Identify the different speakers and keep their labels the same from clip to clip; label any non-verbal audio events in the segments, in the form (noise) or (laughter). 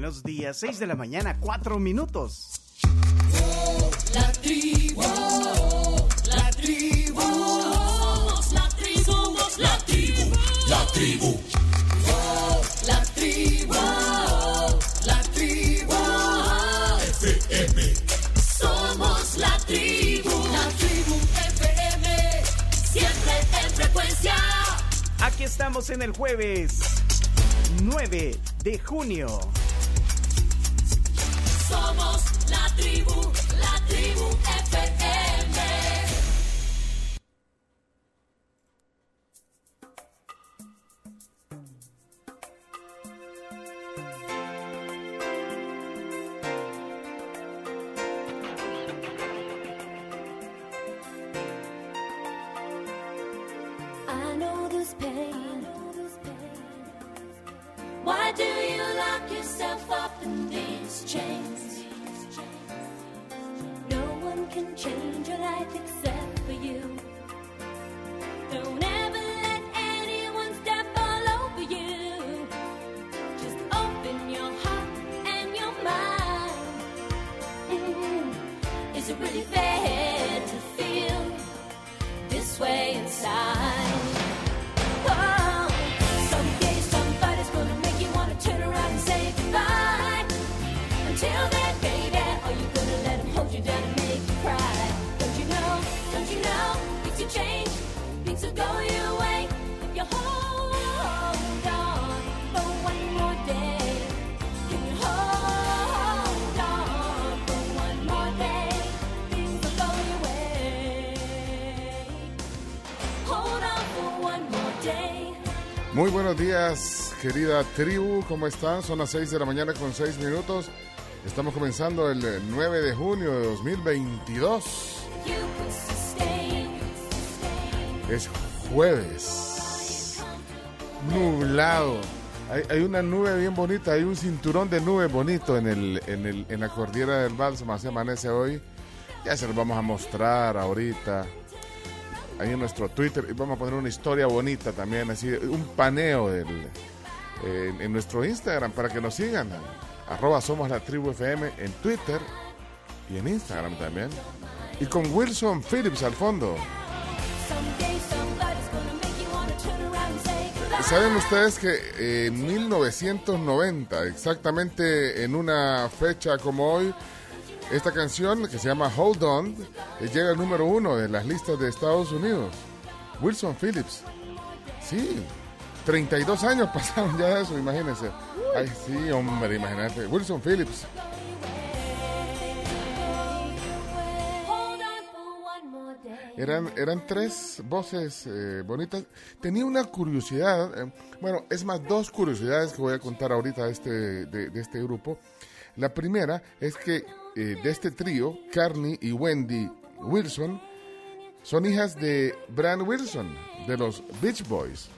Speaker 1: buenos días. 6 de la mañana, 4 minutos.
Speaker 2: La tribu, la tribu, somos la tribu, somos la tribu, la tribu. La tribu, la tribu, FM. Somos la tribu, la tribu FM, siempre en frecuencia.
Speaker 1: Aquí estamos en el jueves 9 de junio.
Speaker 2: Tribu, la tribu FM.
Speaker 3: Días, querida tribu, ¿cómo están? Son las 6 de la mañana con 6 minutos. Estamos comenzando el eh, 9 de junio de 2022.
Speaker 4: You can sustain, sustain.
Speaker 3: Es jueves. Nublado. Hay, una nube bien bonita, hay un cinturón de nube bonito en, el, en, la cordillera del Bálsamo, así amanece hoy. Ya se los vamos a mostrar ahorita. Ahí en nuestro Twitter. Y vamos a poner una historia bonita también, así, un paneo del, eh, en nuestro Instagram para que nos sigan. Arroba somos la tribu FM en Twitter y en Instagram también. Y con Wilson Phillips al fondo. ¿Saben ustedes que eh, en 1990, exactamente en una fecha como hoy, esta canción que se llama Hold On eh, llega al número uno de las listas de Estados Unidos? Wilson Phillips. Sí, 32 años (laughs) pasaron ya de eso, imagínense. Ay, sí, hombre, imagínate. Wilson Phillips. Eran, eran tres voces eh, bonitas. Tenía una curiosidad, eh, bueno, es más, dos curiosidades que voy a contar ahorita de este, de, de este grupo. La primera es que eh, de este trío, Carney y Wendy Wilson, son hijas de Brian Wilson, de los Beach Boys.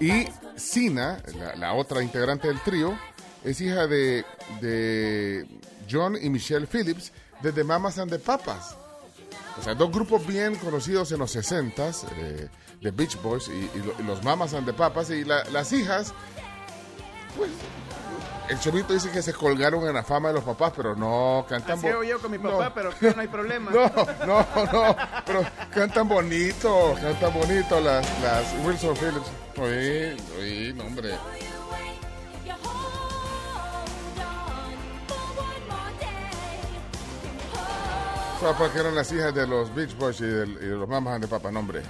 Speaker 3: Y Sina, la, otra integrante del trío, es hija de, de John y Michelle Phillips de The Mamas and the Papas. O sea, dos grupos bien conocidos en los 60s, eh, The Beach Boys y los Mamas and the Papas. Y la- las hijas, pues, el chomito dice que se colgaron en la fama de los papás, pero no cantan
Speaker 1: Así hago yo con mi
Speaker 3: no.
Speaker 1: papá, pero que no hay problema. (laughs)
Speaker 3: No, no, no, pero cantan bonito, cantan bonito las, las Wilson Phillips. Oye, oye, no, hombre.
Speaker 4: hold,
Speaker 3: Fue porque eran las hijas de los Beach Boys y, del- y de los Mamas de Papá, no,
Speaker 4: on?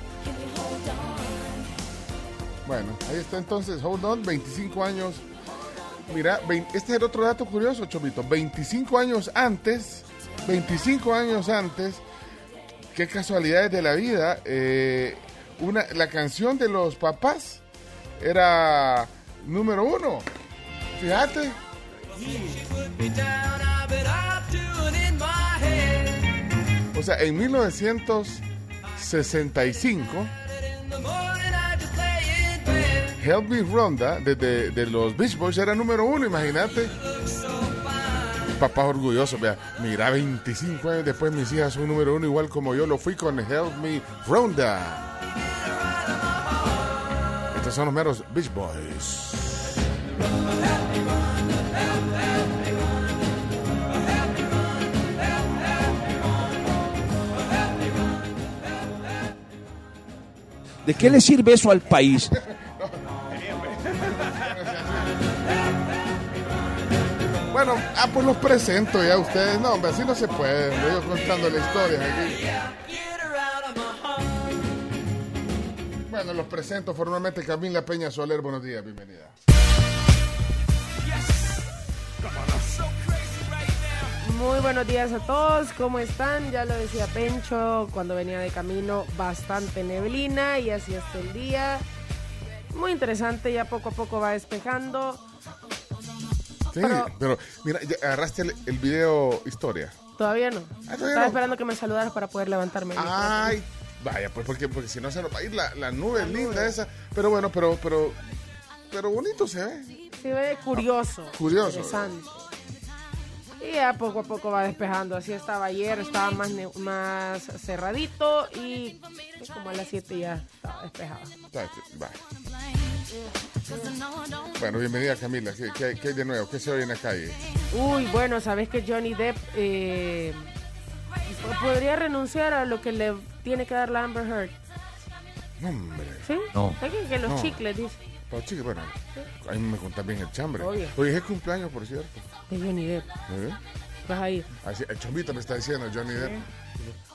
Speaker 3: Bueno, ahí está entonces, Hold On, 25 años. Mira, este es el otro dato curioso, Chomito. 25 años antes, 25 años antes, qué casualidades de la vida, eh, una, la canción de los papás era número uno. Fíjate. O sea, en 1965, Help Me Ronda de, de- los Beach Boys era número uno, imagínate. Papá orgulloso, vea, mira, 25 años después mis hijas son número uno, igual como yo lo fui con Help Me Ronda. Estos son los meros Beach Boys.
Speaker 5: ¿De qué le sirve eso al país?
Speaker 3: Bueno, ah, pues los presento ya a ustedes. No, hombre, así no se puede. Yo contando la historia aquí. Bueno, los presento formalmente. Camila Peña Soler, buenos días, bienvenida.
Speaker 6: Muy buenos días a todos, ¿cómo están? Ya lo decía Pencho cuando venía de camino, bastante neblina y así hasta el día. Muy interesante, ya poco a poco va despejando.
Speaker 3: Sí,
Speaker 6: Pero-
Speaker 3: pero mira, ya agarraste el, el video historia.
Speaker 6: Todavía no.
Speaker 3: Ah, todavía
Speaker 6: Estaba
Speaker 3: no.
Speaker 6: esperando que me saludaras para poder levantarme.
Speaker 3: Ay, vaya, pues porque, porque si no se nos va a ir la, la nube linda esa. Pero bueno, pero, pero, pero bonito se ve.
Speaker 6: Se ve curioso.
Speaker 3: Curioso.
Speaker 6: Interesante. Y ya poco a poco va despejando. Así estaba ayer, estaba más, ne- más cerradito y como a las 7 ya estaba despejado.
Speaker 3: Vaya. Bueno, bienvenida Camila. ¿Qué, qué, qué hay de nuevo? ¿Qué se oye en la calle?
Speaker 6: Uy, bueno, sabes que Johnny Depp eh, podría renunciar a lo que le tiene que dar la Amber Heard.
Speaker 3: No, hombre.
Speaker 6: ¿Sí?
Speaker 5: No.
Speaker 6: Que, que los
Speaker 3: No.
Speaker 6: chicles, dice.
Speaker 3: Pero chico, bueno, a mí me contás bien el chambre.
Speaker 6: Obvio.
Speaker 3: Oye, es cumpleaños, por cierto.
Speaker 6: De Johnny Depp.
Speaker 3: ¿Eh?
Speaker 6: Vas ahí.
Speaker 3: Así, el Chomito me está diciendo, Johnny Depp.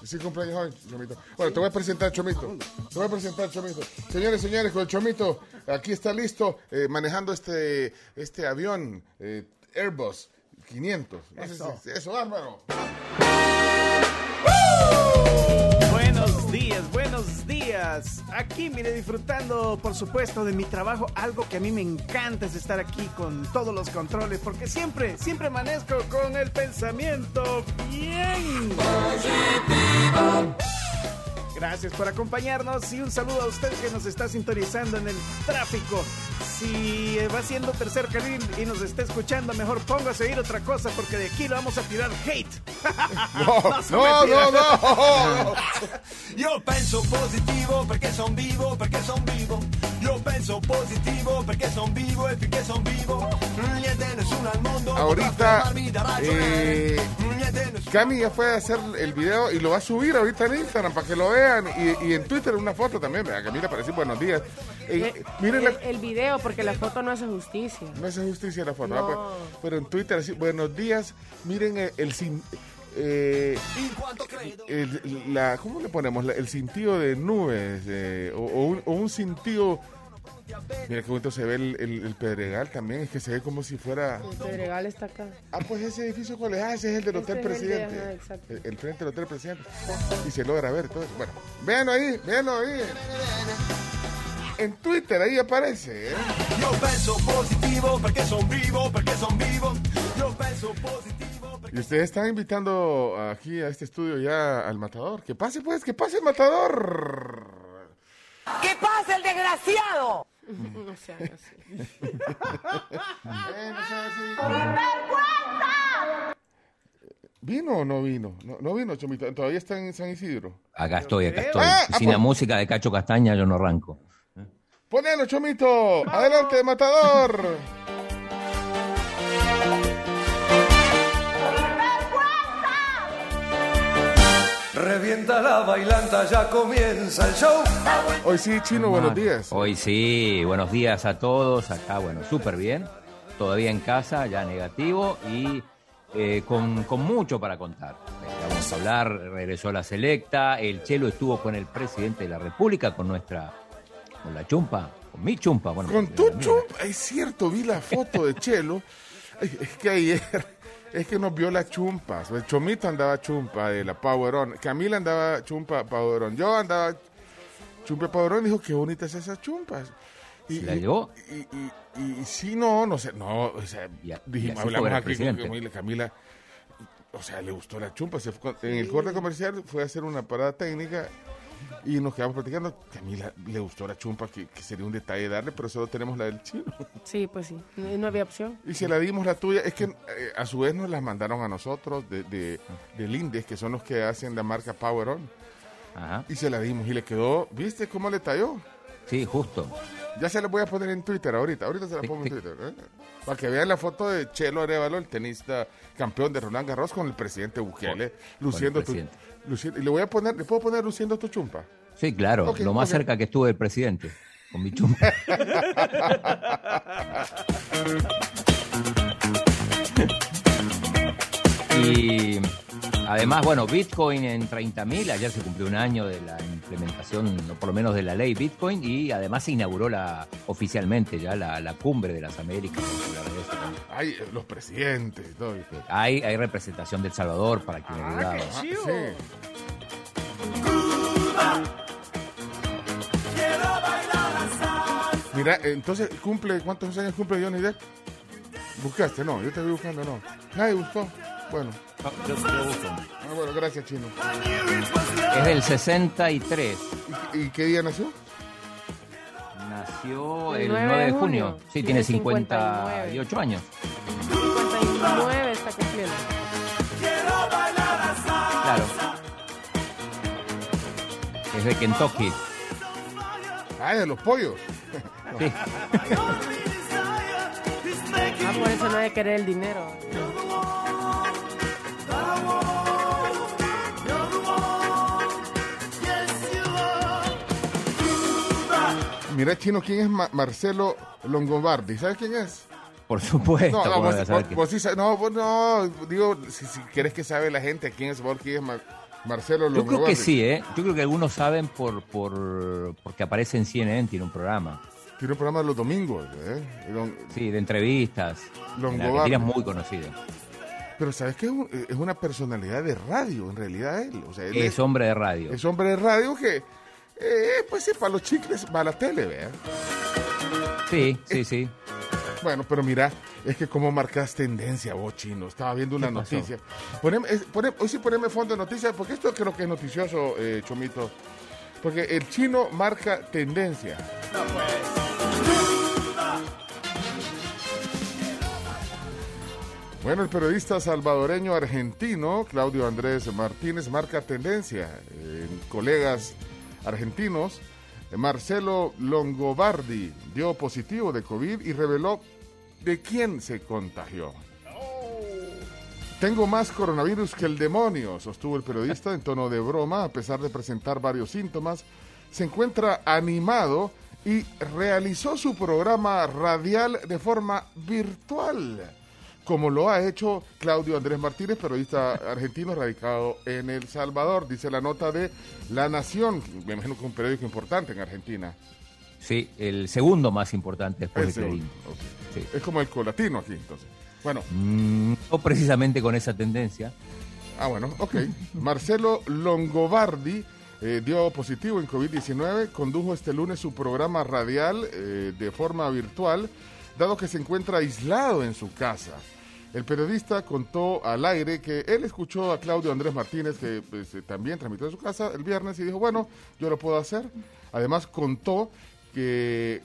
Speaker 3: Sí, cumpleaños hoy, Chomito. Bueno, te voy a presentar, Chomito. Te voy a presentar, Chomito. Señores, señores, con el Chomito, aquí está listo, eh, manejando este, este avión eh, Airbus 500. No sé
Speaker 1: Eso.
Speaker 3: si- eso, bárbaro.
Speaker 1: Buenos días, buenos días. Aquí, mire, disfrutando, por supuesto, de mi trabajo. Algo que a mí me encanta es estar aquí con todos los controles, porque siempre, siempre amanezco con el pensamiento bien. Gracias por acompañarnos y un saludo a usted que nos está sintonizando en el tráfico. Si va siendo tercer carril y nos está escuchando, mejor póngase a oír otra cosa porque de aquí lo vamos a tirar hate. (laughs)
Speaker 3: No, no, no, no.
Speaker 7: Io penso positivo perché son vivo, perché son vivo. Io penso positivo perché son vivo e finché son vivo.
Speaker 3: Ahorita, eh. Cami ya fue a hacer el video y lo va a subir ahorita en Instagram para que lo vean. Y, y en Twitter una foto también. Vea, Camila, para decir buenos días. Eh,
Speaker 6: Eh,
Speaker 3: miren
Speaker 6: el,
Speaker 3: la,
Speaker 6: el video, porque la foto no hace justicia.
Speaker 3: No hace justicia la foto,
Speaker 6: No.
Speaker 3: ¿ah? pero, pero en Twitter, así, buenos días, miren el, el sin- eh, el- la, ¿cómo le ponemos? La- el cintillo de nubes, eh, o, o un, o un cintillo, mira qué bonito se ve el, el- el Pedregal también, es que se ve como si fuera,
Speaker 6: El Pedregal está acá.
Speaker 3: ah, pues ese edificio cuál es, ah, ese es el del
Speaker 6: Este
Speaker 3: Hotel
Speaker 6: es el de-
Speaker 3: Presidente,
Speaker 6: ajá,
Speaker 3: el, el frente del Hotel Presidente, y se logra ver todo eso. Bueno, véanlo ahí, véanlo ahí. En Twitter ahí aparece, ¿eh?
Speaker 7: Io penso positivo perché son vivo, perché son vivo. Io penso positivo
Speaker 3: Y ustedes están invitando aquí a este estudio ya al matador. Que pase pues, que pase el matador.
Speaker 8: ¡Que pase el desgraciado! (laughs)
Speaker 6: No sean así.
Speaker 3: Eh, no si- ¿Vino o no vino? No, no vino, Chomito. Todavía está en San Isidro.
Speaker 5: Acá estoy, acá estoy.
Speaker 3: Ah,
Speaker 5: Y sin
Speaker 3: ah,
Speaker 5: la música de Cacho Castaña yo no arranco.
Speaker 3: Ponelo, Chomito. Adelante, matador.
Speaker 7: Revienta la bailanta, ya comienza el show.
Speaker 3: Hoy sí, Chino, buenos días.
Speaker 5: Hoy sí, buenos días a todos. Acá, bueno, súper bien. Todavía en casa, ya negativo y eh, con, con mucho para contar. Eh, vamos a hablar, regresó la selecta, el Chelo estuvo con el presidente de la República, con nuestra, con la chumpa, con mi chumpa. Bueno,
Speaker 3: Con tu chumpa. Es cierto, vi la foto de Chelo. (laughs) Es que ayer, es que nos vio la chumpa. El Chomito andaba chumpa de la Powerón. Camila andaba chumpa Powerón. Yo andaba chumpa Powerón. Dijo, qué bonitas esas chumpas. Y,
Speaker 5: ¿Se la llevó?
Speaker 3: Y, y, y, y sí, no, no sé, no, o sea, dijimos,
Speaker 5: y así
Speaker 3: hablamos aquí con. Camila, Camila, o sea, le gustó la chumpa. Se fue con- en el corte comercial fue a hacer una parada técnica y nos quedamos platicando. Camila le gustó la chumpa, que, que sería un detalle darle, pero solo tenemos la del chino.
Speaker 6: Sí, pues sí. No, no había opción.
Speaker 3: Y se la dimos la tuya. Es que eh, a su vez nos las mandaron a nosotros de, de, del Indes, que son los que hacen la marca Power On.
Speaker 5: Ajá.
Speaker 3: Y se la dimos y le quedó, ¿viste cómo le talló?
Speaker 5: Sí, justo.
Speaker 3: Ya se la voy a poner en Twitter ahorita. Ahorita se la pongo en Twitter. ¿eh? Para que vean la foto de Chelo Arevalo, el tenista campeón de Roland Garros, con el presidente Bukele, luciendo
Speaker 5: presidente.
Speaker 3: Luci- y le voy a poner, ¿le puedo poner luciendo tu chumpa?
Speaker 5: Sí, claro, lo más cerca que estuve del presidente, con mi chumpa. (laughs) y además, bueno, Bitcoin en 30.000, ayer se cumplió un año de la implementación, o por lo menos de la ley Bitcoin, y además se inauguró la, oficialmente ya la, la cumbre de las Américas. vamos a hablar de eso también.
Speaker 3: Ay, eh, los presidentes. todo.
Speaker 5: Hay, hay representación del Salvador para quienes
Speaker 1: Ah,
Speaker 5: dudaban.
Speaker 1: qué chido.
Speaker 3: sí. Mira, entonces, cumple, ¿cuántos años cumple Johnny Depp? ¿Buscaste? No, yo te vi buscando, no. Nadie buscó. Bueno,
Speaker 5: busco.
Speaker 3: ah, bueno, gracias, Chino.
Speaker 5: Es del 63.
Speaker 3: ¿Y, y qué día nació?
Speaker 5: Nació
Speaker 6: El
Speaker 5: el
Speaker 6: 9
Speaker 5: 9
Speaker 6: de
Speaker 5: junio.
Speaker 6: junio.
Speaker 5: Sí,
Speaker 6: Tiene
Speaker 5: tiene
Speaker 6: 59.
Speaker 5: 58 años.
Speaker 6: 59 está cumpliendo.
Speaker 5: Claro. Es de Kentucky.
Speaker 3: Ah, de los pollos. (laughs)
Speaker 5: Sí.
Speaker 6: Ah, por eso no hay que querer el dinero.
Speaker 3: Mira, Chino, ¿quién es Ma- Marcelo Longobardi? ¿Sabes quién es?
Speaker 5: Por supuesto.
Speaker 3: No, no,
Speaker 5: ¿cómo
Speaker 3: vos, vos- sí no, vos no, digo, si, si quieres que sabe la gente quién es quién es Ma- Marcelo
Speaker 5: Yo
Speaker 3: Longobardi.
Speaker 5: creo que sí, ¿eh? Yo creo que algunos saben por, por porque aparece en CNN, tiene un programa.
Speaker 3: Tiene un programa los domingos, ¿eh?
Speaker 5: Sí, de entrevistas. En
Speaker 3: Longobardi.
Speaker 5: Argentina es muy conocido.
Speaker 3: Pero ¿sabes qué? Es un- es una personalidad de radio, en realidad, él. O sea, él
Speaker 5: Es hombre de radio.
Speaker 3: es hombre de radio que, eh, pues sí, para los chicles, va a la tele, ¿vea?
Speaker 5: Sí, sí, sí.
Speaker 3: Bueno, pero mira, es que cómo marcas tendencia vos, chino. Estaba viendo una noticia. Poneme, es- hoy sí poneme fondo de noticias, porque esto creo que es noticioso, eh, Chomito. Porque el chino marca tendencia. Bueno, el periodista salvadoreño argentino Claudio Andrés Martínez marca tendencia en colegas argentinos. Marcelo Longobardi dio positivo de COVID y reveló de quién se contagió. Tengo más coronavirus que el demonio, sostuvo el periodista en tono de broma, a pesar de presentar varios síntomas. Se encuentra animado y realizó su programa radial de forma virtual, como lo ha hecho Claudio Andrés Martínez, periodista argentino radicado en El Salvador, dice la nota de La Nación, me imagino que es un periódico importante en Argentina.
Speaker 5: Sí, el segundo más importante después
Speaker 3: Es,
Speaker 5: de Clarín. Sí.
Speaker 3: Es como el colatino aquí, entonces. Bueno,
Speaker 5: Mm, no precisamente con esa tendencia.
Speaker 3: Ah, bueno, ok. Marcelo Longobardi eh, dio positivo en COVID-19, condujo este lunes su programa radial eh, de forma virtual, dado que se encuentra aislado en su casa. El periodista contó al aire que él escuchó a Claudio Andrés Martínez, que pues, eh, también transmitió en su casa el viernes, y dijo, bueno, yo lo puedo hacer. Además contó que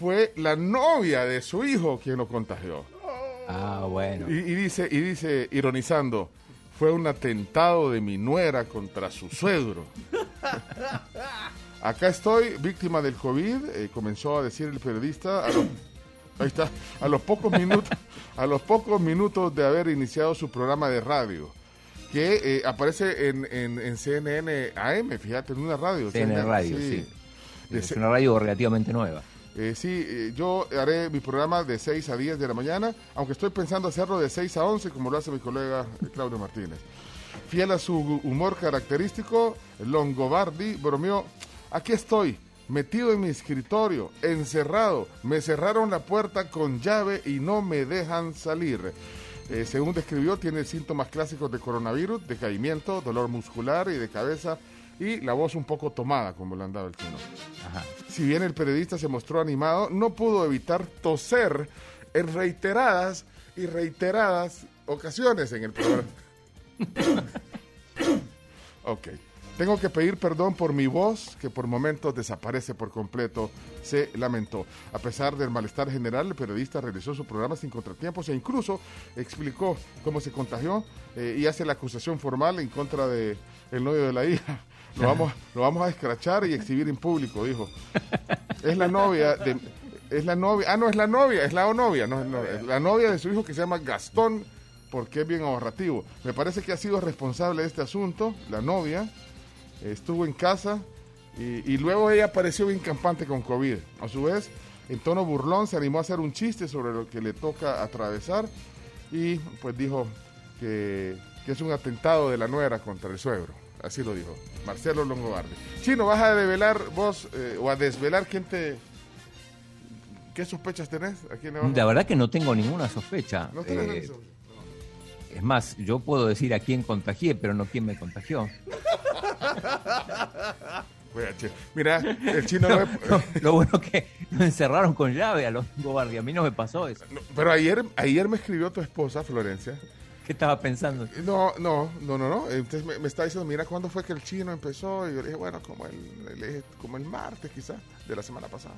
Speaker 3: fue la novia de su hijo quien lo contagió.
Speaker 5: Ah, bueno.
Speaker 3: Y, y dice, y dice, ironizando, fue un atentado de mi nuera contra su suegro. (laughs) Acá estoy, víctima del COVID, eh, comenzó a decir el periodista. A los, ahí está, a los pocos minutos, a los pocos minutos de haber iniciado su programa de radio, que eh, aparece en, en, en CNN AM, fíjate, en una radio.
Speaker 5: CNN Radio, sí.
Speaker 3: De
Speaker 5: Es una radio relativamente nueva.
Speaker 3: eh, sí, eh, yo haré mi programa de 6 a 10 de la mañana, aunque estoy pensando hacerlo de 6 a 11, como lo hace mi colega Claudio Martínez. Fiel a su humor característico, Longobardi bromeó, aquí estoy, metido en mi escritorio, encerrado, me cerraron la puerta con llave y no me dejan salir. Eh, según describió, tiene síntomas clásicos de coronavirus, decaimiento, dolor muscular y de cabeza, y la voz un poco tomada, como le andaba el chino.
Speaker 5: Ajá.
Speaker 3: Si bien el periodista se mostró animado, no pudo evitar toser en reiteradas y reiteradas ocasiones en el programa. (coughs) (coughs) ok. Tengo que pedir perdón por mi voz, que por momentos desaparece por completo, se lamentó. A pesar del malestar general, el periodista realizó su programa sin contratiempos e incluso explicó cómo se contagió eh, y hace la acusación formal en contra de el novio de la hija. Lo (laughs) vamos, lo vamos a escrachar y exhibir en público, dijo. Es la novia de. Es la novia. Ah, no, es la novia. Es la novia. No, no, es la novia de su hijo que se llama Gastón, porque es bien ahorrativo. Me parece que ha sido responsable de este asunto. La novia estuvo en casa y, y luego ella apareció bien campante con COVID. A su vez, en tono burlón, se animó a hacer un chiste sobre lo que le toca atravesar y pues dijo que, que es un atentado de la nuera contra el suegro. Así lo dijo Marcelo Longobardi. Chino, vas a develar vos eh, o a desvelar quién te... ¿Qué sospechas tenés? ¿A quién le
Speaker 5: La verdad que no tengo ninguna sospecha.
Speaker 3: ¿No tenés
Speaker 5: Eh,
Speaker 3: eso?
Speaker 5: Es más, yo puedo decir a quién contagié, pero no quién me contagió.
Speaker 3: Mira, el chino no (laughs) me-
Speaker 5: Lo bueno que lo encerraron con llave a los Gobardi. A mí no me pasó eso.
Speaker 3: no, Pero ayer, ayer me escribió tu esposa, Florencia.
Speaker 5: ¿Qué estaba pensando?
Speaker 3: No, no, no, no, no. Entonces me, me está diciendo, mira, ¿cuándo fue que el chino empezó? Y yo le dije, bueno, como el, le dije, como el martes quizás, de la semana pasada.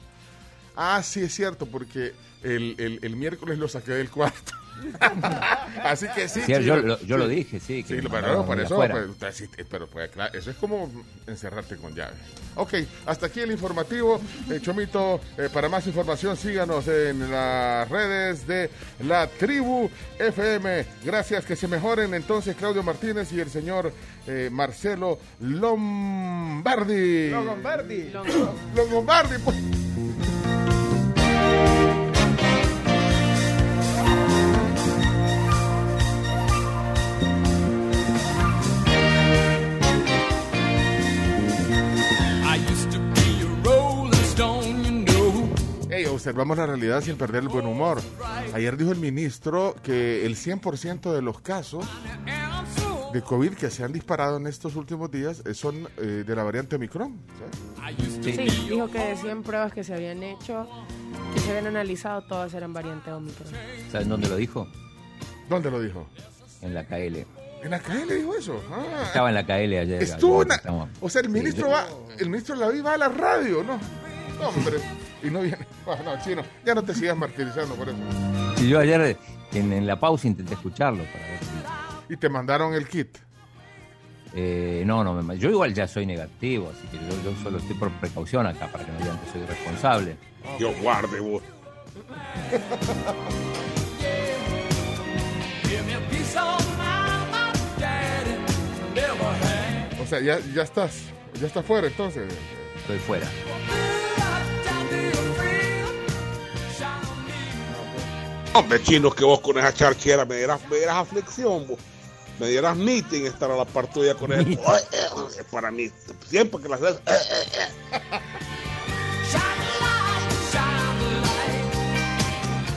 Speaker 3: Ah, sí, es cierto, porque el, el, el miércoles lo saqué del cuarto. (laughs) Así que sí.
Speaker 5: Sí, yo, lo, yo lo
Speaker 3: sí.
Speaker 5: dije, sí.
Speaker 3: Sí,
Speaker 5: que me
Speaker 3: pero
Speaker 5: mandaron
Speaker 3: no, por eso, pues, sí, pero pues, claro, eso es como encerrarte con llave. Ok, hasta aquí el informativo. Eh, Chomito, eh, para más información síganos en las redes de la tribu FM. Gracias, que se mejoren entonces Claudio Martínez y el señor eh, Marcelo Lombardi.
Speaker 1: Lombardi.
Speaker 3: Lombardi, pues. Observamos la realidad sin perder el buen humor. Ayer dijo el ministro que el 100% de los casos de COVID que se han disparado en estos últimos días eh, son eh, de la variante Omicron.
Speaker 6: Sí, dijo que de 100 pruebas que se habían hecho, que se habían analizado, todas eran variante Omicron.
Speaker 5: ¿Sabes dónde lo dijo?
Speaker 3: ¿Dónde lo dijo?
Speaker 5: En la KL.
Speaker 3: En la le dijo eso. Ah,
Speaker 5: Estaba en la KL ayer.
Speaker 3: estuvo
Speaker 5: ayer
Speaker 3: en la-
Speaker 5: estamos-
Speaker 3: O sea, el
Speaker 5: Sí,
Speaker 3: ministro
Speaker 5: yo-
Speaker 3: va, el ministro de la vida va a la radio, ¿no? No, hombre. Y no viene. No, chino, ya no te sigas martirizando por eso.
Speaker 5: Y yo ayer en, en la pausa intenté escucharlo para ver si-
Speaker 3: Y te mandaron el kit.
Speaker 5: Eh, no, no, me- yo igual ya soy negativo, así que yo, yo solo estoy por precaución acá para que no digan que soy responsable.
Speaker 9: Dios guarde vos.
Speaker 3: O sea, ya, ya estás, ya estás fuera entonces.
Speaker 5: Estoy fuera.
Speaker 9: Hombre, chinos, que vos con esa charquera me dieras, me dieras aflicción, vos. Me dieras meeting estar a la par tuya con él.
Speaker 5: Meeting.
Speaker 9: Para mí, siempre que las ves. eh, eh, eh.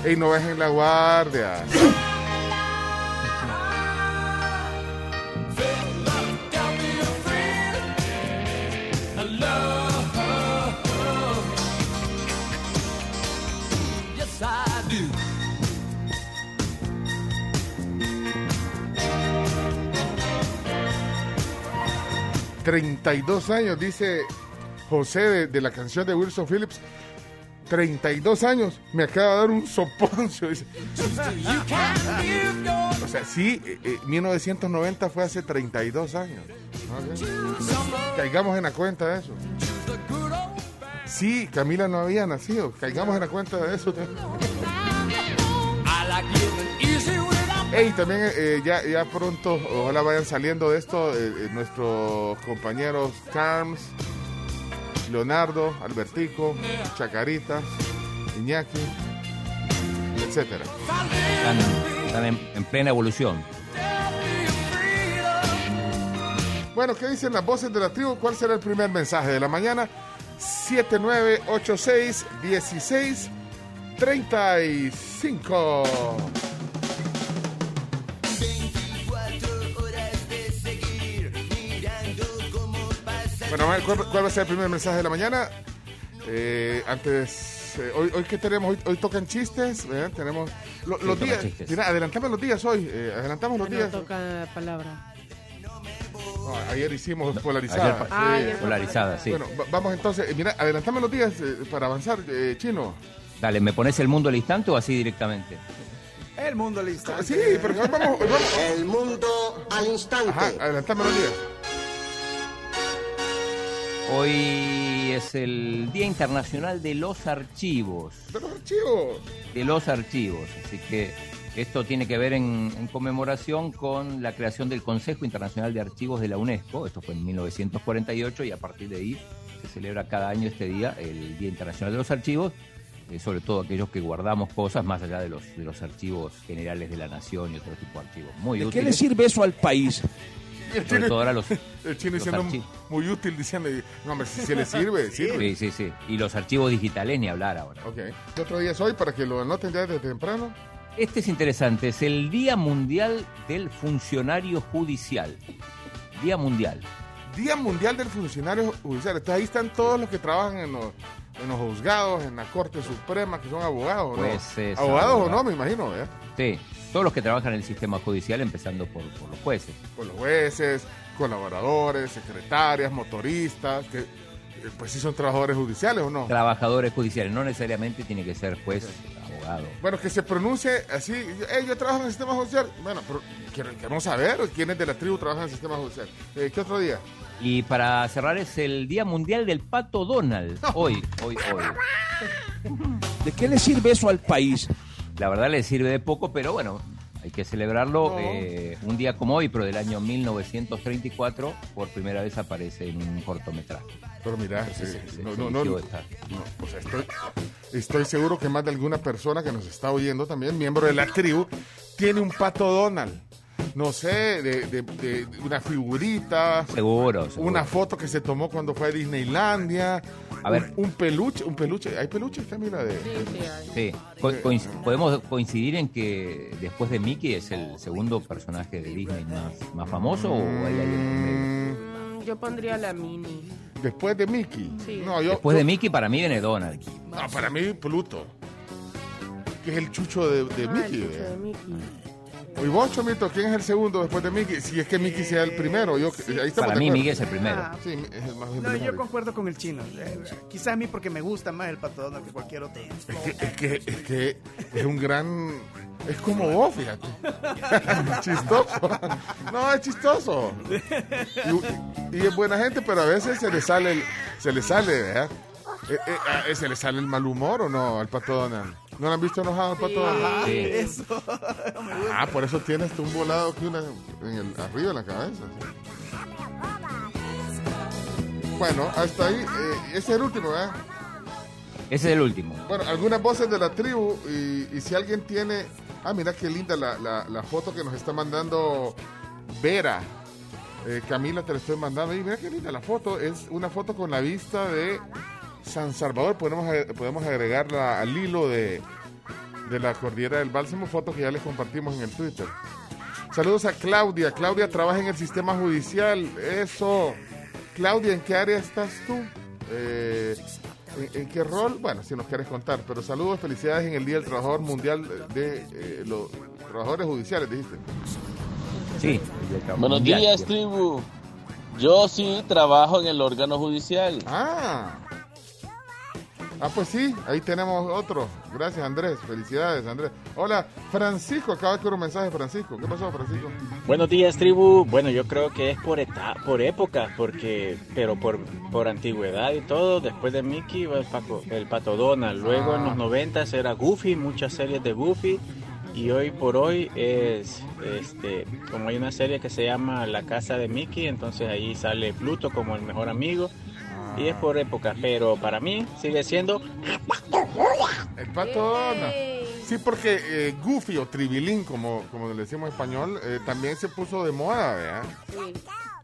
Speaker 9: (laughs)
Speaker 3: Ey, no bajen la guardia.
Speaker 7: Love.
Speaker 3: 32 años, dice José de, la canción de Wilson Phillips. 32 años, me acaba de dar un soponcio. O sea, sí, eh, eh, 1990 fue hace 32 años. Caigamos en la cuenta de eso. Sí, Camila no había nacido. Caigamos en la cuenta de eso. Hey, también eh, ya, ya pronto, ojalá vayan saliendo de esto eh, eh, nuestros compañeros Carms, Leonardo, Albertico, Chacarita, Iñaki, etcétera.
Speaker 5: Están, están en, en plena evolución.
Speaker 3: Bueno, ¿qué dicen las voces de la tribu? ¿Cuál será el primer mensaje de la mañana? 7986 16 35. Bueno, a ver, ¿cuál, cuál va a ser el primer mensaje de la mañana? Eh, antes, eh, hoy, hoy que tenemos, hoy, hoy tocan chistes, ¿verdad? tenemos lo- los días. Mira, adelantamos los días hoy, eh, adelantamos los
Speaker 6: No
Speaker 3: días.
Speaker 6: toca palabra.
Speaker 3: No, ayer hicimos polarizada.
Speaker 5: Ayer-
Speaker 6: Ah,
Speaker 3: sí.
Speaker 6: ayer fue
Speaker 5: Polarizada, sí.
Speaker 3: Bueno, va- vamos entonces, eh, mira, adelantame los días eh, para avanzar, eh, chino.
Speaker 5: Dale, ¿me pones el mundo al instante o así directamente?
Speaker 1: El mundo al instante.
Speaker 3: Sí, pero vamos.
Speaker 10: El mundo al instante.
Speaker 3: Ajá, adelantame los días.
Speaker 5: Hoy es el Día Internacional de los Archivos.
Speaker 3: De los archivos.
Speaker 5: De los archivos. Así que esto tiene que ver en, en conmemoración con la creación del Consejo Internacional de Archivos de la UNESCO. Esto fue en 1948 y a partir de ahí se celebra cada año este día, el Día Internacional de los Archivos. eh, sobre todo aquellos que guardamos cosas más allá de los, de los archivos generales de la nación y otro tipo de archivos. Muy
Speaker 10: ¿De qué
Speaker 5: útiles.
Speaker 10: le sirve eso al país? (laughs)
Speaker 5: Sobre todo ahora los, (laughs)
Speaker 3: El chino
Speaker 5: los archivos.
Speaker 3: muy útil, diciendo, no, hombre, si se le sirve, sirve.
Speaker 5: Sí, sí, sí. Y los archivos digitales ni hablar ahora.
Speaker 3: Ok. ¿Qué otro día es hoy para que lo anoten ya desde temprano?
Speaker 5: Este es interesante, es el Día Mundial del Funcionario Judicial. Día Mundial.
Speaker 3: Día Mundial del Funcionario Judicial. Entonces ahí están todos los que trabajan en los, en los juzgados, en la Corte Suprema, que son abogados, ¿no?
Speaker 5: Pues, es
Speaker 3: abogados o no, me imagino, ¿verdad?
Speaker 5: Sí, todos los que trabajan en el sistema judicial, empezando por, por los jueces.
Speaker 3: Con los jueces, colaboradores, secretarias, motoristas, que eh, pues sí son trabajadores judiciales o no.
Speaker 5: Trabajadores judiciales, no necesariamente tiene que ser juez, abogado.
Speaker 3: Bueno, que se pronuncie así. Eh, yo trabajo en el sistema judicial. Bueno, pero queremos saber quiénes de la tribu trabajan en el sistema judicial. Eh, ¿Qué otro día?
Speaker 5: Y para cerrar es el Día Mundial del Pato Donald. Hoy, hoy, hoy.
Speaker 10: ¿De qué le sirve eso al país?
Speaker 5: La verdad le sirve de poco, pero bueno, hay que celebrarlo.
Speaker 3: No.
Speaker 5: eh, un día como hoy, pero del año 1934, por primera vez aparece en un cortometraje.
Speaker 3: Pero mira,
Speaker 5: Entonces,
Speaker 3: eh,
Speaker 5: se-
Speaker 3: no,
Speaker 5: se
Speaker 3: no, no,
Speaker 5: eligió
Speaker 3: no,
Speaker 5: esta.
Speaker 3: o sea, estoy, estoy seguro que más de alguna persona que nos está oyendo también, miembro de la tribu, tiene un pato Donald. No sé, de, de- de una figurita,
Speaker 5: Seguro, seguro.
Speaker 3: una foto que se tomó cuando fue a Disneylandia,
Speaker 5: A ver.
Speaker 3: un, un peluche, un peluche, ¿hay peluches, Camila? De,
Speaker 6: Sí, sí, hay.
Speaker 5: Sí, co- coinc- podemos coincidir en que después de Mickey es el segundo personaje de Disney más, más famoso o hay alguien?
Speaker 3: Mm,
Speaker 6: Yo pondría la mini.
Speaker 3: después de Mickey.
Speaker 6: Sí.
Speaker 3: No, yo,
Speaker 5: Después de Mickey para mí viene Donald.
Speaker 3: no, para mí Pluto, que es el chucho de, de
Speaker 6: Ah,
Speaker 3: Mickey.
Speaker 6: el chucho de Mickey.
Speaker 3: Y vos, Chomito, ¿quién es el segundo después de Mickey? Si es que Mickey sea el primero. Yo, ahí estamos
Speaker 5: Para mí. Mickey es el primero.
Speaker 1: Ah,
Speaker 3: Sí, es el más
Speaker 1: No, yo concuerdo con el chino. Eh, quizá a mí porque me gusta más el pato Donald que cualquier otro.
Speaker 3: Es que, es que, es que es un gran... Es como vos, fíjate. (laughs) chistoso. No, es chistoso. Y, y es buena gente, pero a veces se le sale, el- se le sale, ¿verdad? Eh, eh, ah, ¿Se le sale el mal humor o no al Pato Donald? ¿No lo han visto enojado al Pato Donald?
Speaker 5: Sí.
Speaker 1: Eso.
Speaker 3: Ah, por eso tienes tú un volado aquí una, en el, arriba de la cabeza. Bueno, hasta ahí. eh, ese es el último, ¿verdad?
Speaker 5: Ese es el último.
Speaker 3: Bueno, algunas voces de la tribu y, y si alguien tiene... Ah, mira qué linda la, la- la foto que nos está mandando Vera. Eh, Camila, te la estoy mandando. Y mira qué linda la foto. Es una foto con la vista de San Salvador. Podemos, podemos agregarla al hilo de, de la cordillera del Bálsamo. Foto que ya les compartimos en el Twitter. Saludos a Claudia. Claudia trabaja en el sistema judicial. Eso. Claudia, ¿en qué área estás tú? Eh, ¿en, en qué rol? Bueno, si nos quieres contar. Pero saludos, felicidades en el Día del Trabajador Mundial de eh, los Trabajadores Judiciales, dijiste.
Speaker 5: Sí.
Speaker 11: Buenos días, tribu. Yo sí trabajo en el órgano judicial.
Speaker 3: Ah. Ah, pues sí, ahí tenemos otro. Gracias, Andrés. Felicidades, Andrés. Hola, Francisco. Acaba de un mensaje, Francisco. ¿Qué pasó, Francisco?
Speaker 12: Buenos días, tribu. Bueno, yo creo que es por eta por época, porque, pero por, por antigüedad y todo. Después de Mickey, va el, Paco- el Pato Donald. Luego en los noventas era Goofy, muchas series de Goofy. Y hoy por hoy es, este, como hay una serie que se llama La Casa de Mickey, entonces ahí sale Pluto como el mejor amigo. Y es por época, pero para mí sigue siendo
Speaker 3: El pato Donald. Sí, porque eh, Goofy o Tribilín, como, como le decimos en español, eh, también se puso de moda, ¿verdad?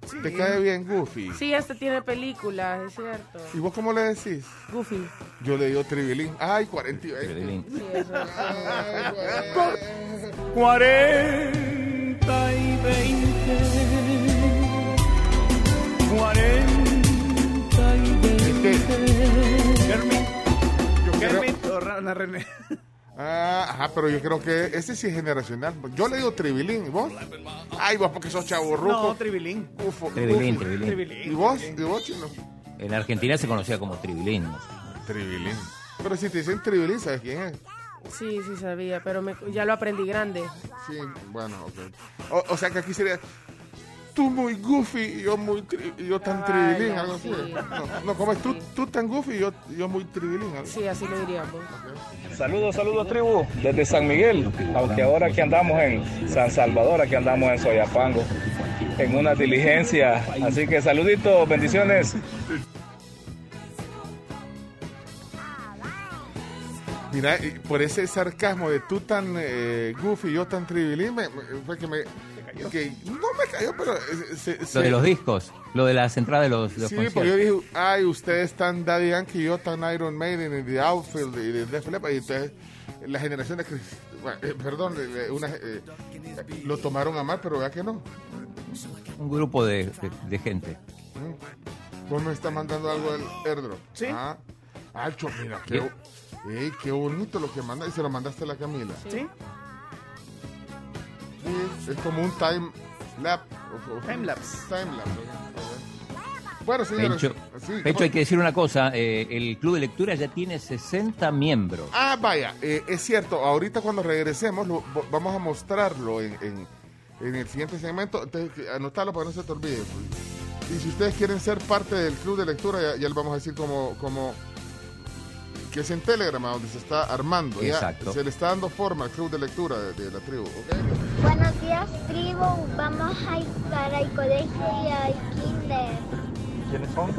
Speaker 6: Sí.
Speaker 3: ¿Te cae bien Goofy?
Speaker 6: Sí, este tiene película, es cierto.
Speaker 3: ¿Y vos cómo le decís?
Speaker 6: Goofy.
Speaker 3: Yo le digo Tribilín. Ay, 40 y 20.
Speaker 5: Tribilín.
Speaker 6: Sí, eso.
Speaker 3: Ay, güey.
Speaker 7: 40 y 20. 40 y 20.
Speaker 3: Es que-
Speaker 1: Kermit.
Speaker 3: yo
Speaker 1: Kermit o Rana René.
Speaker 3: Ah, ajá, pero yo creo que ese sí es generacional. Yo le digo Tribilín. ¿Y vos? Ay, vos porque sos chavo
Speaker 1: No, Tribilín.
Speaker 3: Ufo,
Speaker 5: Tribilín. Tribilín.
Speaker 1: Tribilín.
Speaker 3: ¿Y vos? ¿Y vos, chino?
Speaker 5: En Argentina se conocía como Tribilín.
Speaker 3: Tribilín. Pero si te dicen Tribilín, ¿sabes quién es?
Speaker 6: Sí, sí sabía, pero me- ya lo aprendí grande.
Speaker 3: Sí, bueno, ok. O, o sea que aquí sería tú muy goofy y yo muy tri- y yo tan
Speaker 6: Ay,
Speaker 3: tribilín,
Speaker 6: no,
Speaker 3: algo así.
Speaker 6: sí.
Speaker 3: No, no, como es tú, tú tan goofy y yo, yo muy tribilín. algo
Speaker 6: Sí, así lo diríamos.
Speaker 13: Saludos, saludos tribu, desde San Miguel, aunque ahora aquí andamos en San Salvador, aquí andamos en Soyapango, en una diligencia, así que saluditos, bendiciones.
Speaker 3: Mira, y por ese sarcasmo de tú tan eh, goofy y yo tan me- me- fue que me... que no me cayó, pero... eh, se-
Speaker 5: Lo
Speaker 3: se-
Speaker 5: de los discos, lo de las entradas de los, de los
Speaker 3: Sí,
Speaker 5: conciertos.
Speaker 3: porque yo dije, ay, ustedes tan Daddy Yankee y yo tan Iron Maiden y The Outfield y de Def Leppard", y entonces la generación de... Chris- bueno, eh, perdón, eh, una, eh, lo tomaron a mal, pero vea que no.
Speaker 5: Un grupo de, de- de gente.
Speaker 3: Vos me está mandando algo del airdrop.
Speaker 1: Sí.
Speaker 3: Ah, ah, cho- mira, qué, ey, qué bonito lo que manda. Y se lo mandaste a la Camila.
Speaker 1: ¿Sí?
Speaker 3: Sí, es como un time lap.
Speaker 1: lapse.
Speaker 3: Time lapse. Bueno, señores.
Speaker 5: Pencho,
Speaker 3: sí,
Speaker 5: Pencho,
Speaker 3: ¿cómo-
Speaker 5: hay que decir una cosa, eh, el Club de Lectura ya tiene 60 miembros.
Speaker 3: Ah, vaya, eh, es cierto. Ahorita cuando regresemos lo- vamos a mostrarlo en, en- en el siguiente segmento. Entonces, anotalo para que no se te olvide. pues. Y si ustedes quieren ser parte del club de lectura, ya, ya les vamos a decir como, como que es en Telegram, a donde se está armando. ya.
Speaker 5: Exacto.
Speaker 3: se le está dando forma al club de lectura de, de la tribu.
Speaker 14: Buenos días, tribu. Vamos a ir para el colegio y al kinder.
Speaker 13: ¿Quiénes son?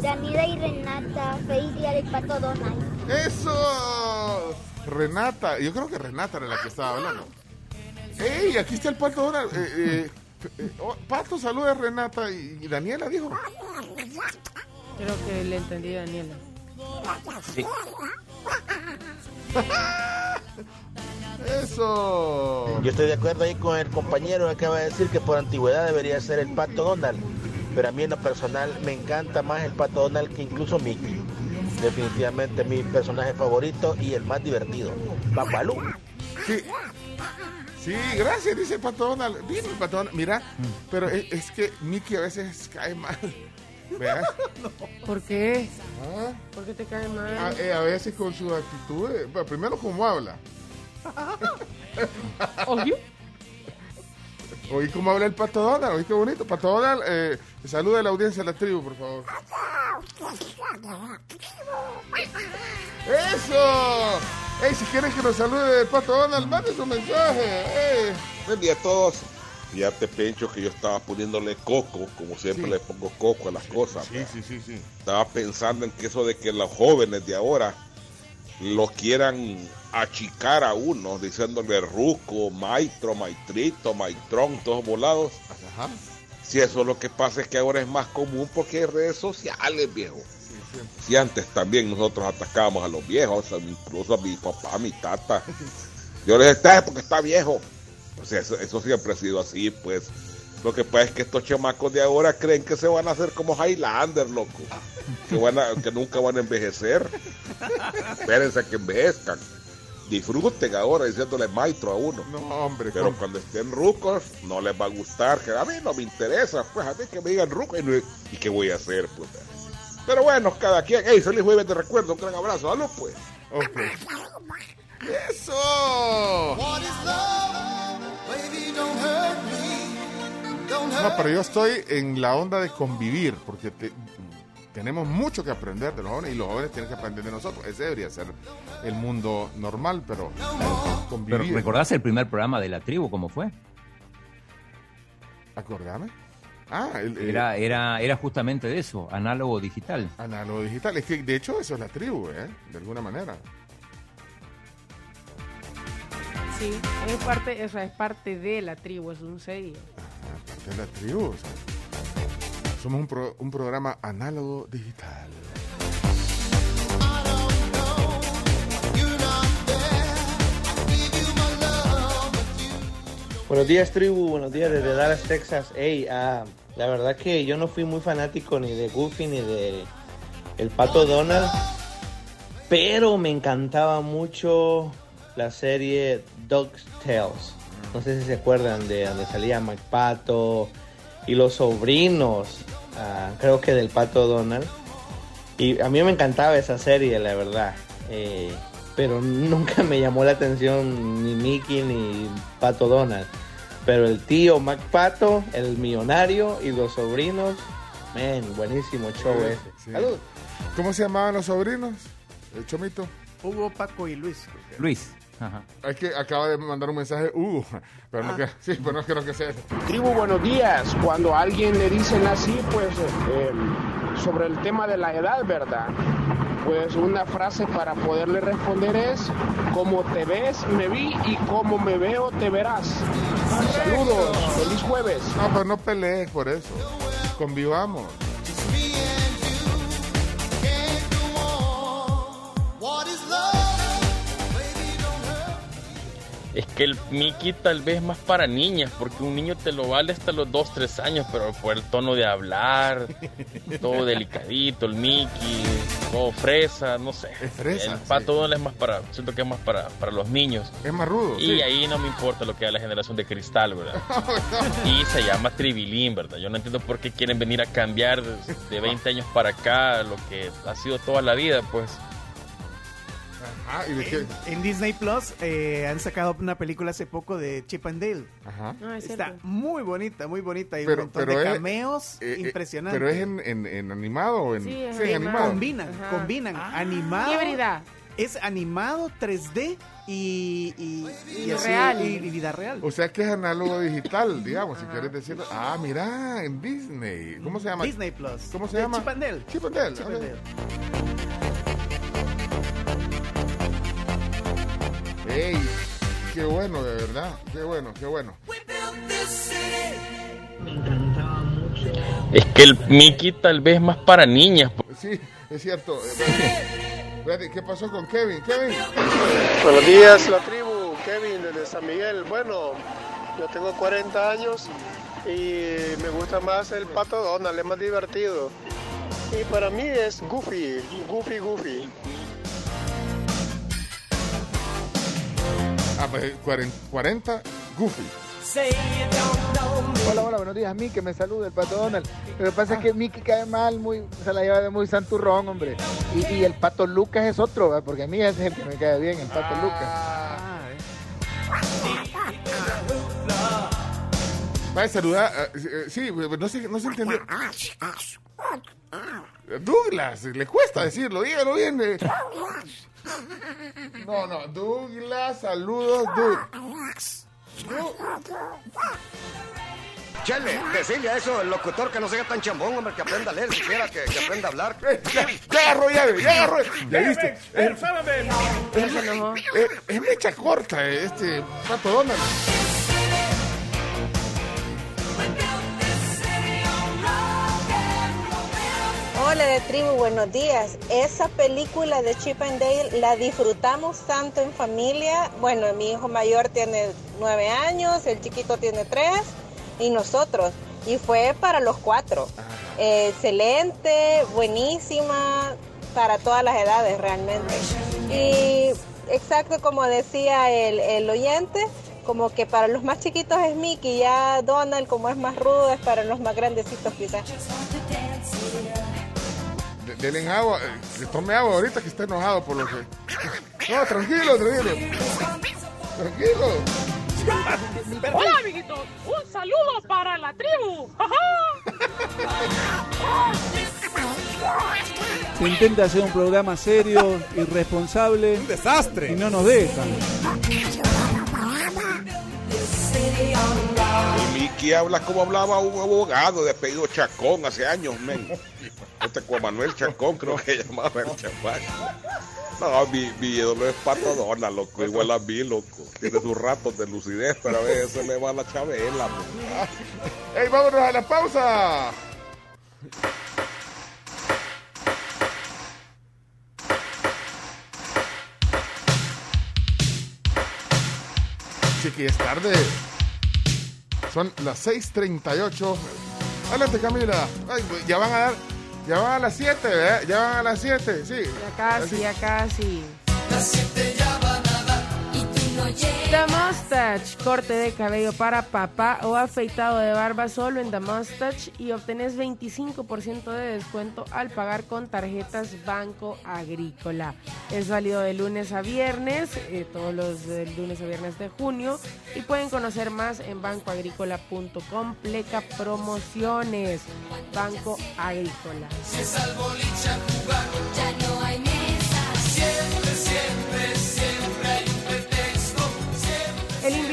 Speaker 14: Daniela y Renata, feliz día del pato Donald.
Speaker 3: ¡Eso! Renata, yo creo que Renata era la que estaba hablando. ¡Ey! Aquí está el pato Donald. Eh, eh, eh, oh, pato, saluda a Renata y, y Daniela dijo.
Speaker 6: Creo que le entendí a Daniela.
Speaker 5: Sí. (laughs)
Speaker 3: ¡Eso!
Speaker 15: Yo estoy de acuerdo ahí con el compañero que acaba de decir que por antigüedad debería ser el Pato Donald. Pero a mí en lo personal me encanta más el Pato Donald que incluso Mickey. Definitivamente mi personaje favorito y el más divertido. Papalú.
Speaker 3: Sí. Sí, gracias, dice pato Donald. Dime, pato Donald. Mira, pero es, es que Mickey a veces cae mal. ¿Verdad? (laughs)
Speaker 6: ¿Por qué?
Speaker 3: Ah,
Speaker 6: ¿Por qué te cae mal?
Speaker 3: a, eh, a veces con sus actitudes. Bueno, primero, cómo habla. (laughs)
Speaker 6: Obvio.
Speaker 3: Oí cómo habla el pato Donald. Oí qué bonito. Pato Donald, eh, saluda a la audiencia de la tribu, por favor. ¡Eso! ¡Ey, si quieren que nos salude el pato Donald, mande su mensaje! ¡Ey!
Speaker 9: Buen día a todos. Fíjate, Pencho, que yo estaba poniéndole coco, como siempre
Speaker 3: Sí.
Speaker 9: le pongo coco a las cosas.
Speaker 3: Sí, sí, sí, sí.
Speaker 9: Estaba pensando en que eso de que los jóvenes de ahora lo quieran achicar a uno, diciéndole ruco, maestro, maestrito, maestrón, todos volados.
Speaker 3: Ajá.
Speaker 9: Si eso es lo que pasa es que ahora es más común porque hay redes sociales, viejo. Si antes también nosotros atacábamos a los viejos, incluso a mi papá, a mi tata. (laughs) Yo le decía, "Está porque está viejo. O sea, eso, eso siempre ha sido así, pues. Lo que pasa es que estos chamacos de ahora creen que se van a hacer como Highlander, loco. Que, van a- que nunca van a envejecer. Espérense a que envejezcan. Disfruten ahora diciéndole maestro a uno.
Speaker 3: No, hombre.
Speaker 9: Pero cuando estén rucos, no les va a gustar. Que a mí no me interesa. Pues a mí que me digan ruco. ¿Y, no- ¿y qué voy a hacer? Pues? Pero bueno, cada quien. ¡Ey, feliz jueves de recuerdo! Un gran abrazo. ¡Salud, pues!
Speaker 3: ¡Eso! No, pero yo estoy en la onda de convivir, porque te- tenemos mucho que aprender de los jóvenes y los jóvenes tienen que aprender de nosotros. Ese debería ser el mundo normal, pero
Speaker 5: Pero
Speaker 3: convivir.
Speaker 5: ¿recordás el primer programa de la tribu cómo fue?
Speaker 3: Acordame. Ah, el, el
Speaker 5: Era, era, era justamente de eso, análogo digital.
Speaker 3: análogo digital. Es que de hecho eso es la tribu, ¿eh? De alguna manera.
Speaker 6: Sí, es parte, o sea, es parte de la tribu, es un sello.
Speaker 3: Aparte de la tribu. o sea, somos un, pro- un programa análogo digital.
Speaker 16: Buenos días, tribu. Buenos días desde Dallas, Texas. Hey, ah, la verdad que yo no fui muy fanático ni de Goofy ni de El Pato Donald, pero me encantaba mucho la serie Dog's Tales. No sé si se acuerdan de donde salía Mike Pato y los sobrinos, ah, creo que del Pato Donald. Y a mí me encantaba esa serie, la verdad. Eh, pero nunca me llamó la atención ni Mickey ni Pato Donald. Pero el tío Mac Pato, el millonario y los sobrinos, man, buenísimo show ese.
Speaker 3: Sí.
Speaker 16: Salud.
Speaker 3: ¿Cómo se llamaban los sobrinos? El chomito.
Speaker 1: Hugo, Paco y Luis.
Speaker 5: Luis. Ajá.
Speaker 3: Es que acaba de mandar un mensaje Hugo, (laughs) pero no que, sí, pero no creo que sea.
Speaker 17: Tribu, buenos días. Cuando a alguien le dicen así, pues eh, sobre el tema de la edad, ¿verdad? Pues una frase para poderle responder es, como te ves, me vi y como me veo, te verás. Saludos, feliz jueves.
Speaker 3: No, pero no pelees por eso. Convivamos.
Speaker 11: Es que el Mickey tal vez es más para niñas, porque un niño te lo vale hasta los 2, 3 años, pero por el tono de hablar, todo (laughs) delicadito, el Mickey, todo fresa, no sé.
Speaker 3: fresa,
Speaker 11: el pato Donald es más para, siento que es más para, para los niños.
Speaker 3: Es más rudo.
Speaker 11: Y
Speaker 3: sí.
Speaker 11: ahí no me importa lo que haga la generación de cristal, ¿verdad? (laughs) Y se llama Tribilín, ¿verdad? Yo no entiendo por qué quieren venir a cambiar de, (laughs) de 20 años para acá lo que ha sido toda la vida, pues.
Speaker 3: Ah, ¿y de qué?
Speaker 1: En, en Disney Plus eh, han sacado una película hace poco de Chip and Dale.
Speaker 3: Ajá.
Speaker 6: Ah, es
Speaker 1: Está
Speaker 6: cierto.
Speaker 1: muy bonita, muy bonita. Hay
Speaker 3: Pero-
Speaker 1: un montón
Speaker 3: pero
Speaker 1: de
Speaker 3: es-
Speaker 1: cameos
Speaker 3: Eh, eh,
Speaker 1: impresionantes.
Speaker 3: Pero es en, en, en animado o en.
Speaker 6: Sí, es
Speaker 3: en
Speaker 6: animado.
Speaker 1: Combinan,
Speaker 6: Ajá.
Speaker 1: combinan. animado.
Speaker 6: Híbrida.
Speaker 1: Es animado 3D y, y,
Speaker 6: Y
Speaker 1: así,
Speaker 6: real.
Speaker 1: y- y vida real.
Speaker 3: O sea que es análogo digital, (laughs) digamos, si quieres decirlo. Ah, mira, en Disney. ¿Cómo se llama?
Speaker 1: Disney Plus.
Speaker 3: ¿Cómo se
Speaker 1: De
Speaker 3: llama?
Speaker 1: Chip and Dale.
Speaker 3: ¡Ey! ¡Qué bueno, de verdad! ¡Qué bueno, qué bueno!
Speaker 11: Es que el Mickey tal vez es más para niñas. pues.
Speaker 3: Sí, es cierto. ¿Qué pasó con Kevin? Kevin.
Speaker 18: Buenos días, la tribu. Kevin desde San Miguel. Bueno, yo tengo 40 años y me gusta más el pato Donald, es más divertido. Y para mí es Goofy, Goofy, Goofy.
Speaker 3: 40, 40 Goofy.
Speaker 19: Hola, hola, buenos días. Mickey, me saluda el pato Donald. Lo que pasa es que Mickey cae mal, muy, se la lleva de muy santurrón, hombre. Y, y el pato Lucas es otro, ¿verdad? porque a mí ese es el que me cae bien, el pato Lucas.
Speaker 3: Va a saludar. eh, eh, sí, no se, no se entendió. Douglas, le cuesta decirlo, dígalo bien. eh. No, no, Douglas, saludos, Douglas.
Speaker 20: Chele, decirle a eso el locutor que no sea tan chambón, hombre, que aprenda a leer siquiera, que, que aprenda a hablar.
Speaker 3: Ya, ya agarró llave, ya. ¿Ya viste? Eh, es mecha corta eh, este Pato Donald.
Speaker 21: Hola de tribu, buenos días. Esa película de Chip and Dale la disfrutamos tanto en familia. Bueno, mi hijo mayor tiene nueve años, el chiquito tiene tres y nosotros. Y fue para los cuatro. Eh, excelente, buenísima, para todas las edades realmente. Y exacto como decía el, el oyente, como que para los más chiquitos es Mickey, ya Donald como es más rudo es para los más grandecitos quizás.
Speaker 3: De- Denle agua, eh, que tome agua ahorita que está enojado por lo que. No, tranquilo, tranquilo. Tranquilo. (laughs)
Speaker 22: Hola, amiguitos. Un saludo para la tribu.
Speaker 23: Se intenta hacer un programa serio, irresponsable. Un desastre. Y no nos dejan.
Speaker 9: Y Mickey habla como hablaba un abogado de apellido Chacón hace años, men. Este Juan Manuel Chacón creo que llamaba el chamaco. No, mi, mi ídolo es Pato Donald, loco, igual a mí, loco. Tiene sus ratos de lucidez, pero a veces se le va la chabela. pues.
Speaker 3: ¡Ey, vámonos a la pausa! Chiqui, es tarde. Son las 6:38. Adelante, Camila. Ay, ya van a dar. Ya van a las 7, ¿eh? Ya van a las 7, sí.
Speaker 6: Ya casi, ya casi.
Speaker 2: Las siete ya
Speaker 6: The Mustache, corte de cabello para papá o afeitado de barba solo en The Mustache y obtenés 25% de descuento al pagar con tarjetas Banco Agrícola. Es válido de lunes a viernes, eh, todos los eh, lunes a viernes de junio y pueden conocer más en bancoagrícola.com, pleca promociones, Banco Agrícola.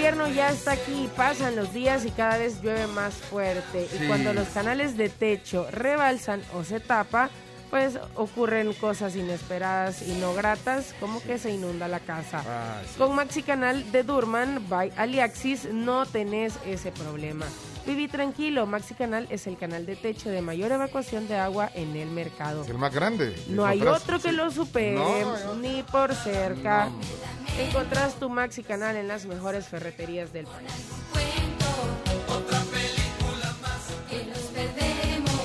Speaker 6: Invierno ya está aquí, pasan los días y cada vez llueve más fuerte. Y cuando los canales de techo rebalsan o se tapa, pues ocurren cosas inesperadas y no gratas, como que se inunda la casa. Con Maxi Canal de Durman by Aliaxis no tenés ese problema. Viví tranquilo, Maxi Canal es el canal de techo de mayor evacuación de agua en el mercado.
Speaker 3: Es el más grande.
Speaker 6: No hay otro que
Speaker 3: sí.
Speaker 6: lo supere,
Speaker 3: No,
Speaker 6: ni por cerca. Encontrás tu Maxi Canal en las mejores ferreterías del país.
Speaker 24: Otra película más que nos perdemos.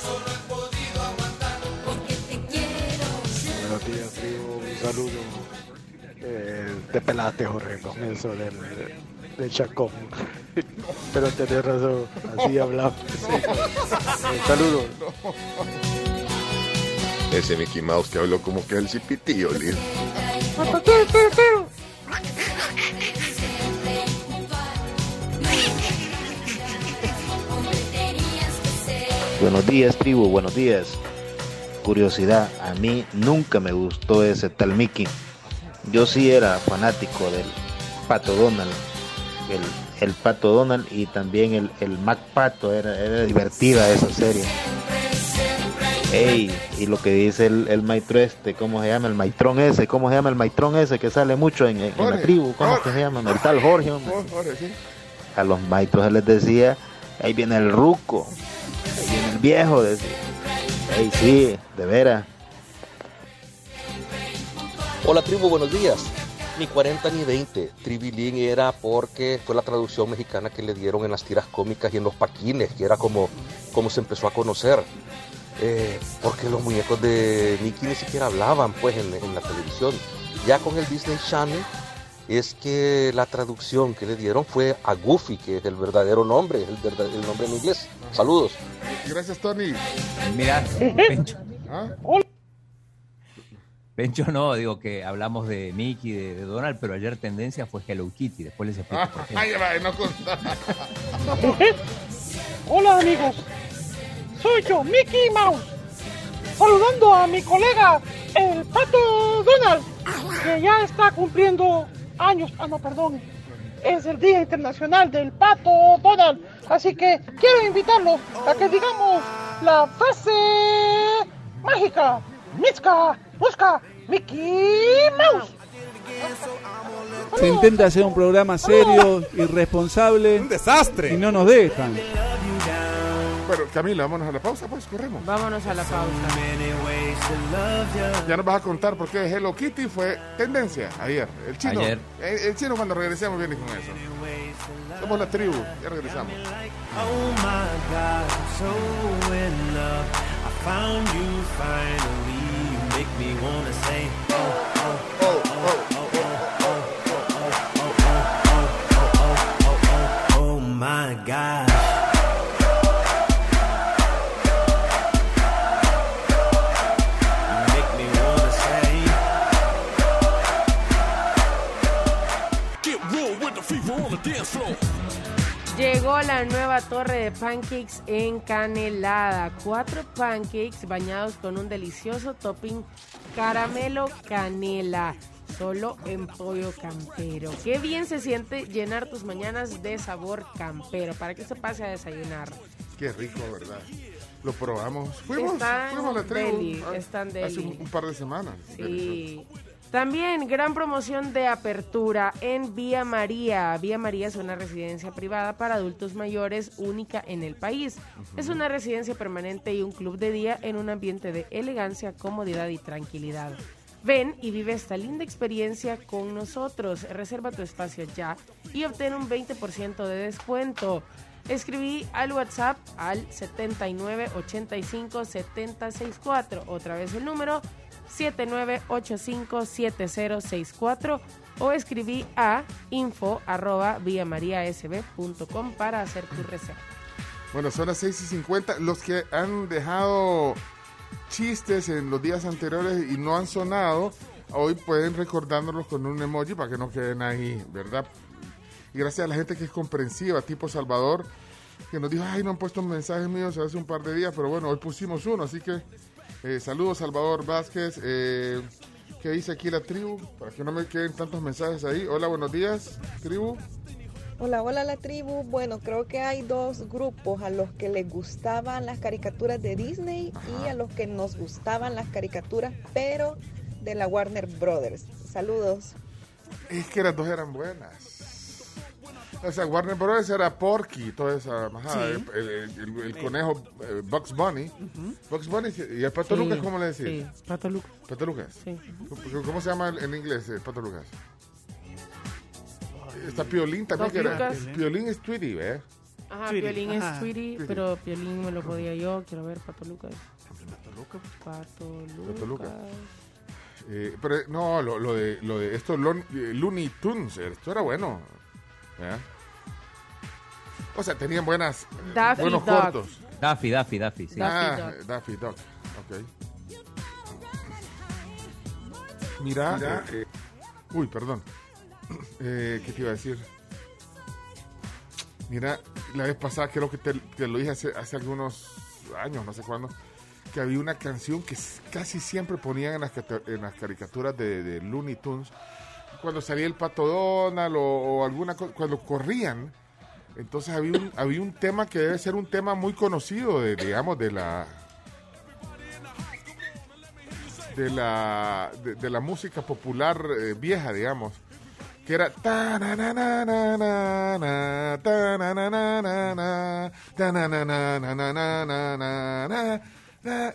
Speaker 24: Solo he podido aguantar porque te quiero.
Speaker 25: Buenos días, tribu. Un saludo. Eh, te pelaste, Jorge, el comienzo del, del chacón. Pero tenés razón, así hablamos. Un saludo.
Speaker 2: Ese Mickey Mouse que habló como que el cipitío, Lil.
Speaker 26: Buenos días, tribu, buenos días. Curiosidad, a mí nunca me gustó ese tal Mickey. Yo sí era fanático del Pato Donald. El, el Pato Donald y también el, el Mac Pato, era, era divertida esa serie. Ey, y lo que dice el, el maestro este, ¿cómo se llama? El maitrón ese, ¿cómo se llama el maitrón ese que sale mucho en, en- en la tribu? ¿Cómo
Speaker 3: Jorge.
Speaker 26: que se llama? El tal Jorge, hombre.
Speaker 3: Jorge, sí.
Speaker 26: A los maestros se les decía, ahí viene el ruco, ahí viene el viejo, decía. Ey, sí, de veras.
Speaker 27: Hola tribu, buenos días. Ni 40 ni 20. Tribilín era porque fue la traducción mexicana que le dieron en las tiras cómicas y en los paquines, que era como, como se empezó a conocer. Eh, porque los muñecos de Mickey ni siquiera hablaban pues en, en la televisión. Ya con el Disney Channel es que la traducción que le dieron fue a Goofy, que es el verdadero nombre, el, verdad- el nombre en inglés. Saludos.
Speaker 3: Gracias, Tony.
Speaker 5: Mira. (laughs)
Speaker 3: ¿Ah?
Speaker 5: Pencho no, digo que hablamos de Mickey, de, de Donald, pero ayer tendencia fue Hello Kitty. Después les explico por qué.
Speaker 3: Ay, va, no.
Speaker 22: Hola amigos, soy yo, Mickey Mouse, saludando a mi colega, el Pato Donald, que ya está cumpliendo años, ah no, perdón, es el Día Internacional del Pato Donald, así que quiero invitarlos a que digamos la frase mágica, Mitska, busca Mickey Mouse.
Speaker 23: Se intenta hacer un programa serio, irresponsable. Un
Speaker 28: desastre.
Speaker 23: Y no nos dejan.
Speaker 3: Bueno, Camila, vámonos a la pausa, pues corremos.
Speaker 6: Vámonos a la pausa.
Speaker 3: Ya nos vas a contar por qué Hello Kitty fue tendencia ayer. El chino.
Speaker 5: Ayer.
Speaker 3: El, el chino cuando regresemos viene con eso. Somos la tribu, ya regresamos.
Speaker 29: Oh my God, so in love. found you finally. You make me wanna say, oh, oh, oh, oh. oh, oh, oh my God.
Speaker 6: Llegó la nueva torre de pancakes encanelada. Cuatro pancakes bañados con un delicioso topping caramelo canela. Solo en pollo campero. Qué bien se siente llenar tus mañanas de sabor campero. Para que se pase a desayunar.
Speaker 3: Qué rico, ¿verdad? Lo probamos. Fuimos, fuimos a la tribu
Speaker 6: deli, está en
Speaker 3: hace
Speaker 6: deli.
Speaker 3: un, un par de semanas.
Speaker 6: Sí. También gran promoción de apertura en Vía María. Vía María es una residencia privada para adultos mayores única en el país. Es una residencia permanente y un club de día en un ambiente de elegancia, comodidad y tranquilidad. Ven y vive esta linda experiencia con nosotros. Reserva tu espacio ya y obtén un 20% de descuento. Escribí al WhatsApp al 79857064. Otra vez el número 79857064 o escribí a info arroba para hacer tu reserva.
Speaker 3: Bueno, son las 6 y 50. Los que han dejado chistes en los días anteriores y no han sonado, hoy pueden recordárnoslos con un emoji para que no queden ahí, ¿verdad? Y gracias a la gente que es comprensiva, tipo Salvador, que nos dijo, ay, no han puesto mensajes míos hace un par de días, pero bueno, hoy pusimos uno, así que eh, saludos Salvador Vázquez. Eh, ¿Qué dice aquí la tribu? Para que no me queden tantos mensajes ahí. Hola, buenos días, tribu.
Speaker 30: Hola, hola la tribu. Bueno, creo que hay dos grupos, a los que les gustaban las caricaturas de Disney y a los que nos gustaban las caricaturas, pero de la Warner Brothers. Saludos.
Speaker 3: Es que las dos eran buenas. O sea, Warner Bros. era Porky, toda esa majada.
Speaker 1: Sí.
Speaker 3: El, el- el- el conejo eh, Bugs Bunny. Bugs Bunny y el Pato
Speaker 6: Sí,
Speaker 3: Lucas, ¿cómo le decís?
Speaker 6: sí, Pato Lucas.
Speaker 3: Pato Lucas.
Speaker 6: Sí.
Speaker 3: ¿Cómo, cómo se llama en inglés el Pato Lucas? Está Piolín también, que era.
Speaker 6: Lucas.
Speaker 3: Piolín es Tweety, ¿eh?
Speaker 6: Ajá,
Speaker 1: Tweety.
Speaker 6: Piolín
Speaker 1: Ajá.
Speaker 6: es Tweety,
Speaker 3: Tweety.
Speaker 6: pero Piolín me lo podía yo. Quiero ver, Pato Lucas. Pato Lucas.
Speaker 3: Pato Lucas. Eh, pero eh, no, lo, lo de, lo de esto, eh, Looney Tunes, esto era bueno. ¿Eh? O sea, tenían buenas, eh,
Speaker 6: Daffy
Speaker 3: buenos
Speaker 6: Duck.
Speaker 3: cortos.
Speaker 5: Daffy, Daffy, Daffy, sí.
Speaker 3: Ah, Daffy Duck. Ok. Mira. eh, uy, perdón. (clears throat) Eh, ¿Qué te iba a decir? Mira, la vez pasada creo que te, te lo dije hace, hace algunos años, no sé cuándo, que había una canción que casi siempre ponían en las, en las caricaturas de, de Looney Tunes, cuando salía el Pato Donald o, o alguna cosa, cuando corrían, entonces había un, había un tema que debe ser un tema muy conocido, de, digamos, de la... De la, de, de la música popular eh, vieja, digamos, que era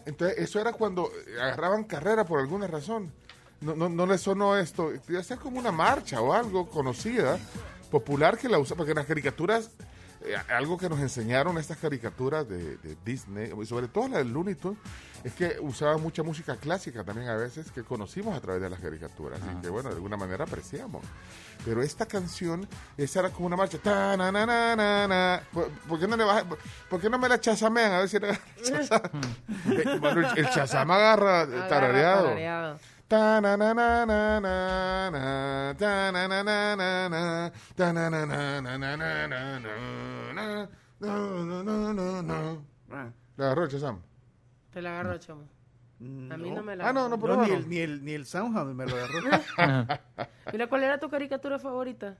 Speaker 3: entonces eso era cuando agarraban carrera por alguna razón. No, no, no le sonó esto, ya sea como una marcha o algo conocida, popular que la usa, porque en las caricaturas eh, algo que nos enseñaron estas caricaturas de, de Disney, sobre todo la de Looney Tunes, es que usaban mucha música clásica también a veces que conocimos a través de las caricaturas y que bueno, de alguna manera apreciamos. Pero esta canción, esa era como una marcha. Ta, na, na, na, na, na. ¿Por, por qué no le baja- por qué no me la chasamean? A ver si le. (laughs) Eh, el, el chazam eh,
Speaker 6: Agarra
Speaker 3: tarareado. La agarró Chazam.
Speaker 6: Te la agarró Chamo. A mí no, me la
Speaker 3: Ah, no, no, pero
Speaker 1: no, ni, el, ni, el, ni el Soundhound me lo agarró. (laughs) (laughs)
Speaker 6: Mira, ¿cuál era tu caricatura favorita?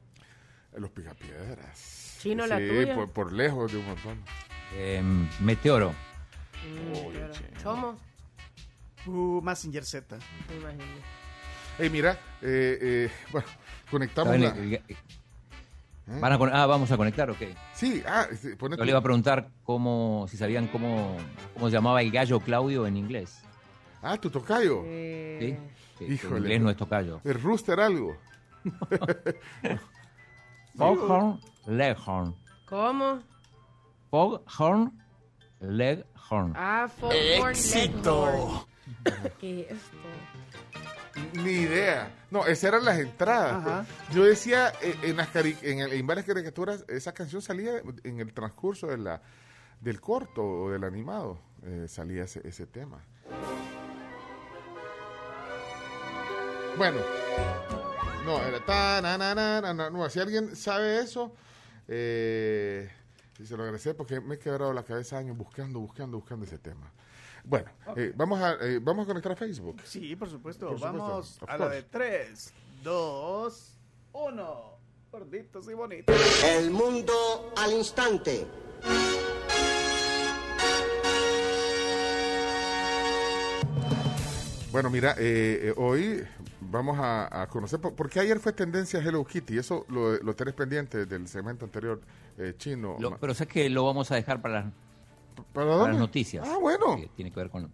Speaker 3: Los picapiedras.
Speaker 6: Chino, la tuya.
Speaker 3: Sí, por, por lejos de un montón.
Speaker 5: Eh, meteoro.
Speaker 6: Mm, Oye, Chomo.
Speaker 1: Uh, Massinger Z.
Speaker 3: Hey, mira, eh, eh, bueno, conectamos
Speaker 5: ¿Saben
Speaker 3: la...
Speaker 5: el- el- Van a con- ah, vamos a conectar, ok.
Speaker 3: Sí, ah, este, pone
Speaker 5: Yo le iba a preguntar cómo, si sabían cómo, cómo se llamaba el gallo Claudio en inglés.
Speaker 3: Ah, tu tocayo.
Speaker 5: Sí, sí,
Speaker 3: Híjole.
Speaker 5: En inglés no es tocayo.
Speaker 3: El rooster algo. (laughs)
Speaker 5: Foghorn Leghorn.
Speaker 6: ¿Cómo?
Speaker 5: Foghorn Leghorn.
Speaker 6: Ah, Foghorn
Speaker 5: ¡Éxito!
Speaker 6: Leghorn. ¿Qué es esto?
Speaker 3: Ni idea. No, esas eran las entradas.
Speaker 1: Ajá.
Speaker 3: pues. Yo decía, eh, en, las cari- en, el- en varias caricaturas, esa canción salía en el transcurso de la, del corto o del animado. eh, salía ese, ese tema. Bueno. No, era ta, na, na, na, na, na. No, si alguien sabe eso, eh, y se lo agradeceré porque me he quebrado la cabeza años buscando, buscando, buscando ese tema. Bueno, eh, vamos, a, eh, vamos a conectar a Facebook.
Speaker 1: Sí, por supuesto.
Speaker 3: Por
Speaker 1: Vamos
Speaker 3: of
Speaker 1: a la
Speaker 3: course.
Speaker 1: de 3, 2, 1. Gorditos y bonitos.
Speaker 31: El mundo al instante.
Speaker 3: Bueno, mira, eh, eh, hoy vamos a, a conocer, por- porque ayer fue tendencia Hello Kitty, eso lo, lo tenés pendiente del segmento anterior eh, chino.
Speaker 5: Lo- pero sé que lo vamos a dejar para las,
Speaker 3: ¿Para
Speaker 5: las noticias.
Speaker 3: Ah, bueno.
Speaker 5: Que tiene que ver con...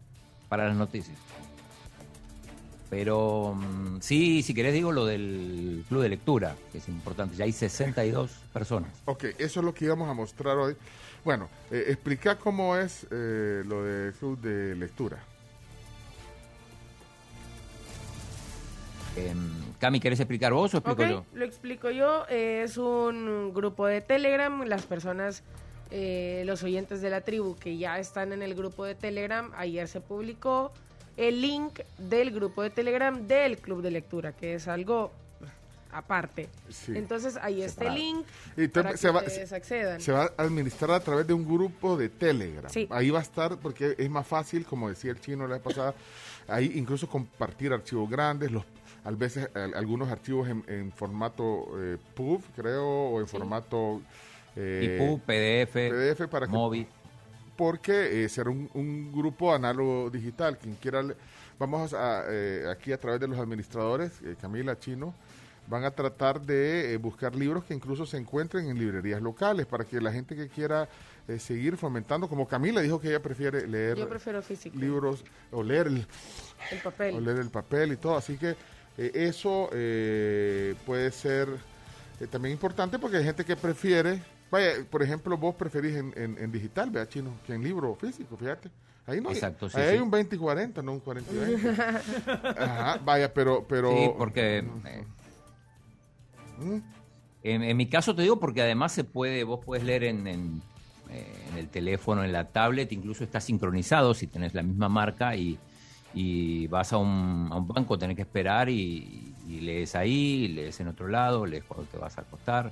Speaker 5: Para las noticias. Pero mm, sí, si querés digo lo del club de lectura, que es importante. Ya hay 62 personas.
Speaker 3: Ok, eso es lo que íbamos a mostrar hoy. Bueno, eh, explica cómo es eh, lo del club de lectura.
Speaker 5: Em, Cami, ¿querés explicar vos o explico
Speaker 6: Ok,
Speaker 5: yo?
Speaker 6: lo explico yo. Eh, es un grupo de Telegram. Las personas, eh, los oyentes de la tribu que ya están en el grupo de Telegram, ayer se publicó el link del grupo de Telegram del club de lectura, que es algo aparte.
Speaker 3: Sí.
Speaker 6: Entonces ahí está el link
Speaker 3: se va-
Speaker 6: ustedes accedan.
Speaker 3: Se va a administrar a través de un grupo de Telegram.
Speaker 6: Sí.
Speaker 3: Ahí va a estar, porque es más fácil, como decía el chino la vez pasada, ahí incluso compartir archivos grandes, los a veces al- algunos archivos en, en formato eh, PUB, creo, o en formato... eh,
Speaker 5: IPU, PDF,
Speaker 3: PDF para que-
Speaker 5: móvil.
Speaker 3: porque eh, será un, un grupo análogo digital. Quien quiera, le- vamos a, eh, aquí a través de los administradores, eh, Camila Chino, van a tratar de eh, buscar libros que incluso se encuentren en librerías locales para que la gente que quiera eh, seguir fomentando, como Camila dijo que ella prefiere leer
Speaker 6: Yo prefiero físico.
Speaker 3: libros o leer el,
Speaker 6: El papel.
Speaker 3: o leer el papel y todo. Así que eh, eso eh, puede ser eh, también importante porque hay gente que prefiere, vaya, por ejemplo, vos preferís en, en- en digital, vea, chino, que en libro físico, fíjate. Ahí no,
Speaker 5: Exacto, sí,
Speaker 3: ahí hay
Speaker 5: sí.
Speaker 3: un 20 y 40, no un 40 y 20. (laughs) Ajá, vaya, pero... pero
Speaker 5: Sí, porque... eh, en, en mi caso te digo porque además se puede, vos puedes leer en, en, eh, en el teléfono, en la tablet, incluso está sincronizado si tenés la misma marca y, y vas a un, a un banco, tenés que esperar y, y lees ahí, lees en otro lado, lees cuando te vas a acostar.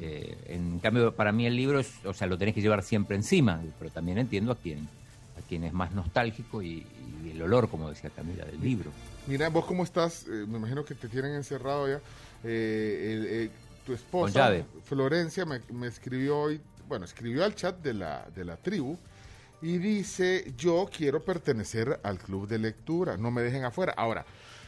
Speaker 5: Eh, en cambio, para mí el libro, es, o sea, lo tenés que llevar siempre encima, pero también entiendo a quien, a quien es más nostálgico y, y el olor, como decía Camila, del libro.
Speaker 3: Mira, vos cómo estás, Eh, me imagino que te tienen encerrado ya. Eh, el- eh, tu esposa. Florencia, me, me escribió hoy, bueno, escribió al chat de la, de la tribu y dice, yo quiero pertenecer al club de lectura, no me dejen afuera. Ahora,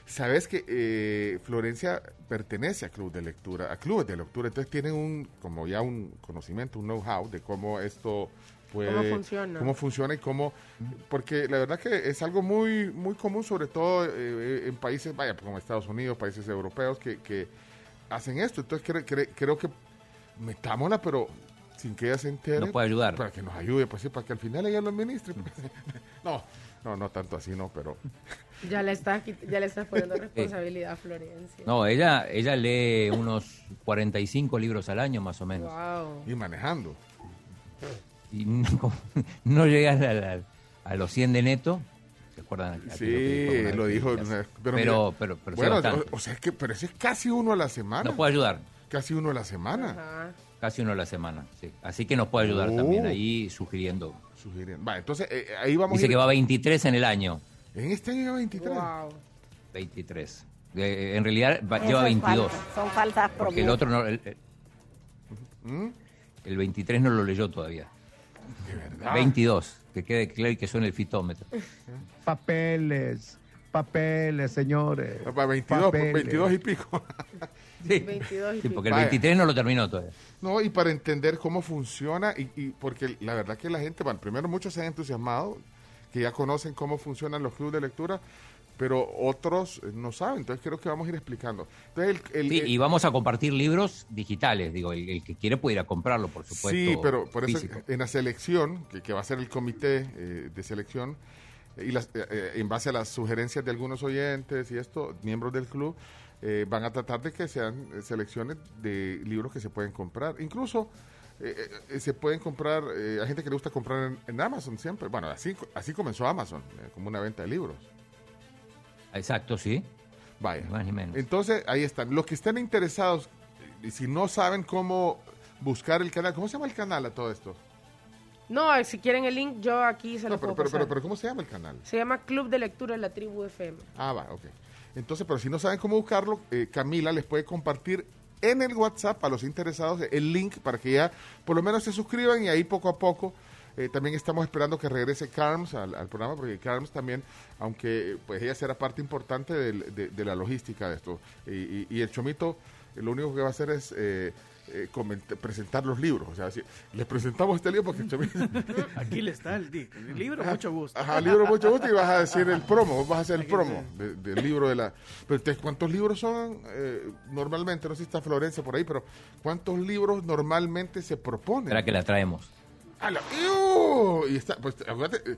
Speaker 3: sabes que eh, Florencia pertenece a club de lectura, a clubes de lectura, entonces tienen un, como ya un conocimiento, un know-how de cómo esto puede...
Speaker 6: ¿Cómo funciona?
Speaker 3: cómo funciona y cómo porque la verdad que es algo muy muy común sobre todo eh, en países vaya como Estados Unidos países europeos que, que hacen esto entonces cre- cre- creo que metámosla pero sin que ella se entere
Speaker 5: Nos puede ayudar.
Speaker 3: para que nos ayude pues sí para que al final ella lo administre (laughs) no no no tanto así no pero (laughs)
Speaker 6: Ya le estás, ya le estás poniendo responsabilidad a Florencia.
Speaker 5: No, ella, ella lee unos 45 libros al año más o menos.
Speaker 6: Wow.
Speaker 3: y manejando
Speaker 5: Y no, no llega a, la- a los 100 de neto. ¿Se acuerdan?
Speaker 3: sí
Speaker 5: dijo
Speaker 3: lo dijo
Speaker 5: Pero,
Speaker 3: una-
Speaker 5: pero,
Speaker 3: mira,
Speaker 5: pero,
Speaker 3: bueno o, o sea es que pero ese es casi uno a la semana
Speaker 5: Nos puede ayudar.
Speaker 3: casi uno a la semana
Speaker 6: Ajá.
Speaker 5: Casi uno a la semana. sí. Así que nos puede ayudar
Speaker 3: Oh.
Speaker 5: también ahí sugiriendo.
Speaker 3: Sugiriendo va entonces eh, ahí vamos a
Speaker 5: Dice
Speaker 3: ir-
Speaker 5: que va 23 en el año.
Speaker 3: en este año ya 23
Speaker 6: Wow.
Speaker 5: 23. Eh, en realidad va- lleva
Speaker 21: es
Speaker 5: 22.
Speaker 21: falso, Son falsas
Speaker 5: Porque el
Speaker 21: promesas.
Speaker 5: otro no. El, el-
Speaker 3: ¿Mm?
Speaker 5: el 23 no lo leyó todavía.
Speaker 3: De verdad.
Speaker 5: 22. Que quede claro y que suene el fitómetro.
Speaker 32: Papeles, papeles, señores.
Speaker 3: Va, 22,
Speaker 32: Papeles.
Speaker 3: 22 y pico. (laughs)
Speaker 5: Sí,
Speaker 6: 22 y
Speaker 5: sí,
Speaker 6: pico.
Speaker 5: porque el
Speaker 3: Vaya.
Speaker 5: 23 no lo terminó todavía.
Speaker 3: No, y para entender cómo funciona, y, y porque la verdad que la gente, bueno, primero muchos se han entusiasmado, que ya conocen cómo funcionan los clubes de lectura, pero otros eh, no saben, entonces creo que vamos a ir explicando. Entonces, el, el-
Speaker 5: Sí,
Speaker 3: el-
Speaker 5: y vamos a compartir libros digitales. Digo, el, el que quiere puede ir a comprarlo, por supuesto.
Speaker 3: sí, pero por eso
Speaker 5: físico.
Speaker 3: en la selección, que, que va a ser el comité eh, de selección, y las, eh, eh, en base a las sugerencias de algunos oyentes y esto, miembros del club, eh, van a tratar de que sean eh, selecciones de libros que se pueden comprar. Incluso eh, eh, se pueden comprar, eh, hay gente que le gusta comprar en, en Amazon siempre. Bueno, así, así comenzó Amazon, eh, como una venta de libros.
Speaker 5: Exacto, sí.
Speaker 3: Vaya.
Speaker 5: Más ni menos.
Speaker 3: Entonces, ahí están. Los que estén interesados, y si no saben cómo buscar el canal, ¿cómo se llama el canal a todo esto?
Speaker 6: No, si quieren el link, yo aquí se lo
Speaker 3: pero,
Speaker 6: puedo
Speaker 3: pero,
Speaker 6: pasar.
Speaker 3: pero, pero, ¿cómo se llama el canal?
Speaker 6: Se llama Club de Lectura de la Tribu FM.
Speaker 3: Ah, va, ok. Entonces, pero si no saben cómo buscarlo, eh, Camila les puede compartir en el WhatsApp a los interesados el link para que ya por lo menos se suscriban y ahí poco a poco eh, también estamos esperando que regrese Carms al, programa porque Carms también, aunque pues ella será parte importante de, la logística de esto. Y, y- el Chomito eh, lo único que va a hacer es eh, presentar los libros, o sea, si les presentamos este libro porque (laughs)
Speaker 1: Aquí le está el, libro, mucho gusto.
Speaker 3: Ajá, libro mucho gusto y vas a decir el promo, vos vas a hacer el promo de- del libro de la... Pero te- ¿cuántos libros son eh, normalmente? No sé si está Florencia por ahí, pero ¿cuántos libros normalmente se proponen?
Speaker 5: Espera que la traemos.
Speaker 3: ¡Iu! Y está, pues acuérdate, eh,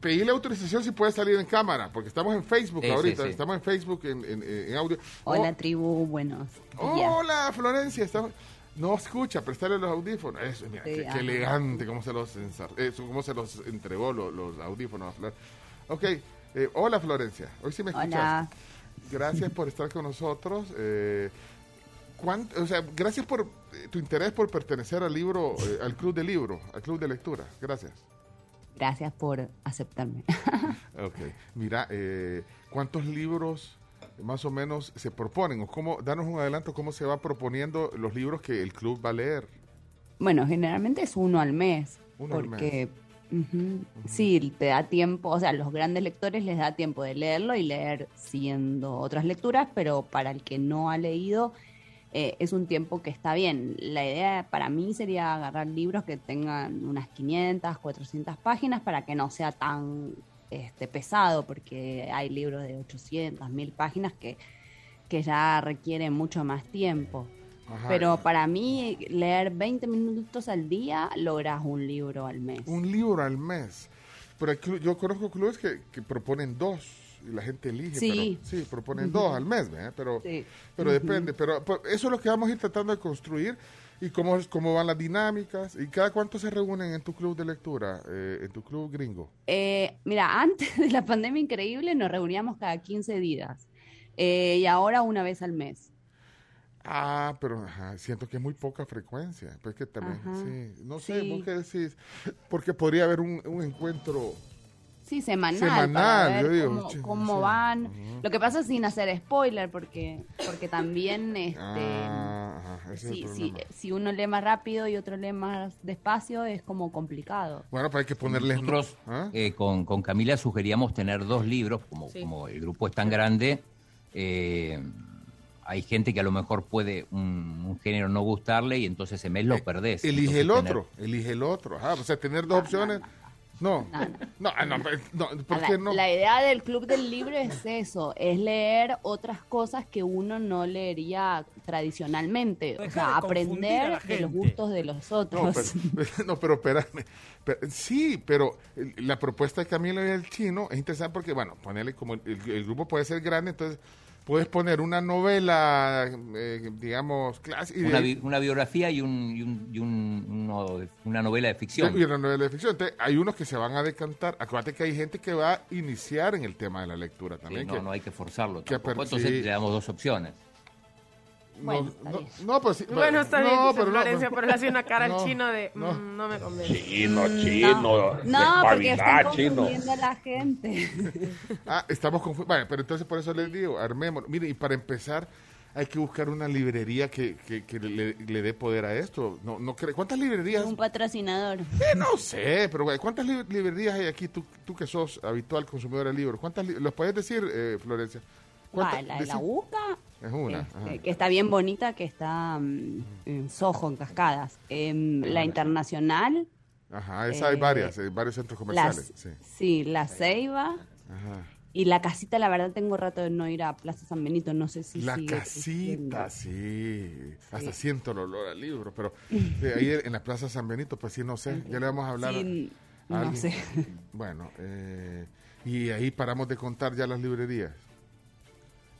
Speaker 3: Pedirle autorización si puede salir en cámara, porque estamos en Facebook
Speaker 5: Sí,
Speaker 3: ahorita,
Speaker 5: sí.
Speaker 3: estamos en Facebook en, en- en audio.
Speaker 33: Hola tribu, buenos
Speaker 3: Oh,
Speaker 33: días.
Speaker 3: hola Florencia, estamos- no escucha, prestarle los audífonos. Eso, mira,
Speaker 33: Sí,
Speaker 3: qué, elegante cómo se los ensar- eh, cómo se los entregó lo- los, audífonos a Flor. Ok, eh, hola Florencia, hoy sí me escuchas.
Speaker 33: Hola.
Speaker 3: Gracias por estar con nosotros. Eh, ¿cuán- o sea, gracias por eh, tu interés por pertenecer al libro, eh, al club de libro, al club de lectura. Gracias.
Speaker 33: Gracias por aceptarme. (laughs)
Speaker 3: Ok, mira, eh, ¿cuántos libros más o menos se proponen? O cómo, danos un adelanto, cómo se va proponiendo los libros que el club va a leer.
Speaker 33: Bueno, generalmente es uno al mes.
Speaker 3: Uno al
Speaker 33: porque ujú, sí, te da tiempo, o sea, a los grandes lectores les da tiempo de leerlo y leer siguiendo otras lecturas, pero para el que no ha leído eh, es un tiempo que está bien. La idea para mí sería agarrar libros que tengan unas 500, 400 páginas para que no sea tan este, pesado, porque hay libros de 800, 1000 páginas que, que ya requieren mucho más tiempo.
Speaker 3: Ajá.
Speaker 33: Pero para mí, leer 20 minutos al día, logras un libro al mes.
Speaker 3: Un libro al mes. Pero hay yo conozco clubes que, que proponen dos y la gente elige.
Speaker 33: Sí.
Speaker 3: Pero, sí, proponen dos al mes, ¿verdad? Pero,
Speaker 33: Sí.
Speaker 3: pero depende. Pero eso es lo que vamos a ir tratando de construir y cómo, cómo van las dinámicas. ¿Y cada cuánto se reúnen en tu club de lectura, eh, en tu club gringo?
Speaker 33: Eh, mira, (laughs) antes de la pandemia increíble nos reuníamos cada 15 días eh, y ahora una vez al mes.
Speaker 3: Ah, pero ajá, siento que es muy poca frecuencia. Pues que también,
Speaker 33: Ajá.
Speaker 3: sí. No sé,
Speaker 33: Sí.
Speaker 3: ¿vos qué decís? Porque podría haber un, un encuentro.
Speaker 33: Sí, semanal.
Speaker 3: Semanal,
Speaker 33: para ver
Speaker 3: yo digo,
Speaker 33: cómo, cómo
Speaker 3: sí.
Speaker 33: van. Lo que pasa es sin hacer spoiler, porque, porque también este,
Speaker 3: Ah,
Speaker 33: si, si, uno lee más rápido y otro lee más despacio, es como complicado.
Speaker 3: Bueno, pues hay que ponerles.
Speaker 5: Nosotros
Speaker 3: ¿Ah?
Speaker 5: eh, con, con Camila sugeríamos tener dos libros, como,
Speaker 33: Sí.
Speaker 5: como el grupo es tan grande, eh, hay gente que a lo mejor puede un, un género no gustarle y entonces ese mes lo perdés.
Speaker 3: Eh, Elige el
Speaker 5: tener-
Speaker 3: otro, elige el otro. Ajá, o sea, tener dos opciones. No, no, ah, no, pues, no, ¿por
Speaker 33: la,
Speaker 3: qué no?
Speaker 33: la idea del club del libro es eso, es leer otras cosas que uno no leería tradicionalmente, o sea, aprender de los gustos de los otros.
Speaker 3: No, pero, (laughs) (laughs) no, pero espérame. Pero- sí, pero el- la propuesta de Camilo y el chino es interesante porque, bueno, ponerle como el, el- el grupo puede ser grande, entonces puedes poner una novela, eh, digamos, clásica.
Speaker 5: una, bi- una biografía y, un, y, un- y un- uno una novela de ficción.
Speaker 3: Y una novela de ficción. Entonces, hay unos que se van a decantar. Acuérdate que hay gente que va a iniciar en el tema de la lectura
Speaker 5: Sí,
Speaker 3: también.
Speaker 5: no,
Speaker 3: que-
Speaker 5: no hay que forzarlo.
Speaker 3: que
Speaker 5: tampoco. Entonces
Speaker 3: sí.
Speaker 5: le damos dos opciones.
Speaker 3: No,
Speaker 33: Bueno, está
Speaker 3: no,
Speaker 33: bien.
Speaker 3: no, pues sí,
Speaker 6: Bueno, está bien,
Speaker 3: no,
Speaker 6: dice
Speaker 3: pero no,
Speaker 6: Florencia, pero le hace una cara
Speaker 3: no,
Speaker 6: al chino de
Speaker 3: no.
Speaker 6: "Mm, no me convence.
Speaker 9: Chino,
Speaker 33: Mm,
Speaker 9: chino.
Speaker 33: No, porque están
Speaker 9: chino.
Speaker 33: confundiendo a la gente.
Speaker 3: Ah, estamos confundidos. Bueno, pero entonces por eso les digo, armémoslo. Mire, y para empezar, hay que buscar una librería que, que, que le, le dé poder a esto. No, no cre- ¿Cuántas librerías?
Speaker 33: Un patrocinador.
Speaker 3: Eh, no sé, pero güey, ¿cuántas li- librerías hay aquí? Tú, tú que sos habitual consumidor de libros. ¿Cuántas li- ¿Los puedes decir, eh, Florencia? ¿Cuántas?
Speaker 33: la de la UCA,
Speaker 3: Es una.
Speaker 33: este, que está bien bonita, que está mm, en Soho, en Cascadas. Em, la Internacional,
Speaker 3: Ajá, esa hay
Speaker 33: eh,
Speaker 3: varias, hay varios centros comerciales. Sí.
Speaker 33: sí, la Ceiba.
Speaker 3: Ajá.
Speaker 33: Y la casita, la verdad, tengo rato de no ir a Plaza San Benito, no sé si
Speaker 3: La casita, sí. Hasta siento el olor al libro, pero (laughs) eh, ahí en la Plaza San Benito, pues sí, no sé. Ya le vamos a hablar.
Speaker 33: Sí,
Speaker 3: a
Speaker 33: no
Speaker 3: alguien.
Speaker 33: sé.
Speaker 3: Bueno, eh, y ahí paramos de contar ya las librerías.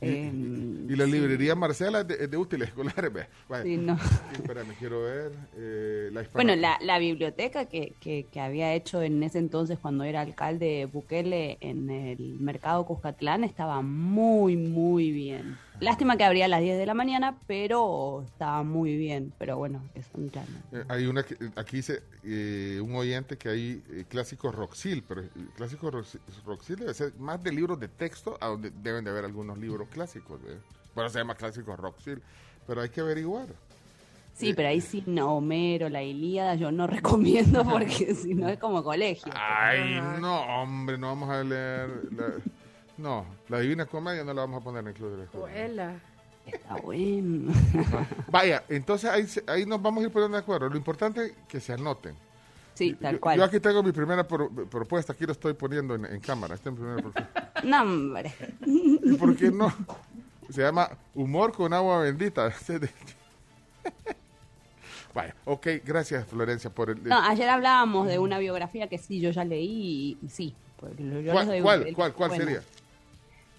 Speaker 3: Y,
Speaker 33: Em,
Speaker 3: y la librería Marcela es de, de útiles escolares. ve. Bueno,
Speaker 33: Sí, no.
Speaker 3: Espérame, quiero ver. eh, la hispano-
Speaker 33: Bueno, la, la biblioteca que, que, que había hecho en ese entonces cuando era alcalde Bukele en el mercado Cuscatlán estaba muy, muy bien. Lástima que abría a las 10 de la mañana, pero estaba muy bien. Pero bueno, eso ya no.
Speaker 3: Eh, hay una que, aquí dice eh, un oyente que hay eh, clásicos Roxil, pero eh, clásicos Roxil, Roxil debe ser más de libros de texto, a donde deben de haber algunos libros clásicos. ¿ve? Bueno, se llama clásicos Roxil, pero hay que averiguar.
Speaker 33: Sí, pero ahí sí, no, Homero, la Ilíada, yo no (laughs) recomiendo porque si no es como colegio.
Speaker 3: Ay, no, hombre, no vamos a leer. la- no, la Divina Comedia no la vamos a poner en el Club de Lectura.
Speaker 6: Abuela.
Speaker 33: Está bueno.
Speaker 3: Vaya, entonces ahí, se- ahí nos vamos a ir poniendo de acuerdo. Lo importante es que se anoten.
Speaker 33: Sí, tal
Speaker 3: Yo-
Speaker 33: cual.
Speaker 3: Yo aquí tengo mi primera pro- propuesta, aquí lo estoy poniendo en, en cámara. Esta es mi primera propuesta. (laughs)
Speaker 33: No, hombre.
Speaker 3: ¿Y (laughs) por qué no? Se llama Humor con agua bendita. (laughs) Vaya, ok, gracias Florencia por el...
Speaker 33: No, ayer hablábamos de una biografía que sí, yo ya leí y, y sí. yo
Speaker 3: ¿Cuál,
Speaker 33: doy
Speaker 3: cuál,
Speaker 33: el-
Speaker 3: cuál, cuál
Speaker 33: bueno,
Speaker 3: sería?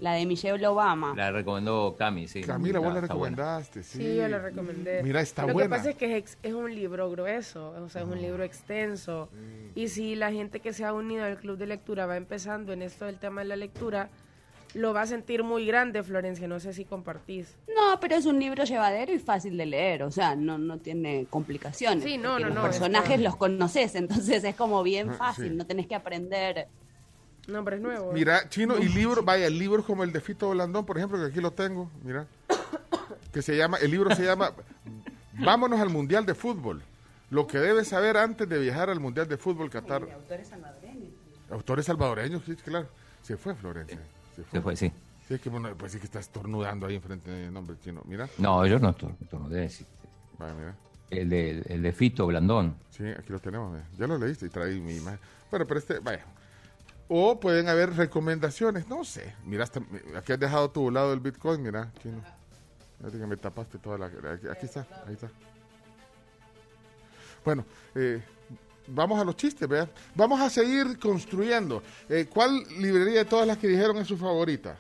Speaker 33: La de Michelle Obama.
Speaker 5: La recomendó Cami, sí.
Speaker 3: Camila, vos la
Speaker 5: buena.
Speaker 3: recomendaste, sí.
Speaker 6: Sí, yo la recomendé.
Speaker 3: Mira, está
Speaker 6: Lo
Speaker 3: buena.
Speaker 6: que pasa es que es, ex- es un libro grueso, o sea, es un libro extenso. Y si la gente que se ha unido al club de lectura va empezando en esto del tema de la lectura, lo va a sentir muy grande, Florencia. No sé si compartís.
Speaker 33: No, pero es un libro llevadero y fácil de leer, o sea, no, no tiene complicaciones.
Speaker 6: Sí, no, no,
Speaker 33: Los
Speaker 6: no,
Speaker 33: personajes
Speaker 6: está-
Speaker 33: los conoces, (laughs) entonces es como bien
Speaker 3: Ah,
Speaker 33: fácil,
Speaker 3: sí.
Speaker 33: no tenés que aprender.
Speaker 6: Nombres nuevos.
Speaker 3: Mira, chino, y libro, vaya, libros como el de Fito Blandón, por ejemplo, que aquí lo tengo, mira, que se llama, el libro se llama Vámonos al Mundial de Fútbol. Lo que debes saber antes de viajar al Mundial de Fútbol Qatar.
Speaker 33: autores salvadoreños.
Speaker 3: Autores salvadoreños, sí, claro. Se fue Florencia. Se fue,
Speaker 5: Se fue, sí.
Speaker 3: Sí, es que bueno, pues sí que está estornudando ahí enfrente del nombre chino. Mira.
Speaker 5: No, yo no no.
Speaker 3: Vaya, mira.
Speaker 5: El de, el de Fito Blandón.
Speaker 3: Sí, aquí lo tenemos. mira. Ya lo leíste y traí mi imagen. Bueno, pero este, vaya. O pueden haber recomendaciones, no sé. Mira, hasta, aquí has dejado tu lado del Bitcoin, mira, chino. Fíjate que me tapaste toda la... Aquí, aquí está, ahí está. Bueno, eh, vamos a los chistes, ¿verdad? Vamos a seguir construyendo. Eh, ¿Cuál librería de todas las que dijeron es su favorita?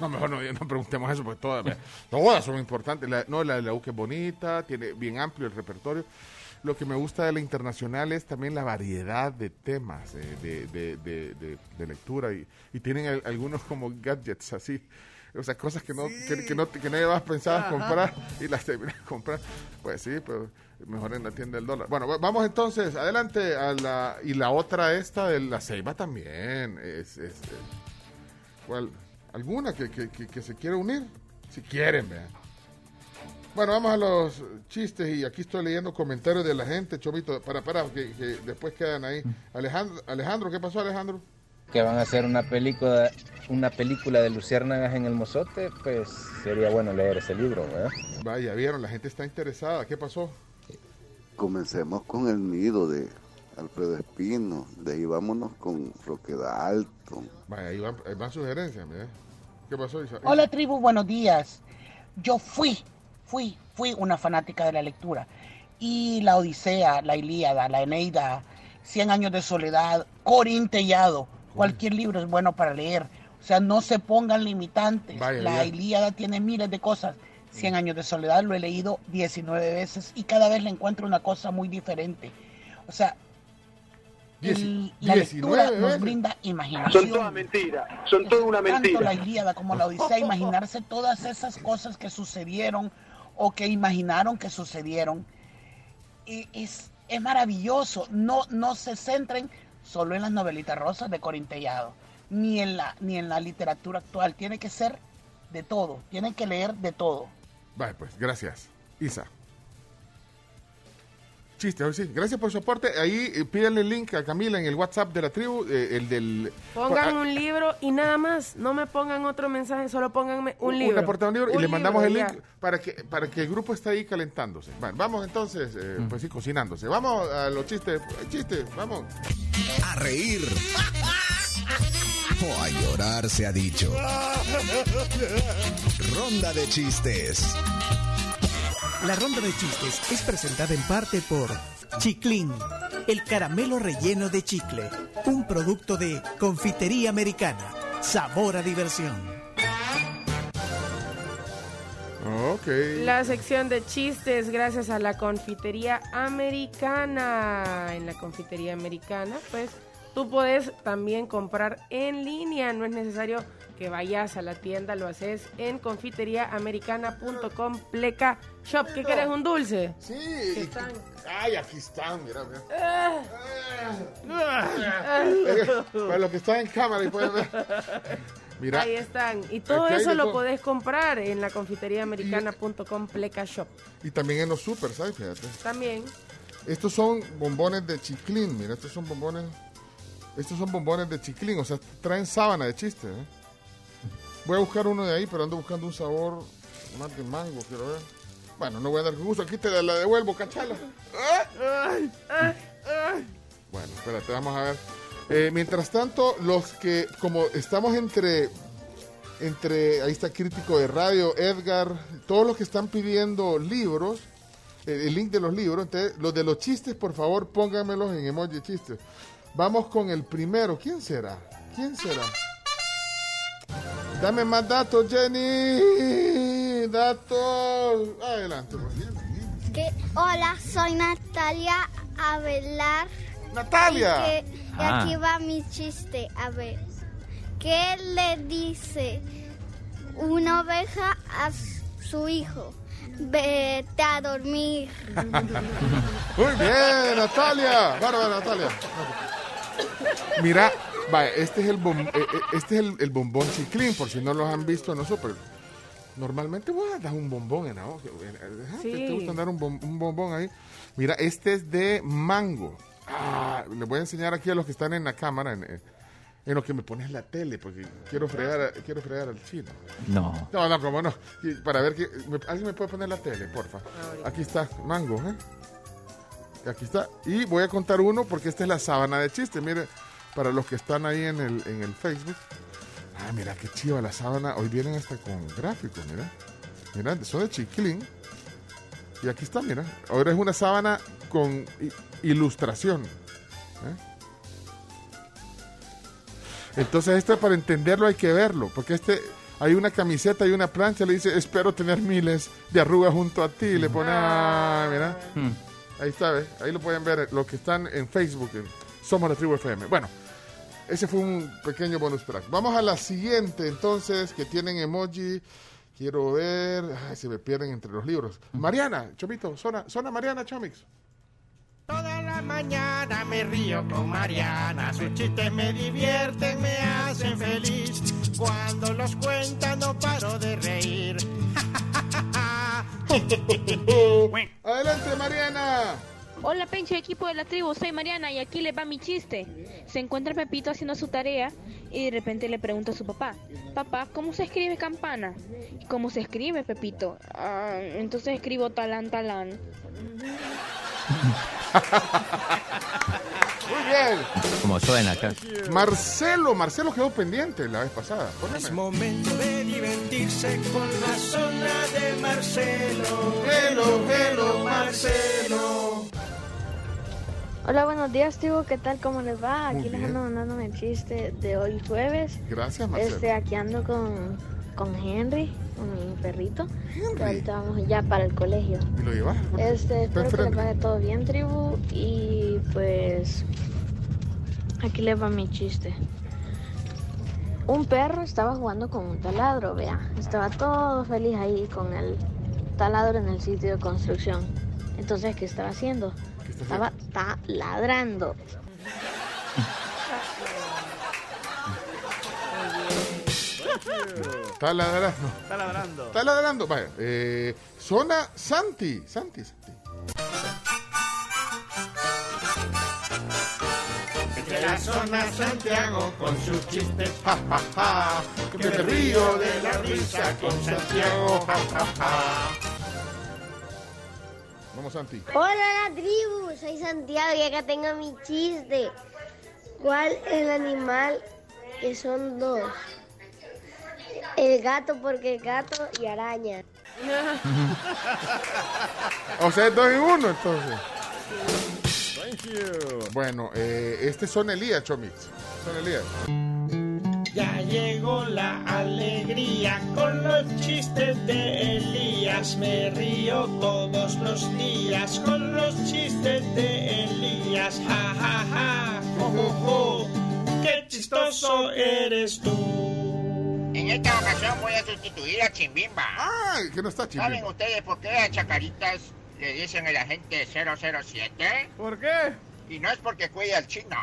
Speaker 3: No, mejor no, no preguntemos eso, porque todas, todas son importantes. La- no, la de la U que es bonita, tiene bien amplio el repertorio. Lo que me gusta de la internacional es también la variedad de temas eh, de, de- de- de- de lectura y, y tienen al- algunos como gadgets así. O sea, cosas que no, que, que no, que no llevabas pensadas
Speaker 1: Ajá.
Speaker 3: comprar y las terminas comprando. Pues sí, pero mejor en la tienda del dólar. Bueno, va- vamos entonces, adelante a la... Y la otra esta de la ceiba también. Es, es, eh, ¿Cuál? ¿Alguna que, que, que- que se quiera unir? Si quieren, vean. Bueno, vamos a los chistes y aquí estoy leyendo comentarios de la gente, Chomito. Para, para, que, que después quedan ahí. Alejandro, Alejandro, ¿qué pasó, Alejandro?
Speaker 34: que van a hacer una película una película de luciérnagas en el mozote, pues sería bueno leer ese libro, ¿verdad?
Speaker 3: Vaya, vieron, la gente está interesada. ¿Qué pasó?
Speaker 35: Comencemos con el nido de Alfredo Espino. De ahí vámonos con Roque Dalton.
Speaker 3: Vaya, ahí van, ahí van sugerencias, mira. ¿Qué pasó, Isa?
Speaker 36: Hola tribu, buenos días. Yo fui, fui, fui una fanática de la lectura. Y la Odisea, la Ilíada, la Eneida, Cien años de soledad, Corintellado, cualquier libro es bueno para leer. O sea, no se pongan limitantes.
Speaker 37: Vaya,
Speaker 36: la
Speaker 37: ya.
Speaker 36: Ilíada tiene miles de cosas. Cien años de soledad lo he leído 19 veces y cada vez le encuentro una cosa muy diferente. O sea, el- la
Speaker 37: 19
Speaker 36: lectura nos brinda imaginación.
Speaker 37: Son todas mentiras, son toda una
Speaker 36: Tanto
Speaker 37: mentira.
Speaker 36: la Ilíada como la Odisea, (laughs) imaginarse todas esas cosas que sucedieron o que imaginaron que sucedieron. Es, es maravilloso. No, no se centren solo en las novelitas rosas de Corintellado, ni en, la, ni en la literatura actual. Tiene que ser de todo, tienen que leer de todo.
Speaker 3: Vaya, pues, gracias. Isa. Chiste, hoy sí. Gracias por su aporte. Ahí eh, pídanle el link a Camila en el WhatsApp de la tribu, eh, el del...
Speaker 6: Pongan un libro y nada más. No me pongan otro mensaje, solo pónganme un libro.
Speaker 3: Una portada de un libro y
Speaker 6: Un
Speaker 3: le mandamos el link para que para que el grupo esté ahí calentándose. Bueno, vamos entonces, eh, pues sí, cocinándose. Vamos a los chistes. Chistes, vamos.
Speaker 38: A reír o a llorar se ha dicho. (laughs) Ronda de chistes.
Speaker 39: La ronda de chistes es presentada en parte por Chiclin, el caramelo relleno de chicle, un producto de confitería americana. Sabor a diversión.
Speaker 3: Ok.
Speaker 6: La sección de chistes gracias a la confitería americana. En la confitería americana, pues tú puedes también comprar en línea. No es necesario que vayas a la tienda, lo haces en confiteriaamericana.com pleca shop. ¿Qué querés? ¿Un dulce?
Speaker 3: Sí.
Speaker 6: ¿Qué están?
Speaker 3: Ay, aquí están, mira, mira.
Speaker 6: Ah.
Speaker 3: Para los que están en cámara y pueden ver. Mira.
Speaker 6: Ahí están. Y todo eso lo
Speaker 3: todo.
Speaker 6: podés comprar en la confiteriaamericana.com pleca shop.
Speaker 3: Y también en los super, ¿sabes? Fíjate.
Speaker 6: También.
Speaker 3: Estos son bombones de chiclín, mira, estos son bombones. Estos son bombones de chiclín, o sea, traen sábana de chiste, ¿eh? Voy a buscar uno de ahí, pero ando buscando un sabor más de mango, quiero ver. Bueno, no voy a dar gusto, aquí te la devuelvo, cachala. Bueno, espérate, vamos a ver. Eh, mientras tanto, los que, como estamos entre, entre, ahí está crítico de radio, Edgar, todos los que están pidiendo libros, el, el link de los libros. Entonces, los de los chistes, por favor, pónganmelos en emoji chistes. Vamos con el primero. ¿Quién será? ¿Quién será? Dame más datos, Jenny. Datos. Adelante. pues.
Speaker 40: Que, hola, soy Natalia Avelar.
Speaker 3: Natalia.
Speaker 40: Y, que- y
Speaker 3: Ah.
Speaker 40: aquí va mi chiste. A ver, ¿qué le dice una oveja a su hijo? Vete a dormir.
Speaker 3: Muy bien, Natalia. Bárbara, Natalia. Mira, vaya, este es el bom- eh, eh, este es el, el bombón chiclín, por si no los han visto, no sé, pero normalmente vos das un bombón en la boca. eh, ajá, ¿Te, te
Speaker 6: Sí.
Speaker 3: gusta dar un, bom- un bombón ahí? Mira, este es de mango. Ah, les voy a enseñar aquí a los que están en la cámara, en, eh, en lo que me pones la tele, porque quiero fregar, quiero fregar al chino.
Speaker 5: No.
Speaker 3: No, no, como no. Y para ver que. me- ¿Alguien me puede poner la tele, porfa? Aquí está, mango, ¿eh? Aquí está. Y voy a contar uno porque esta es la sábana de chiste. Mire, para los que están ahí en el, en el Facebook. Ah, mira qué chiva la sábana. Hoy vienen hasta con gráficos, mira. Mira, son de chiclín. Y aquí está, mira. Ahora es una sábana con ilustración. ¿eh? Entonces, este para entenderlo hay que verlo, porque este hay una camiseta y una plancha, le dice, espero tener miles de arrugas junto a ti, le pone, ah, mira, ahí está, ¿ve? ahí lo pueden ver, los que están en Facebook, en Somos la Tribu FM. Bueno, ese fue un pequeño bonus track. Vamos a la siguiente, entonces, que tienen emoji, quiero ver, ay, se me pierden entre los libros. Mariana, Chomito, zona, zona Mariana, Chomix.
Speaker 41: Toda la mañana me río con Mariana, sus chistes me divierten, me hacen feliz. Cuando los cuenta no paro de reír. (laughs) (laughs)
Speaker 3: Adelante, Mariana.
Speaker 42: Hola Pencho, equipo de la tribu, soy Mariana y aquí les va mi chiste. Se encuentra Pepito haciendo su tarea y de repente le pregunta a su papá, papá, ¿cómo se escribe campana? ¿Cómo se escribe Pepito? "Ah, entonces escribo talán talán. (laughs)
Speaker 3: Muy bien.
Speaker 5: Como suena acá.
Speaker 3: Marcelo, Marcelo quedó pendiente la vez pasada.
Speaker 41: Es momento de divertirse con la zona de Marcelo.
Speaker 3: Hello, hello, Marcelo.
Speaker 43: Hola, buenos días, tío. ¿Qué tal? ¿Cómo les va?
Speaker 3: Muy
Speaker 43: Aquí les ando mandando el chiste de hoy jueves.
Speaker 3: Gracias, Marcelo.
Speaker 43: Este, aquí ando con, con Henry, con mi perrito. Que ahorita vamos ya para el colegio.
Speaker 3: ¿Y lo llevas?
Speaker 43: Este, espero que les vaya todo bien, tribu. Y pues, aquí les va mi chiste. Un perro estaba jugando con un taladro, vea. Estaba todo feliz ahí con el taladro en el sitio de construcción. Entonces, ¿qué estaba haciendo? Estaba taladrando.
Speaker 3: Está ladrando.
Speaker 1: Está ladrando.
Speaker 3: Está ladrando. Vaya, eh, zona Santi. Santi, Santi.
Speaker 41: De la zona Santiago con sus chistes, ja, ja, ja. Que me río de la risa con Santiago, ja, ja, ja.
Speaker 3: Vamos, Santi.
Speaker 40: Hola la tribu, soy Santiago y acá tengo mi chiste. ¿Cuál es el animal que son dos? El gato porque gato y araña. (laughs)
Speaker 3: O sea, es dos en uno, entonces. Bueno, eh, este son Elías, Chomix. Son Elías.
Speaker 41: Ya llegó la alegría con los chistes de Elías. Me río todos los días con los chistes de Elías. Ja, ja, ja, jo, jo, jo. Qué chistoso eres tú.
Speaker 44: En esta ocasión voy a sustituir a Chimbimba.
Speaker 3: ¡Ay, que no está
Speaker 44: ¿Saben
Speaker 3: Chimbimba!
Speaker 44: ustedes por qué a Chacaritas le dicen el agente 007?
Speaker 1: ¿Por qué?
Speaker 44: Y no es porque cuida al chino,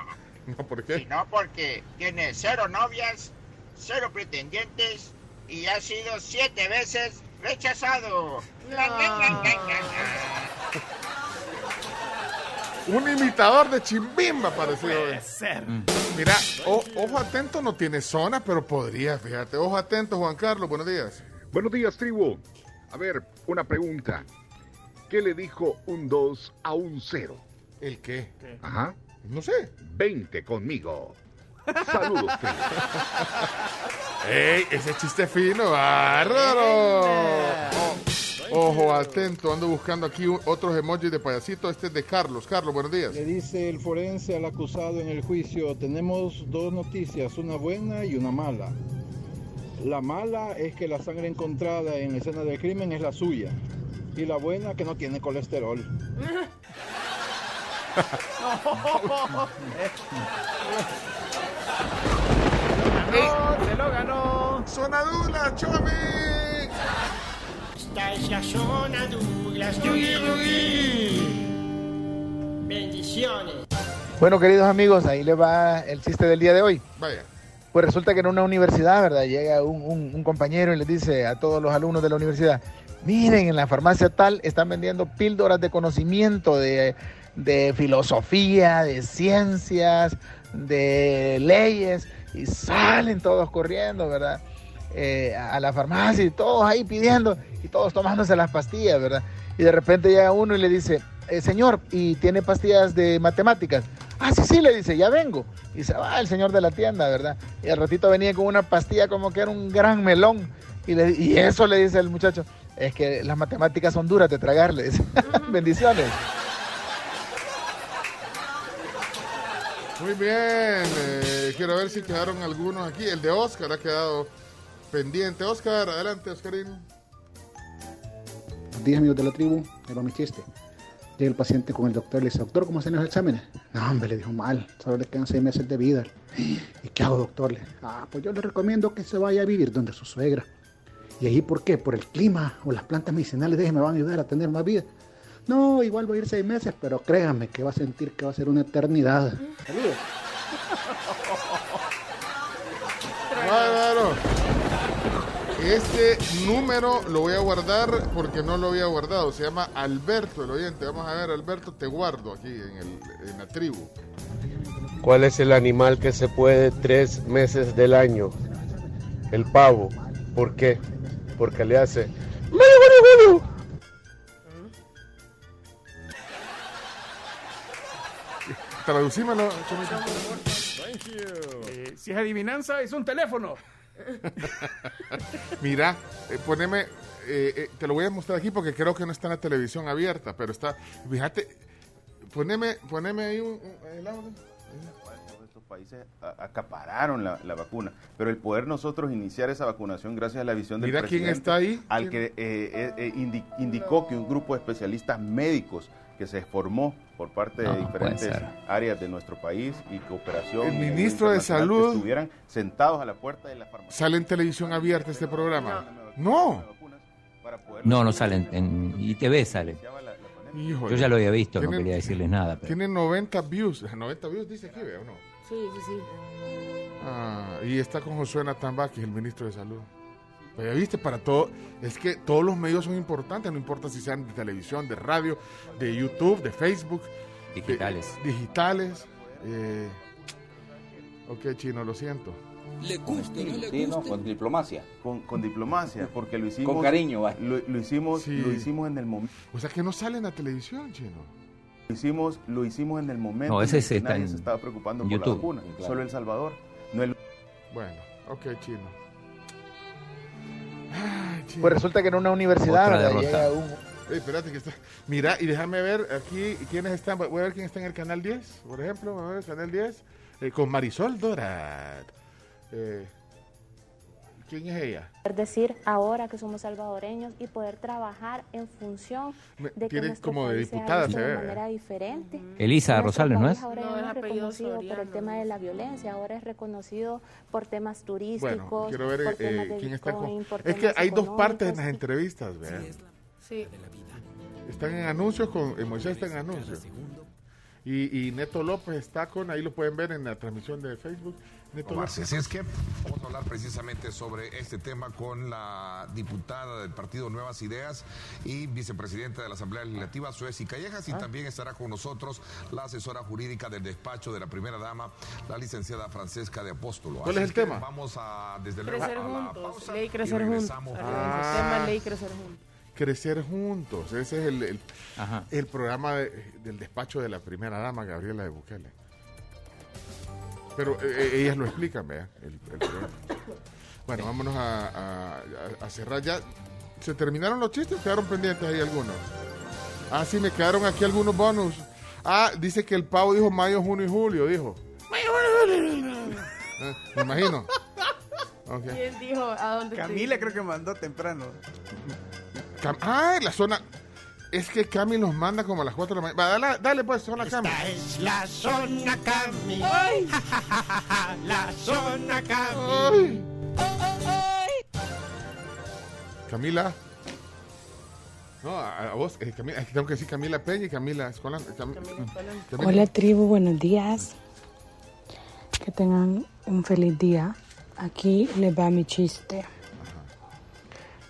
Speaker 44: (laughs)
Speaker 3: No, ¿por qué?
Speaker 44: sino porque tiene cero novias, cero pretendientes y ha sido siete veces rechazado. La, la, la. (laughs)
Speaker 3: Un imitador de Chimbimba parecido.
Speaker 1: Puede ser.
Speaker 3: Mira, o- ojo atento no tiene zona, pero podría, fíjate. Ojo atento, Juan Carlos, buenos días.
Speaker 45: Buenos días, tribu. A ver, una pregunta. ¿Qué le dijo un 2 a un 0?
Speaker 3: ¿El qué?
Speaker 45: Ajá.
Speaker 3: No sé.
Speaker 45: 20 conmigo. (laughs) Saludos.
Speaker 3: ¡Ey! Ese chiste fino, bárbaro. Ojo atento. Ando buscando aquí otros emojis de payasito. Este es de Carlos. Carlos, buenos días.
Speaker 46: Le dice el forense al acusado en el juicio, tenemos dos noticias, una buena y una mala. La mala es que la sangre encontrada en la escena del crimen es la suya. Y la buena que no tiene colesterol. (laughs)
Speaker 1: ganó, se lo ganó.
Speaker 3: Zona Dula, Chomi.
Speaker 41: Esta es la zona Douglas. Yugi, yugi. Bendiciones.
Speaker 47: Bueno, queridos amigos, ahí les va el chiste del día de hoy.
Speaker 3: Vaya.
Speaker 47: Pues resulta que en una universidad, ¿verdad? Llega un, un- un compañero y les dice a todos los alumnos de la universidad, miren, en la farmacia tal están vendiendo píldoras de conocimiento, de, de filosofía, de ciencias, de leyes, y salen todos corriendo, ¿verdad? Eh, a la farmacia y todos ahí pidiendo y todos tomándose las pastillas, ¿verdad? Y de repente llega uno y le dice, "Eh, señor, ¿y tiene pastillas de matemáticas? Ah, sí, sí, le dice, ya vengo. Y se va el señor de la tienda, ¿verdad? Y al ratito venía con una pastilla como que era un gran melón. Y, le- y eso le dice el muchacho, es que las matemáticas son duras de tragarles. (laughs) Bendiciones.
Speaker 3: Muy bien. eh, quiero ver si quedaron algunos aquí. El de Oscar ha quedado pendiente. Oscar, adelante, Oscarín.
Speaker 48: Buenos días, amigos de la tribu. Va mi chiste. Llega el paciente con el doctor y le dice, doctor, ¿cómo hacen los exámenes? No, hombre, le dijo mal. Solo le quedan seis meses de vida. ¿Y qué hago, doctor? Ah, pues yo le recomiendo que se vaya a vivir donde su suegra. ¿Y ahí por qué? Por el clima o las plantas medicinales de ella me van a ayudar a tener más vida. No, igual va a ir seis meses, pero créanme que va a sentir que va a ser una eternidad. Saludos.
Speaker 3: Bárbaro. Este número lo voy a guardar porque no lo había guardado. Se llama Alberto, el oyente. Vamos a ver, Alberto, te guardo aquí en, el- en la tribu.
Speaker 49: ¿Cuál es el animal que se puede tres meses del año? El pavo. ¿Por qué? Porque le hace...
Speaker 3: Traducímelo,
Speaker 1: Eh, si es adivinanza, es un teléfono.
Speaker 3: Mira, eh, poneme, eh, eh, te lo voy a mostrar aquí porque creo que no está en la televisión abierta, pero está, fíjate, poneme, poneme ahí un, un- el audio.
Speaker 50: estos países acapararon la, la vacuna, pero el poder nosotros iniciar esa vacunación gracias a la visión del
Speaker 3: Mira quién está ahí.
Speaker 50: al que eh, indi- indicó que un grupo de especialistas médicos que se formó por parte
Speaker 5: No,
Speaker 50: de diferentes áreas de nuestro país y cooperación
Speaker 3: El ministro de
Speaker 50: que
Speaker 3: Salud-
Speaker 50: estuvieran sentados a la puerta de la farmacia
Speaker 3: ¿Sale en televisión abierta este programa? No.
Speaker 5: No, no salen. En ITV sale.
Speaker 3: Híjole.
Speaker 5: Yo ya lo había visto, no quería decirles nada. Pero...
Speaker 3: Tiene 90 views, (laughs) 90 views dice aquí, ¿veo o no?
Speaker 6: Sí, sí, sí.
Speaker 3: Ah, y está con Josué Natamba, que es el ministro de Salud. Ya viste, para todo, es que todos los medios son importantes, no importa si sean de televisión, de radio, de YouTube, de Facebook. de-
Speaker 5: Digitales.
Speaker 3: digitales. eh, ok, chino, lo siento.
Speaker 51: ¿Le gusta o no le
Speaker 50: Sí, no,
Speaker 51: gusta?
Speaker 50: con diplomacia. Con, con diplomacia, porque lo hicimos.
Speaker 51: Con cariño, va.
Speaker 50: Lo, lo hicimos,
Speaker 3: Sí.
Speaker 50: lo hicimos en el momento.
Speaker 3: O sea que no sale en la televisión, chino.
Speaker 50: Lo hicimos, lo hicimos en el momento
Speaker 5: No, ese
Speaker 50: en
Speaker 5: sí
Speaker 50: que
Speaker 5: está
Speaker 50: nadie
Speaker 5: en
Speaker 50: se estaba preocupando por
Speaker 5: YouTube.
Speaker 50: la vacuna.
Speaker 5: Claro.
Speaker 50: Solo El Salvador. No el...
Speaker 3: Bueno, ok, chino. Ay.
Speaker 47: Pues resulta que en una universidad. Llega un,
Speaker 3: espérate que está. Mira, y déjame ver aquí quiénes están. Voy a ver quién está en el canal 10, por ejemplo. Voy a ver el canal 10. eh, con Marisol Dorat. Eh, ¿Quién es ella?
Speaker 52: Poder decir ahora que somos salvadoreños y poder trabajar en función de que
Speaker 3: tiene
Speaker 52: nuestro
Speaker 3: como de
Speaker 52: país sea
Speaker 3: diputada, se
Speaker 52: de
Speaker 3: ve.
Speaker 52: manera diferente.
Speaker 5: Elisa
Speaker 52: Nuestro
Speaker 5: Rosales, ¿no es?
Speaker 52: Ahora
Speaker 6: No, es
Speaker 52: reconocido por el tema de la violencia, ahora es reconocido por temas turísticos,
Speaker 3: Bueno, quiero ver
Speaker 52: por
Speaker 3: eh,
Speaker 52: temas de
Speaker 3: quién está con.
Speaker 52: Bitcoin,
Speaker 3: Es que hay dos partes en las entrevistas, vean.
Speaker 6: Sí.
Speaker 3: Están en anuncios con. eh, Moisés está en anuncios. Y, y Neto López está con. Ahí lo pueden ver en la transmisión de Facebook.
Speaker 53: Así es que vamos a hablar precisamente sobre este tema con la diputada del partido Nuevas Ideas y vicepresidenta de la Asamblea Legislativa, Suezi Callejas, y también estará con nosotros la asesora jurídica del despacho de la primera dama, la licenciada Francesca de Apóstolo.
Speaker 3: ¿Cuál es el
Speaker 53: que
Speaker 3: tema?
Speaker 53: Vamos a, desde luego,
Speaker 6: Crecer
Speaker 53: a la
Speaker 6: juntos.
Speaker 53: pausa
Speaker 6: Ley
Speaker 53: y
Speaker 6: crecer juntos.
Speaker 53: regresamos.
Speaker 6: El tema ley crecer juntos.
Speaker 3: Crecer juntos. Ese es el, el, el programa de- del despacho de la primera dama, Gabriela de Bukele. Pero eh, eh, ellas lo explican, vea. el- bueno, vámonos a, a- a cerrar ya. ¿Se terminaron los chistes o quedaron pendientes ahí algunos? Ah, sí, me quedaron aquí algunos bonus. Ah, dice que el pavo dijo mayo, junio y julio, dijo. Eh, me imagino. Ok.
Speaker 6: ¿Quién dijo a dónde
Speaker 1: Camila creo que mandó temprano.
Speaker 3: Cam- ah, la zona. Es que Cami nos manda como a las 4 de la mañana. Va, dale, dale pues, zona Cami.
Speaker 41: es la zona Cami. (laughs) la zona Cami.
Speaker 3: Ay. Camila. No, a, a vos, eh, Camila, es que tengo que decir Camila Peña y Camila Escolán. Cam- Camila-
Speaker 54: Hola tribu, buenos días. Que tengan un feliz día. Aquí les va mi chiste.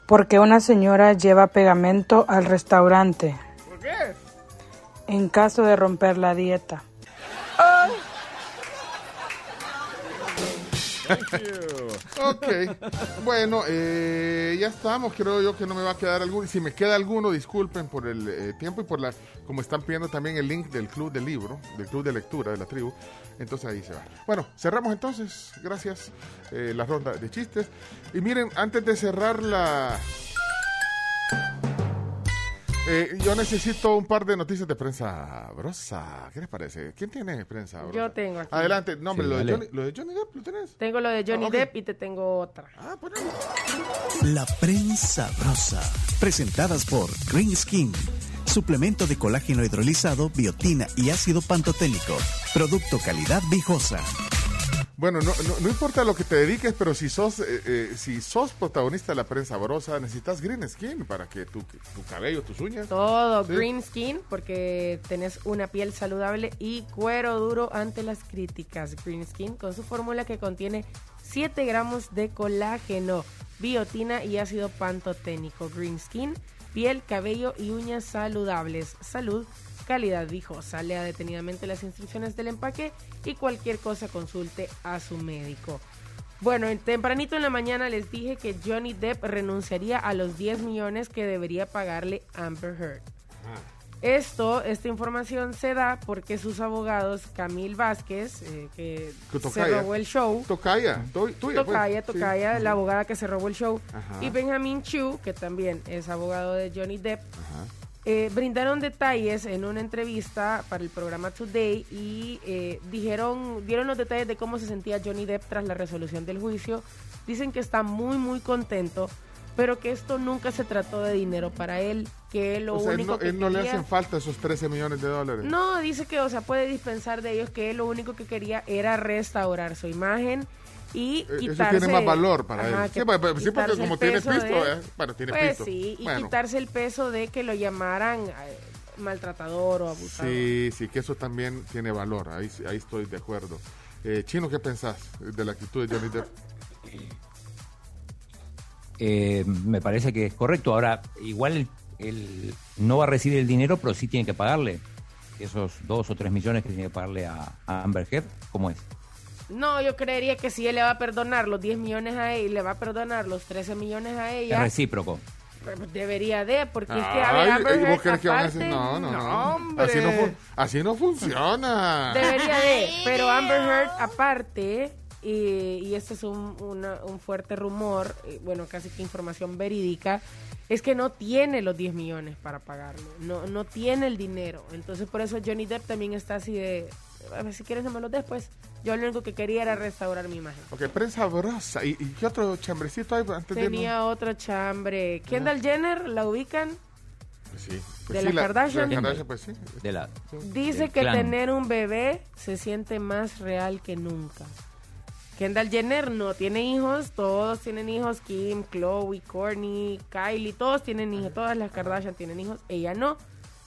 Speaker 54: Porque una señora lleva pegamento al restaurante
Speaker 1: ¿Por qué?
Speaker 54: en caso de romper la dieta.
Speaker 3: Ok, bueno, eh, ya estamos. Creo yo que no me va a quedar alguno. Si me queda alguno, disculpen por el eh, tiempo y por la. Como están pidiendo también el link del club del libro, del club de lectura de la tribu. Entonces ahí se va. Bueno, cerramos entonces. Gracias. eh, la ronda de chistes. Y miren, antes de cerrar la. Eh, yo necesito un par de noticias de prensa brosa. ¿Qué les parece? ¿Quién tiene prensa brosa?
Speaker 6: Yo tengo aquí.
Speaker 3: Adelante. No, hombre,
Speaker 5: Sí,
Speaker 3: lo, de. Johnny, lo de Johnny Depp, ¿lo tenés?
Speaker 6: Tengo lo de Johnny
Speaker 3: Ah.
Speaker 6: Depp y te tengo otra.
Speaker 3: Ah,
Speaker 39: La prensa brosa. Presentadas por Green Skin. Suplemento de colágeno hidrolizado, biotina y ácido pantoténico. Producto calidad viejosa.
Speaker 3: Bueno, no, no, no importa lo que te dediques, pero si sos, eh, eh, si sos protagonista de la prensa brosa, necesitas green skin para que tu, tu cabello, tus uñas.
Speaker 6: Todo
Speaker 3: Sí.
Speaker 6: green skin porque tenés una piel saludable y cuero duro ante las críticas. Green skin con su fórmula que contiene 7 gramos de colágeno, biotina y ácido pantoténico. Green skin, piel, cabello y uñas saludables. Salud, calidad viejosa. Lea detenidamente las instrucciones del empaque y cualquier cosa consulte a su médico. Bueno, en- tempranito en la mañana les dije que Johnny Depp renunciaría a los 10 millones que debería pagarle Amber Heard. Esto, esta información se da porque sus abogados, Camil Vázquez, eh, que
Speaker 3: Que
Speaker 6: se robó el show,
Speaker 3: Tocaya, tuya, pues.
Speaker 6: Tocaya,
Speaker 3: Sí.
Speaker 6: Tocaya, la abogada que se robó el show,
Speaker 3: Ajá.
Speaker 6: y Benjamin Chu, que también es abogado de Johnny Depp, eh, brindaron detalles en una entrevista para el programa Today y eh, dijeron, dieron los detalles de cómo se sentía Johnny Depp tras la resolución del juicio. Dicen que está muy, muy contento, pero que esto nunca se trató de dinero para él, que él lo
Speaker 3: O sea, él
Speaker 6: único
Speaker 3: no,
Speaker 6: que
Speaker 3: él no le hacen falta esos 13 millones de dólares.
Speaker 6: no, dice que, o sea, puede dispensar de ellos que él lo único que quería era restaurar su imagen y
Speaker 3: Eh,
Speaker 6: quitarse...
Speaker 3: Eso tiene más valor para
Speaker 6: Ajá,
Speaker 3: él.
Speaker 6: que
Speaker 3: Sí, pues, pues, sí, porque como
Speaker 6: el
Speaker 3: tiene
Speaker 6: peso
Speaker 3: pisto,
Speaker 6: de-
Speaker 3: eh, bueno, tiene
Speaker 6: pues
Speaker 3: pisto.
Speaker 6: sí, y
Speaker 3: Bueno.
Speaker 6: quitarse el peso de que lo llamaran eh, maltratador o abusador.
Speaker 3: Sí, sí, que eso también tiene valor. Ahí, sí- ahí estoy de acuerdo. Eh, Chino, ¿qué pensás de la actitud de Johnny Depp?
Speaker 5: Eh, me parece que es correcto. Ahora, igual él, él no va a recibir el dinero, pero sí tiene que pagarle esos dos o tres millones que tiene que pagarle a, a Amber Heard. ¿Cómo es?
Speaker 6: No, yo creería que si él le va a perdonar los 10 millones a él y le va a perdonar los 13 millones a
Speaker 5: Es
Speaker 6: ella,
Speaker 5: recíproco.
Speaker 6: pues debería de, porque es que a ver,
Speaker 3: Ay,
Speaker 6: Amber
Speaker 3: ¿y vos
Speaker 6: Heard,
Speaker 3: crees que van a? No, no, no.
Speaker 6: hombre.
Speaker 3: Así no, así no funciona.
Speaker 6: Debería de, pero Amber Heard aparte, y, y este es un, una- un fuerte rumor, bueno, casi que información verídica, es que no tiene los 10 millones para pagarlo, no, no tiene el dinero. Entonces por eso Johnny Depp también está así de, si quieres no me los des, pues yo lo único que quería era restaurar mi imagen.
Speaker 3: Ok, prensa brosa. ¿Y, y qué otro chambrecito hay antes de
Speaker 6: Tenía otro chambre. Kendall Jenner, ¿la ubican?
Speaker 3: Pues sí.
Speaker 6: ¿De
Speaker 3: sí,
Speaker 6: las Kardashian?
Speaker 3: de las Kardashian, pues sí.
Speaker 5: De la,
Speaker 6: Dice que
Speaker 5: clan.
Speaker 6: tener un bebé se siente más real que nunca. Kendall Jenner no tiene hijos, todos tienen hijos, Kim, Chloe, Kourtney, Kylie, todos tienen hijos, todas las Kardashian tienen hijos, ella no.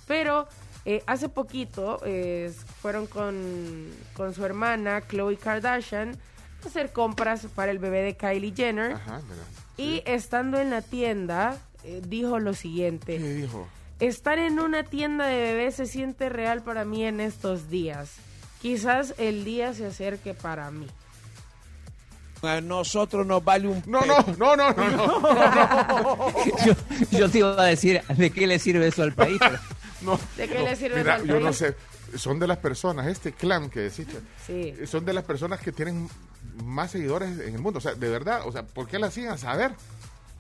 Speaker 6: Pero eh, hace poquito eh, fueron con, con su hermana Chloe Kardashian a hacer compras para el bebé de Kylie Jenner.
Speaker 3: Ajá, mira.
Speaker 6: Y estando en la tienda, eh, dijo lo siguiente.
Speaker 3: ¿Qué dijo?
Speaker 6: Estar en una tienda de bebés se siente real para mí en estos días. Quizás el día se acerque para mí.
Speaker 41: A nosotros nos vale un
Speaker 3: No, no, no, no, no, no. (laughs)
Speaker 5: yo, yo te iba a decir, ¿de qué le sirve eso al país? (laughs)
Speaker 3: No,
Speaker 6: ¿De qué
Speaker 3: no.
Speaker 6: le sirve
Speaker 3: Mira, yo no sé. Son de las personas, este clan que decís,
Speaker 6: Sí.
Speaker 3: son de las personas que tienen más seguidores en el mundo. O sea, de verdad, o sea, ¿por qué la siguen a saber?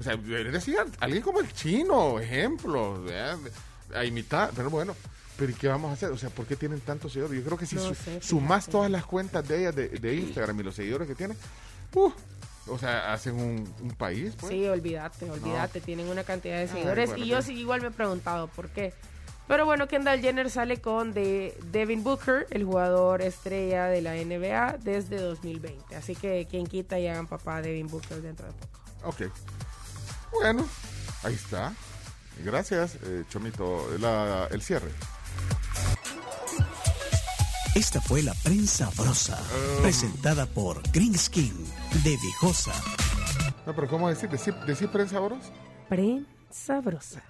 Speaker 3: O sea, decía alguien como el chino, ejemplo, ¿verdad? a imitar, pero bueno. Pero ¿y qué vamos a hacer? O sea, ¿por qué tienen tantos seguidores? Yo creo que si
Speaker 6: No
Speaker 3: su-
Speaker 6: sé,
Speaker 3: sumas
Speaker 6: fíjate.
Speaker 3: todas las cuentas de ellas de, de (clears throat) Instagram y los seguidores que tienen, uh, o sea, hacen un, un país. Pues.
Speaker 6: Sí, olvídate, olvídate. Tienen una cantidad de seguidores.
Speaker 3: bueno,
Speaker 6: y yo sí igual me he preguntado por qué. Pero bueno, Kendall Jenner sale con de Devin Booker, el jugador estrella de la NBA, desde 2020. Así que quien quita y hagan papá a Devin Booker dentro de poco.
Speaker 3: Ok. Bueno, ahí está. Gracias, eh, Chomito. La- el cierre.
Speaker 39: Esta fue la prensa brosa, presentada por Green Skin de Viejosa.
Speaker 3: No, pero ¿cómo decir? ¿Decir, decir prensa boros?
Speaker 6: Prensa brosa.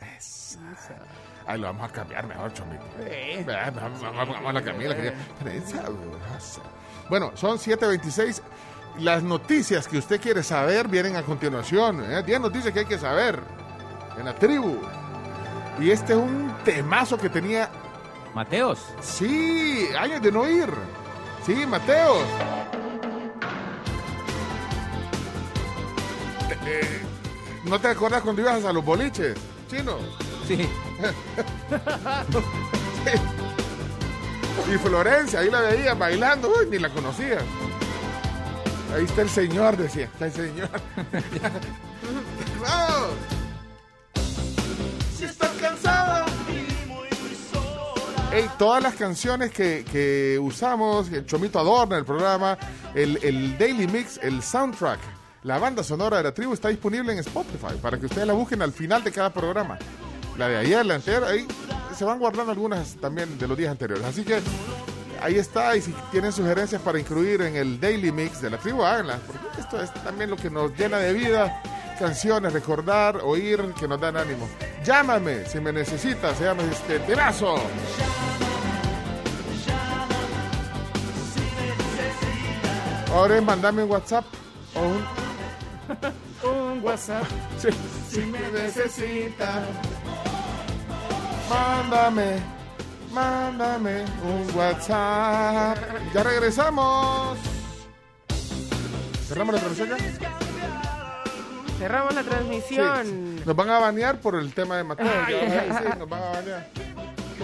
Speaker 3: Ahí lo vamos a cambiar mejor, Chomito. Vea, Vamos, vamos- vamos a la Camila. que ya- Prensa brosa. Bueno, son 7.26. Las noticias que usted quiere saber vienen a continuación. ¿eh? 10 noticias que hay que saber en la tribu. Y este es un temazo que tenía
Speaker 5: Mateos.
Speaker 3: Sí, años de no ir. Sí, Mateos. ¿No te acuerdas cuando ibas a los boliches, chino? (laughs)
Speaker 5: Sí.
Speaker 3: Y Florencia, ahí la veía bailando, uy, ni la conocía. Ahí está el señor, decía, está el señor. (laughs) ¡Vamos! Si estás cansado. Ey, todas las canciones que, que usamos, el Chomito adorna el programa, el, el Daily Mix, el soundtrack, la banda sonora de la tribu está disponible en Spotify para que ustedes la busquen al final de cada programa. La de ayer, la entera, ahí se van guardando algunas también de los días anteriores. Así que ahí está, y si tienen sugerencias para incluir en el Daily Mix de la tribu, háganlas, porque esto es también lo que nos llena de vida. Canciones, recordar, oír, que nos dan ánimo. Llámame si me necesitas, se llama este temazo. Ahora mandame un WhatsApp o un,
Speaker 1: Un WhatsApp.
Speaker 3: Sí.
Speaker 1: Si me necesitas.
Speaker 3: Mándame, mándame un WhatsApp. Ya regresamos. ¿Cerramos la transmisión ya?
Speaker 6: Cerramos la
Speaker 3: Sí.
Speaker 6: transmisión.
Speaker 3: Nos van a banear por el tema de Mateo.
Speaker 6: Ay,
Speaker 3: Ya,
Speaker 6: ay,
Speaker 3: sí,
Speaker 6: ay.
Speaker 3: nos van a banear.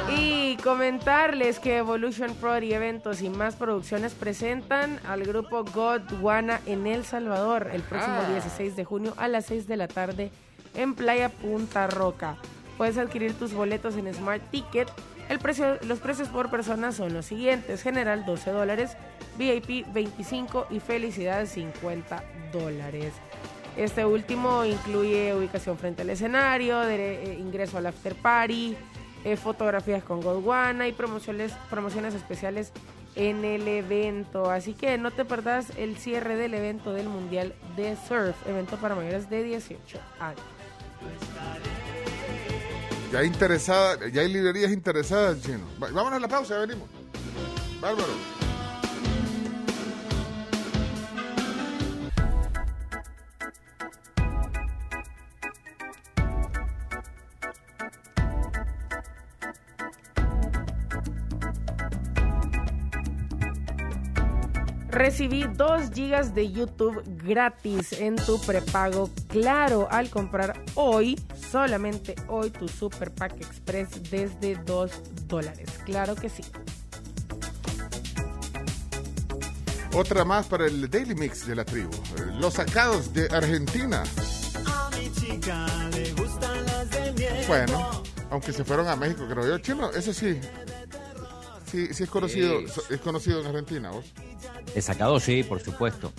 Speaker 6: Y comentarles que Evolution Pro y Eventos y más producciones presentan al grupo Godwana en El Salvador el próximo
Speaker 55: Ah.
Speaker 6: 16 de junio a las 6 de la tarde en Playa Punta Roca. Puedes adquirir tus boletos en Smart Ticket. El precio, los precios por persona son los siguientes: General 12 dólares, VIP 25 y Felicidad 50 dólares. Este último incluye ubicación frente al escenario, dere- eh, ingreso al after party, eh, fotografías con Godwana y promociones, promociones especiales en el evento. Así que no te perdás el cierre del evento del Mundial de Surf, evento para mayores de 18 años.
Speaker 3: Ya interesada, ya hay librerías interesadas, chino. Vámonos a la pausa, ya venimos. Bárbaro.
Speaker 6: Recibí 2 gigas de YouTube gratis en tu prepago Claro al comprar hoy, solamente hoy, tu Super Pack Express desde 2 dólares. Claro que sí.
Speaker 3: Otra más para el Daily Mix de la tribu. Los sacados de Argentina.
Speaker 55: A mi chica le gustan las de.
Speaker 3: Bueno, aunque se fueron a México, creo yo. Chino, eso sí. Sí, sí es conocido,
Speaker 5: Sí.
Speaker 3: es conocido en Argentina, vos.
Speaker 5: He sacado, sí, por supuesto.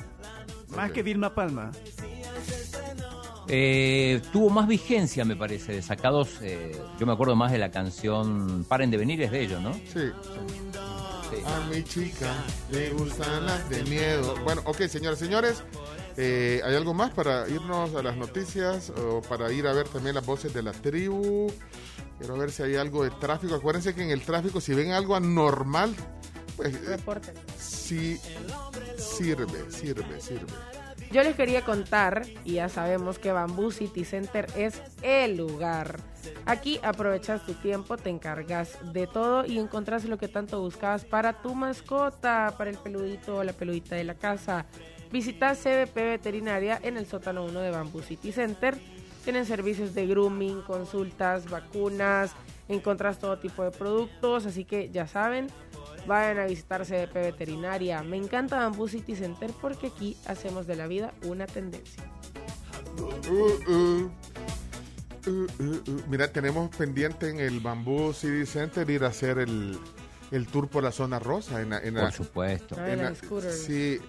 Speaker 1: Más que Vilma Palma.
Speaker 5: Eh, tuvo más vigencia, me parece, de sacados. eh, yo me acuerdo más de la canción Paren de venir, es de ellos, ¿no?
Speaker 3: Sí. A mi chica le gustan las de miedo. Bueno, ok, señoras y señores. Eh, ¿Hay algo más para irnos a las noticias o para ir a ver también las voces de la tribu? Quiero ver si hay algo de tráfico. Acuérdense que en el tráfico, si ven algo anormal, pues eh, sí sirve, sirve, sirve.
Speaker 6: Yo les quería contar, y ya sabemos que Bamboo City Center es el lugar. Aquí aprovechas tu tiempo, te encargas de todo y encontrás lo que tanto buscabas para tu mascota, para el peludito o la peludita de la casa. Visita CBP Veterinaria en el sótano 1 de Bamboo City Center Tienen servicios de grooming, consultas, vacunas, encontrás todo tipo de productos, así que ya saben, vayan a visitar CDP Veterinaria. Me encanta Bamboo City Center porque aquí hacemos de la vida una tendencia.
Speaker 3: Uh, uh. Uh, uh, uh. Mira, tenemos pendiente en el Bamboo City Center ir a hacer el, el tour por la zona rosa. En la- en la-
Speaker 5: Por supuesto.
Speaker 6: Ah,
Speaker 3: en la-. Sí,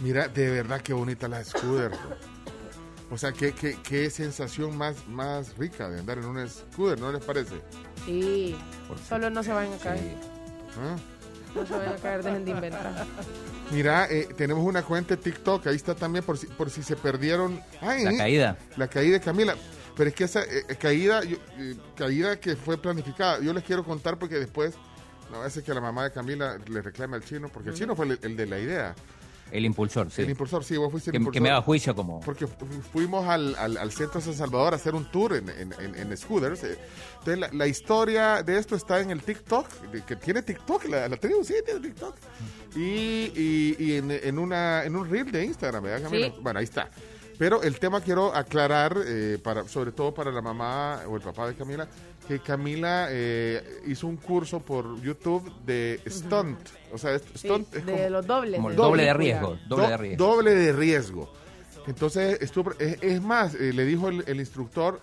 Speaker 3: mira, de verdad qué bonita la scooter. O sea, qué, qué, qué sensación más, más rica de andar en una scooter, ¿no les parece?
Speaker 6: Sí, solo no se vayan a caer.
Speaker 3: ¿Ah?
Speaker 6: No se vayan a caer, dejen de inventar.
Speaker 3: Mira, eh, tenemos una cuenta de TikTok, ahí está también por si, por si se perdieron. Ay,
Speaker 5: La caída.
Speaker 3: La caída de Camila. Pero es que esa eh, caída, yo- eh, caída que fue planificada, yo les quiero contar porque después, no, a que la mamá de Camila le reclama al chino, porque el chino fue el, el de la idea.
Speaker 5: El impulsor, sí.
Speaker 3: El impulsor, sí, vos fuiste el
Speaker 5: Que,
Speaker 3: impulsor.
Speaker 5: que me haga juicio como...
Speaker 3: Porque fu- fuimos al, al, al centro de San Salvador a hacer un tour en, en, en- en scooters. eh. Entonces, la, la historia de esto está en el TikTok, que tiene TikTok, la, la tribu sí tiene TikTok. Y, y, y en, en una, en un reel de Instagram, ¿verdad?
Speaker 6: Sí.
Speaker 3: Bueno, ahí está. Pero el tema quiero aclarar, eh, para, sobre todo para la mamá o el papá de Camila, que Camila eh, hizo un curso por YouTube de stunt. O sea,
Speaker 6: Sí,
Speaker 3: stunt es
Speaker 6: de
Speaker 3: como-
Speaker 6: los dobles.
Speaker 5: Como el
Speaker 6: de
Speaker 5: doble de riesgo. Doble
Speaker 3: Do-
Speaker 5: de riesgo.
Speaker 3: doble de riesgo. Entonces, estuvo, es, es más, eh, le dijo el, el instructor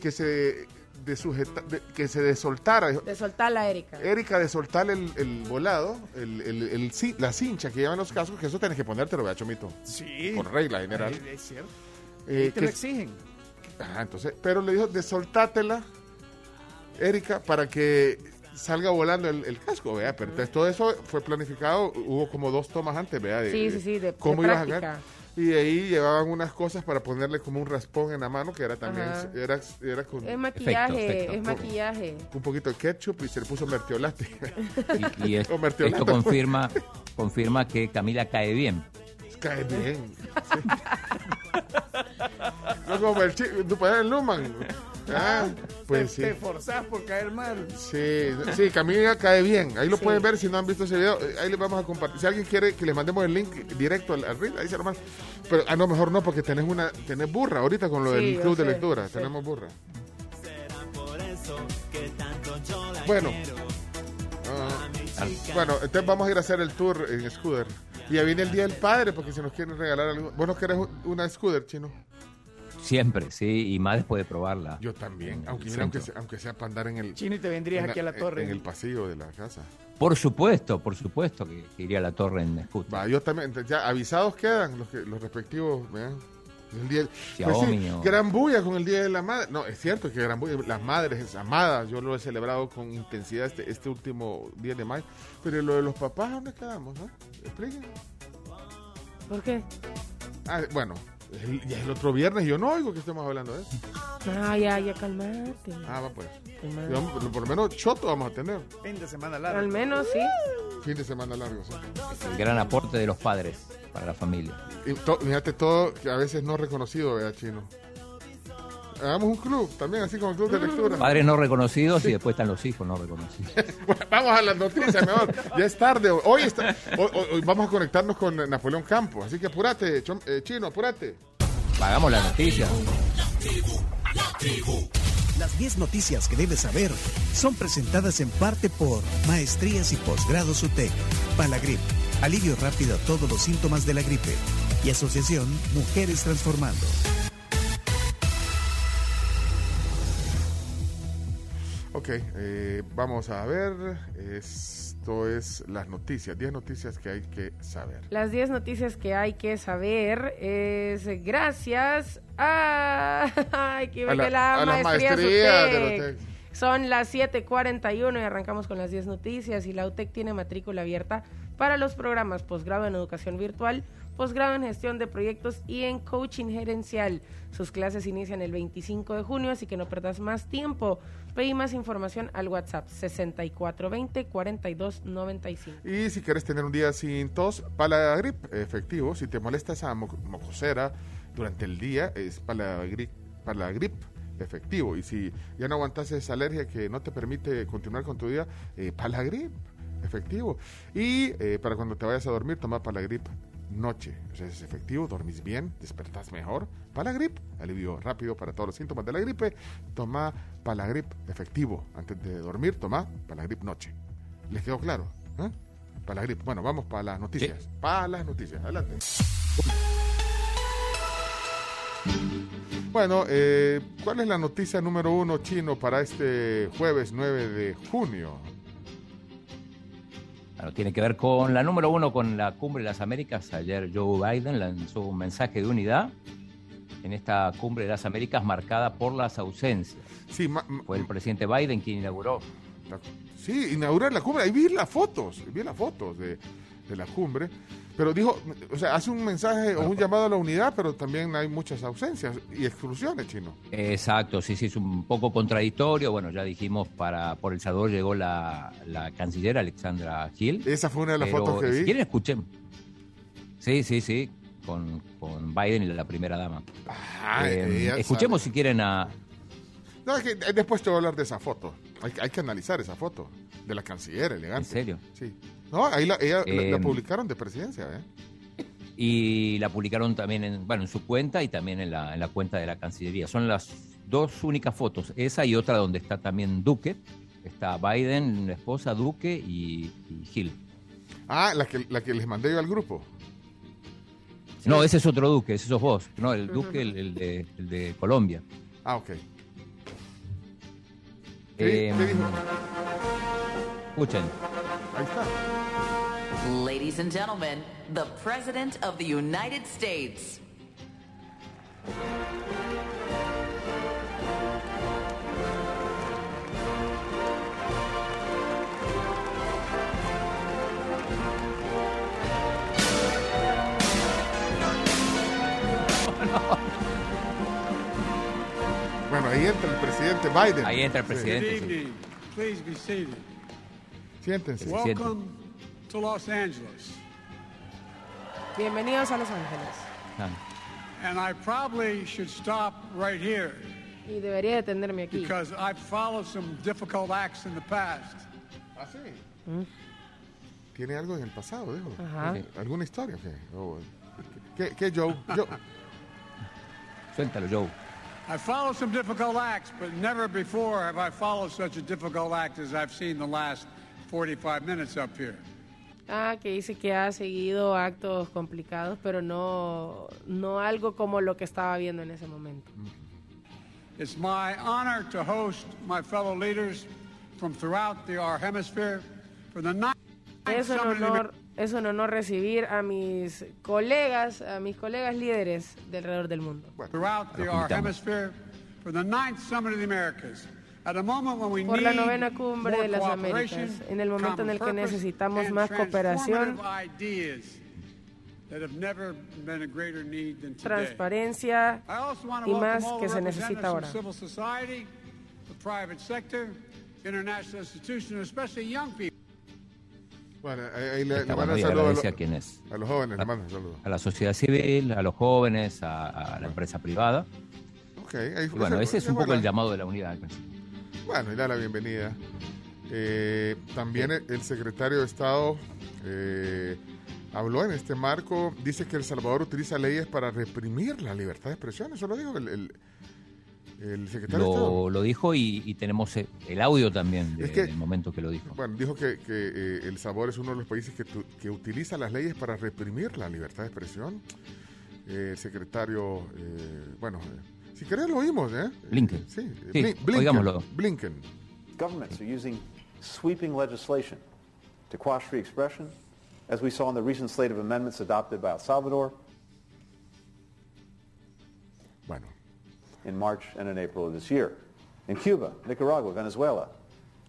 Speaker 3: que se de sujeta- de- que se desoltara.
Speaker 6: De soltar la Erika.
Speaker 3: Erika, de soltar el, el volado, el, el- el la cincha que llevan los cascos, que eso tienes que ponértelo, vea, Chomito.
Speaker 1: Sí.
Speaker 3: Por regla general.
Speaker 1: Ay, Es cierto.
Speaker 3: Eh,
Speaker 1: Y te
Speaker 3: que-
Speaker 1: lo exigen.
Speaker 3: Ajá, entonces, pero le dijo, desoltátela, Erika, para que salga volando el, el casco, vea. Pero entonces todo eso fue planificado, hubo como dos tomas antes, vea. de-
Speaker 6: Sí, sí, sí, de-
Speaker 3: cómo
Speaker 6: de
Speaker 3: ibas a ganar. Y de ahí llevaban unas cosas para ponerle como un raspón en la mano, que era también,
Speaker 6: Ajá.
Speaker 3: era, era con
Speaker 6: Es maquillaje,
Speaker 5: efecto.
Speaker 6: es maquillaje.
Speaker 3: un poquito de ketchup y se le puso mertiolate.
Speaker 5: Y, y es- (laughs)
Speaker 3: O mertiolate,
Speaker 5: esto
Speaker 3: pues.
Speaker 5: confirma, confirma que Camila cae bien.
Speaker 3: Cae bien. sí. No como el chico, tú puedes el Luman. Ah, pues sí.
Speaker 1: Te forzás por caer mal.
Speaker 3: Sí, sí, Camila cae bien. Ahí lo
Speaker 6: Sí.
Speaker 3: pueden ver si no han visto ese video. eh, Ahí les vamos a compartir. Si alguien quiere que les mandemos el link directo al, al reel, ahí se lo mandan. Pero a lo mejor no, porque tenés una tenés burra ahorita con lo
Speaker 6: Sí,
Speaker 3: del club de lectura.
Speaker 6: sí.
Speaker 3: Tenemos burra.
Speaker 55: Por eso que tanto yo la
Speaker 3: Bueno.
Speaker 55: quiero.
Speaker 3: Ah, bueno, entonces vamos a ir a hacer el tour en scooter. Y ya viene el Día del Padre, porque si nos quieren regalar algo. ¿Vos no querés un- una scooter, chino?
Speaker 5: Siempre, sí, y más después de probarla.
Speaker 3: Yo también, aunque, mira, aunque, sea, aunque sea para andar en el...
Speaker 1: Chino, y te vendrías
Speaker 3: en
Speaker 1: aquí a la torre.
Speaker 3: En el pasillo de la casa.
Speaker 5: Por supuesto, por supuesto que, que iría a la torre en scooter.
Speaker 3: Va, yo también, ya avisados quedan los, que, los respectivos, vean. El día,
Speaker 5: Xiaomi
Speaker 3: sí,
Speaker 5: o-
Speaker 3: gran bulla con el Día de la Madre. No, es cierto que gran bulla, las madres amadas, yo lo he celebrado con intensidad este, este último día de mayo. Pero lo de los papás, ¿dónde quedamos? no?
Speaker 6: ¿Por qué?
Speaker 3: Ah, bueno, el- ya es el otro viernes, yo no oigo que estemos hablando de eso.
Speaker 6: No, ya, ya, calmate.
Speaker 3: Ah, va pues. Vamos- por lo menos choto vamos a tener.
Speaker 1: Fin de semana largo.
Speaker 6: Al menos sí.
Speaker 3: Fin de semana largo, sí.
Speaker 5: El gran aporte de los padres para la familia.
Speaker 3: Y to- fíjate todo que a veces no reconocido, vea, chino. Hagamos un club también, así como el club de lectura.
Speaker 5: Padres no reconocidos y después están los hijos no reconocidos. (laughs)
Speaker 3: Bueno, vamos a las noticias, mejor. Ya es tarde. Hoy, está, hoy, vamos a conectarnos con Napoleón Campos. Así que apúrate, Chom- eh, chino, apúrate.
Speaker 5: Hagamos la noticia.
Speaker 39: Las 10 noticias que debes saber son presentadas en parte por Maestrías y Posgrados UTEC, Palagrip, alivio rápido a todos los síntomas de la gripe y Asociación Mujeres Transformando.
Speaker 3: Ok, eh, vamos a ver. Esto es las noticias, 10 noticias que hay que saber.
Speaker 6: Las 10 noticias que hay que saber es gracias a... (laughs) Ay, que
Speaker 3: A la-
Speaker 6: la,
Speaker 3: a las
Speaker 6: maestría
Speaker 3: maestrías de
Speaker 6: UTEC.
Speaker 3: la UTEC.
Speaker 6: Son las 7:41 y arrancamos con las 10 noticias y la UTEC tiene matrícula abierta para los programas posgrado en educación virtual, posgrado en gestión de proyectos y en coaching gerencial. Sus clases inician el 25 de junio, así que no perdas más tiempo. Pedí más información al WhatsApp 6420-4295.
Speaker 3: Y si quieres tener un día sin tos, Palagrip efectivo. Si te molesta esa mo- mocosera durante el día, es Palagrip, Palagrip efectivo. Y si ya no aguantas esa alergia que no te permite continuar con tu día, eh, Palagrip efectivo. Y eh, para cuando te vayas a dormir, toma Palagrip noche. O sea, es efectivo, dormís bien, despertás mejor. Palagrip, alivio rápido para todos los síntomas de la gripe. Toma Palagrip efectivo. Antes de dormir, toma Palagrip noche. ¿Les quedó claro? ¿Eh? Palagrip. Bueno, vamos para las noticias. Para las noticias. Adelante. Bueno, eh, ¿cuál es la noticia número uno chino para este jueves 9 de junio?
Speaker 5: Bueno, tiene que ver con la número uno, con la cumbre de las Américas. Ayer Joe Biden lanzó un mensaje de unidad en esta cumbre de las Américas marcada por las ausencias.
Speaker 3: Sí,
Speaker 5: Fue el presidente Biden quien inauguró.
Speaker 3: Sí, inaugurar la cumbre. Ahí vi las fotos, vi las fotos de, de la cumbre. Pero dijo, o sea, hace un mensaje o un llamado a la unidad, pero también hay muchas ausencias y exclusiones, chino.
Speaker 5: Exacto, sí, sí, es un poco contradictorio. Bueno, ya dijimos, para por El Salvador llegó la, la canciller Alexandra Gil.
Speaker 3: Esa fue una de las
Speaker 5: Pero,
Speaker 3: fotos que vi.
Speaker 5: Si quieren, escuchen. Sí, sí, sí, con, con Biden y la primera dama. Eh, escuchemos
Speaker 3: sabe.
Speaker 5: si quieren a...
Speaker 3: No, es que eh, después te voy a hablar de esa foto. Hay, hay que analizar esa foto de la canciller elegante.
Speaker 5: ¿En serio?
Speaker 3: Sí. No, ahí la, ella, la- la
Speaker 5: Eh,
Speaker 3: publicaron de presidencia, ¿eh?
Speaker 5: Y la publicaron también en, bueno, en su cuenta y también en la, en la cuenta de la Cancillería. Son las dos únicas fotos, esa y otra donde está también Duque. Está Biden, la esposa, Duque y, y Gil.
Speaker 3: Ah, la que, la que les mandé yo al grupo.
Speaker 5: No, ese es otro Duque, ese sos vos. No, el Duque, el, el de, el de Colombia.
Speaker 3: Ah, ok.
Speaker 5: Eh,
Speaker 3: ¿Qué dijo?
Speaker 5: Escuchen.
Speaker 3: Ahí está.
Speaker 56: Ladies and gentlemen, the President of the United States.
Speaker 3: Bueno, ahí entra el presidente Biden.
Speaker 5: Ahí entra el
Speaker 3: Sí.
Speaker 5: presidente.
Speaker 29: Good
Speaker 5: sí.
Speaker 3: Siéntense.
Speaker 29: Welcome to Los Angeles.
Speaker 6: Bienvenidos a Los Ángeles.
Speaker 29: And I probably should stop right here
Speaker 6: Y debería detenerme aquí.
Speaker 29: because I've followed some difficult acts in the past.
Speaker 3: ¿Ah, sí? ¿Tiene algo en el pasado, dijo?
Speaker 6: Ajá.
Speaker 3: ¿Alguna historia? qué? Oh, ¿Qué, qué Joe? (laughs) Yo-
Speaker 5: Suéltalo, Joe.
Speaker 29: I followed some difficult acts, but never before have I followed such a difficult act as I've seen the last 45 minutes up here.
Speaker 6: Ah, que dice que ha seguido actos complicados, pero no, no algo como lo que estaba viendo en ese momento.
Speaker 29: It's my honor to host my fellow leaders from throughout the, our hemisphere for the ninth
Speaker 6: Es un honor, es un honor recibir a mis colegas, a mis colegas líderes de alrededor del mundo.
Speaker 29: throughout the, our hemisphere for the ninth summit of the Americas. At a moment when we
Speaker 6: Por la
Speaker 29: need
Speaker 6: novena cumbre de las
Speaker 29: cooperation,
Speaker 6: Américas, en el momento en el que necesitamos más cooperación,
Speaker 29: transformative ideas that have never been a greater need than today.
Speaker 6: transparencia
Speaker 29: I also want to
Speaker 6: y
Speaker 29: welcome
Speaker 6: más que
Speaker 29: the
Speaker 6: se necesita ahora.
Speaker 29: from civil society, the private sector, international institutions, especially young people.
Speaker 3: Bueno, ahí, le, le
Speaker 5: bueno,
Speaker 3: a
Speaker 5: y
Speaker 3: saludar a, lo-
Speaker 5: a
Speaker 3: a los jóvenes, le mandan saludos.
Speaker 5: A la sociedad civil, a los jóvenes, a, a la empresa privada.
Speaker 3: Ok, ahí
Speaker 5: Y bueno, ese es un poco el llamado de la unidad. al principio.
Speaker 3: Bueno, y da la bienvenida. Eh, también el, secretario de Estado eh, habló en este marco, dice que El Salvador utiliza leyes para reprimir la libertad de expresión, eso lo dijo el, el- el secretario de Estado.
Speaker 5: Lo, lo dijo y, y tenemos eh, el audio también de-
Speaker 3: Es que-
Speaker 5: del momento que lo dijo.
Speaker 3: Bueno, dijo que, que, eh, El Salvador es uno de los países que, tu- que utiliza las leyes para reprimir la libertad de expresión. Eh, el secretario, eh, bueno, si querés lo oímos, ¿eh?
Speaker 5: Blinken.
Speaker 3: Sí,
Speaker 5: Sí,
Speaker 3: Blinken.
Speaker 5: oigámoslo.
Speaker 3: Blinken.
Speaker 57: Governments are using sweeping legislation to quash free expression, as we saw in the recent slate of amendments adopted by El Salvador.
Speaker 3: Bueno.
Speaker 57: In March and in April of this year. In Cuba, Nicaragua, Venezuela.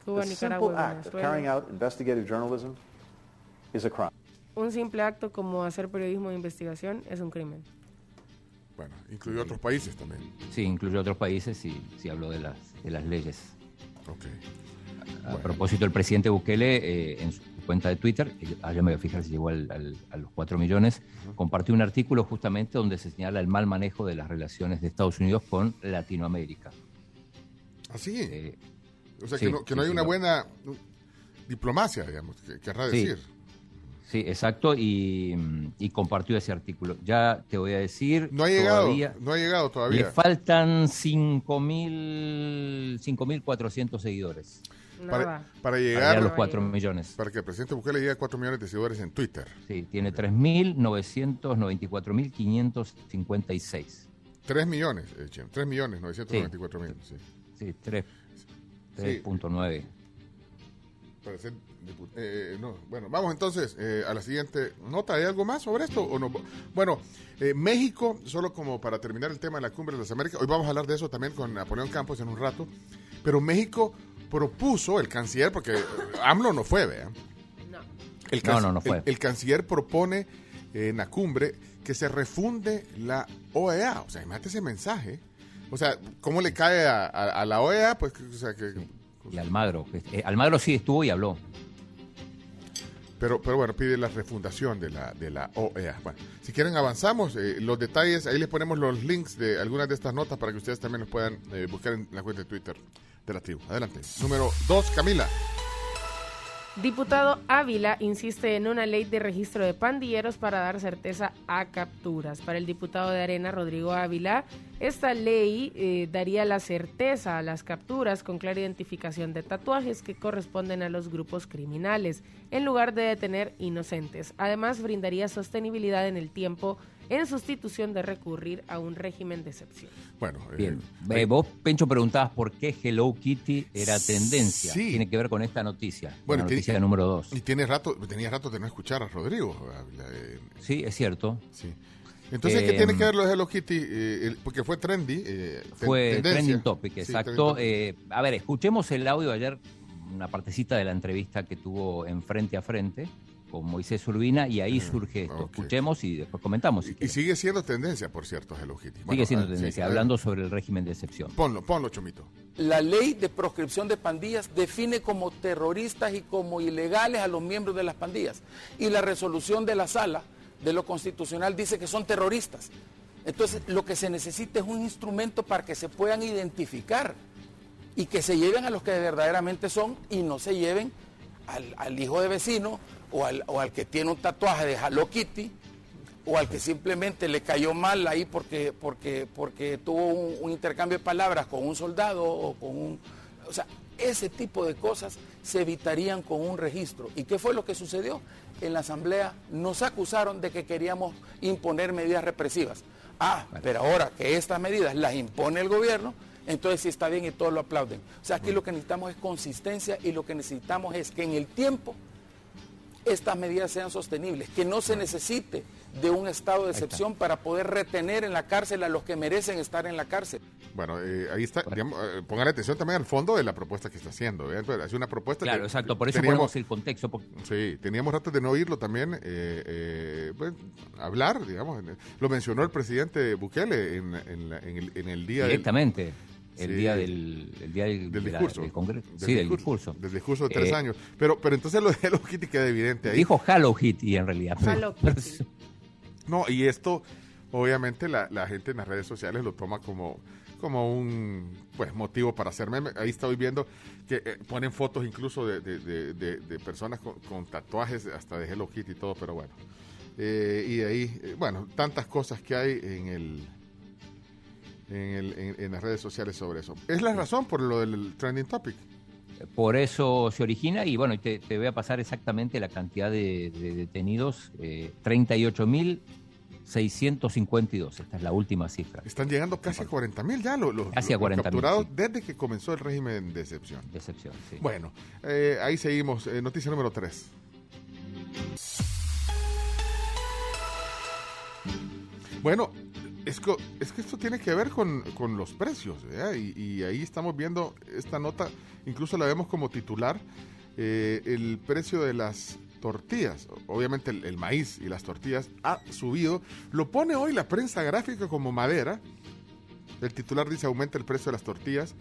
Speaker 6: Cuba,
Speaker 57: the
Speaker 6: Nicaragua,
Speaker 57: simple act of carrying out investigative journalism is a crime.
Speaker 6: Un simple acto como hacer periodismo de investigación es un crimen.
Speaker 3: Bueno, incluyó otros países también.
Speaker 5: Sí, incluyó otros países y sí habló de las, de las leyes. A, a propósito, el presidente Bukele, eh, en su cuenta de Twitter, ah, ya me voy a fijar si llegó al- al- a los 4 millones, compartió un artículo justamente donde se señala el mal manejo de las relaciones de Estados Unidos con Latinoamérica.
Speaker 3: Así.
Speaker 5: Eh,
Speaker 3: o sea,
Speaker 5: sí,
Speaker 3: que no, que no
Speaker 5: sí,
Speaker 3: hay
Speaker 5: sí,
Speaker 3: una buena diplomacia, digamos, que querrá
Speaker 5: Sí.
Speaker 3: decir.
Speaker 5: Sí, exacto, y, y compartió ese artículo. Ya te voy a decir.
Speaker 3: No ha llegado,
Speaker 5: todavía-
Speaker 3: no ha llegado
Speaker 5: Le
Speaker 3: todavía.
Speaker 5: faltan 5.000 5.400 seguidores.
Speaker 3: Para, para
Speaker 5: Para
Speaker 3: llegar
Speaker 5: llegar a los 4 millones.
Speaker 3: Para que el presidente Bukele llegue a 4 millones de seguidores en Twitter.
Speaker 5: Sí, tiene 3.994.556.
Speaker 3: 3 millones, eh, Chem, 3 millones 994 mil. Sí.
Speaker 5: Sí, 3.
Speaker 3: Sí.
Speaker 5: 3.9.
Speaker 3: Para ser eh, no. Bueno, vamos entonces eh, a la siguiente nota. ¿Hay algo más sobre esto? o no? Bueno, eh, México, solo como para terminar el tema de la cumbre de las Américas, hoy vamos a hablar de eso también con Napoleón Campos en un rato, pero México propuso, el canciller, porque AMLO no fue, vea. El
Speaker 5: No, no, no fue.
Speaker 3: El, el canciller propone eh, en la cumbre que se refunde la OEA. O sea, imagínate ese mensaje. O sea, ¿cómo le cae a, a- a la OEA? Pues, que- o sea, que,
Speaker 5: Y Almagro. eh, Almagro sí estuvo y habló.
Speaker 3: Pero, pero bueno, pide la refundación de la, de la OEA. Bueno, si quieren avanzamos, eh, los detalles, ahí les ponemos los links de algunas de estas notas para que ustedes también los puedan eh, buscar en la cuenta de Twitter de la tribu. Adelante. Número 2, Camila.
Speaker 6: Diputado Ávila insiste en una ley de registro de pandilleros para dar certeza a capturas. Para el diputado de Arena, Rodrigo Ávila, esta ley eh, daría la certeza a las capturas con clara identificación de tatuajes que corresponden a los grupos criminales, en lugar de detener inocentes. Además, brindaría sostenibilidad en el tiempo en sustitución de recurrir a un régimen de excepción.
Speaker 3: Bueno,
Speaker 5: Bien. Eh, vos, Pencho, preguntabas por qué Hello Kitty era tendencia.
Speaker 3: Sí.
Speaker 5: Tiene que ver con esta noticia.
Speaker 3: Bueno,
Speaker 5: la
Speaker 3: tiene-
Speaker 5: noticia número 2.
Speaker 3: Y tiene rato, tenía rato de no escuchar a Rodrigo. Eh,
Speaker 5: Sí, es cierto.
Speaker 3: Sí. Entonces, ¿qué
Speaker 5: Eh,
Speaker 3: tiene que ver lo de Hello Kitty? Eh, el- porque fue trendy. eh,
Speaker 5: Fue
Speaker 3: tendencia.
Speaker 5: trending topic,
Speaker 3: Sí,
Speaker 5: exacto.
Speaker 3: trending topic.
Speaker 5: Eh, a ver, escuchemos el audio de ayer, una partecita de la entrevista que tuvo en Frente a Frente con Moisés Urbina y ahí surge esto. Escuchemos y después comentamos. si
Speaker 3: Y sigue siendo tendencia, por cierto, Hello Kitty.
Speaker 5: Sigue
Speaker 3: Bueno,
Speaker 5: siendo
Speaker 3: ah,
Speaker 5: tendencia, hablando sobre el régimen de excepción.
Speaker 3: Ponlo, ponlo, Chomito.
Speaker 58: La ley de proscripción de pandillas define como terroristas y como ilegales a los miembros de las pandillas. Y la resolución de la sala de lo constitucional dice que son terroristas. Entonces, lo que se necesita es un instrumento para que se puedan identificar y que se lleven a los que verdaderamente son y no se lleven al, al hijo de vecino o al, o al que tiene un tatuaje de Hello Kitty o al que simplemente le cayó mal ahí porque, porque, porque tuvo un, un intercambio de palabras con un soldado o con un... O sea, ese tipo de cosas se evitarían con un registro. ¿Y qué fue lo que sucedió? En la Asamblea nos acusaron de que queríamos imponer medidas represivas. Ah, pero ahora que estas medidas las impone el gobierno, entonces sí está bien y todos lo aplauden. O sea, aquí lo que necesitamos es consistencia y lo que necesitamos es que en el tiempo estas medidas sean sostenibles, que no se necesite de un estado de excepción para poder retener en la cárcel a los que merecen estar en la cárcel.
Speaker 3: Bueno, eh, ahí está. digamos, eh, pongan atención también al fondo de la propuesta que está haciendo. ¿eh? Es una propuesta
Speaker 5: Claro,
Speaker 3: que
Speaker 5: exacto, por eso
Speaker 3: teníamos-
Speaker 5: ponemos el contexto. porque-
Speaker 3: Sí, teníamos rato de no oírlo también, eh, eh, pues, hablar, digamos. Lo mencionó el presidente Bukele en, en la- en el, en el día del-
Speaker 5: Directamente. El
Speaker 3: Sí.
Speaker 5: día del, el día del,
Speaker 3: del
Speaker 5: de la-
Speaker 3: discurso.
Speaker 5: del Congreso.
Speaker 3: Del
Speaker 5: sí, del discurso.
Speaker 3: Del discurso de tres
Speaker 5: Eh,
Speaker 3: años. Pero, pero entonces lo de (laughs) Hello Kitty queda evidente ahí.
Speaker 5: Dijo Hello Kitty en realidad.
Speaker 6: Hello
Speaker 3: No, y esto, obviamente, la, la gente en las redes sociales lo toma como, como un pues motivo para hacer meme. Ahí estoy viendo que eh, ponen fotos incluso de, de- de- de- de personas con, con tatuajes hasta de Hello Kitty y todo, pero bueno. Eh, y de ahí, eh, bueno, tantas cosas que hay en el en, el- en- en las redes sociales sobre eso. Es la razón por lo del trending topic.
Speaker 5: Por eso se origina y bueno, te, te voy a pasar exactamente la cantidad de, de detenidos, eh, 38.652, esta es la última cifra.
Speaker 3: Están llegando casi a 40 mil ya los, los-
Speaker 5: Casi a
Speaker 3: los
Speaker 5: 40.000,
Speaker 3: capturados
Speaker 5: sí.
Speaker 3: desde que comenzó el régimen de excepción.
Speaker 5: De excepción, sí.
Speaker 3: Bueno, eh, ahí seguimos. Eh, noticia número 3. Bueno, es que, es que esto tiene que ver con, los precios, y, ahí estamos viendo esta nota, incluso la vemos como titular, eh, el precio de las tortillas, obviamente el, maíz y las tortillas ha subido, lo pone hoy la prensa gráfica como madera, el titular dice aumenta el precio de las tortillas,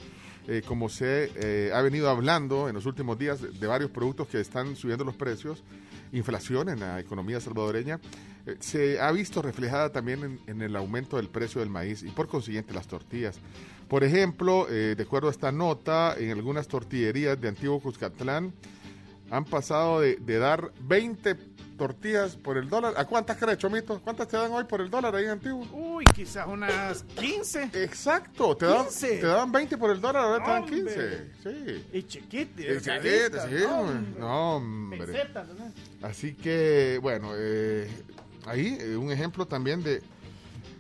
Speaker 3: eh, como se eh, ha venido hablando en los últimos días de, de varios productos que están subiendo los precios, inflación en la economía salvadoreña, se ha visto reflejada también en, en el aumento del precio del maíz y por consiguiente las tortillas. Por ejemplo, eh, de acuerdo a esta nota, en algunas tortillerías de Antiguo Cuscatlán han pasado de, de dar 20 tortillas por el dólar. ¿A cuántas crees, Chomito? ¿Cuántas te dan hoy por el dólar ahí en Antiguo?
Speaker 1: Uy, quizás unas 15.
Speaker 3: Exacto, te dan,
Speaker 1: 15.
Speaker 3: te dan 20 por el dólar, ahora te dan
Speaker 1: Hombre.
Speaker 3: 15. Sí.
Speaker 1: Y delgaditas,
Speaker 3: chiquita, sí,
Speaker 1: no,
Speaker 3: hombre.
Speaker 1: hombre.
Speaker 3: No, hombre.
Speaker 1: Pesetas, ¿no?
Speaker 3: Así que, bueno, eh, ahí eh, un ejemplo también de...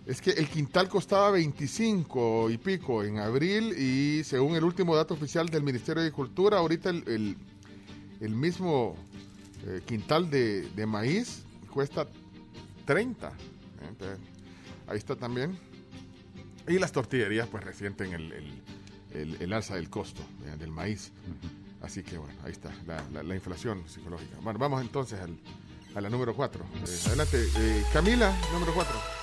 Speaker 3: Es que el quintal costaba 25 y pico en abril y según el último dato oficial del Ministerio de Agricultura, ahorita el, el- el mismo eh, quintal de, de maíz cuesta 30. Entonces, ahí está también. Y las tortillerías pues resienten el, el- alza del costo eh, del maíz. Así que bueno, ahí está, la, la- la inflación psicológica. Bueno, vamos entonces al- a la número 4. adelante, eh, Camila, número 4.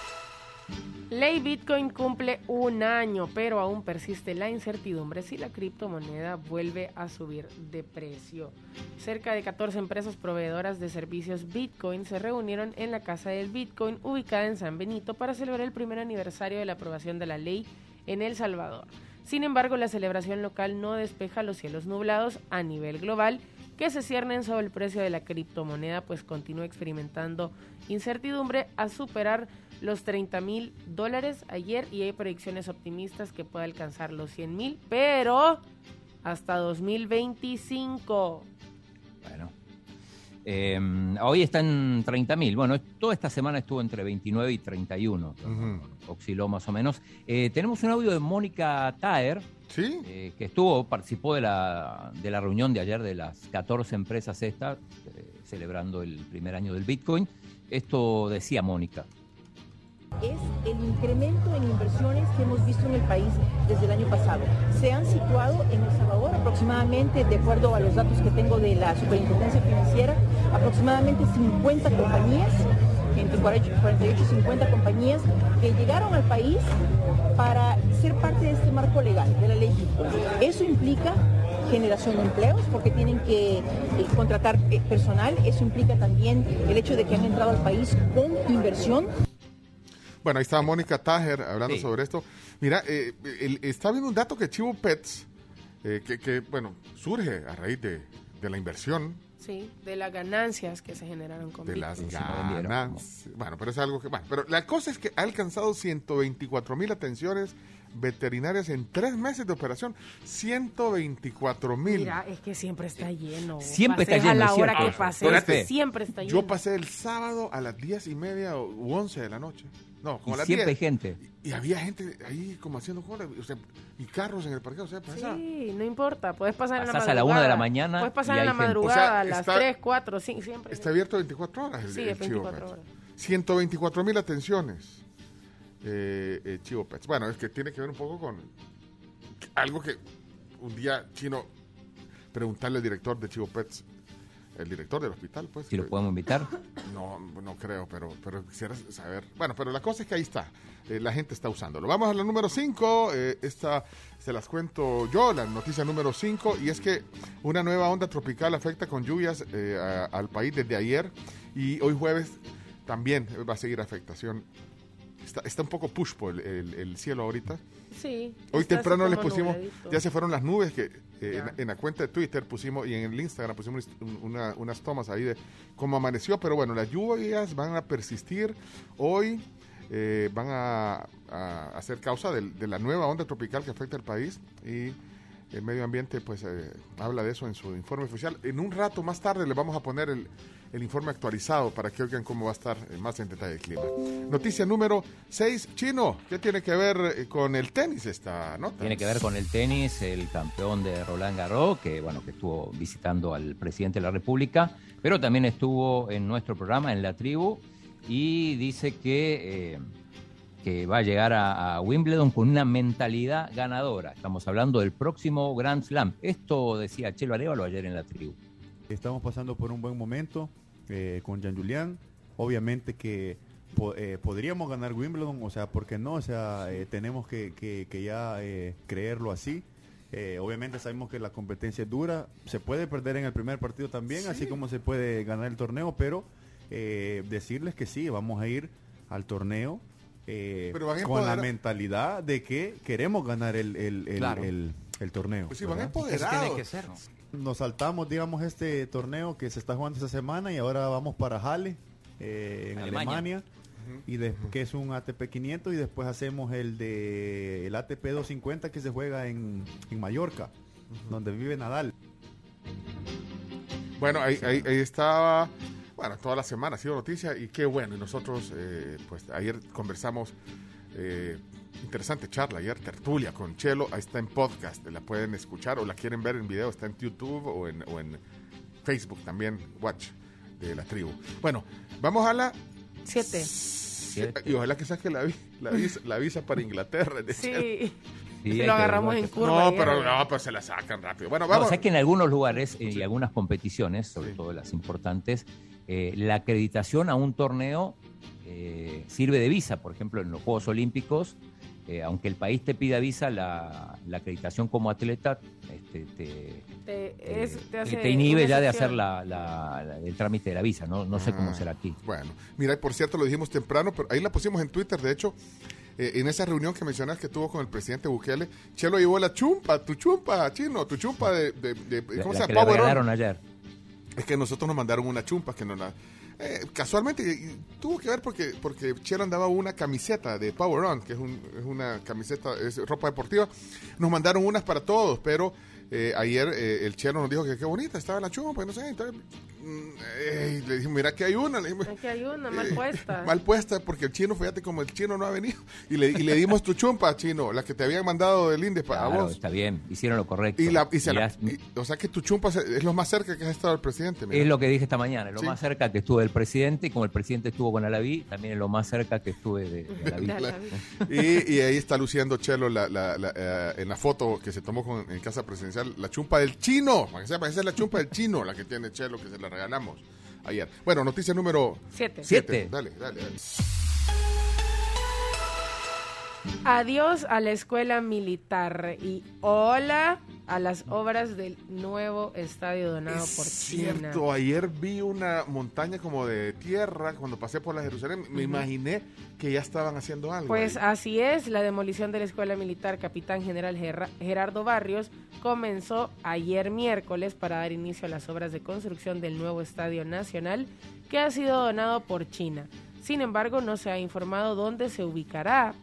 Speaker 6: Ley Bitcoin cumple un año, pero aún persiste la incertidumbre si la criptomoneda vuelve a subir de precio. Cerca de 14 empresas proveedoras de servicios Bitcoin se reunieron en la Casa del Bitcoin ubicada en San Benito para celebrar el primer aniversario de la aprobación de la ley en El Salvador. Sin embargo, la celebración local no despeja los cielos nublados a nivel global que se ciernen sobre el precio de la criptomoneda, pues continúa experimentando incertidumbre a superar los 30 mil dólares ayer y hay predicciones optimistas que pueda alcanzar los 100 mil, pero hasta 2025.
Speaker 5: Bueno. Eh, hoy está en 30.000. Bueno, toda esta semana estuvo entre 29 y 31. Osciló más o menos. Eh, tenemos un audio de Mónica Taer. Eh, que estuvo, participó de la, de la reunión de ayer de las 14 empresas estas, eh, celebrando el primer año del Bitcoin. Esto decía Mónica.
Speaker 59: es el incremento en inversiones que hemos visto en el país desde el año pasado. Se han situado en El Salvador aproximadamente, de acuerdo a los datos que tengo de la Superintendencia Financiera, aproximadamente 50 compañías, entre 48 y 50 compañías que llegaron al país para ser parte de este marco legal, de la ley. Eso implica generación de empleos porque tienen que eh, contratar eh, personal, eso implica también el hecho de que han entrado al país con inversión
Speaker 3: Bueno, ahí está Mónica Tajer hablando
Speaker 59: Sí.
Speaker 3: sobre esto. Mira, eh, el- está viendo un dato que Chivo Pets, eh, que, que, bueno, surge a raíz de, de la inversión,
Speaker 6: Sí, de las ganancias que se generaron con
Speaker 3: de las ganancias. Bueno, pero es algo que... Bueno, pero la cosa es que ha alcanzado 124 mil atenciones veterinarias en tres meses de operación. 124 mil.
Speaker 6: Mira, es que siempre está lleno.
Speaker 3: Siempre está lleno,
Speaker 6: a la hora
Speaker 3: cierto.
Speaker 6: que pases,
Speaker 3: Espérate.
Speaker 6: siempre está lleno.
Speaker 3: Yo pasé el sábado a las 10 y media o u 11 de la noche. No, como
Speaker 5: Y
Speaker 3: a las
Speaker 5: siempre
Speaker 3: 10.
Speaker 5: hay gente.
Speaker 3: Y había gente ahí como haciendo cola, o sea, y carros en el parqueo, o sea, pasa.
Speaker 6: Sí, no importa, puedes pasar en la
Speaker 5: Pasás
Speaker 6: madrugada.
Speaker 5: a la una de la mañana
Speaker 6: Puedes pasar
Speaker 5: y
Speaker 6: en la
Speaker 5: gente.
Speaker 6: madrugada,
Speaker 3: O sea,
Speaker 6: a las
Speaker 3: está-
Speaker 6: 3, 4, 5, siempre.
Speaker 3: Está abierto 24 horas el,
Speaker 6: Sí,
Speaker 3: el
Speaker 6: es
Speaker 3: Chivo
Speaker 6: 24
Speaker 3: Pets.
Speaker 6: horas.
Speaker 3: 124 mil atenciones, eh, eh, Chivo Pets. Bueno, es que tiene que ver un poco con algo que un día chino preguntarle al director de Chivo Pets, el director del hospital, pues.
Speaker 5: Si lo podemos invitar.
Speaker 3: No, no creo, pero, pero quisiera saber. Bueno, pero la cosa es que ahí está. eh, la gente está usándolo. Vamos a la número 5. esta se las cuento yo, la noticia número 5. Y es que una nueva onda tropical afecta con lluvias eh, a- al país desde ayer. Y hoy jueves también va a seguir afectación. Está, está un poco pushpo el, el- el cielo ahorita.
Speaker 6: Sí.
Speaker 3: Hoy temprano les pusimos,
Speaker 6: nubladito.
Speaker 3: ya se fueron las nubes que eh, en, en la cuenta de Twitter pusimos y en el Instagram pusimos un- una- unas tomas ahí de cómo amaneció, pero bueno, las lluvias van a persistir hoy, eh, van a, a hacer causa del- de, la nueva onda tropical que afecta al país y el medio ambiente pues eh, habla de eso en su informe oficial. En un rato más tarde les vamos a poner el, el informe actualizado para que oigan cómo va a estar eh, más en detalle el clima. Noticia número 6, Chino, ¿qué tiene que ver eh, con el tenis esta nota?
Speaker 5: Tiene que ver con el tenis, el campeón de Roland Garros, que bueno, que estuvo visitando al presidente de la República, pero también estuvo en nuestro programa, en la tribu, y dice que, eh, que va a llegar a, a Wimbledon con una mentalidad ganadora. Estamos hablando del próximo Grand Slam. Esto decía Chelo Arevalo ayer en la tribu.
Speaker 60: Estamos pasando por un buen momento eh, con Jean Julián. Obviamente que po- eh, podríamos ganar Wimbledon, o sea, ¿por qué no? O sea, eh, tenemos que, que- que ya eh, creerlo así. Eh, obviamente sabemos que la competencia es dura, se puede perder en el primer partido también, así como se puede ganar el torneo, pero eh, decirles que sí, vamos a ir al torneo eh,
Speaker 3: Pero
Speaker 60: con la mentalidad de que queremos ganar el, el- el-
Speaker 58: Claro.
Speaker 60: el- el torneo.
Speaker 3: Pues sí, van empoderados.
Speaker 5: tiene que ser.
Speaker 60: Nos saltamos, digamos, este torneo que se está jugando esta semana y ahora vamos para Halle, eh, en
Speaker 5: Alemania.
Speaker 60: Alemania, y des- que es un ATP 500 y después hacemos el de el ATP 250 que se juega en, en Mallorca, donde vive Nadal.
Speaker 3: Bueno, ahí, ahí, ahí estaba, bueno, toda la semana ha sido noticia y qué bueno. Y nosotros, eh, pues ayer conversamos, eh, interesante charla, ayer tertulia con Chelo, ahí está en podcast, la pueden escuchar o la quieren ver en video, está en YouTube o en, o en Facebook también, Watch de la tribu. Bueno, vamos a la...
Speaker 6: Siete.
Speaker 3: Y ojalá que saque la, vi- la, visa, la visa para Inglaterra. de.
Speaker 6: Sí.
Speaker 5: Sí,
Speaker 6: Si lo agarramos en curva.
Speaker 3: No, pero no, pues se la sacan rápido. Bueno,
Speaker 5: No,
Speaker 3: vamos.
Speaker 5: o sea que en algunos lugares eh, y algunas competiciones, sobre todo las importantes, eh, la acreditación a un torneo eh, sirve de visa. Por ejemplo, en los Juegos Olímpicos, eh, aunque el país te pida visa, la, la acreditación como atleta este, te,
Speaker 6: Te, es- te hace
Speaker 5: te inhibe ya de hacer la, la- la- el trámite de la visa. No, no sé cómo
Speaker 3: Ah,
Speaker 5: será aquí.
Speaker 3: Bueno, mira, y por cierto, lo dijimos temprano, pero ahí la pusimos en Twitter, de hecho, eh, en esa reunión que mencionas que tuvo con el presidente Bukele, Chelo llevó la chumpa, tu chumpa, chino, tu chumpa de, de- de- ¿cómo
Speaker 5: la
Speaker 3: se llama?
Speaker 5: ayer.
Speaker 3: Es que nosotros nos mandaron una chumpa que no la... eh, casualmente tuvo que ver porque porque Chelo andaba una camiseta de Power On, que es, un- es una camiseta, es ropa deportiva. Nos mandaron unas para todos, pero eh, ayer eh, el Chelo nos dijo que qué bonita estaba la chumpa, y no sé, entonces mm, eh, le dijimos, mira que hay una, le dijimos,
Speaker 6: Aquí hay una mal puesta. (laughs)
Speaker 3: mal puesta porque el chino, fíjate como el chino no ha venido. Y le, y le dimos tu chumpa, chino, la que te habían mandado del INDE para
Speaker 5: Claro,
Speaker 3: vos.
Speaker 5: está bien, hicieron lo correcto.
Speaker 3: Y la, y se la- y- o sea que tu chumpa es lo más cerca que has estado el presidente. mira.
Speaker 5: Es lo que dije esta mañana, lo
Speaker 3: Sí.
Speaker 5: más cerca que estuve del presidente, y como el presidente estuvo con Alaví, también es lo más cerca que estuve de, de Alaví. (laughs)
Speaker 3: y, y ahí está luciendo Chelo la- la- la, eh, en la foto que se tomó con- en casa presidencial, la chumpa del chino. Para que sepa, esa es la chumpa del chino, la que tiene Chelo, que se la regalamos ayer. Bueno, noticia número
Speaker 6: Siete.
Speaker 3: siete. Dale, dale, dale.
Speaker 6: Adiós a la escuela militar y hola a las obras del nuevo estadio donado por China.
Speaker 3: Cierto, ayer vi una montaña como de tierra cuando pasé por la Jerusalén. Me imaginé que ya estaban haciendo algo.
Speaker 6: Pues
Speaker 3: ahí.
Speaker 6: así es, la demolición de la Escuela Militar Capitán General Gerardo Barrios comenzó ayer miércoles para dar inicio a las obras de construcción del nuevo Estadio Nacional que ha sido donado por China. Sin embargo, no se ha informado dónde se ubicará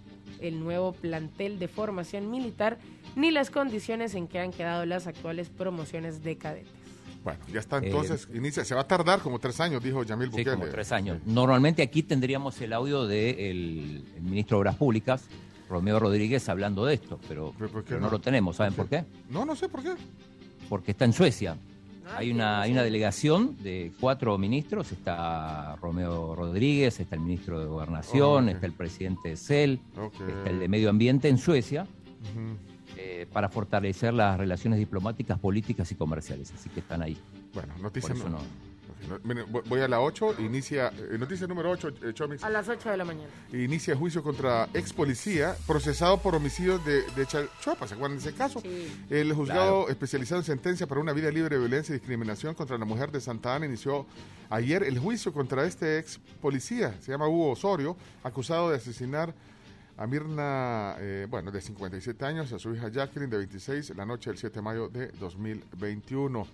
Speaker 6: el nuevo plantel de formación militar ni las condiciones en que han quedado las actuales promociones de cadetes.
Speaker 3: Bueno, ya está entonces, inicia. Se va a tardar como tres años, dijo Yamil
Speaker 5: Sí,
Speaker 3: Bukele.
Speaker 5: como tres años. Normalmente aquí tendríamos el audio del ministro de Obras Públicas, Romeo Rodríguez, hablando de esto, pero, pero no?
Speaker 3: no?
Speaker 5: lo tenemos. ¿Saben por qué?
Speaker 3: No, no sé por qué.
Speaker 5: Porque está en Suecia. Hay una, hay una delegación de cuatro ministros, está Romeo Rodríguez, está el ministro de Gobernación, está el presidente de CEL, está el de Medio Ambiente en Suecia, eh, para fortalecer las relaciones diplomáticas, políticas y comerciales. Así que están ahí.
Speaker 3: Bueno, noticia
Speaker 5: Por eso
Speaker 3: no- voy- voy a la 8, inicia, eh, noticia número 8, eh, Chomix,
Speaker 6: A las 8 de la mañana.
Speaker 3: inicia juicio contra ex policía procesado por homicidio de, de Chachuapa, ¿se acuerdan de ese caso? El juzgado
Speaker 5: Claro.
Speaker 3: especializado en sentencia para una vida libre de violencia y discriminación contra la mujer de Santa Ana inició ayer el juicio contra este ex policía, se llama Hugo Osorio, acusado de asesinar a Mirna, eh, bueno, de 57 años, a su hija Jacqueline de 26, la noche del 7 de mayo de 2021.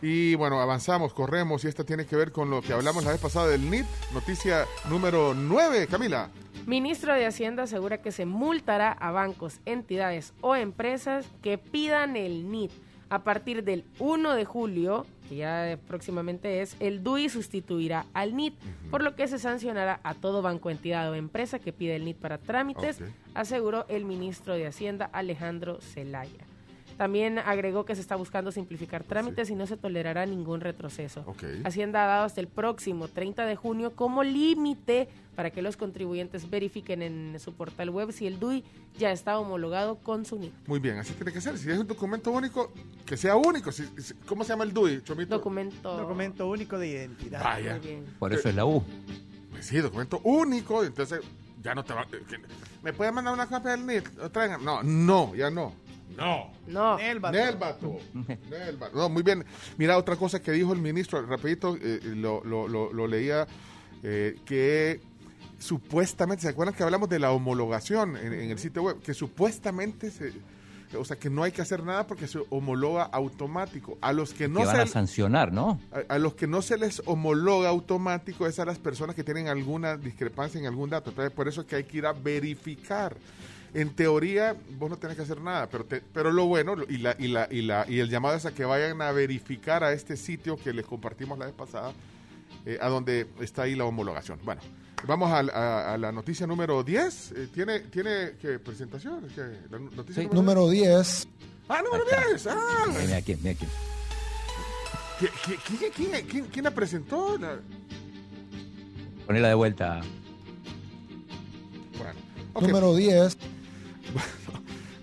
Speaker 3: Y bueno, avanzamos, corremos, y esta tiene que ver con lo que hablamos la vez pasada del NIT, noticia número 9, Camila.
Speaker 6: Ministro de Hacienda asegura que se multará a bancos, entidades o empresas que pidan el NIT. A partir del 1 de julio, que ya próximamente es, el DUI sustituirá al NIT, por lo que se sancionará a todo banco, entidad o empresa que pida el NIT para trámites, aseguró el ministro de Hacienda Alejandro Zelaya. También agregó que se está buscando simplificar trámites y no se tolerará ningún retroceso.
Speaker 3: Ok.
Speaker 6: Hacienda ha dado hasta el próximo 30 de junio como límite para que los contribuyentes verifiquen en su portal web si el DUI ya está homologado con su NIT.
Speaker 3: Muy bien, así tiene que ser. Si es un documento único, que sea único. Si- si- ¿Cómo se llama el DUI, Chomito?
Speaker 6: Documento.
Speaker 1: Documento único de identidad.
Speaker 3: Vaya.
Speaker 6: Muy bien.
Speaker 5: Por eso es la U.
Speaker 3: Pues sí, documento único. Entonces, ya no te va. eh, ¿Me puede mandar una copia del NIT? ¿O traigan? No, no, ya no. No.
Speaker 6: No.
Speaker 1: Nel, vato.
Speaker 3: Nel, vato. Nel, vato. No, muy bien. Mira, otra cosa que dijo el ministro, rapidito, eh, lo, lo- lo- lo leía, eh, que supuestamente, ¿se acuerdan que hablamos de la homologación en, en el sitio web? Que supuestamente se, o sea, que no hay que hacer nada porque se homologa automático. A los que no
Speaker 5: que van
Speaker 3: se
Speaker 5: a sancionar, ¿no?
Speaker 3: a, a los que no se les homologa automático es a las personas que tienen alguna discrepancia en algún dato. Entonces, por eso es que hay que ir a verificar. En teoría, vos no tenés que hacer nada, pero, te- pero lo bueno y, la, y, la, y, la, y el llamado es a que vayan a verificar a este sitio que les compartimos la vez pasada, eh, a donde está ahí la homologación. Bueno, vamos a, a- a la noticia número 10. Eh, ¿Tiene, tiene ¿qué, presentación? ¿Qué? ¿La no- noticia número
Speaker 61: Número 10.
Speaker 3: Ah, número 10. Ah,
Speaker 5: Mira aquí, mira aquí.
Speaker 3: ¿Qué- qué- quién, quién- quién- quién la presentó? La-
Speaker 5: Ponela de vuelta.
Speaker 3: Bueno.
Speaker 61: Número 10.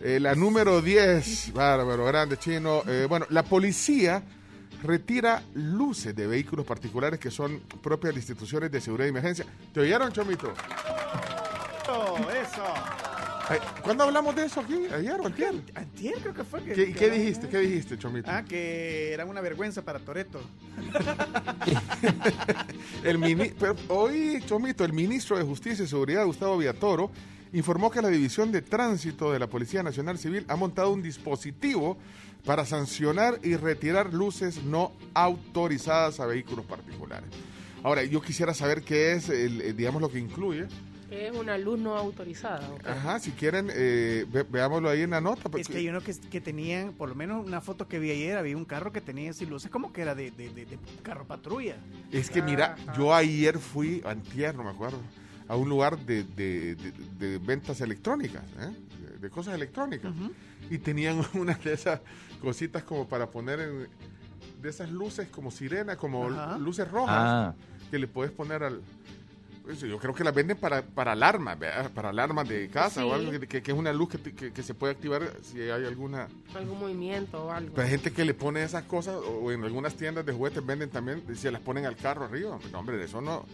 Speaker 3: Eh, la número 10, bárbaro, grande chino. Eh, bueno, la policía retira luces de vehículos particulares que son propias de instituciones de seguridad y emergencia. ¿Te oyeron, Chomito?
Speaker 1: Eso.
Speaker 3: Eh, ¿Cuándo hablamos de eso aquí? ¿Ayer o antier?
Speaker 1: Antier creo que fue. Que,
Speaker 3: ¿Qué,
Speaker 1: que
Speaker 3: qué
Speaker 1: era-
Speaker 3: dijiste? ¿Qué dijiste, Chomito?
Speaker 1: Ah, que era una vergüenza para Toreto. (laughs)
Speaker 3: El mini- pero hoy, Chomito, el ministro de Justicia y Seguridad, Gustavo Villatoro, informó que la División de Tránsito de la Policía Nacional Civil ha montado un dispositivo para sancionar y retirar luces no autorizadas a vehículos particulares. Ahora, yo quisiera saber qué es, el, eh, digamos, lo que incluye.
Speaker 6: Es una luz no autorizada.
Speaker 3: Ajá, si quieren, eh, ve- veámoslo ahí en la nota. porque-
Speaker 1: Es que hay uno que, que tenían, por lo menos una foto que vi ayer, había un carro que tenía así luces como que era de, de- de- de carro patrulla.
Speaker 3: Es que mira, yo ayer fui, antier, no me acuerdo, a un lugar de, de- de- de ventas electrónicas, ¿eh? de, de cosas electrónicas, y tenían (laughs) unas de esas cositas como para poner en, de esas luces como sirena, como luces rojas,
Speaker 5: Ah.
Speaker 3: que le puedes poner al... pues, Yo creo que las venden para, para alarmas, para alarmas de casa o algo, que, que es una luz que, que- que se puede activar si hay alguna...
Speaker 6: Algún movimiento o algo.
Speaker 3: Pero hay gente que le pone esas cosas, o en algunas tiendas de juguetes venden también, se las ponen al carro arriba. No, hombre, eso no.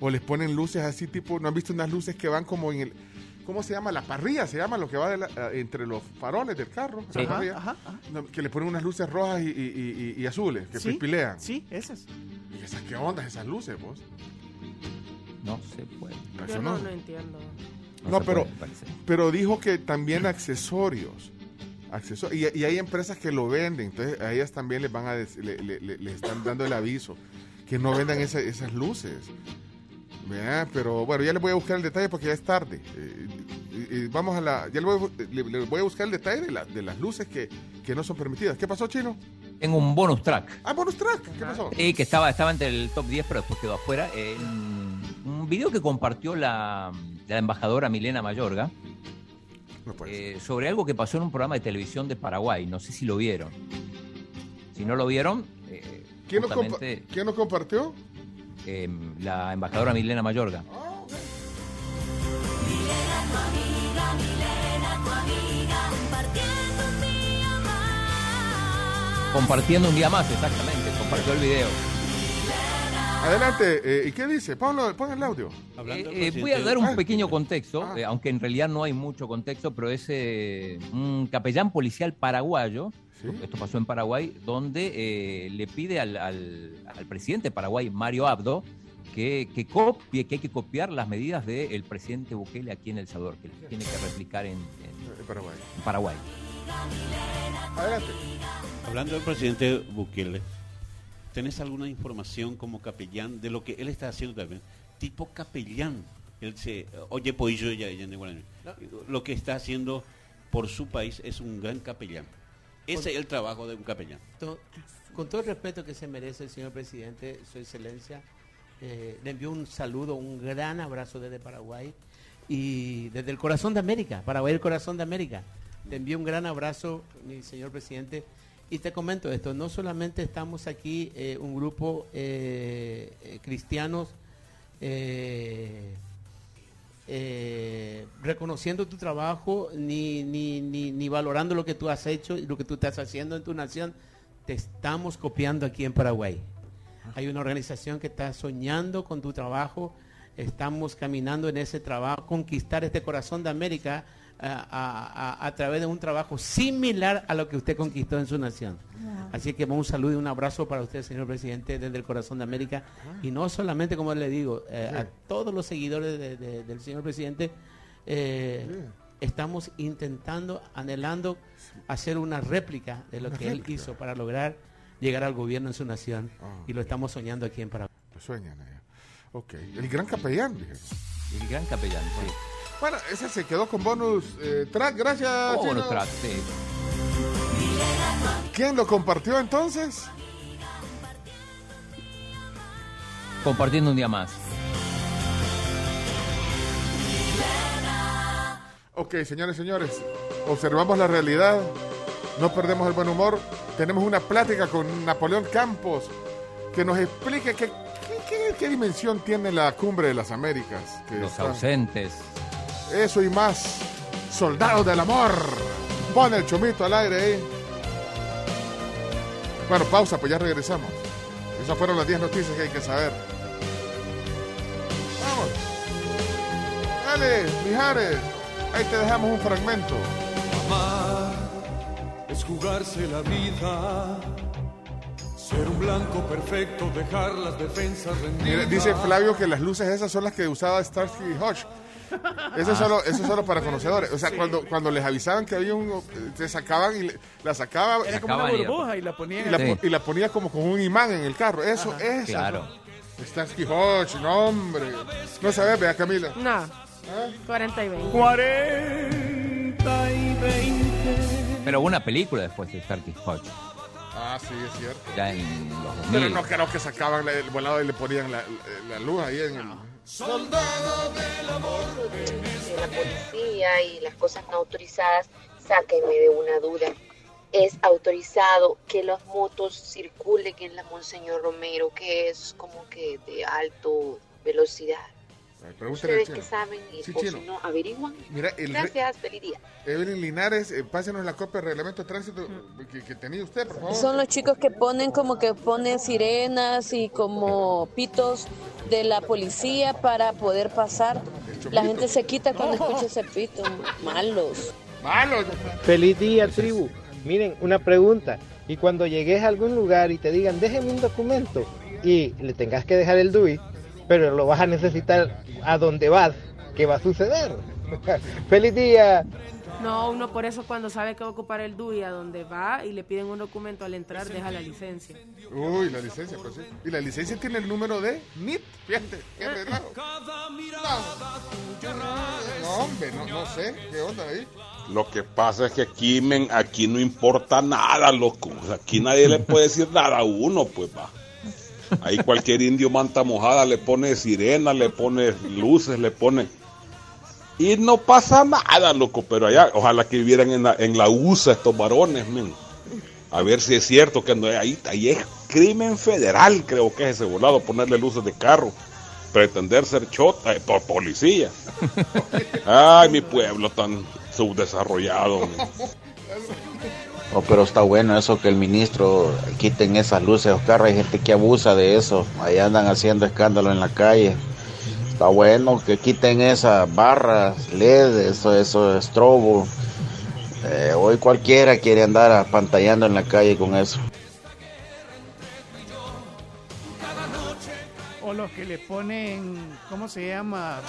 Speaker 3: O les ponen luces así, tipo, ¿no han visto unas luces que van como en el. ¿Cómo se llama? La parrilla, se llama lo que va de la- eh, entre los faroles del carro.
Speaker 5: Sí.
Speaker 3: la
Speaker 5: Ajá,
Speaker 3: parrilla.
Speaker 1: ajá, ajá.
Speaker 3: Que le ponen unas luces rojas y, y- y- y azules, que
Speaker 1: Sí,
Speaker 3: pipilean.
Speaker 1: Sí, esas.
Speaker 3: ¿Y esas qué onda, esas luces, vos?
Speaker 5: No se puede.
Speaker 6: Yo no,
Speaker 3: no.
Speaker 6: no entiendo.
Speaker 3: No, pero,
Speaker 5: puede,
Speaker 3: pero dijo que también accesorios. Acceso- y, y hay empresas que lo venden, entonces a ellas también les van a dec- le, le- le- le están dando el aviso que no vendan esa- esas luces. Vea, Pero bueno, ya les voy a buscar el detalle porque ya es tarde. Eh, vamos a la. Ya le voy, a- le- le voy a buscar el detalle de, la- de las luces que, que no son permitidas. ¿Qué pasó, Chino?
Speaker 5: Tengo un bonus track.
Speaker 3: Ah, bonus track. ¿Qué pasó?
Speaker 5: Sí, que estaba, estaba entre el top 10, pero después quedó afuera. Eh, un video que compartió la, la embajadora Milena Mayorga eh, sobre algo que pasó en un programa de televisión de Paraguay. No sé si lo vieron. Si no lo vieron, eh,
Speaker 3: ¿Quién
Speaker 5: justamente,
Speaker 3: quién nos compartió?
Speaker 5: Eh, la embajadora Milena Mayorga. Compartiendo un día más, exactamente. Compartió el video.
Speaker 3: Adelante. eh, ¿Y qué dice? Ponlo, pon el audio.
Speaker 5: Eh, eh, voy a dar un
Speaker 3: Ah,
Speaker 5: pequeño contexto, eh, aunque en realidad no hay mucho contexto, pero es eh, un capellán policial paraguayo, esto pasó en Paraguay, donde eh, le pide al, al- al presidente de Paraguay, Mario Abdo, que, que copie, que hay que copiar las medidas del presidente Bukele aquí en El Salvador, que las tiene que replicar en, en-
Speaker 3: Paraguay.
Speaker 5: en Paraguay.
Speaker 3: Adelante.
Speaker 62: Hablando del presidente Bukele, ¿tenés alguna información como capellán de lo que él está haciendo también? Tipo capellán. Él se, oye, pues yo ya, ya no igual. Lo que está haciendo por su país es un gran capellán. Ese es el trabajo de un capellán.
Speaker 63: To- Con todo el respeto que se merece el señor presidente, su excelencia, eh, le envío un saludo, un gran abrazo desde Paraguay y desde el corazón de América, Paraguay el corazón de América. Le envío un gran abrazo, mi señor presidente. Y te comento esto, no solamente estamos aquí eh, un grupo eh, eh, cristianos eh, eh, reconociendo tu trabajo ni, ni, ni, ni valorando lo que tú has hecho y lo que tú estás haciendo en tu nación, te estamos copiando aquí en Paraguay. Hay una organización que está soñando con tu trabajo, estamos caminando en ese trabajo, conquistar este corazón de América a, a- a- a través de un trabajo similar a lo que usted conquistó en su nación. Así que un saludo y un abrazo para usted, señor presidente, desde el corazón de América. Y no solamente, como le digo, eh, a todos los seguidores de- de- del señor presidente, eh, estamos intentando, anhelando hacer una réplica de lo
Speaker 3: Una
Speaker 63: que él hizo para lograr llegar al gobierno en su nación.
Speaker 3: Ah.
Speaker 63: Y lo estamos soñando aquí en Paraguay.
Speaker 3: Lo sueñan allá. Ok. El gran capellán, dije.
Speaker 5: El gran capellán, sí.
Speaker 3: Bueno, ese se quedó con bonus eh, track. Gracias.
Speaker 5: Oh, bonus track, sí.
Speaker 3: ¿Quién lo compartió entonces?
Speaker 5: Compartiendo un día más.
Speaker 3: Ok, señores, señores, observamos la realidad, no perdemos el buen humor, tenemos una plática con Napoleón Campos que nos explique qué, qué- qué- qué dimensión tiene la cumbre de las Américas. que
Speaker 5: Los
Speaker 3: está-
Speaker 5: ausentes.
Speaker 3: Eso y más, soldados del amor. Pone el chomito al aire ahí. Bueno, pausa, pues ya regresamos. Esas fueron las 10 noticias que hay que saber. Vamos. Dale, Mijares. Ahí te dejamos un fragmento.
Speaker 55: Amar es jugarse la vida. Ser un blanco perfecto, dejar las defensas rendidas.
Speaker 3: Mira, dice Flavio que las luces esas son las que usaba Starsky y Hodge. Eso es,
Speaker 55: Ah.
Speaker 3: solo, eso es solo para conocedores. O sea,
Speaker 1: Sí.
Speaker 3: cuando, cuando les avisaban que había un... Te sacaban y le- la sacaban...
Speaker 1: Era como una burbuja y la ponían
Speaker 3: Y la,
Speaker 1: en
Speaker 3: po- y la ponía como con un imán en el carro. Eso,
Speaker 1: Ajá.
Speaker 3: eso.
Speaker 5: Claro.
Speaker 3: Starsky Hodge, no hombre. No sabes, vea Camila.
Speaker 6: No. 40 y 20.
Speaker 55: 40 y 20.
Speaker 5: Pero hubo una película después de Starkey Hodge,
Speaker 3: Ah, sí, es cierto.
Speaker 5: ya en los 2000.
Speaker 3: Pero no creo que sacaban la- el volado y le ponían la, la luz ahí en el...
Speaker 55: Soldado del amor.
Speaker 61: de la policía y las cosas no autorizadas, sáquenme de una duda. Es autorizado que las motos circulen en la Monseñor Romero, que es como que de alto velocidad.
Speaker 3: Pregúntale
Speaker 61: Ustedes que saben y
Speaker 3: Sí,
Speaker 61: por
Speaker 3: chino.
Speaker 61: si no averiguan.
Speaker 3: Mira, el re-
Speaker 61: Gracias, feliz día.
Speaker 3: Evelyn Linares, eh, pásenos la copia de reglamento de tránsito que, que tenía usted, por favor.
Speaker 64: Son los chicos que ponen como que ponen sirenas y como pitos de la policía para poder pasar. La gente se quita cuando escucha ese pito. Malos.
Speaker 3: Malos.
Speaker 65: Feliz día, tribu. Miren, una pregunta. Y cuando llegues a algún lugar y te digan, déjeme un documento y le tengas que dejar el DUI, pero lo vas a necesitar a donde vas, ¿qué va a suceder? (laughs) ¡Feliz día!
Speaker 6: No, uno por eso cuando sabe que va a ocupar el DUI a donde va y le piden un documento al entrar, deja la licencia.
Speaker 3: Uy, la licencia, pues sí. Y la licencia tiene el número de NIT. Fíjate, qué arreglado. No, hombre, no, no sé. ¿Qué onda ahí?
Speaker 66: Lo que pasa es que aquí, men, aquí no importa nada, loco. Aquí nadie le puede decir nada a uno, pues va. Ahí cualquier indio manta mojada le pone sirena, le pone luces, le pone... Y no pasa nada, loco. Pero allá, ojalá que vivieran en la, en la USA estos varones, men. A ver si es cierto que no, ahí, ahí es crimen federal, creo que es ese volado, ponerle luces de carro. Pretender ser chota eh, por policía. (laughs) Ay, mi pueblo tan subdesarrollado. men. (laughs)
Speaker 67: Oh, pero está bueno eso que el ministro quiten esas luces, Oscar. Hay gente que abusa de eso. Ahí andan haciendo escándalo en la calle. Está bueno que quiten esas barras, LED, eso, eso, estrobo. Eh, hoy cualquiera quiere andar apantallando en la calle con eso.
Speaker 1: Los que le ponen, ¿cómo se llama?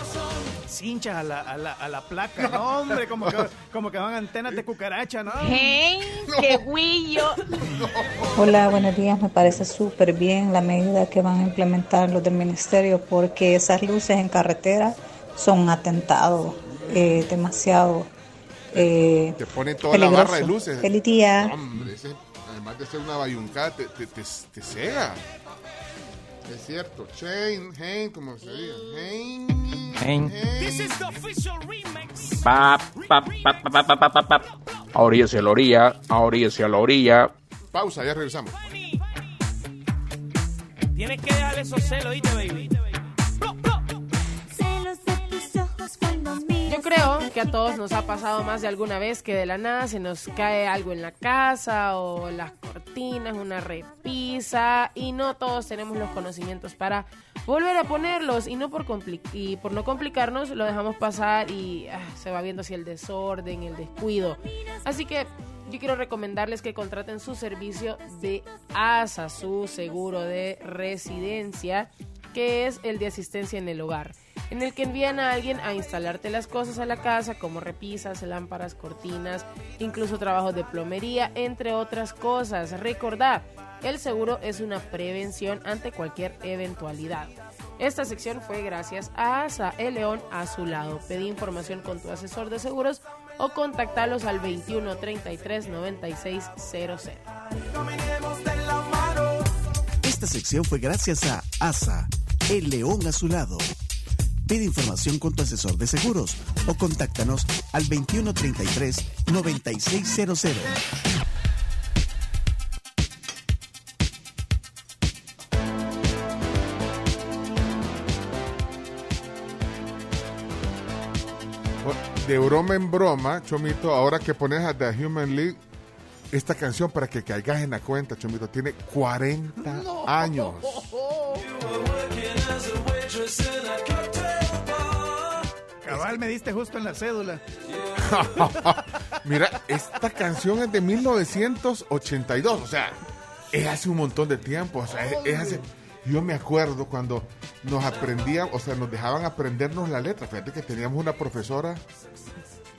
Speaker 1: Cinchas a la, a la, a la placa. No, (laughs) hombre, como que, como que van antenas de cucaracha, ¿no?
Speaker 68: ¡Hey! ¡Qué guillo!
Speaker 69: Hola, buenos días. Me parece súper bien la medida que van a implementar los del ministerio porque esas luces en carretera son un atentado eh, demasiado eh,
Speaker 3: Te ponen toda
Speaker 69: peligroso.
Speaker 3: la barra de luces.
Speaker 69: Feliz día.
Speaker 3: Hombre, ese, además de ser una bayuncada, te, te, te, te cega. Es cierto. Shane, Hein, como se diga. Hein.
Speaker 5: Hein.
Speaker 1: This is the official remix.
Speaker 70: Pa, pa, pa, pa, pa, pa, pa, pa. A orilla hacia la orilla, a orilla hacia la orilla.
Speaker 3: Pausa, ya regresamos.
Speaker 1: Tienes que dejarle esos celos, ¿viste, baby?
Speaker 6: Creo que a todos nos ha pasado más de alguna vez que de la nada se nos cae algo en la casa o las cortinas, una repisa y no todos tenemos los conocimientos para volver a ponerlos y no por y por no complicarnos lo dejamos pasar y ah, se va viendo así el desorden, el descuido. Así que yo quiero recomendarles que contraten su servicio de ASA, su seguro de residencia, que es el de asistencia en el hogar. En el que envían a alguien a instalarte las cosas a la casa, como repisas, lámparas, cortinas, incluso trabajos de plomería, entre otras cosas. Recordad, el seguro es una prevención ante cualquier eventualidad. Esta sección fue gracias a ASA, el león a su lado. Pedí información con tu asesor de seguros o contactalos al 21 33 96 00.
Speaker 71: Esta sección fue gracias a ASA, el león a su lado. Pide información con tu asesor de seguros o contáctanos al 2133 9600.
Speaker 3: De broma en broma, Chomito, ahora que pones a The Human League, esta canción para que caigas en la cuenta, Chomito, tiene 40 años.
Speaker 1: Cabal, me diste justo en la cédula. (laughs)
Speaker 3: Mira, esta canción es de 1982, o sea, es hace un montón de tiempo, o sea, es, es hace... Yo me acuerdo cuando nos aprendían, o sea, nos dejaban aprendernos la letra. Fíjate que teníamos una profesora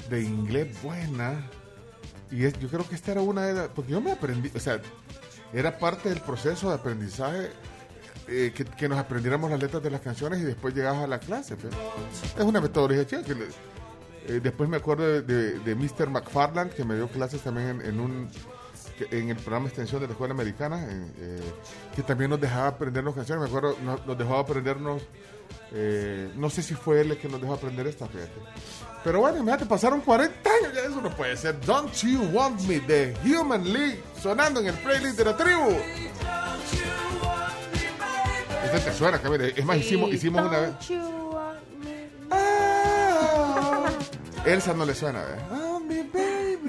Speaker 3: de inglés buena. Y es- yo creo que esta era una de las... Porque yo me aprendí, o sea, era parte del proceso de aprendizaje eh, que, que nos aprendiéramos las letras de las canciones y después llegabas a la clase. fíjate. Es una metodología le- eh, después me acuerdo de, de- de Mr. McFarland, que me dio clases también en, un en el programa extensión de la escuela americana, eh, que también nos dejaba aprendernos canciones. Me acuerdo, nos, dejó aprendernos, eh, no sé si fue él el que nos dejó aprender esta, fíjate. Pero bueno, imagínate, pasaron 40 años, ya eso no puede ser. Don't You Want Me, de Human League, sonando en el playlist de la tribu. Este te suena, que mire, es más, hicimos, hicimos una vez. (laughs) Elsa no le suena, ¿eh?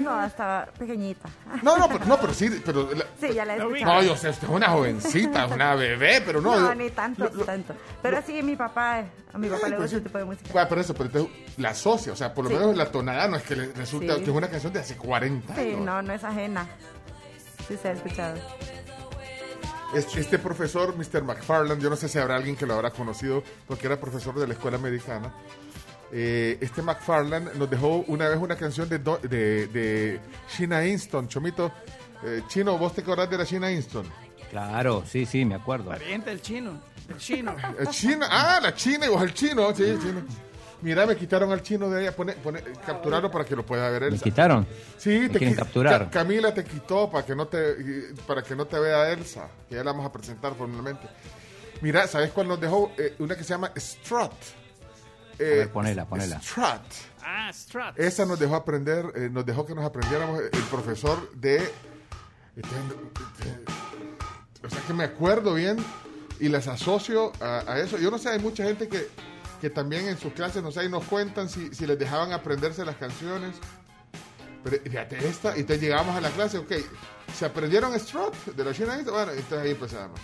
Speaker 72: No, estaba pequeñita.
Speaker 3: No, no, pero, no, pero sí, pero... la-
Speaker 72: Sí, ya la he escuchado.
Speaker 3: no, yo sé, usted es una jovencita, una bebé, pero no...
Speaker 72: No,
Speaker 3: yo-
Speaker 72: ni tanto, ni tanto. Pero sí, mi papá, a mi papá le gusta ese tipo de música.
Speaker 3: Bueno, pero eso, pero entonces la asocia, o sea, por lo
Speaker 72: Sí.
Speaker 3: menos la tonada no es que le resulta
Speaker 72: Sí.
Speaker 3: que es una canción de hace 40
Speaker 72: Sí,
Speaker 3: años.
Speaker 72: no, no es ajena. Sí, se ha escuchado.
Speaker 3: Es- Este profesor, Mr. McFarland, yo no sé si habrá alguien que lo habrá conocido, porque era profesor de la escuela americana. Eh, este McFarland nos dejó una vez una canción de, Do- de, de Sheena Easton, Chomito. Eh, Chino, ¿vos te acordás de la Sheena Easton?
Speaker 5: Claro, sí, sí, me acuerdo.
Speaker 1: Pariente del chino. Del chino. (laughs)
Speaker 3: El chino, ah, la china, y vos el chino, sí, el chino. Mira, me quitaron al chino de ella, pone, pone, capturarlo para que lo pueda ver él.
Speaker 5: ¿Me quitaron?
Speaker 3: Sí,
Speaker 5: ¿Me quieren
Speaker 3: qui-
Speaker 5: capturar?
Speaker 3: Ca- Camila te quitó para que no te para que no te vea Elsa, que ya la vamos a presentar formalmente. Mira, ¿sabes cuál nos dejó? Eh, una que se llama Strut.
Speaker 5: A ver, ponela, ponela.
Speaker 3: Strut.
Speaker 1: Ah, Strut.
Speaker 3: Esa nos dejó aprender, eh, nos dejó que nos aprendiéramos el profesor de... O sea que me acuerdo bien y las asocio a, a eso. Yo no sé, hay mucha gente que, que también en sus clases, no sé, ahí nos cuentan si, si les dejaban aprenderse las canciones. Pero fíjate esta, y entonces llegamos a la clase, ok, ¿se aprendieron Strut de la China? Bueno, entonces ahí empezamos.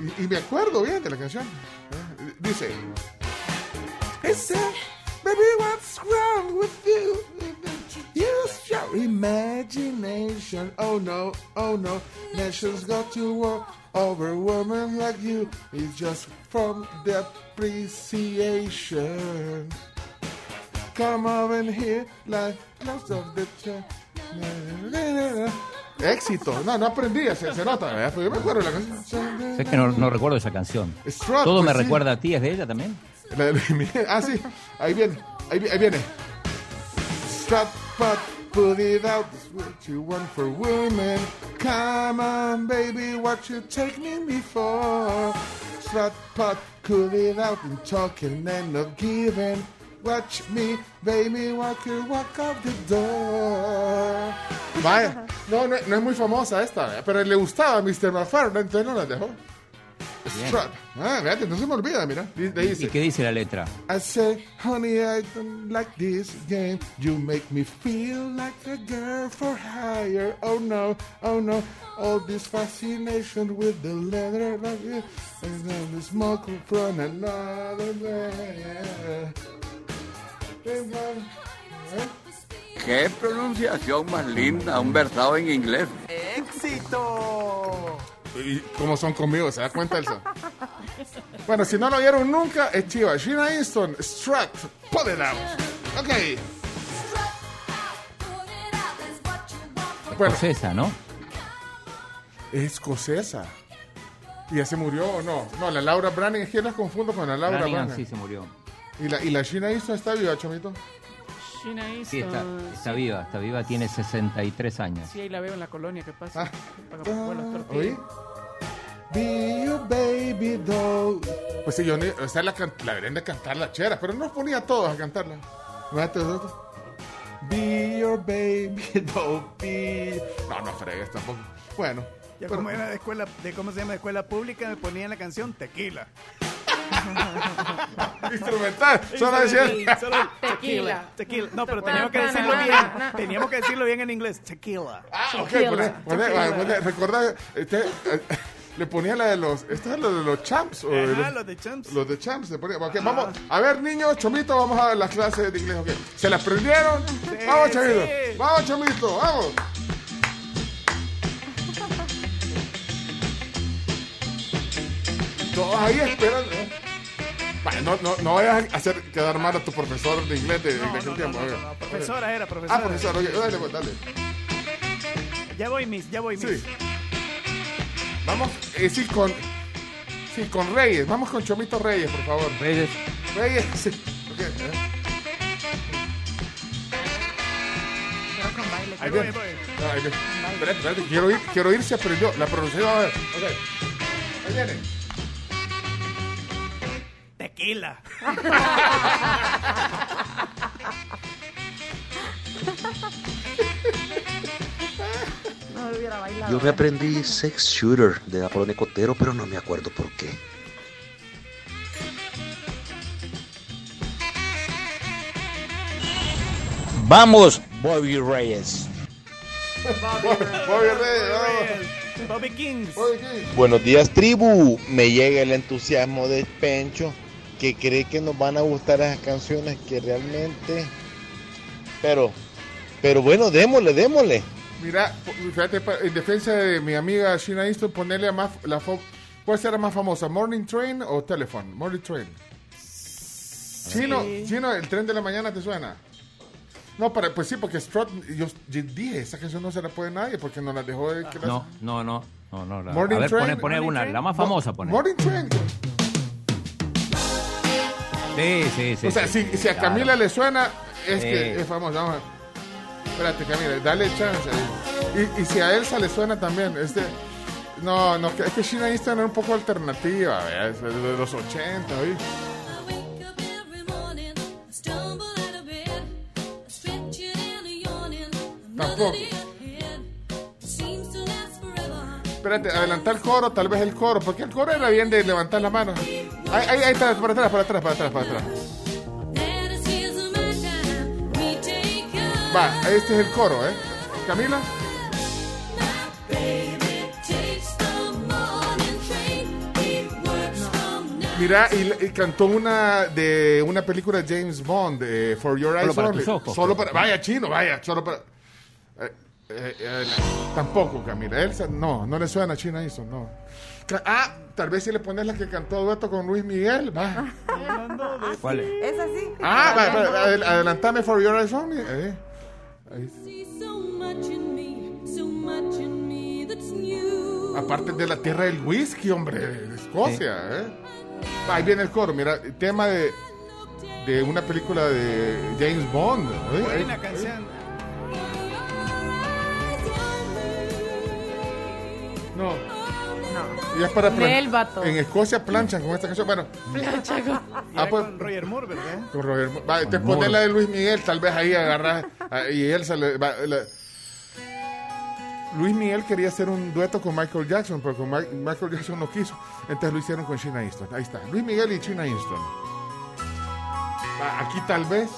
Speaker 3: Y, y me acuerdo bien de la canción. ¿eh? Dice... Ese, baby, what's wrong with you? Use your imagination. Oh no, oh no. Nations got to war over a woman like you. It's just from the appreciation. Come over here like close of the chair. Éxito. No, no aprendí, se, se nota, ¿verdad? Pero yo me acuerdo de la canción.
Speaker 5: Es que no, no recuerdo esa canción. Todo me
Speaker 3: pues,
Speaker 5: recuerda a ti, ¿es de ella también?
Speaker 3: La de Luis Miguel. Ah, sí. Ahí viene. Ahí, ahí viene. Strut, but put it out. That's what you want for women. Come on, baby, what you take me before. Strut, but put it out and talking and not giving. Watch me, baby, walk you walk out the door. Vaya, (laughs) no, no, no es muy famosa esta, ¿verdad? pero le gustaba a Mr. McFarlane, entonces no la dejó. Strut. Ah, fíjate, no se me olvida, mira. Le dice.
Speaker 5: ¿Y qué dice la letra?
Speaker 3: I say, honey, I don't like this game. You make me feel like a girl for hire. Oh no, oh no, all this fascination with the leather of you, and then the smoke from another man.
Speaker 73: Qué pronunciación más linda, un versado en inglés.
Speaker 1: ¡Éxito!
Speaker 3: ¿Y cómo son conmigo? ¿Se da cuenta, Elsa? Bueno, si no lo vieron nunca, es chiva. Sheena Easton, Strut, Pull It Out. Ok. Bueno.
Speaker 5: Escocesa, ¿no?
Speaker 3: Es escocesa. ¿Y ya se murió o no? No, la Laura Branigan, es que las confundo con la Laura
Speaker 5: Branigan. sí se murió.
Speaker 3: ¿Y la, y la Sheena Easton está viva, Chomito?
Speaker 1: Sheena
Speaker 5: Sí, está,
Speaker 1: Easton,
Speaker 5: está viva, está viva, tiene 63 años.
Speaker 1: Sí, ahí la veo en la colonia, ¿qué pasa?
Speaker 3: Ah.
Speaker 1: Las
Speaker 3: ¿Oí? Be your baby doll. Pues sí, yo ni, o sea, la, la deberían de cantar la chera, pero nos ponía a todos a cantarla. Be your baby (laughs) doll. Be... No, no fregues tampoco. Bueno.
Speaker 1: Ya
Speaker 3: pero-
Speaker 1: como era de escuela, de cómo se llama, de escuela pública, me ponían la canción Tequila. (laughs)
Speaker 3: Instrumental. Solo (laughs) decían.
Speaker 1: Solo tequila. Tequila. No, pero teníamos que decirlo bien. Teníamos que decirlo bien en inglés. Tequila.
Speaker 3: Ah, ok, poné, poné, va, poné, recordá, este, eh, le ponía la de los, ¿esto es lo de los champs? O de
Speaker 1: los de champs.
Speaker 3: Los de champs, le ponía, ok, vamos, a ver niños, Chomito, vamos a ver las clases de inglés, ok. ¿Se las prendieron? vamos, Chomito,
Speaker 1: sí.
Speaker 3: vamos, Chomito, vamos. Todos ahí esperando. ¿eh? No, no, no vayas a hacer quedar mal a tu profesor de inglés de, de aquel tiempo.
Speaker 1: Profesora era, profesora.
Speaker 3: Ah, profesor, ok, dale, pues, dale.
Speaker 1: Ya voy, Miss, ya voy, Miss.
Speaker 3: Sí. Vamos, eh, sí, con. Sí, con Reyes. Vamos con Chomito Reyes, por favor.
Speaker 5: Reyes.
Speaker 3: Reyes, sí. Ok, ¿eh? Ahí
Speaker 1: voy,
Speaker 3: viene.
Speaker 1: voy.
Speaker 3: No, ahí viene. Espérate, espérate, quiero ir, quiero ir si aprendió. La pronunciación, a ver. Ok. Ahí viene.
Speaker 1: Tequila. (laughs)
Speaker 74: Yo me aprendí Sex Shooter de Apollo Cotero, pero no me acuerdo por qué.
Speaker 75: Vamos, Bobby Reyes.
Speaker 3: Bobby Reyes, vamos.
Speaker 1: Bobby Kings.
Speaker 3: Bobby Kings.
Speaker 76: Buenos días, tribu. Me llega el entusiasmo de Pencho que cree que nos van a gustar esas canciones que realmente. Pero, pero bueno, démosle, démosle.
Speaker 3: Mira, fíjate, en defensa de mi amiga Sheena Easton, ponerle a más. La fo- ¿Cuál será más famosa? ¿Morning Train o Telephone? Morning Train. Chino, Chino, el tren de la mañana te suena. No, para, pues sí, porque Strut, yo, yo dije, esa canción no se la puede nadie porque no la dejó de que la-
Speaker 5: No, no, no. no, no la-
Speaker 3: Morning
Speaker 5: a ver,
Speaker 3: Train.
Speaker 5: pone, pone
Speaker 3: Morning
Speaker 5: una,
Speaker 3: Train.
Speaker 5: la más
Speaker 3: Mo-
Speaker 5: famosa pone.
Speaker 3: Morning Train.
Speaker 5: Sí, sí, sí.
Speaker 3: o sea,
Speaker 5: sí,
Speaker 3: si,
Speaker 5: sí,
Speaker 3: si a
Speaker 5: claro.
Speaker 3: Camila le suena, es
Speaker 5: Sí.
Speaker 3: que es famosa. Vamos a ver. Espérate, Camila, dale chance. Y, y si a Elsa le suena también, este. No, no, es que Sheena Easton era un poco alternativa. Es de los 80, ¿oí? Tampoco. Espérate, adelantar el coro, tal vez el coro, porque el coro era bien de levantar la mano. Ahí, ahí, ahí está, para atrás, para atrás, para atrás, para atrás. Va, este es el coro, ¿eh? Camila. Mira, y, y cantó una de una película de James Bond, eh, For Your Eyes
Speaker 5: Solo para
Speaker 3: Only.
Speaker 5: ojos,
Speaker 3: Solo para, vaya chino, vaya, solo para. eh, eh, eh, tampoco, Camila. Elsa, no, no le suena a China eso, no. Ah, tal vez si le pones la que cantó dueto con Luis Miguel, va. (laughs)
Speaker 5: ¿Cuál es?
Speaker 72: Es así.
Speaker 3: Ah, va, va, adel- adelantame For Your Eyes Only. Aparte de la tierra del whisky, hombre, de Escocia, ¿eh? Ahí viene el coro, mira, tema de, de una película de James Bond. ¿eh?
Speaker 1: Buena canción.
Speaker 3: No. Y es para plan-
Speaker 6: Del vato.
Speaker 3: En Escocia planchan con esta canción. Bueno,
Speaker 1: Era
Speaker 3: Ah, pues-
Speaker 1: con Roger Moore, ¿verdad?
Speaker 3: con Roger Moore. Va, te pones la de Luis Miguel, tal vez ahí agarras. ah, y él se le. va, la- Luis Miguel quería hacer un dueto con Michael Jackson, pero con Mi- Michael Jackson no quiso. Entonces lo hicieron con Sheena Easton. Ahí está. Luis Miguel y Sheena Easton. Va, aquí tal vez.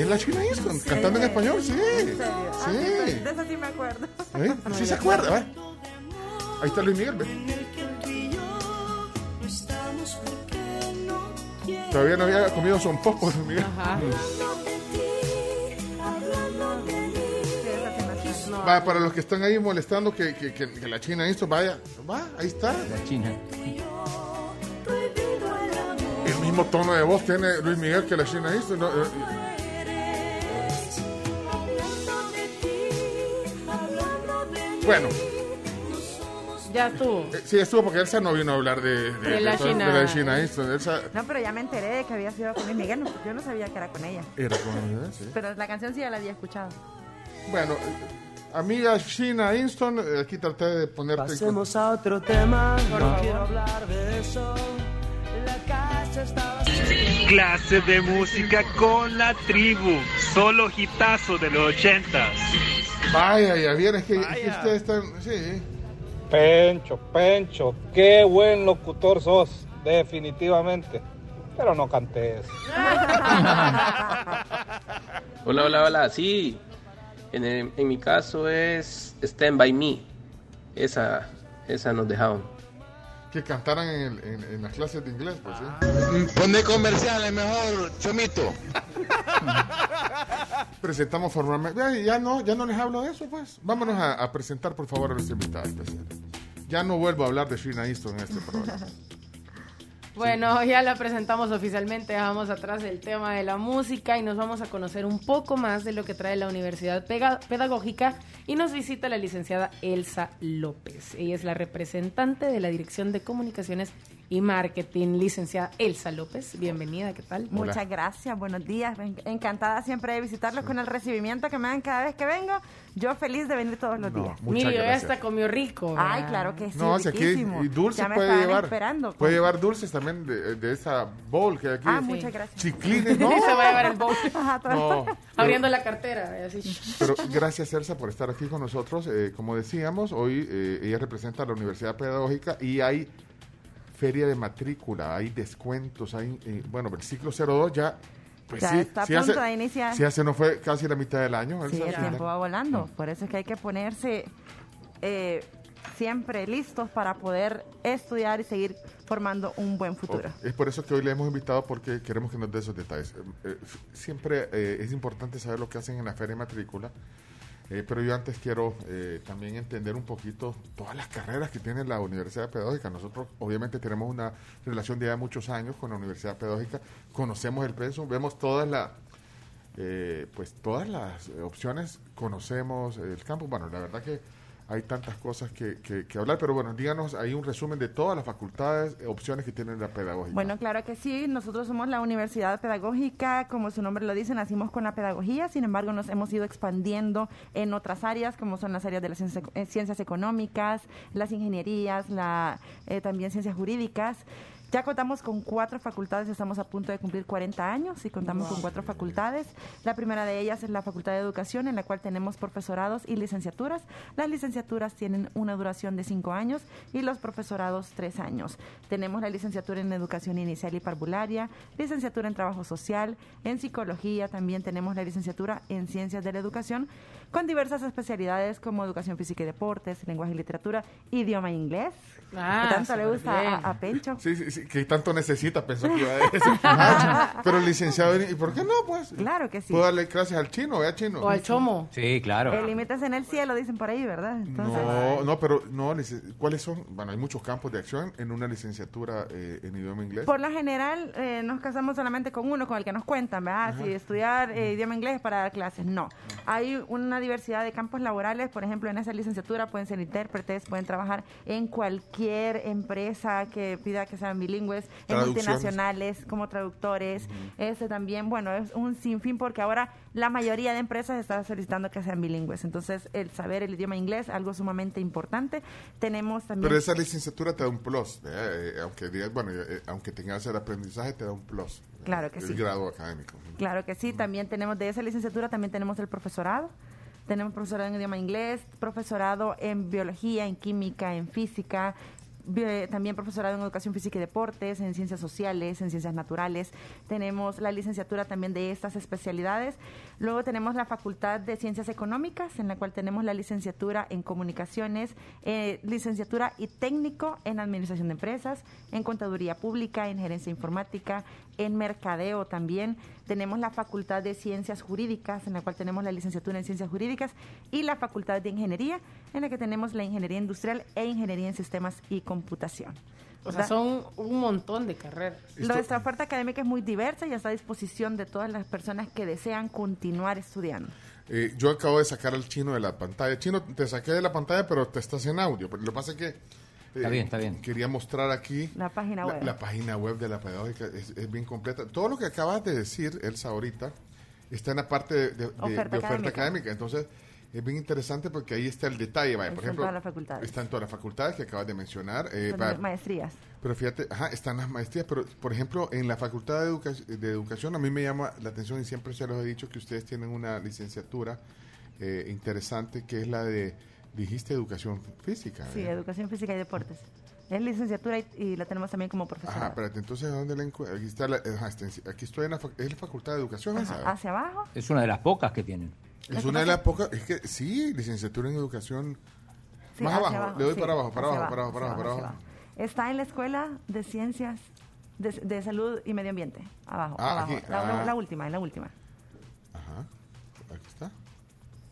Speaker 3: Es la Sheena Easton, cantando en español, sí.
Speaker 72: ¿En serio? Ah,
Speaker 3: Sí.
Speaker 72: pues, de eso sí me acuerdo.
Speaker 3: ¿Eh? (laughs) Sí se acuerda, ¿va? Ahí está Luis Miguel, ¿ve? Todavía no había comido son popos, Luis Miguel.
Speaker 6: Ajá.
Speaker 72: Sí, sí.
Speaker 6: No.
Speaker 3: Va, para los que están ahí molestando que, que, que- que la China hizo, vaya, va, ahí está.
Speaker 5: La China.
Speaker 3: El mismo tono de voz tiene Luis Miguel que la China hizo. ¿no? Eh, Bueno,
Speaker 6: Ya estuvo.
Speaker 3: eh, sí, estuvo porque Elsa no vino a hablar de, de,
Speaker 6: De la China.
Speaker 3: de la China Easton. Elsa
Speaker 72: No, pero ya me enteré de que había sido con Luis Miguel. no, Yo no sabía que era con ella.
Speaker 3: era con ella, sí.
Speaker 72: Pero la canción sí ya la había escuchado.
Speaker 3: Bueno, eh, amiga China Easton, eh, aquí traté de ponerte... en
Speaker 77: Pasemos a otro tema, no quiero hablar de eso. La casa estaba
Speaker 78: Clase de música con la tribu. Solo hitazo de los ochentas.
Speaker 3: Vaya, ya vieron, es que, es que ustedes están... Sí.
Speaker 79: Pencho, Pencho, qué buen locutor sos, definitivamente. Pero no cantes. (laughs)
Speaker 80: Hola, hola, hola. Sí, en, el- en mi caso es Stand By Me. Esa, esa nos dejaron.
Speaker 3: Que cantaran en, el- en- en las clases de inglés, pues sí.
Speaker 76: Pone comerciales mejor, Chomito. (laughs)
Speaker 3: Presentamos formalmente. Ya, no, ya no les hablo de eso, pues. Vámonos a, a presentar, por favor, a nuestra invitada especial. Ya no vuelvo a hablar de Shina Easton en este programa.
Speaker 6: Bueno, ya la presentamos oficialmente, dejamos atrás el tema de la música y nos vamos a conocer un poco más de lo que trae la Universidad Pedagógica y nos visita la licenciada Elsa López. Ella es la representante de la Dirección de Comunicaciones y Marketing, licenciada Elsa López. Bienvenida, ¿qué tal?
Speaker 72: Muchas gracias, buenos días. En- Encantada siempre de visitarlos con el recibimiento que me dan cada vez que vengo. Yo feliz de venir todos los días.
Speaker 3: muchas
Speaker 6: Mire, ya
Speaker 3: gracias.
Speaker 6: hasta comió rico.
Speaker 72: Ay, claro que sí.
Speaker 3: No, si aquí y dulce
Speaker 72: Ya me
Speaker 3: puede
Speaker 72: estaban
Speaker 3: llevar.
Speaker 72: esperando.
Speaker 3: Puede llevar dulces también de, de esa bowl que hay aquí.
Speaker 72: Ah, muchas gracias.
Speaker 3: Chiclines, no. (laughs)
Speaker 6: Se va a llevar el bowl. (laughs)
Speaker 3: No, (laughs)
Speaker 6: Abriendo la cartera. Así.
Speaker 3: Pero gracias, Elsa, por estar aquí con nosotros. Eh, como decíamos, hoy eh, ella representa a la Universidad Pedagógica y hay feria de matrícula, hay descuentos, hay, eh, bueno, el ciclo 02 ya, pues
Speaker 72: Ya
Speaker 3: sí,
Speaker 72: está a
Speaker 3: sí
Speaker 72: punto
Speaker 3: hace,
Speaker 72: de iniciar.
Speaker 3: sí hace no fue casi la mitad del año.
Speaker 72: Sí, el tiempo va volando. Por eso es que hay que ponerse eh, siempre listos para poder estudiar y seguir formando un buen futuro.
Speaker 3: Es por eso que hoy le hemos invitado porque queremos que nos dé esos detalles. Eh, eh, siempre eh, es importante saber lo que hacen en la feria de matrícula, eh, pero yo antes quiero eh, también entender un poquito todas las carreras que tiene la Universidad Pedagógica. Nosotros obviamente tenemos una relación de ya muchos años con la Universidad Pedagógica, conocemos el pensum, vemos todas las eh, pues todas las opciones, conocemos el campo. Bueno, la verdad que hay tantas cosas que, que- que hablar, pero bueno, díganos ahí un resumen de todas las facultades, eh, opciones que tiene la pedagógica.
Speaker 72: Bueno, claro que sí. Nosotros somos la Universidad Pedagógica, como su nombre lo dice, nacimos con la pedagogía, sin embargo nos hemos ido expandiendo en otras áreas, como son las áreas de las ciencias, eh, ciencias económicas, las ingenierías, la, eh, también ciencias jurídicas. Ya contamos con cuatro facultades, estamos a punto de cumplir 40 años y contamos con cuatro facultades. La primera de ellas es la Facultad de Educación, en la cual tenemos profesorados y licenciaturas. Las licenciaturas tienen una duración de cinco años y los profesorados tres años. Tenemos la licenciatura en Educación Inicial y Parvularia, licenciatura en Trabajo Social, en Psicología, también tenemos la licenciatura en Ciencias de la Educación, con diversas especialidades como Educación Física y Deportes, Lenguaje y Literatura, Idioma inglés,
Speaker 6: Ah,
Speaker 72: que tanto le gusta a, a Pencho.
Speaker 3: Sí, sí, sí, que tanto necesita, pensó que iba a decir. (laughs) Ah, Pero licenciado, ¿y por qué no? Pues
Speaker 72: Claro que sí.
Speaker 3: puedo darle clases al chino, ¿vea chino?
Speaker 6: O al chomo.
Speaker 5: Sí, claro.
Speaker 72: El límite es en el cielo, dicen por ahí, ¿verdad? Entonces,
Speaker 3: No, no, pero no, ¿cuáles son? Bueno, hay muchos campos de acción en una licenciatura eh, en idioma inglés.
Speaker 72: Por lo general, eh, nos casamos solamente con uno, con el que nos cuentan, ¿verdad? Si estudiar eh, idioma inglés es para dar clases. No. Hay una diversidad de campos laborales. Por ejemplo, en esa licenciatura pueden ser intérpretes, pueden trabajar en cualquier empresa que pida que sean bilingües, en multinacionales, como traductores. Este también, bueno, es un sinfín porque ahora la mayoría de empresas están solicitando que sean bilingües. Entonces, el saber el idioma inglés, algo sumamente importante. Tenemos también...
Speaker 3: Pero esa licenciatura te da un plus, eh, eh, aunque digas, bueno, eh, aunque tengas el aprendizaje, te da un plus.
Speaker 72: Claro que
Speaker 3: el
Speaker 72: sí.
Speaker 3: grado académico.
Speaker 72: Claro que sí, también tenemos de esa licenciatura, también tenemos el profesorado. Tenemos profesorado en idioma inglés, profesorado en biología, en química, en física, bi- también profesorado en educación física y deportes, en ciencias sociales, en ciencias naturales. Tenemos la licenciatura también de estas especialidades. Luego tenemos la Facultad de Ciencias Económicas, en la cual tenemos la licenciatura en comunicaciones, eh, licenciatura y técnico en administración de empresas, en contaduría pública, en gerencia informática, en mercadeo también. tenemos la Facultad de Ciencias Jurídicas, en la cual tenemos la licenciatura en Ciencias Jurídicas, y la Facultad de Ingeniería, en la que tenemos la Ingeniería Industrial e Ingeniería en Sistemas y Computación.
Speaker 6: O sea, son un montón de carreras.
Speaker 72: Nuestra oferta académica es muy diversa y está a disposición de todas las personas que desean continuar estudiando.
Speaker 3: Eh, yo acabo de sacar al chino de la pantalla. Chino, te saqué de la pantalla, pero te estás en audio. Pero lo que pasa es que... eh,
Speaker 5: Está bien, está bien.
Speaker 3: Quería mostrar aquí
Speaker 72: La página
Speaker 3: la,
Speaker 72: web.
Speaker 3: la página web de la pedagógica. Es, es bien completa. Todo lo que acabas de decir, Elsa, ahorita, está en la parte de, de- de-
Speaker 72: Oferta
Speaker 3: de oferta
Speaker 72: académica.
Speaker 3: académica. Entonces, es bien interesante porque ahí está el detalle. Vaya, por ejemplo,
Speaker 72: todas las facultades.
Speaker 3: está en todas las facultades que acabas de mencionar. eh,
Speaker 72: Son
Speaker 3: para-
Speaker 72: maestrías.
Speaker 3: pero fíjate, ajá, están las maestrías, pero por ejemplo, en la Facultad de, Educa- de Educación, a mí me llama la atención y siempre se los he dicho que ustedes tienen una licenciatura eh, interesante que es la de, dijiste, Educación Física.
Speaker 72: Sí,
Speaker 3: ¿verdad?
Speaker 72: Educación Física y Deportes. Es licenciatura y, y la tenemos también como profesora.
Speaker 3: Ajá, espérate, entonces, ¿a ¿dónde la encuentro? Aquí está, la, ajá, en- aquí estoy en la, fac- es la Facultad de Educación, ¿verdad?
Speaker 72: Hacia abajo.
Speaker 5: Es una de las pocas que tienen.
Speaker 3: Es una de las pocas, es que sí, licenciatura en Educación.
Speaker 72: Sí,
Speaker 3: Más abajo, le doy
Speaker 72: sí,
Speaker 3: para abajo, para abajo, para abajo, para abajo, para
Speaker 72: hacia
Speaker 3: abajo.
Speaker 72: Está en la Escuela de Ciencias de, de Salud y Medio Ambiente. Abajo,
Speaker 3: Ah,
Speaker 72: abajo.
Speaker 3: aquí,
Speaker 72: La, la-
Speaker 3: ah.
Speaker 72: la última, en la última.
Speaker 3: Ajá, aquí está.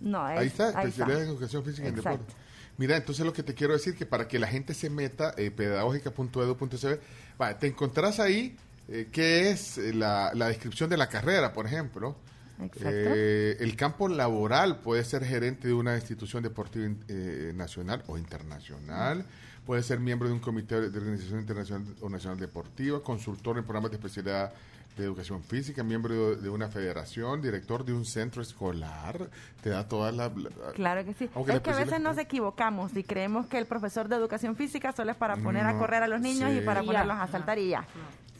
Speaker 72: No, es-
Speaker 3: Ahí está, especialidad en educación física y deporte. Mira, entonces lo que te quiero decir que para que la gente se meta, eh, pedagógica.edu.cb, va, te encontrás ahí eh, qué es eh, la, la descripción de la carrera, por ejemplo.
Speaker 72: Exacto.
Speaker 3: Eh, el campo laboral puede ser gerente de una institución deportiva in- eh, nacional o internacional, puede ser miembro de un comité de organización internacional o nacional deportiva, consultor en programas de especialidad de educación física, miembro de, de una federación, director de un centro escolar, te da toda la... la-
Speaker 72: Claro que sí.
Speaker 3: Aunque
Speaker 72: es que a veces nos equivocamos y creemos que el profesor de educación física solo es para poner a correr a los niños y para
Speaker 6: Y
Speaker 72: ponerlos
Speaker 6: ya.
Speaker 72: a saltar y ya.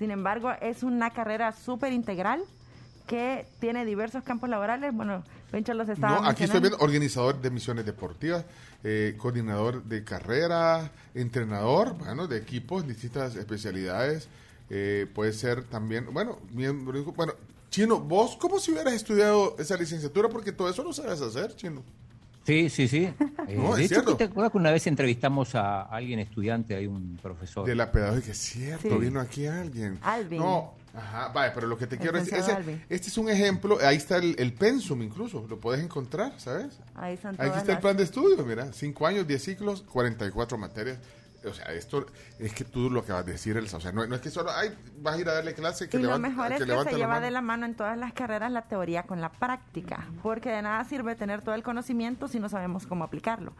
Speaker 72: Sin embargo, es una carrera súper integral que tiene diversos campos laborales. Bueno, Pencho los estaba
Speaker 3: No, aquí estoy viendo organizador de misiones deportivas, eh, coordinador de carrera, entrenador, bueno, de equipos, distintas especialidades. eh, puede ser también, bueno, miembro, bueno, Chino, vos como si hubieras estudiado esa licenciatura porque todo eso lo sabes hacer, Chino.
Speaker 5: Sí, sí, sí. (laughs) Eh,
Speaker 3: No,
Speaker 5: de
Speaker 3: es
Speaker 5: hecho,
Speaker 3: cierto.
Speaker 5: ¿te acuerdas que una vez entrevistamos a alguien estudiante, hay un profesor?
Speaker 3: De la pedagogía, es cierto,
Speaker 5: Sí.
Speaker 3: vino aquí alguien.
Speaker 72: Alvin.
Speaker 3: No, ajá, vaya, pero lo que te
Speaker 72: El
Speaker 3: quiero decir, ese- este es un ejemplo, ahí está el, el pensum incluso, lo puedes encontrar, ¿sabes?
Speaker 72: Ahí están
Speaker 3: Aquí está el plan de estudio, mira, 5 años, 10 ciclos, 44 materias. O sea, esto es que tú lo acabas de decir, Elsa. O sea, no, no es que solo, ay, vas a ir a darle clase, que
Speaker 72: y lo
Speaker 3: levante-
Speaker 72: mejor es que,
Speaker 3: levante
Speaker 72: se lleva de la mano en todas las carreras la teoría con la práctica, porque de nada sirve tener todo el conocimiento si no sabemos cómo aplicarlo.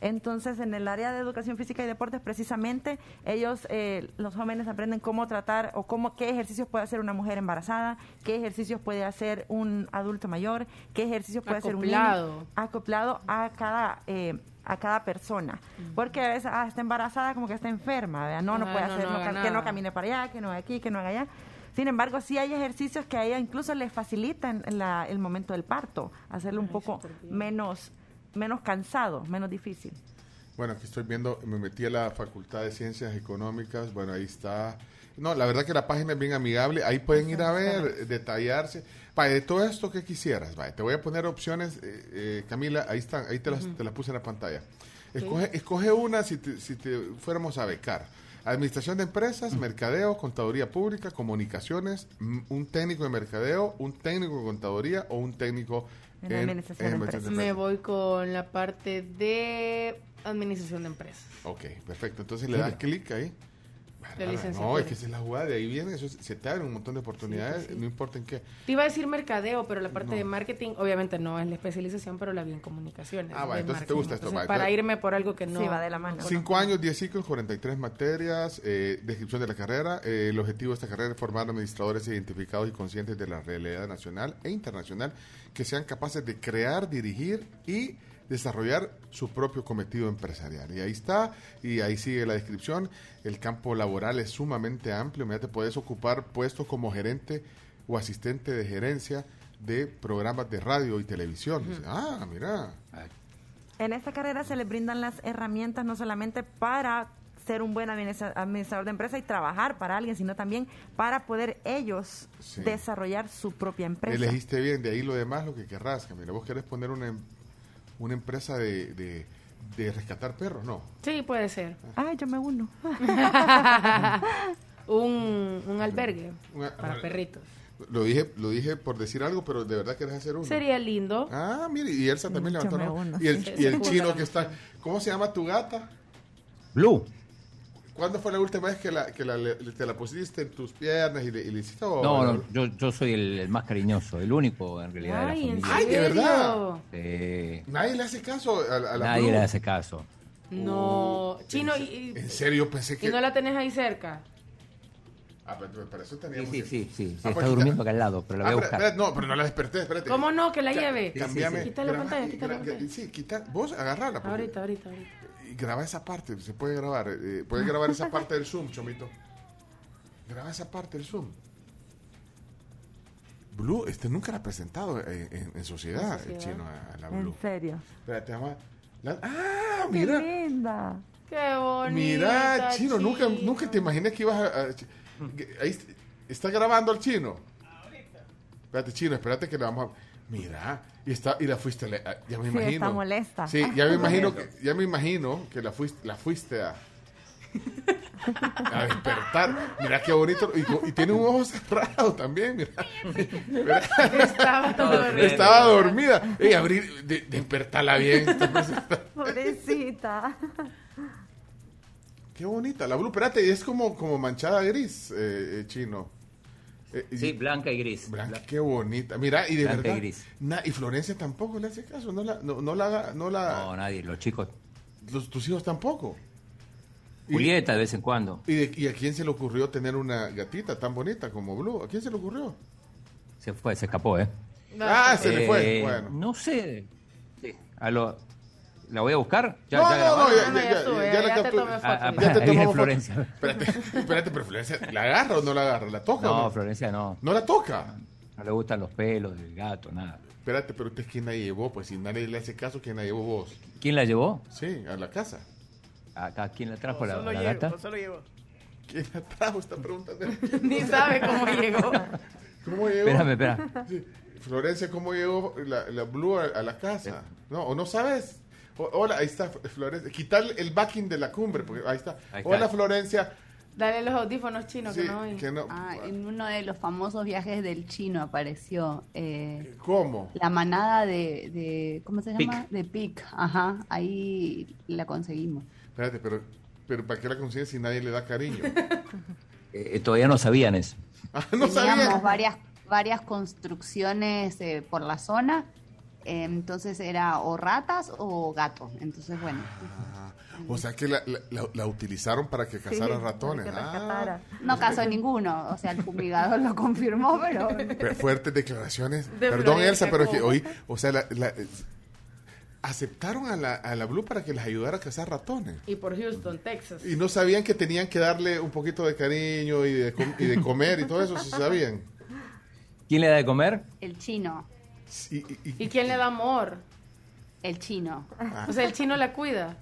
Speaker 72: Entonces, en el área de educación física y deportes, precisamente, ellos, eh, los jóvenes aprenden cómo tratar o cómo, qué ejercicios puede hacer una mujer embarazada, qué ejercicios puede hacer un adulto mayor, qué ejercicios puede hacer un niño, acoplado a cada eh, a cada persona. Porque a veces ah, está embarazada como que está enferma, ¿verdad? No, no puede
Speaker 6: no,
Speaker 72: hacer,
Speaker 6: no
Speaker 72: que no camine para allá, que no haga aquí, que no haga allá. Sin embargo, sí hay ejercicios que a ella incluso le facilitan la- el momento del parto, hacerlo un poco menos, menos cansado, menos difícil.
Speaker 3: Bueno, aquí estoy viendo, me metí a la Facultad de Ciencias Económicas, bueno, ahí está. No, la verdad que la página es bien amigable, ahí pueden ir a ver, detallarse. Vaya, de todo esto que quisieras, vaya, te voy a poner opciones, eh, eh, Camila, ahí están, ahí te las, te las puse en la pantalla. Escoge, escoge una si te, si te fuéramos a becar. Administración de empresas, mercadeo, contaduría pública, comunicaciones, mm, un técnico de mercadeo, un técnico de contaduría o un técnico
Speaker 72: En administración de
Speaker 3: administración
Speaker 6: Me voy con la parte de administración de empresas.
Speaker 3: Ok, perfecto. Entonces le das clic ahí.
Speaker 6: Licenciatura.
Speaker 3: No, es que esa es la jugada, de ahí viene, eso es- se te abren un montón de oportunidades, no importa en qué.
Speaker 6: Te iba a decir mercadeo, pero la parte
Speaker 3: No.
Speaker 6: de marketing, obviamente no es la especialización, pero la vi en comunicaciones.
Speaker 3: Ah, va,
Speaker 6: de
Speaker 3: entonces te gusta esto,
Speaker 6: Entonces,
Speaker 3: va,
Speaker 6: para
Speaker 3: entonces-
Speaker 6: irme por algo que no.
Speaker 72: Sí, va de la mano.
Speaker 3: Cinco años, 10 ciclos, 43 materias, eh, descripción de la carrera. Eh, el objetivo de esta carrera es formar administradores identificados y conscientes de la realidad nacional e internacional que sean capaces de crear, dirigir y desarrollar su propio cometido empresarial. Y ahí está, y ahí sigue la descripción. El campo laboral es sumamente amplio. Mira, te puedes ocupar puestos como gerente o asistente de gerencia de programas de radio y televisión. Ah, mira.
Speaker 72: En esta carrera se les brindan las herramientas no solamente para ser un buen administra- administrador de empresa y trabajar para alguien, sino también para poder ellos
Speaker 3: Sí.
Speaker 72: desarrollar su propia empresa.
Speaker 3: Elegiste bien, de ahí lo demás lo que querrás, Camila. Vos querés poner una, em- una empresa de, de, de rescatar perros, ¿no?
Speaker 6: Sí, puede ser.
Speaker 72: Ay, yo me uno. (laughs)
Speaker 6: un, un albergue
Speaker 3: Una-
Speaker 6: para perritos.
Speaker 3: Lo dije, lo dije por decir algo, pero de verdad querés hacer uno.
Speaker 6: Sería lindo.
Speaker 3: Ah, mire, y Elsa también levantó
Speaker 6: uno,
Speaker 3: Y el,
Speaker 6: sí.
Speaker 3: y el chino que está. ¿Cómo se llama tu gata?
Speaker 5: Blue.
Speaker 3: ¿Cuándo fue la última vez que, la, que la- le- te la pusiste en tus piernas y le, y le hiciste? o-
Speaker 5: No, no, yo, yo soy el, el más cariñoso, el único en realidad
Speaker 6: Ay,
Speaker 5: de
Speaker 6: ¿en
Speaker 5: la familia.
Speaker 3: Ay, de verdad.
Speaker 5: Eh,
Speaker 3: Nadie le hace caso a, a la
Speaker 5: nadie
Speaker 3: Blue.
Speaker 5: le hace caso.
Speaker 6: No, chino, y, y-
Speaker 3: En serio, pensé que.
Speaker 6: y no la tenés ahí cerca.
Speaker 3: Ah, pero para eso
Speaker 5: Sí,
Speaker 3: teníamos.
Speaker 5: sí,
Speaker 3: que-
Speaker 5: sí, sí, sí,
Speaker 3: Ah,
Speaker 5: está
Speaker 3: pues,
Speaker 5: durmiendo
Speaker 3: quita-
Speaker 5: acá al lado, pero la
Speaker 3: Ah,
Speaker 5: voy a
Speaker 3: espera,
Speaker 5: buscar.
Speaker 3: espera, no, pero no la desperté, espérate.
Speaker 6: ¿Cómo no? Que la lleve.
Speaker 3: Cambiame.
Speaker 6: Quita la
Speaker 3: graba-
Speaker 6: pantalla, quita la pantalla.
Speaker 3: Sí, quita. Vos agarrala. porque-
Speaker 6: Ahorita, ahorita, ahorita.
Speaker 3: Y graba esa parte, se puede grabar. eh, puedes grabar esa parte del Zoom, Chomito. Graba esa parte del Zoom. Blue, este nunca la ha presentado en, en- en sociedad, el chino, a, a la Blue.
Speaker 72: En serio.
Speaker 3: Espérate, vamos a- la- ah,
Speaker 72: Qué
Speaker 3: mira.
Speaker 72: linda.
Speaker 6: Qué bonita.
Speaker 3: Mira, chino, nunca, nunca te imaginé que ibas a. a- que- ahí est- está grabando el chino. Espérate, chino, espérate que le vamos a. Mira, y está y la fuiste, a ya me
Speaker 72: Sí,
Speaker 3: imagino.
Speaker 72: está molesta.
Speaker 3: Sí, ya me (laughs) imagino que, ya me imagino que la fuiste, la fuiste a, a despertar. Mira qué bonito y, y tiene un ojo cerrado también, mira. Mira. (laughs)
Speaker 6: Estaba dormida.
Speaker 3: Estaba dormida. Ey, abrir, de- despertarla bien.
Speaker 72: Pobrecita.
Speaker 3: Qué bonita. La blue, espérate, y es como, como manchada gris, eh, eh, chino. Eh, y-
Speaker 5: Sí, blanca y gris.
Speaker 3: Blanca, qué bonita. Mira, y de
Speaker 5: Blanca y
Speaker 3: verdad.
Speaker 5: gris.
Speaker 3: na- y Florencia tampoco le hace caso. No la, no, no la, haga- no la.
Speaker 5: No, nadie, los chicos.
Speaker 3: los- tus hijos tampoco. Y-
Speaker 5: Julieta de vez en cuando.
Speaker 3: ¿Y, de- ¿Y a quién se le ocurrió tener una gatita tan bonita como Blue? ¿A quién se le ocurrió?
Speaker 5: Se fue, se escapó, ¿eh?
Speaker 3: Ah, se le fue.
Speaker 5: Eh,
Speaker 3: Bueno.
Speaker 5: No sé. Sí, a lo- ¿La voy a buscar? ¿Ya,
Speaker 3: no,
Speaker 5: ya
Speaker 3: no, no, ya, ya,
Speaker 6: ya
Speaker 3: ya,
Speaker 6: estuve,
Speaker 3: ya
Speaker 6: ya
Speaker 3: la
Speaker 6: te
Speaker 3: capturé.
Speaker 5: Ah, ah,
Speaker 3: Ya te (laughs) tomamos foto.
Speaker 5: Florencia.
Speaker 3: Espérate, espérate, pero Florencia, ¿la agarra o no la agarra? ¿La toca o
Speaker 5: No,
Speaker 3: no?
Speaker 5: Florencia no.
Speaker 3: ¿No la toca?
Speaker 5: No le gustan los pelos del gato, nada.
Speaker 3: Espérate, pero usted quién la llevó, pues si nadie le hace caso, ¿quién la llevó vos?
Speaker 5: ¿Quién la llevó?
Speaker 3: Sí, a la casa.
Speaker 5: Acá, ¿quién la trajo? la,
Speaker 1: Solo
Speaker 5: la
Speaker 1: llevo,
Speaker 5: gata.
Speaker 1: solo llevo.
Speaker 3: ¿Quién la trajo? Está preguntando. (laughs)
Speaker 6: Ni sabe cómo llegó.
Speaker 3: ¿Cómo llegó?
Speaker 5: Espérame, espera.
Speaker 3: Sí. Florencia, ¿cómo llegó la, la Blue a, a la casa? No, ¿o no sabes? O- hola, ahí está Florencia. Quitar el backing de la cumbre, porque ahí está.
Speaker 5: Ahí está.
Speaker 3: Hola, Florencia.
Speaker 6: Dale los audífonos chinos
Speaker 3: Sí,
Speaker 6: que no oyen.
Speaker 3: que no-
Speaker 33: Ah, en uno de los famosos viajes del chino apareció eh,
Speaker 3: ¿Cómo?
Speaker 33: la manada de, de- ¿cómo se
Speaker 5: Pic.
Speaker 33: llama? De Pic, ajá, ahí la conseguimos.
Speaker 3: Espérate, pero, pero ¿para qué la consigues si nadie le da cariño? (laughs)
Speaker 5: Eh, todavía no sabían eso.
Speaker 3: Ah, no
Speaker 33: Teníamos
Speaker 3: sabía.
Speaker 33: varias, varias construcciones eh, por la zona, eh, entonces era o ratas o gatos, entonces bueno.
Speaker 3: Ah, o sea que la, la- la- la utilizaron para que cazara
Speaker 72: Sí,
Speaker 3: ratones.
Speaker 72: para que
Speaker 3: Ah.
Speaker 33: No casó ninguno, o sea, el fumigador lo confirmó, pero... (laughs)
Speaker 3: Fu- fuertes declaraciones.
Speaker 6: De
Speaker 3: Perdón, Elsa, pero es que hoy, o sea, la- la- aceptaron a la, a la Blue para que les ayudara a cazar ratones.
Speaker 6: Y por Houston, Texas.
Speaker 3: Y no sabían que tenían que darle un poquito de cariño y de, com- y de comer y todo eso, sí sabían.
Speaker 5: ¿Quién le da de comer?
Speaker 33: El chino,
Speaker 3: Y, y- y-
Speaker 6: ¿Y quién le da amor?
Speaker 33: el chino.
Speaker 3: Ah.
Speaker 6: O sea, el chino la cuida.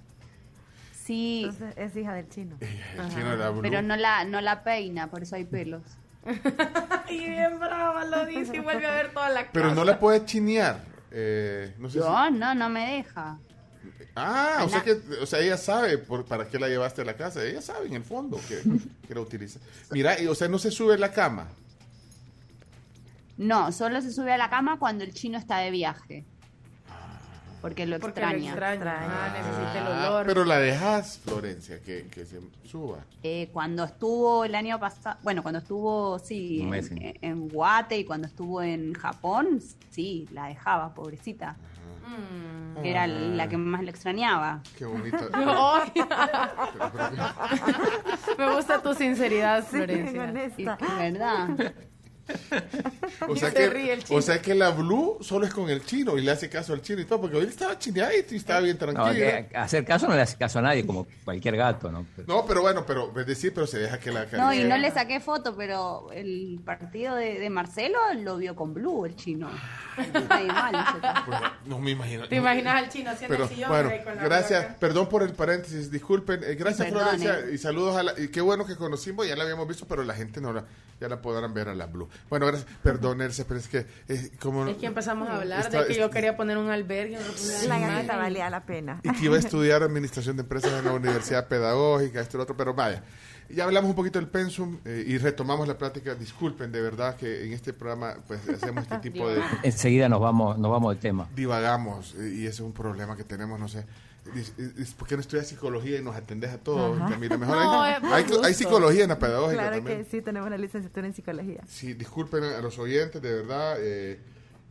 Speaker 33: Sí,
Speaker 72: Entonces es hija del chino.
Speaker 3: el chino la
Speaker 33: pero no la, no la peina, por eso hay pelos. (laughs)
Speaker 6: Y bien brava lo dice y vuelve a ver toda la casa.
Speaker 3: Pero no la puede chinear. eh, no sé si-
Speaker 33: no, no me deja.
Speaker 3: Ah, o sea que o sea, ella sabe por, para qué la llevaste a la casa. Ella sabe en el fondo que, que la utiliza. Mira, y, o sea, no se sube a la cama.
Speaker 33: No, solo se sube a la cama cuando el chino está de viaje. Porque lo
Speaker 6: Porque lo
Speaker 33: extraña.
Speaker 6: extraña. Ah, necesita el
Speaker 3: Ah,
Speaker 6: olor.
Speaker 3: pero la dejas, Florencia, que, que se suba.
Speaker 33: Eh, cuando estuvo el año pasado, bueno, cuando estuvo, sí,
Speaker 5: Un
Speaker 33: en,
Speaker 5: mes, sí.
Speaker 33: en Guate y cuando estuvo en Japón, sí, la dejaba, pobrecita.
Speaker 6: Mm.
Speaker 33: Era la que más le extrañaba.
Speaker 3: Qué bonita. (laughs)
Speaker 6: Ay. (laughs) Me gusta tu sinceridad,
Speaker 72: Sí,
Speaker 6: Florencia.
Speaker 72: Honesta.
Speaker 33: ¿Verdad?
Speaker 3: O sea,
Speaker 6: se
Speaker 3: que,
Speaker 6: ríe el chino.
Speaker 3: o sea que la Blue solo es con el chino y le hace caso al chino y todo, porque hoy estaba chineadito y estaba bien
Speaker 5: No,
Speaker 3: tranquilo.
Speaker 5: que hacer caso no le hace caso a nadie, como cualquier gato, ¿no?
Speaker 3: No, pero bueno, pero es decir, pero se deja que la
Speaker 33: No, y no le saqué foto, pero el partido de, de Marcelo lo vio con Blue, el chino. Mal.
Speaker 3: Pues, no me imagino.
Speaker 6: ¿Te imaginas al chino haciendo
Speaker 3: Pero
Speaker 6: el sillón
Speaker 3: bueno,
Speaker 6: ahí con la
Speaker 3: gracias,
Speaker 6: boca?
Speaker 3: perdón por el paréntesis, disculpen, eh, gracias
Speaker 33: Perdone.
Speaker 3: Florencia y saludos a la, y qué bueno que conocimos, ya la habíamos visto, pero la gente no la, ya la podrán ver a la Blue. Bueno, gracias, perdón Elsa, pero es que eh, como
Speaker 6: Es que empezamos a hablar
Speaker 3: Está-
Speaker 6: de que yo quería poner un albergue. una
Speaker 72: La gatita valía la pena.
Speaker 3: y que iba a estudiar administración de empresas en la Universidad (laughs) Pedagógica, esto y lo otro, pero vaya. Ya hablamos un poquito del pensum eh, y retomamos la plática. Disculpen, de verdad que en este programa pues hacemos este (laughs) tipo de
Speaker 5: Enseguida nos vamos, nos vamos de tema.
Speaker 3: divagamos eh, y ese es un problema que tenemos, no sé. Es porque no estudias psicología y nos atendes a todos. Camila? Mejor
Speaker 72: No,
Speaker 3: hay,
Speaker 72: por
Speaker 3: psicología en la pedagógica
Speaker 72: Claro
Speaker 3: también.
Speaker 72: que sí, tenemos una licenciatura en psicología.
Speaker 3: Sí, disculpen a los oyentes, de verdad. eh,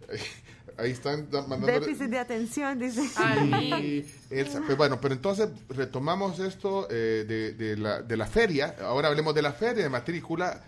Speaker 3: (laughs) ahí están da- mandando.
Speaker 72: Déficit de atención, dice.
Speaker 3: Sí, Elsa. Pero bueno, pero entonces retomamos esto eh, de, de la, de la feria. Ahora hablemos de la feria de matrícula,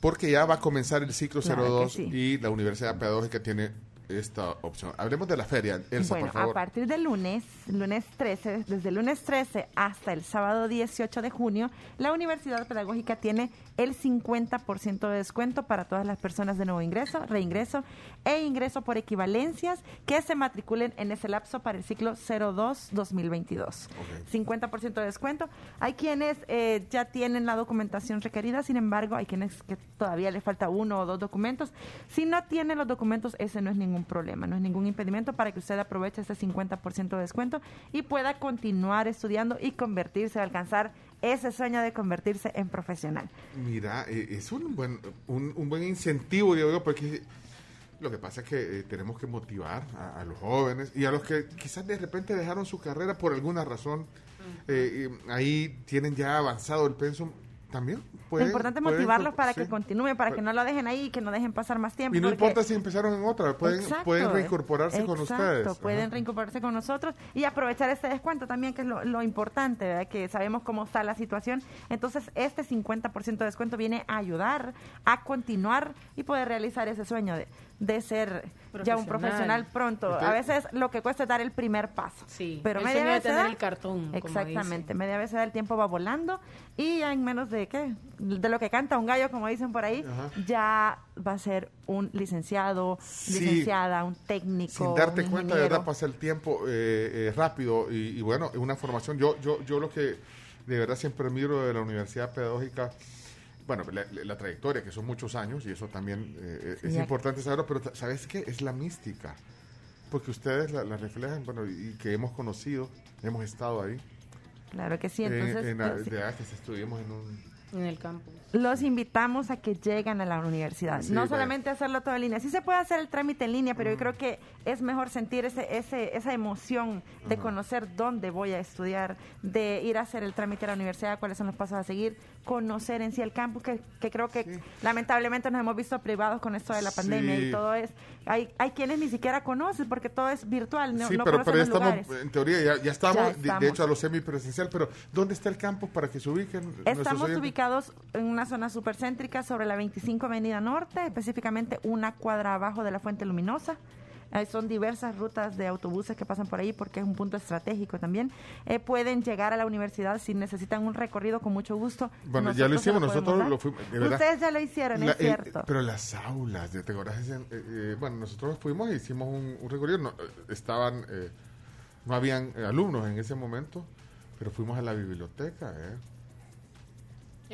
Speaker 3: porque ya va a comenzar el ciclo
Speaker 72: Claro que
Speaker 3: 02
Speaker 72: sí.
Speaker 3: y la Universidad Pedagógica tiene esta opción. Hablemos de la feria, Elsa,
Speaker 72: bueno,
Speaker 3: por favor.
Speaker 72: a partir del lunes, lunes 13, desde el lunes 13 hasta el sábado 18 de junio, la Universidad Pedagógica tiene el 50% de descuento para todas las personas de nuevo ingreso, reingreso e ingreso por equivalencias que se matriculen en ese lapso para el ciclo 02-2022. 50% de descuento. Hay quienes eh, ya tienen la documentación requerida, sin embargo, hay quienes que todavía les falta uno o dos documentos. Si no tienen los documentos, ese no es ningún problema, no es ningún impedimento para que usted aproveche ese 50% de descuento y pueda continuar estudiando y convertirse, alcanzar ese sueño de convertirse en profesional.
Speaker 3: Mira, eh, es un buen, un, un buen incentivo, digo yo, porque lo que pasa es que eh, tenemos que motivar a, a los jóvenes y a los que quizás de repente dejaron su carrera por alguna razón. eh, ahí tienen ya avanzado el pensum. También
Speaker 72: Lo
Speaker 3: pueden-
Speaker 72: importante es
Speaker 3: pueden-
Speaker 72: motivarlos para
Speaker 3: sí.
Speaker 72: que continúen, para que no lo dejen ahí y que no dejen pasar más tiempo.
Speaker 3: Y no
Speaker 72: porque-
Speaker 3: importa si empezaron en otra, pueden,
Speaker 72: Exacto,
Speaker 3: pueden reincorporarse con ustedes.
Speaker 72: pueden
Speaker 3: Ajá.
Speaker 72: reincorporarse con nosotros y aprovechar este descuento también, que es lo, lo importante, ¿verdad? que sabemos cómo está la situación. Entonces, este 50% de descuento viene a ayudar a continuar y poder realizar ese sueño de, de ser ya un
Speaker 6: Profesional.
Speaker 72: pronto.
Speaker 6: Entonces-
Speaker 72: a veces lo que cuesta es dar el primer paso.
Speaker 6: Sí,
Speaker 72: pero
Speaker 6: el
Speaker 72: media
Speaker 6: sueño
Speaker 72: vez se
Speaker 6: tener
Speaker 72: da-
Speaker 6: el cartón, como
Speaker 72: Exactamente, media vez se da el tiempo va volando y ya en menos de qué, de lo que canta un gallo, como dicen por ahí,
Speaker 3: Ajá.
Speaker 72: ya va a ser un licenciado,
Speaker 3: Sí.
Speaker 72: licenciada, un técnico.
Speaker 3: Sin darte
Speaker 72: un
Speaker 3: cuenta, de verdad, pasa el tiempo eh, eh, rápido y, y bueno, es una formación. Yo, yo, yo lo que de verdad siempre miro de la Universidad Pedagógica, bueno, la, la trayectoria, que son muchos años, y eso también eh, es
Speaker 72: Sí,
Speaker 3: importante saberlo, pero ¿sabes qué? Es la mística. Porque ustedes la, la reflejan, bueno, y que hemos conocido, hemos estado ahí.
Speaker 72: Claro que sí,
Speaker 3: En-
Speaker 72: entonces
Speaker 3: en la-
Speaker 72: pues, sí.
Speaker 3: de estuvimos en un...
Speaker 6: En el campo.
Speaker 72: Los invitamos a que lleguen a la universidad.
Speaker 3: Sí,
Speaker 72: no solamente hacerlo todo en línea. Sí se puede hacer el trámite en línea, pero yo creo que es mejor sentir ese, ese, esa emoción de conocer dónde voy a estudiar, de ir a hacer el trámite a la universidad, cuáles son los pasos a seguir, conocer en sí el campus, que, que creo que lamentablemente nos hemos visto privados con esto de la pandemia
Speaker 3: Sí.
Speaker 72: y todo es... Hay, hay quienes ni siquiera conocen porque todo es virtual, no,
Speaker 3: sí,
Speaker 72: no
Speaker 3: pero, ya estamos,
Speaker 72: lugares.
Speaker 3: en teoría, ya, ya estamos,
Speaker 72: Ya
Speaker 3: de- hecho, a lo semipresencial, pero ¿dónde está el campus para que se ubiquen?
Speaker 72: Estamos ubicados en una zona supercéntrica sobre la 25 Avenida Norte, específicamente una cuadra abajo de la Fuente Luminosa. Eh, son diversas rutas de autobuses que pasan por ahí porque es un punto estratégico también. Eh, pueden llegar a la universidad si necesitan un recorrido con mucho gusto.
Speaker 3: Bueno, ya lo hicimos, nosotros lo fuimos.
Speaker 72: Ustedes ya lo hicieron,
Speaker 3: La-
Speaker 72: es
Speaker 3: el-
Speaker 72: cierto.
Speaker 3: pero las aulas, ¿te? Ese, eh, eh, bueno, nosotros fuimos e hicimos un, un recorrido. No, eh, estaban, eh, no habían eh, alumnos en ese momento, pero fuimos a la biblioteca. ¿eh?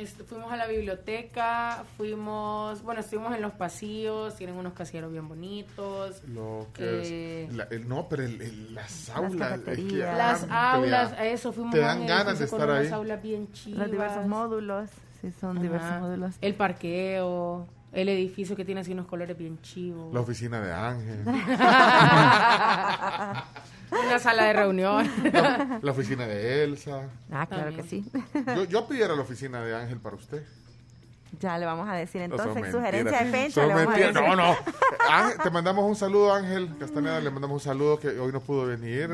Speaker 6: Fuimos a la biblioteca, fuimos, bueno, estuvimos en los pasillos, tienen unos casilleros bien bonitos.
Speaker 3: Lo que es, la- el- no, pero el- el- las aulas. es que
Speaker 72: cafeterías.
Speaker 6: Las aulas, a eso fuimos
Speaker 3: Te dan ganas de estar
Speaker 6: unas
Speaker 3: ahí.
Speaker 6: aulas bien chivas.
Speaker 72: Los diversos módulos, sí, son diversos
Speaker 6: Ajá.
Speaker 72: módulos.
Speaker 6: El parqueo, el edificio que tiene así unos colores bien chivos.
Speaker 3: La oficina de Ángel. (laughs) (laughs)
Speaker 6: Una sala de reunión.
Speaker 3: la, la oficina de Elsa.
Speaker 72: Ah, claro que sí.
Speaker 3: Yo, yo pidiera la oficina de Ángel para usted.
Speaker 72: Ya le vamos a decir
Speaker 3: No,
Speaker 72: entonces, sugerencia de
Speaker 3: mentiras.
Speaker 72: Pencho.
Speaker 3: Son
Speaker 72: le vamos a
Speaker 3: mentiras.
Speaker 72: decir.
Speaker 3: No, no. Ángel, te mandamos un saludo, Ángel Castaneda. Le mandamos un saludo que hoy no pudo venir.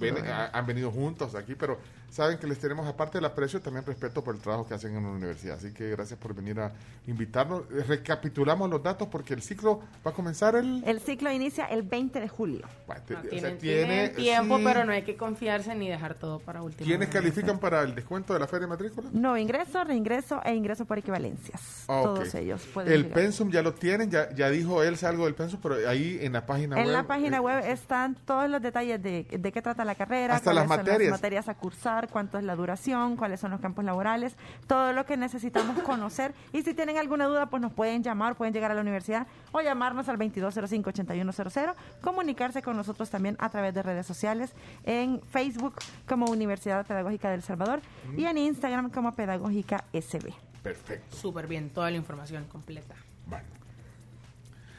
Speaker 3: Ven- ha- han venido juntos aquí, pero saben que les tenemos, aparte del aprecio, también respeto por el trabajo que hacen en la universidad. Así que gracias por venir a invitarnos. Eh, Recapitulamos los datos porque el ciclo va a comenzar el.
Speaker 72: El ciclo inicia el 20 de julio.
Speaker 3: te- o sea,
Speaker 6: Tienen,
Speaker 3: tiene-
Speaker 6: tienen tiempo,
Speaker 3: sí.
Speaker 6: pero no hay que confiarse ni dejar todo para último.
Speaker 3: ¿Quiénes
Speaker 6: momento.
Speaker 3: califican para el descuento de la feria de matrícula?
Speaker 72: Nuevo ingreso, reingreso e ingreso por equivalencia. conferencias.
Speaker 3: Ah.
Speaker 72: Todos ellos pueden
Speaker 3: El
Speaker 72: llegar.
Speaker 3: pensum ya lo tienen, ya, ya dijo él algo del pensum, pero ahí en la página web.
Speaker 72: En la página
Speaker 3: eh,
Speaker 72: web están todos los detalles de, de qué trata la carrera,
Speaker 3: Hasta las materias.
Speaker 72: las materias a cursar, cuánto es la duración, cuáles son los campos laborales, todo lo que necesitamos (coughs) conocer. Y si tienen alguna duda, pues nos pueden llamar, pueden llegar a la universidad o llamarnos al 2205-8100, comunicarse con nosotros también a través de redes sociales, en Facebook como Universidad Pedagógica del Salvador y en Instagram como Pedagógica SB.
Speaker 3: Perfecto.
Speaker 6: Súper bien, toda la información completa.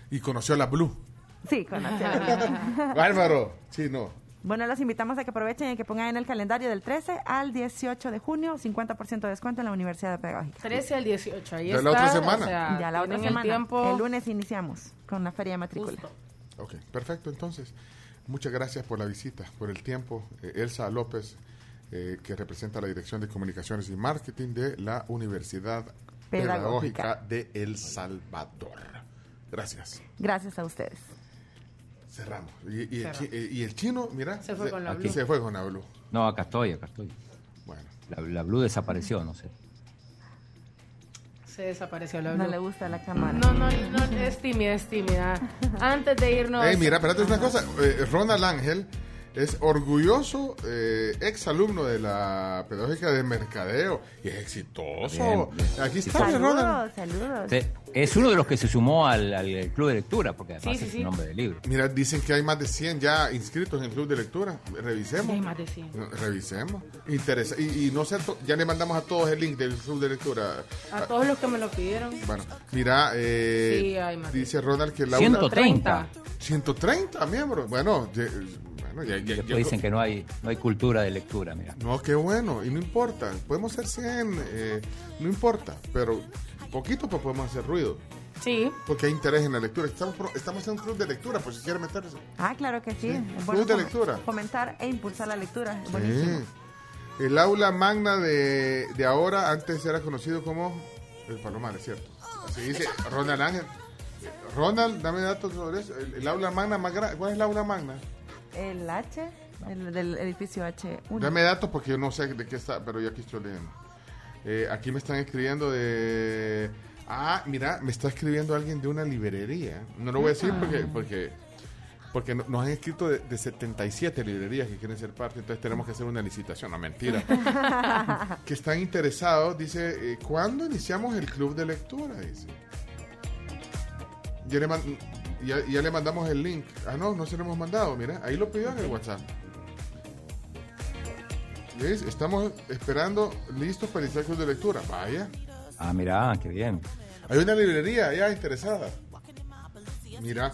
Speaker 3: Y conoció a la Blue.
Speaker 72: Sí, con la (laughs) (laughs)
Speaker 3: Bárbaro. Sí, no.
Speaker 72: Bueno, los invitamos a que aprovechen y que pongan en el calendario del 13 al 18 de junio 50% de descuento en la Universidad Pedagógica.
Speaker 6: 13 al 18, ahí
Speaker 3: Ya
Speaker 6: está.
Speaker 3: la otra semana.
Speaker 6: o sea,
Speaker 72: ya la otra
Speaker 6: el
Speaker 72: semana.
Speaker 6: tiempo.
Speaker 72: El lunes iniciamos con la feria de matrícula.
Speaker 3: Ok, perfecto. Entonces, muchas gracias por la visita, por el tiempo. Eh, Elsa López, eh, que representa la Dirección de Comunicaciones y Marketing de la Universidad Pedagógica,
Speaker 72: Pedagógica.
Speaker 3: de El Salvador. Gracias.
Speaker 72: Gracias a ustedes.
Speaker 3: Cerramos. Y, y el,
Speaker 5: Cerramos.
Speaker 3: chi- eh, y el chino, mira,
Speaker 6: Se fue con la
Speaker 3: aquí
Speaker 6: Blue.
Speaker 3: se fue con la Blue.
Speaker 5: No, acá estoy, acá estoy.
Speaker 3: Bueno.
Speaker 5: La, la Blue desapareció, no sé.
Speaker 6: Se desapareció la
Speaker 72: No
Speaker 6: Blue.
Speaker 72: le gusta la cámara.
Speaker 6: No, no, no, es tímida, es tímida. (laughs) Antes de irnos.
Speaker 3: Mira, espérate una cosa. eh, Ronald Ángel es orgulloso eh, ex alumno de la Pedagógica de Mercadeo y es exitoso.
Speaker 5: Bien, bien.
Speaker 3: Aquí está, mi Ronald.
Speaker 72: Saludos, saludos.
Speaker 5: Sí, Es uno de los que se sumó al, al club de lectura, porque además
Speaker 6: Sí, sí,
Speaker 5: es
Speaker 6: sí.
Speaker 5: un nombre de libro.
Speaker 3: Mira, dicen que hay más de 100 ya inscritos en el club de lectura. Revisemos.
Speaker 6: Sí, hay más de 100.
Speaker 3: No, Revisemos. Interesa. Y, y no sé, ya le mandamos a todos el link del club de lectura.
Speaker 6: A todos los que me lo pidieron.
Speaker 3: Bueno, mira, eh,
Speaker 6: Sí, hay más.
Speaker 3: dice Ronald que la
Speaker 5: 130.
Speaker 3: 130 miembros. Bueno, ya- bueno ya, ya-
Speaker 5: Después
Speaker 3: ya-
Speaker 5: dicen que no hay, no hay cultura de lectura, mira.
Speaker 3: No, qué bueno, y no importa, podemos ser 100, eh, no importa, pero poquito pues podemos hacer ruido,
Speaker 6: Sí.
Speaker 3: porque hay interés en la lectura. Estamos, estamos en un club de lectura, por si quiere meterse.
Speaker 72: Ah, claro que sí. Es
Speaker 3: Club de lectura.
Speaker 72: Fomentar e impulsar la lectura. es Buenísimo.
Speaker 3: Sí. El aula magna de, de ahora, antes era conocido como el Palomar, es cierto. Así dice Ronald Ángel. Ronald, dame datos sobre eso. El, el aula magna más grande, ¿cuál es el aula magna?
Speaker 72: El H, el del edificio H1.
Speaker 3: Dame datos porque yo no sé de qué está, pero yo aquí estoy leyendo. Eh, aquí me están escribiendo de... Ah, mira, me está escribiendo alguien de una librería. No lo voy a decir porque porque porque no- nos han escrito de, de 77 librerías que quieren ser parte, entonces tenemos que hacer una licitación. No, mentira. (laughs) que están interesados, dice, eh, ¿cuándo iniciamos el club de lectura? Dice. Ya le, man- ya, ya le mandamos el link. Ah, no, no se lo hemos mandado, mira, ahí lo pidió en el WhatsApp. ¿Ves? Estamos esperando listos para iniciar el club de lectura. Vaya.
Speaker 5: Ah, mira, qué bien.
Speaker 3: Hay una librería ya interesada. Mira,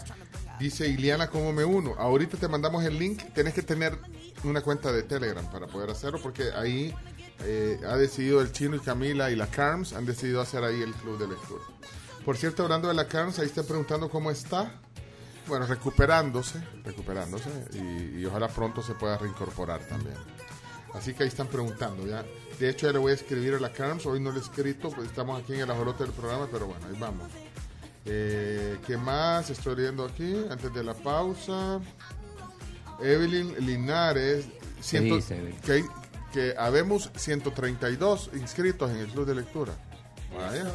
Speaker 3: dice Iliana, ¿cómo me uno? Ahorita te mandamos el link. Tienes que tener una cuenta de Telegram para poder hacerlo porque ahí eh, ha decidido el chino y Camila y la Carms han decidido hacer ahí el club de lectura. Por cierto, hablando de la Carms, ahí están preguntando cómo está. Bueno, recuperándose, recuperándose y, y ojalá pronto se pueda reincorporar también. Así que ahí están preguntando ya. De hecho, ya le voy a escribir a la Carms. Hoy no le he escrito, pues estamos aquí en el ajolote del programa, pero bueno, ahí vamos. Eh, ¿Qué más estoy leyendo aquí? Antes de la pausa. Evelyn Linares. ciento-
Speaker 5: dice,
Speaker 3: que, que habemos 132 inscritos en el club de lectura. Vaya.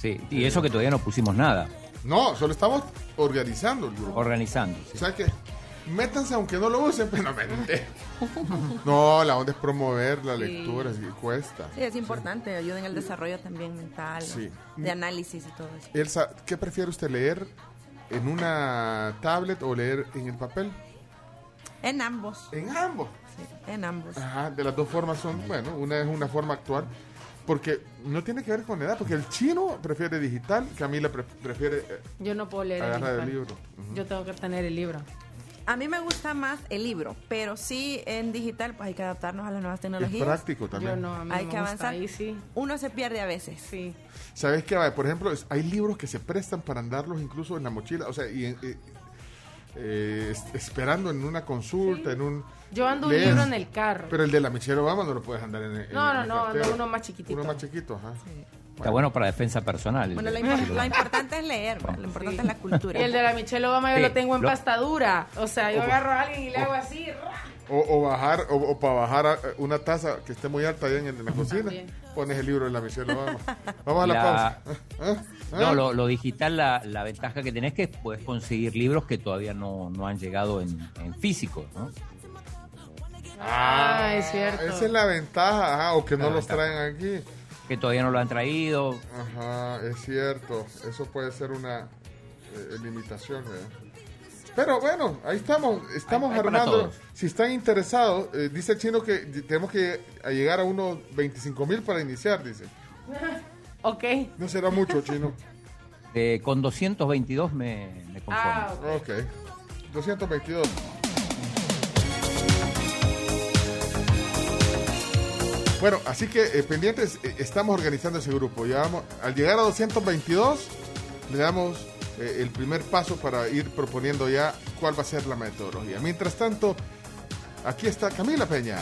Speaker 5: Sí, y eso que todavía no pusimos nada,
Speaker 3: No, solo estamos organizando el grupo.
Speaker 5: organizando.
Speaker 3: O sea que métanse aunque no lo usen, (laughs) pero no mente. (laughs) No, la onda es promover la lectura, cuesta.
Speaker 72: Sí, es importante, ayuda en el desarrollo también mental,
Speaker 3: Sí.
Speaker 72: de análisis y todo eso.
Speaker 3: Elsa, ¿qué prefiere usted leer en una tablet o leer en el papel?
Speaker 72: En ambos.
Speaker 3: En ambos.
Speaker 72: Sí, en ambos.
Speaker 3: Ajá, de las dos formas son, bueno, una es una forma actual, porque no tiene que ver con la edad, porque el chino prefiere digital, Camila pre- prefiere eh,
Speaker 6: Yo no puedo leer el
Speaker 3: agarrar el
Speaker 6: libro. Yo tengo que tener el libro.
Speaker 72: A mí me gusta más el libro, pero sí en digital pues hay que adaptarnos a las nuevas
Speaker 3: Es
Speaker 72: tecnologías.
Speaker 3: práctico también.
Speaker 6: Yo no, a mí
Speaker 72: Hay
Speaker 6: no
Speaker 72: que avanzar.
Speaker 6: Ahí sí.
Speaker 72: Uno se pierde a veces.
Speaker 6: Sí.
Speaker 3: ¿Sabes qué? Por ejemplo, es- hay libros que se prestan para andarlos incluso en la mochila, o sea, y en- eh, eh, es- esperando en una consulta, en un...
Speaker 6: Yo ando un
Speaker 3: lees,
Speaker 6: libro en el carro.
Speaker 3: Pero el de la Michelle Obama no lo puedes andar en, en
Speaker 6: No,
Speaker 3: en
Speaker 6: no, no, ando uno más chiquitito.
Speaker 3: Uno más chiquito, ajá.
Speaker 5: Está bueno para defensa personal.
Speaker 72: Bueno, lo, impor- lo importante es leer, ¿verdad? lo importante es la cultura.
Speaker 6: Y el de la Michelle Obama yo
Speaker 5: Sí,
Speaker 6: lo tengo en
Speaker 5: lo-
Speaker 6: pastadura. O sea, yo agarro a alguien y le hago así.
Speaker 3: O, o bajar, o, o para bajar a- una taza que esté muy alta ahí en, en la cocina,
Speaker 6: También.
Speaker 3: pones el libro en la misión. Vamos, vamos a la,
Speaker 5: La-
Speaker 3: pausa. ¿Ah? (laughs) ¿Ah?
Speaker 5: No, lo, lo digital, la, la ventaja que tenés que puedes conseguir libros que todavía no, no han llegado en, en físico, ¿no?
Speaker 6: Ah, es cierto.
Speaker 3: Esa es la ventaja, ajá, o que no los
Speaker 5: ventaja.
Speaker 3: traen aquí.
Speaker 5: Que todavía no lo han traído.
Speaker 3: Ajá, es cierto. Eso puede ser una eh, limitación. ¿verdad? Pero bueno, ahí estamos. Estamos
Speaker 5: Hay- hay
Speaker 3: armando. Si están interesados, eh, dice el chino que tenemos que a llegar a unos 25 mil para iniciar, dice. (laughs)
Speaker 6: Ok.
Speaker 3: No será mucho, chino.
Speaker 5: Eh, con 222 me, me conformo.
Speaker 6: Ah, ok.
Speaker 3: Ok. 222. Bueno, así que eh, pendientes, eh, estamos organizando ese grupo. Al llegar a 222, le damos eh, el primer paso para ir proponiendo ya cuál va a ser la metodología. Mientras tanto, aquí está Camila Peña.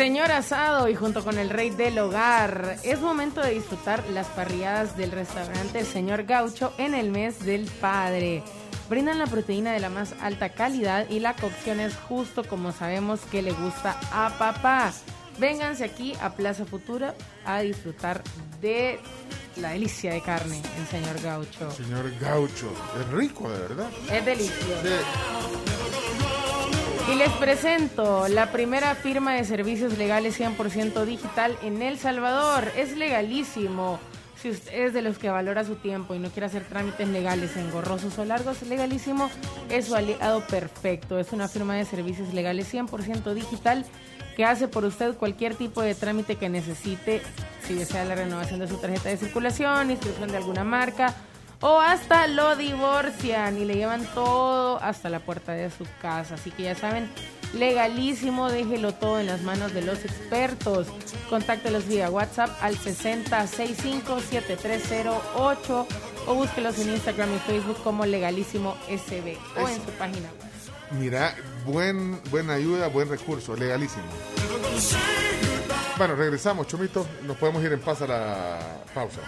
Speaker 6: Señor asado y junto con el rey del hogar, es momento de disfrutar las parrilladas del restaurante Señor Gaucho en el mes del padre. Brindan la proteína de la más alta calidad y la cocción es justo como sabemos que le gusta a papá. Vénganse aquí a Plaza Futura a disfrutar de la delicia de carne en Señor Gaucho.
Speaker 3: Señor Gaucho, es rico, de verdad.
Speaker 6: Es delicioso. Y les presento la primera firma de servicios legales 100% digital en El Salvador. Es legalísimo. Si usted es de los que valora su tiempo y no quiere hacer trámites legales engorrosos o largos, legalísimo es su aliado perfecto. Es una firma de servicios legales 100% digital que hace por usted cualquier tipo de trámite que necesite, si desea la renovación de su tarjeta de circulación, inscripción de alguna marca o hasta lo divorcian y le llevan todo hasta la puerta de su casa. Así que ya saben, legalísimo, déjelo todo en las manos de los expertos. Contáctelos vía WhatsApp al 6065-7308 o búsquelos en Instagram y Facebook como Legalísimo SB o en su página web.
Speaker 3: Mira, buen, buena ayuda, buen recurso, legalísimo. Bueno, regresamos, Chomito. Nos podemos ir en paz a la pausa.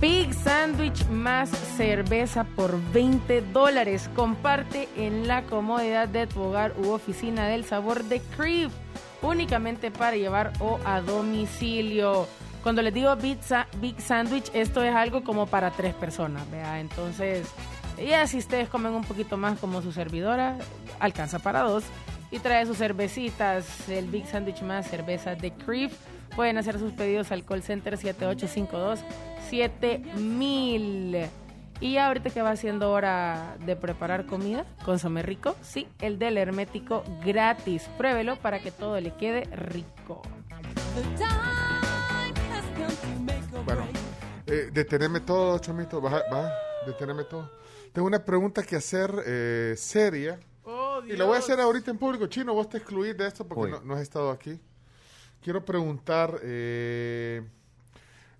Speaker 6: Big Sandwich más cerveza por 20 dólares. Comparte en la comodidad de tu hogar u oficina del sabor de Creve. Únicamente para llevar o a domicilio. Cuando les digo Big, Big Sandwich, esto es algo como para tres personas, ¿vea? Entonces, ya si ustedes comen un poquito más como su servidora, alcanza para dos. Y trae sus cervecitas, el Big Sandwich más cerveza de Creve. Pueden hacer sus pedidos al call center 7852 7000. Y ya ahorita que va siendo hora de preparar comida, consome rico, sí, el del hermético gratis. Pruébelo para que todo le quede rico.
Speaker 3: Bueno, eh, detenerme todo, Chomito. Baja, detenerme todo. Tengo una pregunta que hacer eh, seria. y la voy a hacer ahorita en público. Chino, vos te excluís de esto porque no has estado aquí. Quiero preguntar, eh,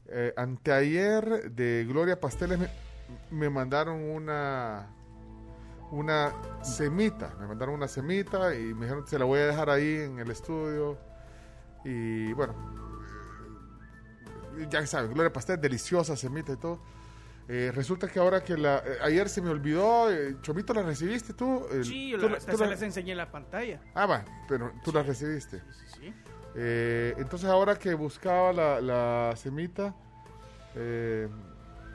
Speaker 3: eh, anteayer de Gloria Pasteles me, me mandaron una una semita, me mandaron una semita y me dijeron se la voy a dejar ahí en el estudio y bueno, eh, ya saben, Gloria Pastel, deliciosa semita y todo. Eh, resulta que ahora que la eh, ayer se me olvidó, eh, Chomito la recibiste tú.
Speaker 1: Sí, yo
Speaker 3: tú
Speaker 1: la,
Speaker 3: la- tú
Speaker 1: se
Speaker 3: la-
Speaker 1: les enseñé en la pantalla.
Speaker 3: Ah, va, pero tú la recibiste.
Speaker 1: Sí.
Speaker 3: Eh, entonces ahora que buscaba la, la semita, eh,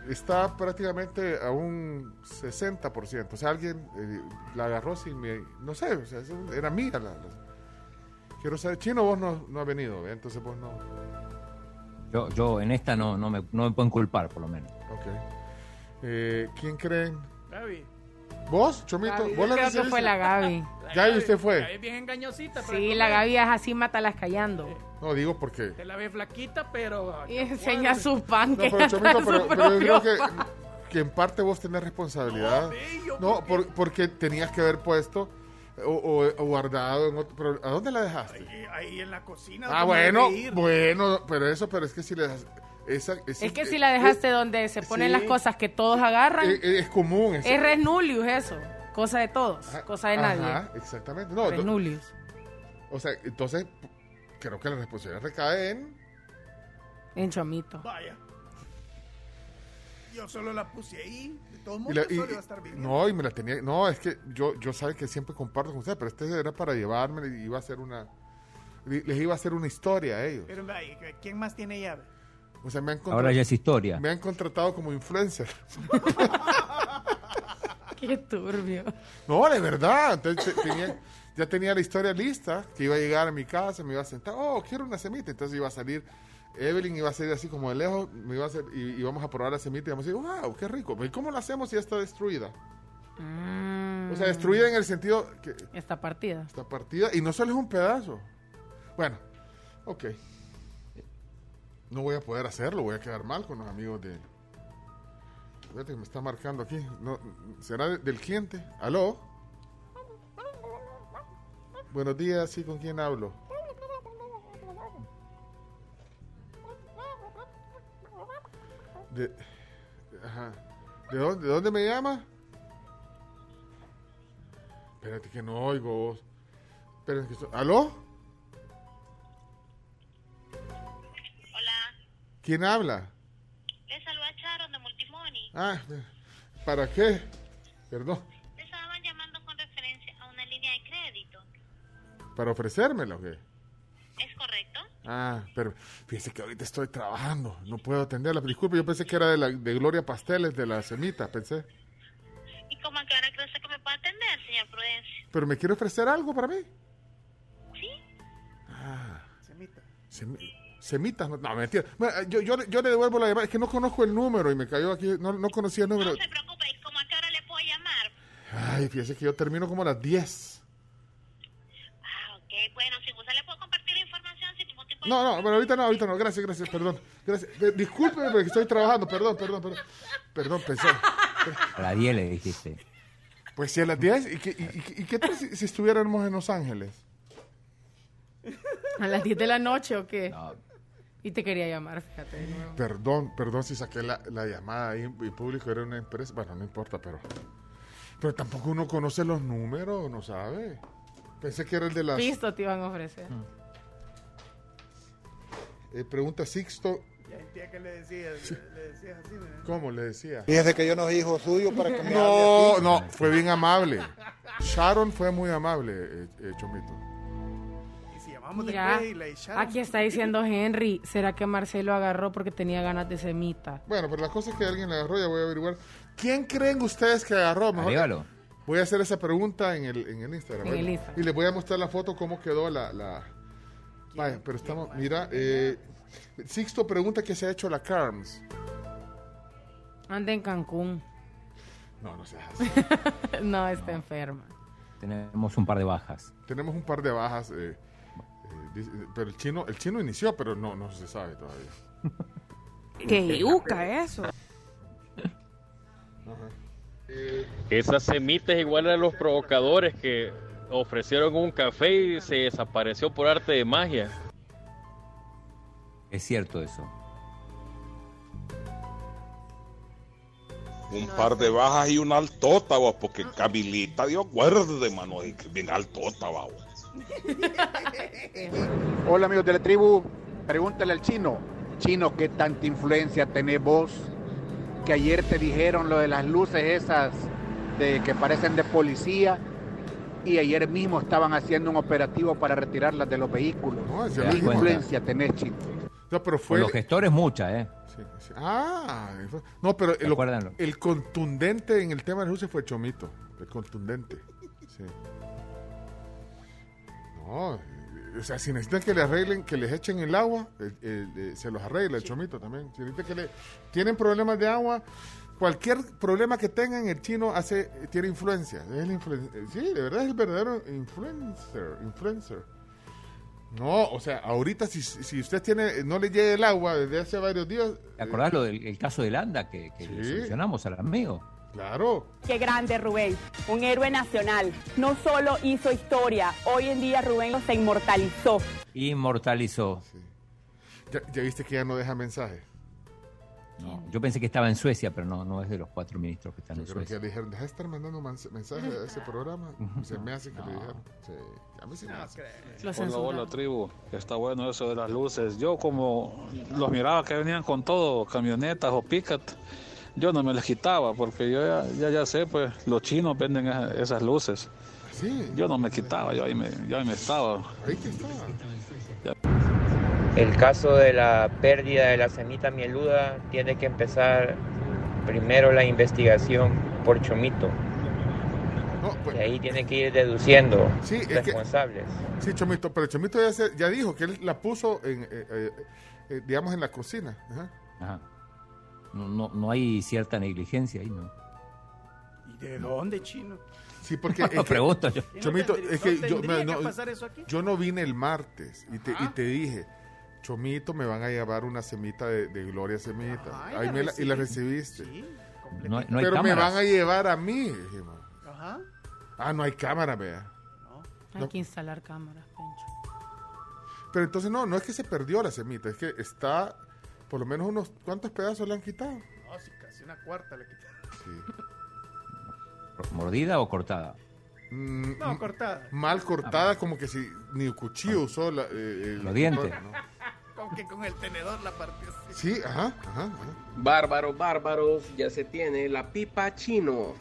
Speaker 3: está prácticamente a un 60%. O sea, alguien eh, la agarró sin mi... No sé, o sea, era mía. La, la- quiero saber, Chino, vos no, no has venido, ¿ve? entonces vos no...
Speaker 5: Yo, yo en esta no, no, me, no me pueden culpar, por lo menos.
Speaker 3: Ok. Eh, ¿Quién creen?
Speaker 1: Gaby.
Speaker 3: ¿Vos, Chomito?
Speaker 6: Gaby,
Speaker 3: ¿Vos la
Speaker 6: creo que
Speaker 3: recibiste?
Speaker 6: fue la Gaby. (laughs)
Speaker 3: Gaby, usted fue.
Speaker 1: Gaby es bien engañosita. para
Speaker 6: Sí, la Gaby es así, mátalas callando.
Speaker 3: No, digo porque...
Speaker 1: Te la ve flaquita, pero...
Speaker 6: Y enseña sus pan
Speaker 3: No,
Speaker 6: que
Speaker 3: pero Chomito,
Speaker 6: su
Speaker 3: pero, pero yo creo que,
Speaker 6: pan.
Speaker 3: que en parte vos tenés responsabilidad. No, por- porque tenías que haber puesto o, o- o guardado en otro... Pero, ¿A dónde la dejaste?
Speaker 1: Ahí, ahí en la cocina.
Speaker 3: Ah, bueno, bueno, pero eso, pero es que si le dejas... Esa, esa-
Speaker 6: Es que si la dejaste
Speaker 3: eh,
Speaker 6: donde se ponen
Speaker 3: sí.
Speaker 6: las cosas que todos agarran,
Speaker 3: eh, eh, es común.
Speaker 6: es res nullius eso. Cosa de todos, cosa de nadie.
Speaker 3: Ajá, exactamente. No,
Speaker 6: Res
Speaker 3: no,
Speaker 6: nullius.
Speaker 3: o sea, entonces creo que la responsabilidad recae en...
Speaker 6: En chomito.
Speaker 1: Vaya. Yo solo la puse ahí. De todos
Speaker 3: Y
Speaker 1: modos,
Speaker 3: la- y-
Speaker 1: solo iba a estar bien.
Speaker 3: no, y me la tenía. No, es que yo, yo sabe que siempre comparto con ustedes, pero este era para llevarme y iba a hacer una. Les iba a hacer una historia a ellos.
Speaker 1: Pero, ¿quién más tiene llave?
Speaker 3: O sea, me han
Speaker 5: Ahora ya es historia.
Speaker 3: Me han contratado como influencer. (laughs)
Speaker 6: Qué turbio.
Speaker 3: No, de verdad. Entonces tenía- ya tenía la historia lista, que iba a llegar a mi casa, me iba a sentar, oh, quiero una semita. Entonces iba a salir, Evelyn iba a salir así como de lejos, me iba a hacer, y íbamos a probar la semita y íbamos a decir, wow, qué rico. ¿Y cómo la hacemos si ya está destruida? O sea, destruida en el sentido que
Speaker 6: Está partida.
Speaker 3: está partida y no solo es un pedazo. Bueno, ok. No voy a poder hacerlo, voy a quedar mal con los amigos de... Fíjate que me está marcando aquí. ¿Será de- del cliente? ¿Aló? Buenos días, ¿sí? ¿Con quién hablo? De, ajá. ¿De dónde, ¿De dónde me llama? Espérate que no oigo vos. Espérate que ¿Aló? ¿Quién habla?
Speaker 68: les saluda Sharon de Multimoni.
Speaker 3: Ah, ¿para qué? Perdón.
Speaker 68: Les estaban llamando con referencia a una línea de crédito.
Speaker 3: ¿Para ofrecérmelo o qué?
Speaker 68: ¿Es correcto?
Speaker 3: Ah, pero fíjese que ahorita estoy trabajando, no puedo atenderla. Disculpe, yo pensé que era de, la, de Gloria Pasteles, de la semita, pensé.
Speaker 68: ¿Y cómo aclara cree usted que me puede atender, señor Prudencia?
Speaker 3: ¿Pero me quiere ofrecer algo para mí?
Speaker 68: ¿Sí?
Speaker 3: Ah,
Speaker 1: Semita.
Speaker 3: semi- semitas, no, no, mentira. Bueno, Yo, yo, le- yo le devuelvo la llamada, es que no conozco el número y me cayó aquí, no, no conocía el número.
Speaker 68: No se preocupe, ¿y cómo a qué hora le puedo llamar?
Speaker 3: Ay, fíjese que yo termino como a las 10.
Speaker 68: Ah, ok, bueno, si gusta le puedo compartir la información sin ningún tipo de...
Speaker 3: No, no, pero ahorita no, ahorita no, gracias, gracias, perdón. Gracias. Eh, Discúlpeme porque estoy trabajando, perdón, perdón, perdón. Perdón, pensé.
Speaker 5: A las 10 le dijiste.
Speaker 3: Pues si a las 10, ¿y qué, y, y- y qué tal si, si estuviéramos en Los Ángeles?
Speaker 6: ¿A las 10 de la noche o qué? Y te quería llamar, fíjate. de nuevo.
Speaker 3: Perdón, perdón si saqué la, la llamada ahí en en público, era una empresa, bueno, no importa, pero... Pero tampoco uno conoce los números, no sabe. Pensé que era el de las...
Speaker 6: Pisto te iban a ofrecer.
Speaker 3: Eh, pregunta Sixto,
Speaker 1: Ya entendía que le decías, le decías así, ¿no?
Speaker 3: ¿cómo le decía?
Speaker 81: Fíjese que yo no soy hijo suyo para que me
Speaker 3: No,
Speaker 81: hable así.
Speaker 3: no, fue bien amable. Sharon fue muy amable, eh, eh, Chomito.
Speaker 1: Llamamos
Speaker 6: Mira,
Speaker 1: después y le echaron.
Speaker 6: aquí está diciendo Henry, ¿será que Marcelo agarró porque tenía ganas de semita?
Speaker 3: Bueno, pero la cosa es que alguien le agarró, ya voy a averiguar. ¿Quién creen ustedes que agarró? Mejor-. Voy a hacer esa pregunta en el, en el Instagram.
Speaker 6: En el Instagram.
Speaker 3: Y les voy a mostrar la foto, cómo quedó la... la... Vaya, pero estamos... Mira, eh, Sixto pregunta que se ha hecho la CARMS.
Speaker 6: Anda en Cancún.
Speaker 3: No, no seas así. (laughs)
Speaker 6: no, está enferma.
Speaker 5: Tenemos un par de bajas.
Speaker 3: Tenemos un par de bajas, eh, pero el chino, el chino inició, pero no, no se sabe todavía. (laughs)
Speaker 6: ¡Qué yuca eso!
Speaker 82: Esa semita es igual a los provocadores que ofrecieron un café y se desapareció por arte de magia.
Speaker 5: Es cierto eso.
Speaker 83: Un par de bajas y una altota, porque Camilita dio guarde, mano, y que bien altota, va. (laughs)
Speaker 75: Hola amigos de la tribu, pregúntale al chino. Chino, ¿qué tanta influencia tenés vos? Que ayer te dijeron lo de las luces esas de que parecen de policía y ayer mismo estaban haciendo un operativo para retirarlas de los vehículos.
Speaker 3: No,
Speaker 75: ¿Qué
Speaker 3: cuenta.
Speaker 75: influencia tenés, chino?
Speaker 3: No, pero
Speaker 5: Con
Speaker 3: fue...
Speaker 5: los gestores mucha, ¿eh?
Speaker 3: Sí, sí. Ah, no, pero el, el contundente en el tema de luces fue Chomito. El contundente. Sí. No, eh, o sea, si necesitan que le arreglen, que les echen el agua, eh, eh, se los arregla el Chomito también. Si necesitan que le, tienen problemas de agua, cualquier problema que tengan, el chino hace, tiene influencia. Es el influen- sí, de verdad es el verdadero influencer. influencer. No, o sea, ahorita si, si usted tiene, no le llega el agua desde hace varios días.
Speaker 5: ¿Te acordás lo del el caso de Landa que, que le solucionamos al amigo?
Speaker 3: Claro.
Speaker 84: Qué grande Rubén, un héroe nacional. No solo hizo historia, hoy en día Rubén se inmortalizó.
Speaker 5: Inmortalizó.
Speaker 3: ¿Ya, ya viste que ya no deja mensaje?
Speaker 5: No, yo pensé que estaba en Suecia, pero no, no es de los cuatro ministros que están
Speaker 3: Yo
Speaker 5: en
Speaker 3: creo que
Speaker 5: Suecia.
Speaker 3: le dijeron, deja de estar mandando mensajes a ese programa. (laughs) Se me hace que le dijeron. Sí, a mí sí me hace.
Speaker 85: Hola, hola tribu, está bueno eso de las luces. Yo como los miraba que venían con todo, camionetas o picat, yo no me las quitaba porque yo ya, ya, ya sé, pues los chinos venden esa- esas luces.
Speaker 3: Sí.
Speaker 85: Yo no me quitaba, yo ahí me, yo ahí me estaba.
Speaker 3: Ahí que estaba.
Speaker 86: El caso de la pérdida de la semita mieluda tiene que empezar primero la investigación por Chomito. y ahí tiene que ir deduciendo
Speaker 3: Sí, es que-
Speaker 86: responsables.
Speaker 3: Sí, Chomito, pero Chomito ya, se- ya dijo que él la puso en, eh, eh, eh, digamos, en la cocina. Ajá.
Speaker 5: Ajá. No, no, no hay cierta negligencia ahí, ¿no?
Speaker 1: ¿Y de dónde, chino?
Speaker 3: Sí, porque
Speaker 5: No, (laughs)
Speaker 3: es que-
Speaker 5: pregunto yo.
Speaker 3: Chomito,
Speaker 1: ¿No
Speaker 3: es que yo,
Speaker 1: que
Speaker 3: me- no,
Speaker 1: pasar eso aquí?
Speaker 3: yo no vine el martes y te, y te dije, Chomito, me van a llevar una semita de, de Gloria Semita.
Speaker 1: Ajá,
Speaker 3: Ahí
Speaker 1: la
Speaker 3: me la- y la recibiste.
Speaker 5: No hay- no hay
Speaker 3: Pero me van a llevar a mí. dijimos.
Speaker 1: Ajá.
Speaker 3: Ah, no hay cámara, vea.
Speaker 87: Hay
Speaker 3: No.
Speaker 87: que instalar cámaras, Pencho.
Speaker 3: Pero entonces no, no es que se perdió la semita, es que está, por lo menos unos, ¿cuántos pedazos le han quitado?
Speaker 1: No, sí, casi una cuarta le quitaron.
Speaker 5: ¿Mordida o cortada?
Speaker 3: Mm,
Speaker 1: No, cortada.
Speaker 3: Mal cortada, como que si ni el cuchillo usó la, eh, el-
Speaker 5: Los dientes.
Speaker 3: ¿no? (laughs)
Speaker 1: Como que con el tenedor la partió así.
Speaker 3: Sí, ajá, ajá, ajá.
Speaker 80: Bárbaros, bárbaros, ya se tiene la pipa chino.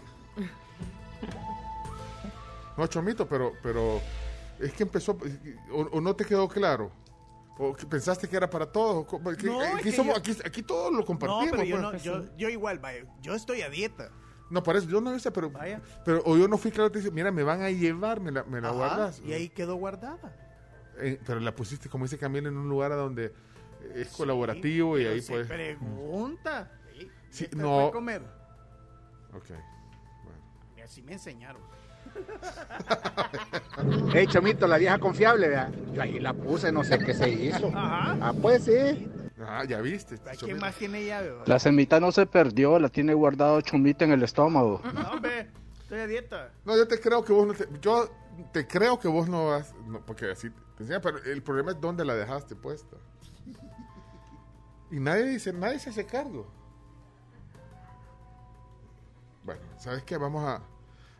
Speaker 3: No, Chomito, pero, pero es que empezó, o, o no te quedó claro. ¿O que pensaste que era para todos? o cómo? Aquí,
Speaker 1: No, es
Speaker 3: aquí
Speaker 1: que
Speaker 3: somos-
Speaker 1: yo-
Speaker 3: aquí, aquí todos lo compartimos.
Speaker 1: No, pero yo,
Speaker 3: pues.
Speaker 1: no, yo, yo igual, vaya, yo estoy a dieta.
Speaker 3: No, parece, yo no sé, pero,
Speaker 1: Vaya.
Speaker 3: pero o yo no fui claro, te dice, mira, me van a llevar, me la, me la
Speaker 1: Ajá,
Speaker 3: guardas.
Speaker 1: Y ahí quedó guardada.
Speaker 3: Eh, pero la pusiste, como dice Camila, en un lugar a donde es colaborativo y ahí
Speaker 1: se
Speaker 3: pues...
Speaker 1: pregunta.
Speaker 3: Sí,
Speaker 1: ¿Qué te
Speaker 3: no.
Speaker 1: comer?
Speaker 3: Ok.
Speaker 1: Y así me enseñaron. (laughs)
Speaker 75: Hey, Chomito, la vieja confiable, vea. Yo ahí la puse, no sé qué se hizo.
Speaker 1: Ajá.
Speaker 75: Ah, pues sí.
Speaker 3: Ah, ya viste.
Speaker 1: ¿Quién más tiene llave?
Speaker 79: La semita no se perdió, la tiene guardado Chomita en el estómago.
Speaker 1: No, hombre, estoy a dieta.
Speaker 3: No, yo te creo que vos no te... Yo te creo que vos no vas... no, porque así te enseñan, pero el problema es dónde la dejaste puesta. Y nadie dice, nadie se hace cargo. Bueno, ¿sabes qué? Vamos a...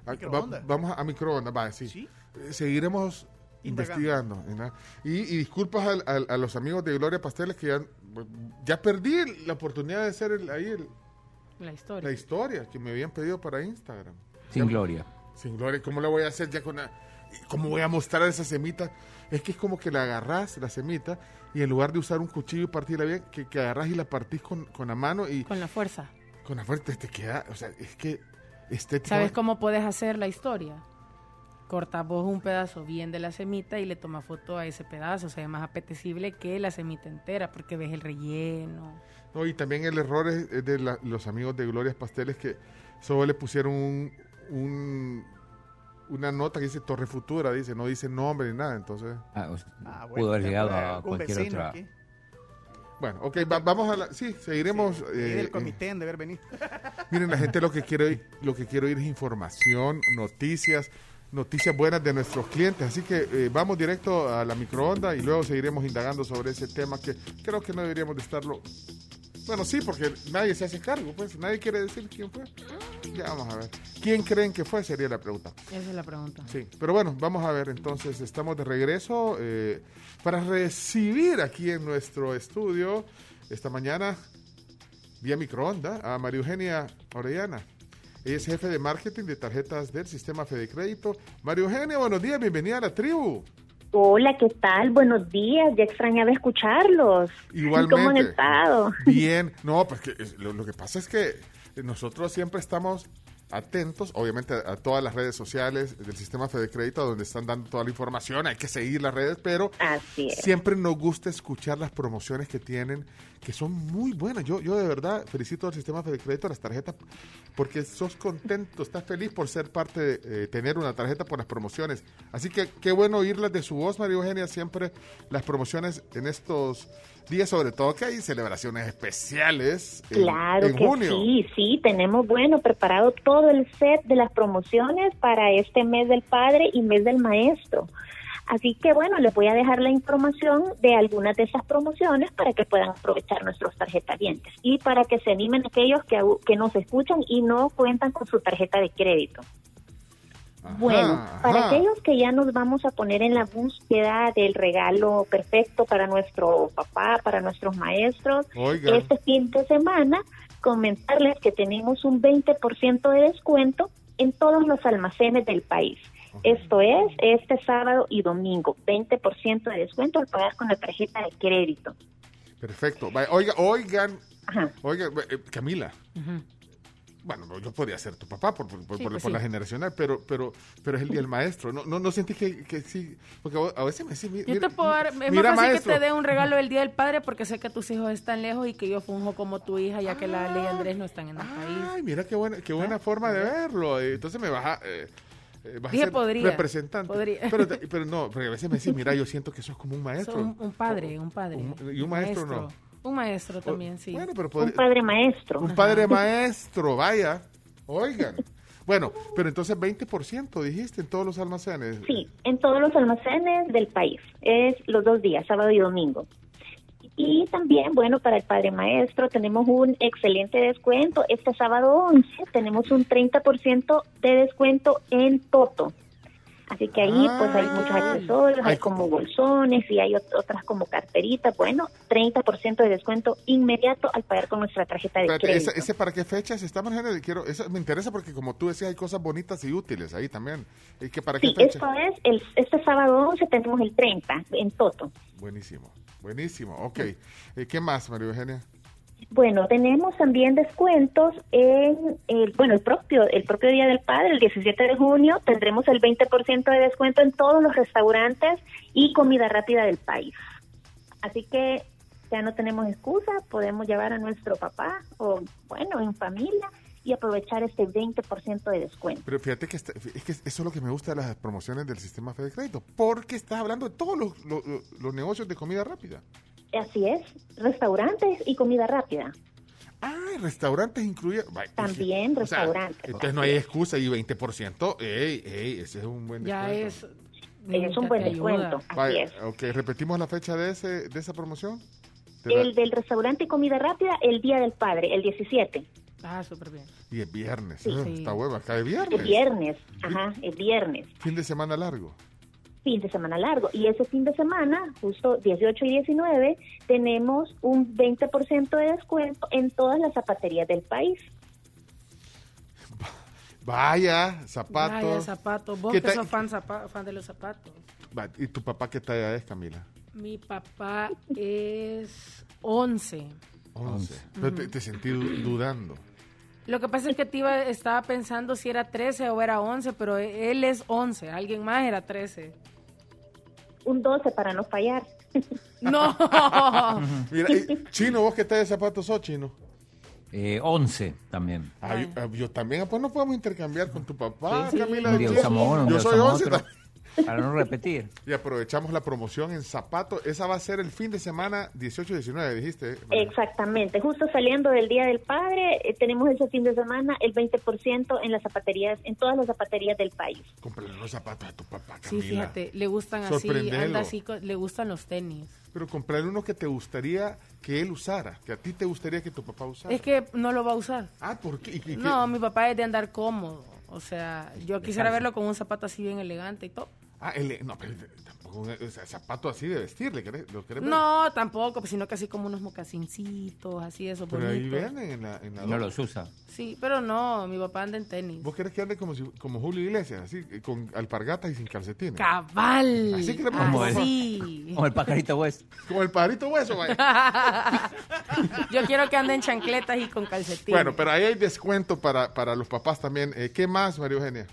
Speaker 3: a- va-
Speaker 1: Microondas.
Speaker 3: vamos a, a microondas, va, sí. Eh, Seguiremos
Speaker 1: Indagando.
Speaker 3: investigando. Y, y disculpas al- al- a, los amigos de Gloria Pasteles que ya, ya perdí la oportunidad de hacer el- ahí el-
Speaker 87: La historia.
Speaker 3: la historia que me habían pedido para Instagram.
Speaker 5: Sin
Speaker 3: Ya-
Speaker 5: gloria.
Speaker 3: Sin gloria. ¿Cómo la voy a hacer ya con la... ¿Cómo voy a mostrar esa semita? Es que es como que la agarrás, la semita, y en lugar de usar un cuchillo y partirla bien, que, que agarrás y la partís con, con la mano y
Speaker 87: Con la fuerza.
Speaker 3: con la fuerza te queda... O sea, es que.
Speaker 87: ¿Sabes cómo puedes hacer la historia? Cortas vos un pedazo bien de la semita y le tomas foto a ese pedazo. O sea, es más apetecible que la semita entera porque ves el relleno.
Speaker 3: No, y también el error es, de la- los amigos de Glorias Pasteles que solo le pusieron un, un- una nota que dice Torre Futura, dice, no dice nombre ni nada, entonces...
Speaker 5: Ah, o sea,
Speaker 1: Ah, bueno,
Speaker 5: pudo haber llegado a cualquier otra.
Speaker 1: aquí.
Speaker 3: Bueno, ok, va- vamos a la... Sí, seguiremos... Eh,
Speaker 1: del
Speaker 3: eh,
Speaker 1: comité han de haber venido. (laughs)
Speaker 3: Miren, la gente lo que quiere oír, lo que quiere oír es información, noticias, noticias buenas de nuestros clientes. Así que eh, vamos directo a la microonda y luego seguiremos indagando sobre ese tema que creo que no deberíamos de estarlo. Bueno, sí, porque nadie se hace cargo, pues nadie quiere decir quién fue. Ya vamos a ver. ¿Quién creen que fue? Sería la pregunta.
Speaker 87: Esa es la pregunta.
Speaker 3: Sí, pero bueno, vamos a ver. Entonces, estamos de regreso eh, para recibir aquí en nuestro estudio esta mañana, vía microonda, a María Eugenia Orellana. Ella es jefe de marketing de tarjetas del sistema Fede Crédito. María Eugenia, buenos días, bienvenida a la tribu.
Speaker 88: Hola, ¿qué tal? Buenos días, ya extrañaba escucharlos.
Speaker 3: Igualmente. (laughs)
Speaker 88: ¿Cómo han estado?
Speaker 3: Bien, no, pues que es- lo, lo que pasa es que nosotros siempre estamos atentos, obviamente, a, a todas las redes sociales del sistema Fede Crédito, donde están dando toda la información, hay que seguir las redes, pero
Speaker 88: Así es.
Speaker 3: siempre nos gusta escuchar las promociones que tienen, que son muy buenas. Yo, yo de verdad felicito al sistema Fede Crédito, las tarjetas, porque sos contento, estás feliz por ser parte de eh, tener una tarjeta por las promociones. Así que qué bueno oírlas de su voz, María Eugenia, siempre las promociones en estos días, sobre todo que hay celebraciones especiales en,
Speaker 88: Claro
Speaker 3: en
Speaker 88: que
Speaker 3: junio.
Speaker 88: sí, sí, tenemos, bueno, preparado todo el set de las promociones para este mes del padre y mes del maestro. Así que bueno, les voy a dejar la información de algunas de esas promociones para que puedan aprovechar nuestros tarjetavientes y para que se animen aquellos que, que nos escuchan y no cuentan con su tarjeta de crédito. Bueno, para
Speaker 89: ajá.
Speaker 88: aquellos que ya nos vamos a poner en la búsqueda del regalo perfecto para nuestro papá, para nuestros maestros,
Speaker 89: Oiga.
Speaker 88: este fin de semana comentarles que tenemos un 20% de descuento en todos los almacenes del país. Esto es este sábado y domingo, 20% de descuento al pagar con la tarjeta de crédito.
Speaker 3: Perfecto. Oiga, oigan, oiga, eh, Camila. Bueno, no, yo podría ser tu papá por, por,
Speaker 6: Sí,
Speaker 3: por-
Speaker 6: pues
Speaker 3: por la
Speaker 6: sí.
Speaker 3: generacional, pero, pero, pero es el día del maestro. No, no, no sentí que, que sí, porque a veces me decís, mi-
Speaker 6: Yo
Speaker 3: mira,
Speaker 6: te puedo dar, es
Speaker 3: mira,
Speaker 6: más fácil
Speaker 3: maestro.
Speaker 6: que te dé un regalo del Día del Padre porque sé que tus hijos están lejos y que yo funjo como tu hija ya que la ley Andrés no están en el país.
Speaker 3: Ay, mira qué buena, qué buena forma de verlo. Eh, Entonces me vas a, eh, eh, vas a
Speaker 6: Dije
Speaker 3: ser
Speaker 6: podría,
Speaker 3: representante.
Speaker 6: podría.
Speaker 3: Pero, (laughs) pero no, porque a veces me decís, mira, yo siento que sos como un maestro.
Speaker 6: Un, un padre, un padre.
Speaker 3: Un- y un maestro no.
Speaker 6: Un maestro también, sí.
Speaker 3: Bueno, pero
Speaker 88: Un padre maestro.
Speaker 3: Un padre maestro, vaya. Oigan. Bueno, pero entonces 20% dijiste en todos los almacenes.
Speaker 88: Sí, en todos los almacenes del país. Es los dos días, sábado y domingo. Y también, bueno, para el padre maestro tenemos un excelente descuento. Este sábado 11 tenemos un 30% de descuento en Toto. Así que ahí pues hay muchos accesorios, hay como bolsones y hay ot- otras como carteritas. Bueno, 30% de descuento inmediato al pagar con nuestra tarjeta de
Speaker 3: Espérate,
Speaker 88: crédito.
Speaker 3: ¿ese, ese para qué fecha se está manejando? Quiero, eso me interesa porque como tú decías, hay cosas bonitas y útiles ahí también. ¿Y que para qué
Speaker 88: Sí,
Speaker 3: fecha?
Speaker 88: esto es, el, este sábado 11 tenemos el 30 en Toto.
Speaker 3: Buenísimo, buenísimo. Ok. Eh, ¿Qué más, María Eugenia?
Speaker 88: Bueno, tenemos también descuentos en el, bueno, el propio, el propio Día del Padre, el 17 de junio, tendremos el 20% de descuento en todos los restaurantes y comida rápida del país. Así que ya no tenemos excusa, podemos llevar a nuestro papá o, bueno, en familia y aprovechar este 20% de descuento.
Speaker 3: Pero fíjate que está- es que eso es lo que me gusta de las promociones del sistema Fede Crédito, porque estás hablando de todos los, los- los negocios de comida rápida.
Speaker 88: Así es, restaurantes y comida rápida.
Speaker 3: Ah, restaurantes incluye.
Speaker 88: También
Speaker 3: o sea,
Speaker 88: restaurantes.
Speaker 3: entonces no hay excusa y 20%. Ey, ey, ese es un buen
Speaker 6: Ya
Speaker 3: descuento.
Speaker 6: es.
Speaker 88: Es un buen descuento, así es.
Speaker 3: Ok, repetimos la fecha de ese de esa promoción. De la-
Speaker 88: El del restaurante y comida rápida, el Día del Padre, el 17.
Speaker 6: Ah, súper bien.
Speaker 3: Y es viernes.
Speaker 88: Sí. Sí.
Speaker 3: Está hueva, cae viernes.
Speaker 88: El viernes, ajá, el viernes,
Speaker 3: Fin de semana largo.
Speaker 88: Fin de semana largo. Y ese fin de semana, justo 18 y 19, tenemos un 20% de descuento en todas las zapaterías del país.
Speaker 3: Vaya, zapatos.
Speaker 6: Vaya, zapatos. Vos
Speaker 3: ¿Qué
Speaker 6: que sos fan, zapa- fan de los zapatos.
Speaker 3: ¿Y tu papá qué talla es, Camila?
Speaker 6: Mi papá es 11.
Speaker 3: 11. Pero te, te sentí du- dudando.
Speaker 6: Lo que pasa es que te iba, estaba pensando si era 13 o era 11, pero él es 11. Alguien más era 13.
Speaker 88: Un 12 para no fallar. (laughs)
Speaker 6: No.
Speaker 3: Mira, y- Chino, ¿vos qué talla de zapatos sos, Chino?
Speaker 5: Eh, 11 también.
Speaker 3: Ah, yo, ah, yo también, pues no podemos intercambiar con tu papá,
Speaker 5: Sí, sí.
Speaker 3: Camila.
Speaker 5: Un día
Speaker 3: Chino.
Speaker 5: usamos uno, un
Speaker 3: yo soy
Speaker 5: usamos
Speaker 3: 11
Speaker 5: otro.
Speaker 3: también.
Speaker 5: Para no repetir. (laughs)
Speaker 3: Y aprovechamos la promoción en zapatos. Esa va a ser el fin de semana 18-19, dijiste. María?
Speaker 88: Exactamente, justo saliendo del Día del Padre, eh, tenemos ese fin de semana el 20% en las zapaterías, en todas las zapaterías del país.
Speaker 3: Cómprale los zapatos a tu papá,
Speaker 6: Sí,
Speaker 3: Camila.
Speaker 6: fíjate, le gustan así, anda así, le gustan los tenis.
Speaker 3: Pero comprarle uno que te gustaría que él usara, que a ti te gustaría que tu papá usara.
Speaker 6: Es que no lo va a usar.
Speaker 3: Ah, ¿por qué? ¿Y qué-
Speaker 6: No,
Speaker 3: qué?
Speaker 6: mi papá es de andar cómodo. O sea, yo quisiera verlo con un zapato así bien elegante y todo.
Speaker 3: Ah, él, no, pero tampoco, o sea, zapato así de vestir, ¿le querés, ¿lo querés ver?
Speaker 6: No, tampoco, pues, sino que así como unos mocasincitos, así esos
Speaker 3: Pero ahí vienen en la, en la
Speaker 5: No los usa.
Speaker 6: Sí, pero no, mi papá anda en tenis.
Speaker 3: ¿Vos querés que ande como, si- como Julio Iglesias, así, con alpargatas y sin calcetines?
Speaker 6: Cabal.
Speaker 3: Así queremos
Speaker 5: Como el-
Speaker 6: Así.
Speaker 5: Como el pajarito West.
Speaker 3: Como el pajarito hueso, vaya. (laughs)
Speaker 6: Yo quiero que ande en chancletas y con calcetines.
Speaker 3: Bueno, pero ahí hay descuento para, para los papás también. Eh, ¿Qué más, María Eugenia?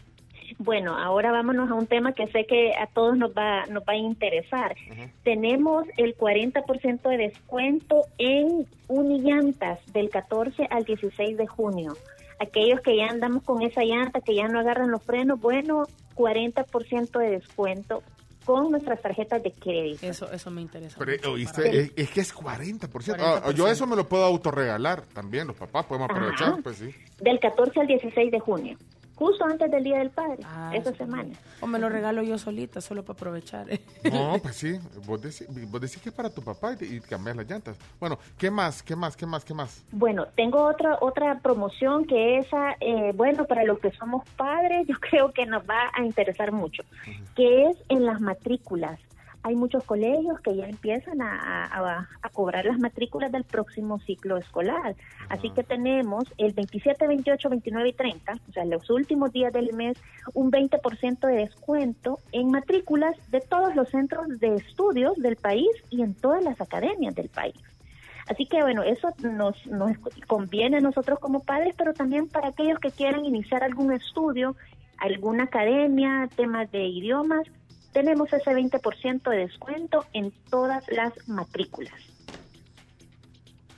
Speaker 88: Bueno, ahora vámonos a un tema que sé que a todos nos va, nos va a interesar. Tenemos el 40% de descuento en unillantas del 14 al 16 de junio. Aquellos que ya andamos con esa llanta, que ya no agarran los frenos, bueno, 40% de descuento con nuestras tarjetas de crédito.
Speaker 6: Eso, eso me interesa.
Speaker 3: Pero,
Speaker 6: mucho
Speaker 3: oíste, es, es que es 40%. Ah, yo eso me lo puedo autorregalar también. Los papás podemos aprovechar,
Speaker 88: Ajá.
Speaker 3: pues sí.
Speaker 88: Del 14 al 16 de junio, justo antes del Día del Padre,
Speaker 6: Ah,
Speaker 88: esa semana.
Speaker 6: O me lo regalo yo solita, solo para aprovechar.
Speaker 3: No, (laughs) pues sí. Vos decís, vos decís que es para tu papá y, y cambias las llantas. Bueno, ¿qué más? ¿Qué más? ¿Qué más? ¿Qué más?
Speaker 88: Bueno, tengo otra otra promoción que esa, eh, bueno, para los que somos padres, (laughs) yo creo que nos va a interesar mucho, que es en las matrículas. Hay muchos colegios que ya empiezan a, a- a cobrar las matrículas del próximo ciclo escolar. Así que tenemos el 27, 28, 29 y 30, o sea, los últimos días del mes, un 20% de descuento en matrículas de todos los centros de estudios del país y en todas las academias del país. Así que bueno, eso nos, nos conviene a nosotros como padres, pero también para aquellos que quieran iniciar algún estudio, alguna academia, temas de idiomas, tenemos ese 20% de descuento en todas las matrículas.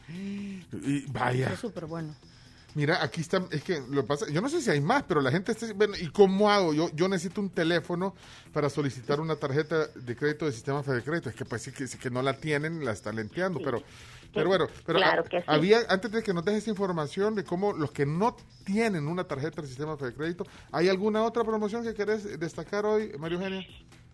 Speaker 3: Y vaya.
Speaker 87: Es súper bueno.
Speaker 3: Mira, aquí está, es que lo pasa, yo no sé si hay más, pero la gente está, bueno, ¿y cómo hago? Yo, yo necesito un teléfono para solicitar una tarjeta de crédito del sistema Fede Crédito. Es que pues sí que, sí que no la tienen, la están lenteando, pero, pero bueno, pero
Speaker 88: Claro que sí.
Speaker 3: había, antes de que nos dejes información de cómo los que no tienen una tarjeta del sistema Fede Crédito, ¿hay alguna otra promoción que querés destacar hoy, María Eugenia?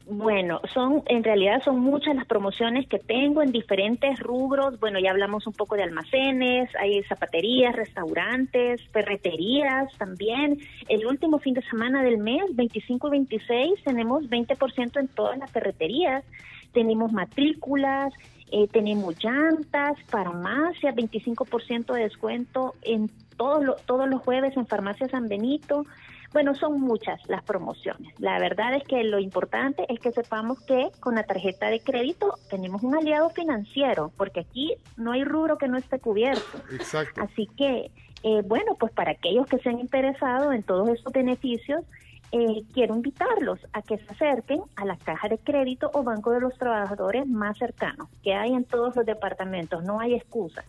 Speaker 88: Bueno, son en realidad son muchas las promociones que tengo en diferentes rubros. Bueno, ya hablamos un poco de almacenes, hay zapaterías, restaurantes, ferreterías también. El último fin de semana del mes, 25 y 26, tenemos 20% en todas las ferreterías. Tenemos matrículas, eh, tenemos llantas, farmacias, 25% de descuento en todos los todos los jueves en Farmacia San Benito. Bueno, son muchas las promociones. La verdad es que lo importante es que sepamos que con la tarjeta de crédito tenemos un aliado financiero, porque aquí no hay rubro que no esté cubierto.
Speaker 3: Exacto.
Speaker 88: Así que, eh, bueno, pues para aquellos que se han interesado en todos estos beneficios, eh, quiero invitarlos a que se acerquen a la caja de crédito o banco de los trabajadores más cercanos, que hay en todos los departamentos, no hay excusa.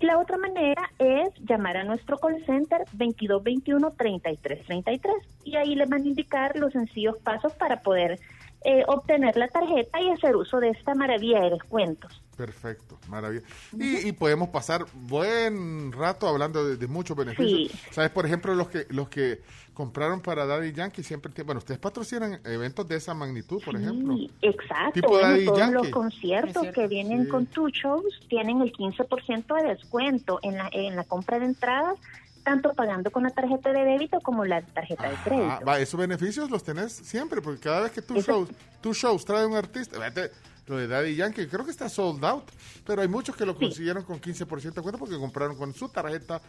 Speaker 88: La otra manera es llamar a nuestro call center 2221-3333 y ahí les van a indicar los sencillos pasos para poder eh, obtener la tarjeta y hacer uso de esta maravilla de descuentos.
Speaker 3: Perfecto, maravilla. Y, y podemos pasar buen rato hablando de, de muchos beneficios. ¿Sabes? Por ejemplo, los que los que compraron para Daddy Yankee siempre tienen... Bueno, ustedes patrocinan eventos de esa magnitud, por ejemplo.
Speaker 88: Sí, exacto.
Speaker 3: Tipo
Speaker 88: Bueno,
Speaker 3: Daddy
Speaker 88: todos
Speaker 3: Yankee.
Speaker 88: los conciertos que vienen
Speaker 3: Sí.
Speaker 88: con tu shows tienen el 15% de descuento en la, en la compra de entradas, tanto pagando con la tarjeta de débito como la tarjeta de crédito.
Speaker 3: Ah, va, esos beneficios los tenés siempre, porque cada vez que tus
Speaker 88: Eso-
Speaker 3: shows, tus shows trae un artista, fíjate, lo de Daddy Yankee, creo que está sold out, pero hay muchos que lo consiguieron con 15% de cuenta porque compraron con su tarjeta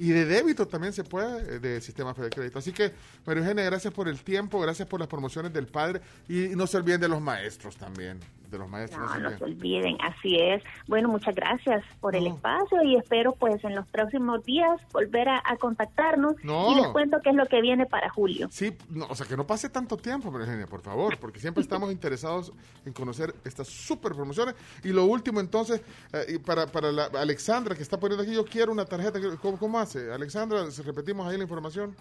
Speaker 3: y de débito también se puede, eh, de sistema Fede Crédito. Así que, María Eugenia, gracias por el tiempo, gracias por las promociones del padre y no se olviden de los maestros también, de los maestros.
Speaker 88: No, no se
Speaker 3: olviden.
Speaker 88: así es. Bueno, muchas gracias por el espacio y espero pues en los próximos días volver a, a contactarnos
Speaker 3: No.
Speaker 88: y les cuento qué es lo que viene para julio.
Speaker 3: Sí, no, o sea, que no pase tanto tiempo, Eugenia, por favor, porque siempre estamos (laughs) interesados en conocer estas super promociones. Y lo último, entonces, eh, para, para la Alexandra que está poniendo aquí, yo quiero una tarjeta. ¿Cómo, cómo hace? Alexandra, si repetimos ahí la información.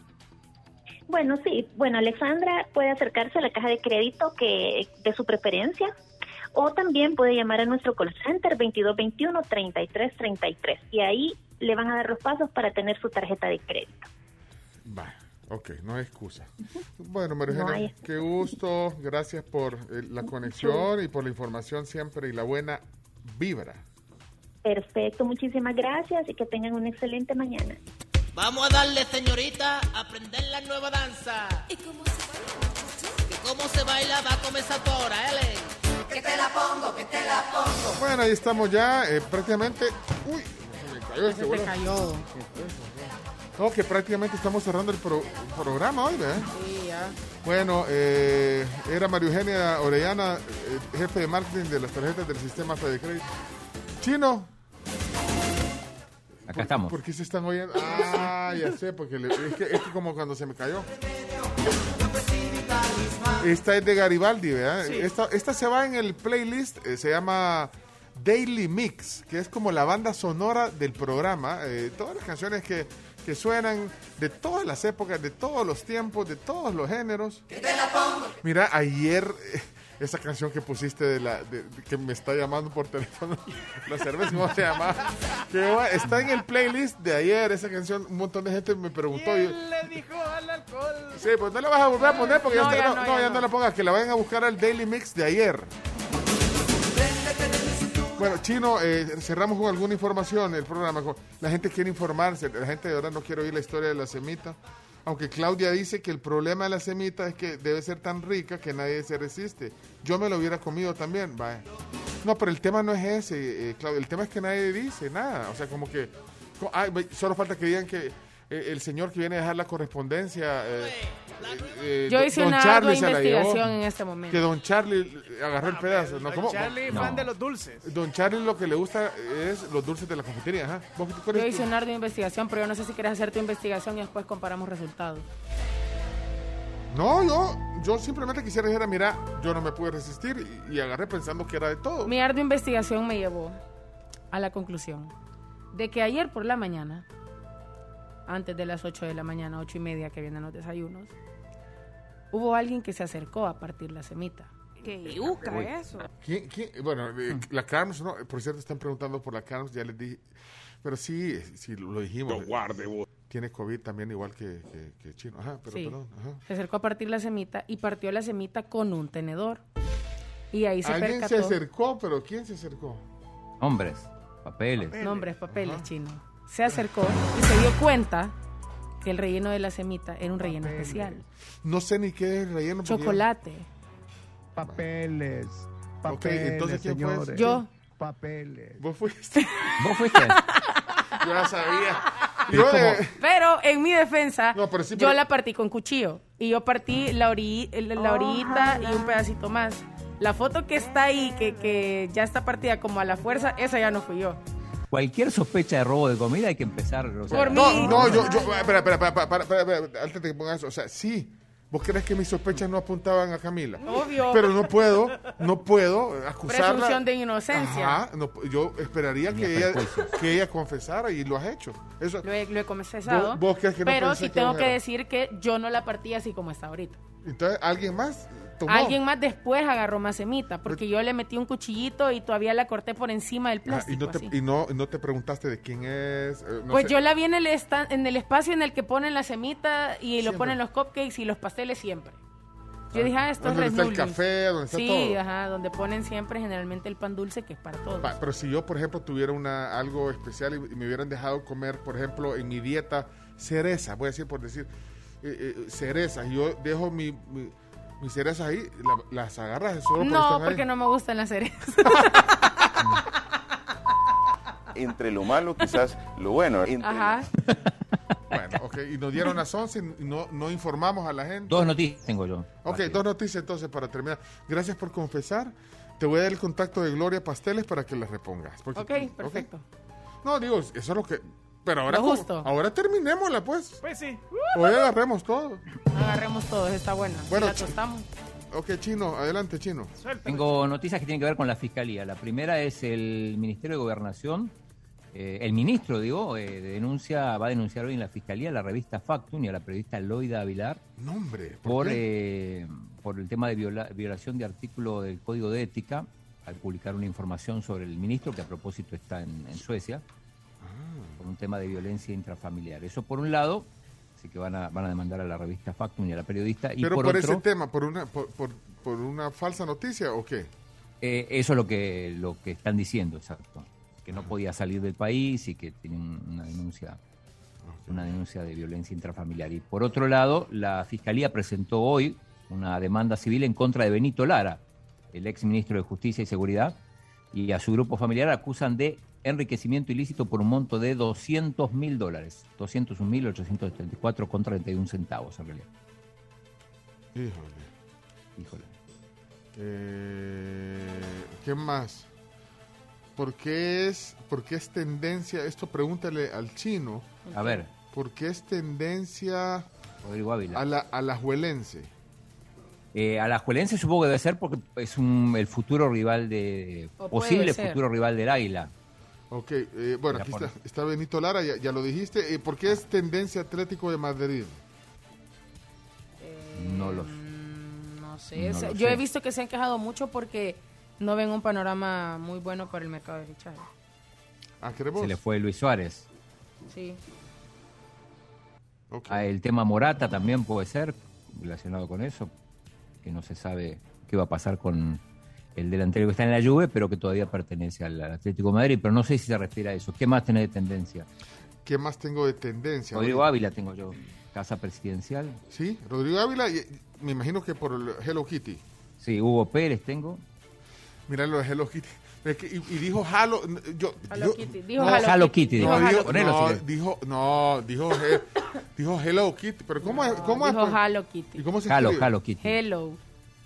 Speaker 88: Bueno, sí, bueno, Alexandra puede acercarse a la caja de crédito que de su preferencia o también puede llamar a nuestro call center 2221-3333 y ahí le van a dar los pasos para tener su tarjeta de crédito.
Speaker 3: Va, ok, no hay excusa. Bueno, María
Speaker 88: No
Speaker 3: qué gusto. Gracias por eh, la conexión y por la información siempre y la buena vibra.
Speaker 88: Perfecto, muchísimas gracias y que tengan una excelente mañana.
Speaker 90: Vamos a darle, señorita, a aprender la nueva danza. ¿Y cómo se baila? ¿Y cómo se baila? Va a comenzar por ahora. Que te la pongo, que te la pongo.
Speaker 3: Bueno, ahí estamos ya, eh, prácticamente. Uy, se me cayó este
Speaker 87: Se cayó.
Speaker 3: No, que prácticamente estamos cerrando el pro- programa hoy, ¿verdad?
Speaker 87: Sí, ya.
Speaker 3: Bueno, eh, era María Eugenia Orellana, eh, jefe de marketing de las tarjetas del sistema Fede Crédito. Chino.
Speaker 5: Acá estamos.
Speaker 3: ¿Por qué se están oyendo? Ah, ya sé, porque le- es, que, es que como cuando se me cayó. Esta es de Garibaldi, ¿verdad?
Speaker 1: Sí.
Speaker 3: Esta, esta se va en el playlist, eh, se llama Daily Mix, que es como la banda sonora del programa. eh, todas las canciones que, que suenan de todas las épocas, de todos los tiempos, de todos los géneros. Mira, ayer eh, esa canción que pusiste de la de- de- que me está llamando por teléfono, (laughs) la cerveza, ¿cómo se llama? Que está en el playlist de ayer esa canción. Un montón de gente me preguntó. y yo-
Speaker 1: le dijo al alcohol.
Speaker 3: sí, pues no la vas a volver a poner porque
Speaker 1: No,
Speaker 3: ya, está-
Speaker 1: ya
Speaker 3: no,
Speaker 1: no, ya
Speaker 3: ya
Speaker 1: no.
Speaker 3: la pongas. Que la vayan a buscar al Daily Mix de ayer. Bueno, Chino, eh, cerramos con alguna información el programa. La gente quiere informarse, la gente de verdad no quiere oír la historia de la semita. Aunque Claudia dice que el problema de la semita es que debe ser tan rica que nadie se resiste. Yo me lo hubiera comido también, vaya. No, pero el tema no es ese, eh, Claudia. El tema es que nadie dice nada. O sea, como que... ay, solo falta que digan que el señor que viene a dejar la correspondencia... eh, eh,
Speaker 6: Yo
Speaker 3: don-
Speaker 6: hice
Speaker 3: don
Speaker 6: una
Speaker 3: Charlie la llevó.
Speaker 6: investigación en este momento.
Speaker 3: Que don Charlie agarró el pedazo. ¿no? ¿Cómo?
Speaker 91: Charlie,
Speaker 3: No.
Speaker 91: fan de los dulces.
Speaker 3: Don Charlie lo que le gusta es los dulces de la cafetería. Ajá. ¿Vos cuál es
Speaker 6: Yo hice una ardua investigación, pero yo no sé si quieres hacer tu investigación y después comparamos resultados.
Speaker 3: No, yo, yo simplemente quisiera decir, mira, yo no me pude resistir y, y agarré pensando que era de todo.
Speaker 6: Mi ardua investigación me llevó a la conclusión de que ayer por la mañana, antes de las 8 de la mañana, 8 y media que vienen los desayunos, hubo alguien que se acercó a partir la semita.
Speaker 92: ¿Qué yuca
Speaker 3: Uy.
Speaker 92: eso?
Speaker 3: ¿Quién, quién? Bueno, eh, la Carms, ¿no? Por cierto, están preguntando por la Carms, ya les dije. Pero sí, sí, lo dijimos.
Speaker 9: Lo guarde, vos.
Speaker 3: Tiene COVID también, igual que, que, que Chino. Ajá, pero
Speaker 6: Sí.
Speaker 3: perdón. Ajá.
Speaker 6: Se acercó a partir la semita y partió la semita con un tenedor. Y ahí se
Speaker 3: Alguien
Speaker 6: percató.
Speaker 3: se acercó, pero ¿quién se acercó?
Speaker 5: Hombres, papeles.
Speaker 6: Nombres, papeles chinos. Se acercó y se dio cuenta que el relleno de la semita era un relleno especial.
Speaker 3: No sé ni qué es el relleno. porque yo-
Speaker 6: Chocolate.
Speaker 1: Papeles. Papeles,
Speaker 3: entonces, ¿quién fue
Speaker 1: señores.
Speaker 3: ese?
Speaker 6: Yo.
Speaker 1: Papeles.
Speaker 3: ¿Vos fuiste?
Speaker 5: ¿Vos fuiste? (laughs)
Speaker 3: Yo ya sabía.
Speaker 5: Pero
Speaker 3: Yo,
Speaker 5: como-
Speaker 6: Pero en mi defensa,
Speaker 3: pero sí,
Speaker 6: yo
Speaker 3: pero-
Speaker 6: la partí con cuchillo. Y yo partí la, ori- la la orillita y un pedacito más. La foto que está ahí, que, que ya está partida como a la fuerza, esa ya no fui yo.
Speaker 5: Cualquier sospecha de robo de comida hay que empezar. o sea,
Speaker 6: Por
Speaker 3: no,
Speaker 6: mí.
Speaker 3: no, yo, yo, espera, espera, espera, espera, espera, espera, antes de que pongas o sea, sí. ¿Vos crees que mis sospechas no apuntaban a Camila?
Speaker 6: Obvio.
Speaker 3: Pero no puedo, no puedo acusarla.
Speaker 6: Presunción de inocencia.
Speaker 3: Ajá, no, yo esperaría que ella, que ella confesara y lo has hecho. Eso,
Speaker 6: Lo he, lo he confesado.
Speaker 3: ¿Vos- vos crees que no
Speaker 6: pero sí
Speaker 3: que
Speaker 6: tengo que decir que yo no la partí así como está ahorita.
Speaker 3: Entonces, ¿alguien más tomó?
Speaker 6: Alguien más después agarró más semita, porque yo le metí un cuchillito y todavía la corté por encima del plástico.
Speaker 3: y, no te,
Speaker 6: así.
Speaker 3: y no, no te preguntaste de quién es. eh, no
Speaker 6: pues
Speaker 3: sé.
Speaker 6: yo la vi en el, esta- en el espacio en el que ponen la semita y lo ponen los cupcakes y los pasteles siempre. Yo
Speaker 3: Ah,
Speaker 6: dije, ah, esto es
Speaker 3: donde está el café, donde está
Speaker 6: sí,
Speaker 3: todo.
Speaker 6: ajá, donde ponen siempre generalmente el pan dulce que es para todos.
Speaker 3: Pa- pero si yo, por ejemplo, tuviera una, algo especial y, y me hubieran dejado comer, por ejemplo, en mi dieta cereza, voy a decir por decir eh, eh, cerezas, yo dejo mi, mi- mis cerezas ahí, la- las agarras solo por
Speaker 6: no,
Speaker 3: estar ahí.
Speaker 6: porque no me gustan las cerezas. (laughs)
Speaker 50: Entre lo malo, quizás lo bueno. Entre-
Speaker 6: Ajá.
Speaker 3: Bueno, ok, y nos dieron las 11 y no, no informamos a la gente.
Speaker 5: Dos noticias tengo yo.
Speaker 3: Ok, dos noticias entonces para terminar. Gracias por confesar. Te voy a dar el contacto de Gloria Pasteles para que las repongas. Porque-
Speaker 6: ok, perfecto.
Speaker 3: No, digo, eso es lo que... Pero ahora,
Speaker 6: Lo
Speaker 3: como-
Speaker 6: justo.
Speaker 3: ahora terminémosla, pues.
Speaker 6: Pues sí.
Speaker 3: Hoy agarremos todo.
Speaker 6: Agarremos todos, está buena.
Speaker 3: Bueno,
Speaker 6: la tostamos.
Speaker 3: Ok, Chino, adelante, Chino.
Speaker 5: Tengo noticias que tienen que ver con la fiscalía. La primera es el Ministerio de Gobernación. eh, el ministro, digo, eh, denuncia, va a denunciar hoy en la fiscalía a la revista Factum y a la periodista Loida Avilar
Speaker 3: Nombre. ¿por
Speaker 5: por, eh, por el tema de viola- violación de artículo del Código de Ética al publicar una información sobre el ministro que a propósito está en, en Suecia un tema de violencia intrafamiliar. Eso por un lado, así que van a, van a demandar a la revista Factum y a la periodista. Y
Speaker 3: Pero
Speaker 5: por,
Speaker 3: por,
Speaker 5: otro,
Speaker 3: ese tema, por una, por, por, por una falsa noticia o qué?
Speaker 5: Eh, eso es lo que, lo que están diciendo, exacto. Que no podía salir del país y que tienen una denuncia, una denuncia de violencia intrafamiliar. Y por otro lado, la Fiscalía presentó hoy una demanda civil en contra de Benito Lara, el ex ministro de Justicia y Seguridad, y a su grupo familiar acusan de enriquecimiento ilícito por un monto de 200 mil dólares, 201.834 con 31 centavos en realidad.
Speaker 3: Híjole.
Speaker 5: Híjole.
Speaker 3: Eh, ¿Qué más? ¿Por qué, es, ¿Por qué es tendencia? Esto pregúntale al chino.
Speaker 5: A ver.
Speaker 3: ¿Por qué es tendencia
Speaker 5: Rodrigo Ávila.
Speaker 3: a la, a la juelense?
Speaker 5: Eh, a la Juelense supongo que debe ser porque es un, el futuro rival de.
Speaker 6: O
Speaker 5: posible futuro rival del Águila.
Speaker 3: Ok, eh, bueno, aquí está, está Benito Lara, ya, ya lo dijiste. Eh, ¿Por qué es tendencia Atlético de Madrid?
Speaker 5: No lo sé.
Speaker 6: No sé.
Speaker 5: No lo
Speaker 6: yo
Speaker 5: sé.
Speaker 6: he visto que se han quejado mucho porque no ven un panorama muy bueno para el mercado de fichajes.
Speaker 3: Ah, ¿queremos?
Speaker 5: Se le fue Luis Suárez.
Speaker 6: Sí.
Speaker 5: Ah, el tema Morata también puede ser relacionado con eso, que no se sabe qué va a pasar con el delantero que está en la Juve, pero que todavía pertenece al Atlético de Madrid, pero no sé si se refiere a eso. ¿Qué más tiene de tendencia?
Speaker 3: ¿Qué más tengo de tendencia?
Speaker 5: Rodrigo Ávila tengo yo, Casa Presidencial.
Speaker 3: Sí, Rodrigo Ávila, y- me imagino que por el Hello Kitty.
Speaker 5: Sí, Hugo Pérez tengo.
Speaker 3: Mira lo de Hello Kitty. Es que- y, y dijo Halo. Yo,
Speaker 6: Hello
Speaker 3: yo-
Speaker 6: Kitty, dijo
Speaker 5: No,
Speaker 6: Hello,
Speaker 5: Hello
Speaker 6: Kitty.
Speaker 5: Kitty,
Speaker 6: dijo
Speaker 3: no,
Speaker 5: dijo
Speaker 3: dijo, no, dijo, no, dijo, he- dijo Hello Kitty. Pero ¿cómo es? ¿Cómo es?
Speaker 6: dijo Hello Kitty.
Speaker 3: ¿Y cómo se
Speaker 5: Hello,
Speaker 3: escribe?
Speaker 5: Hello Kitty.
Speaker 6: Hello.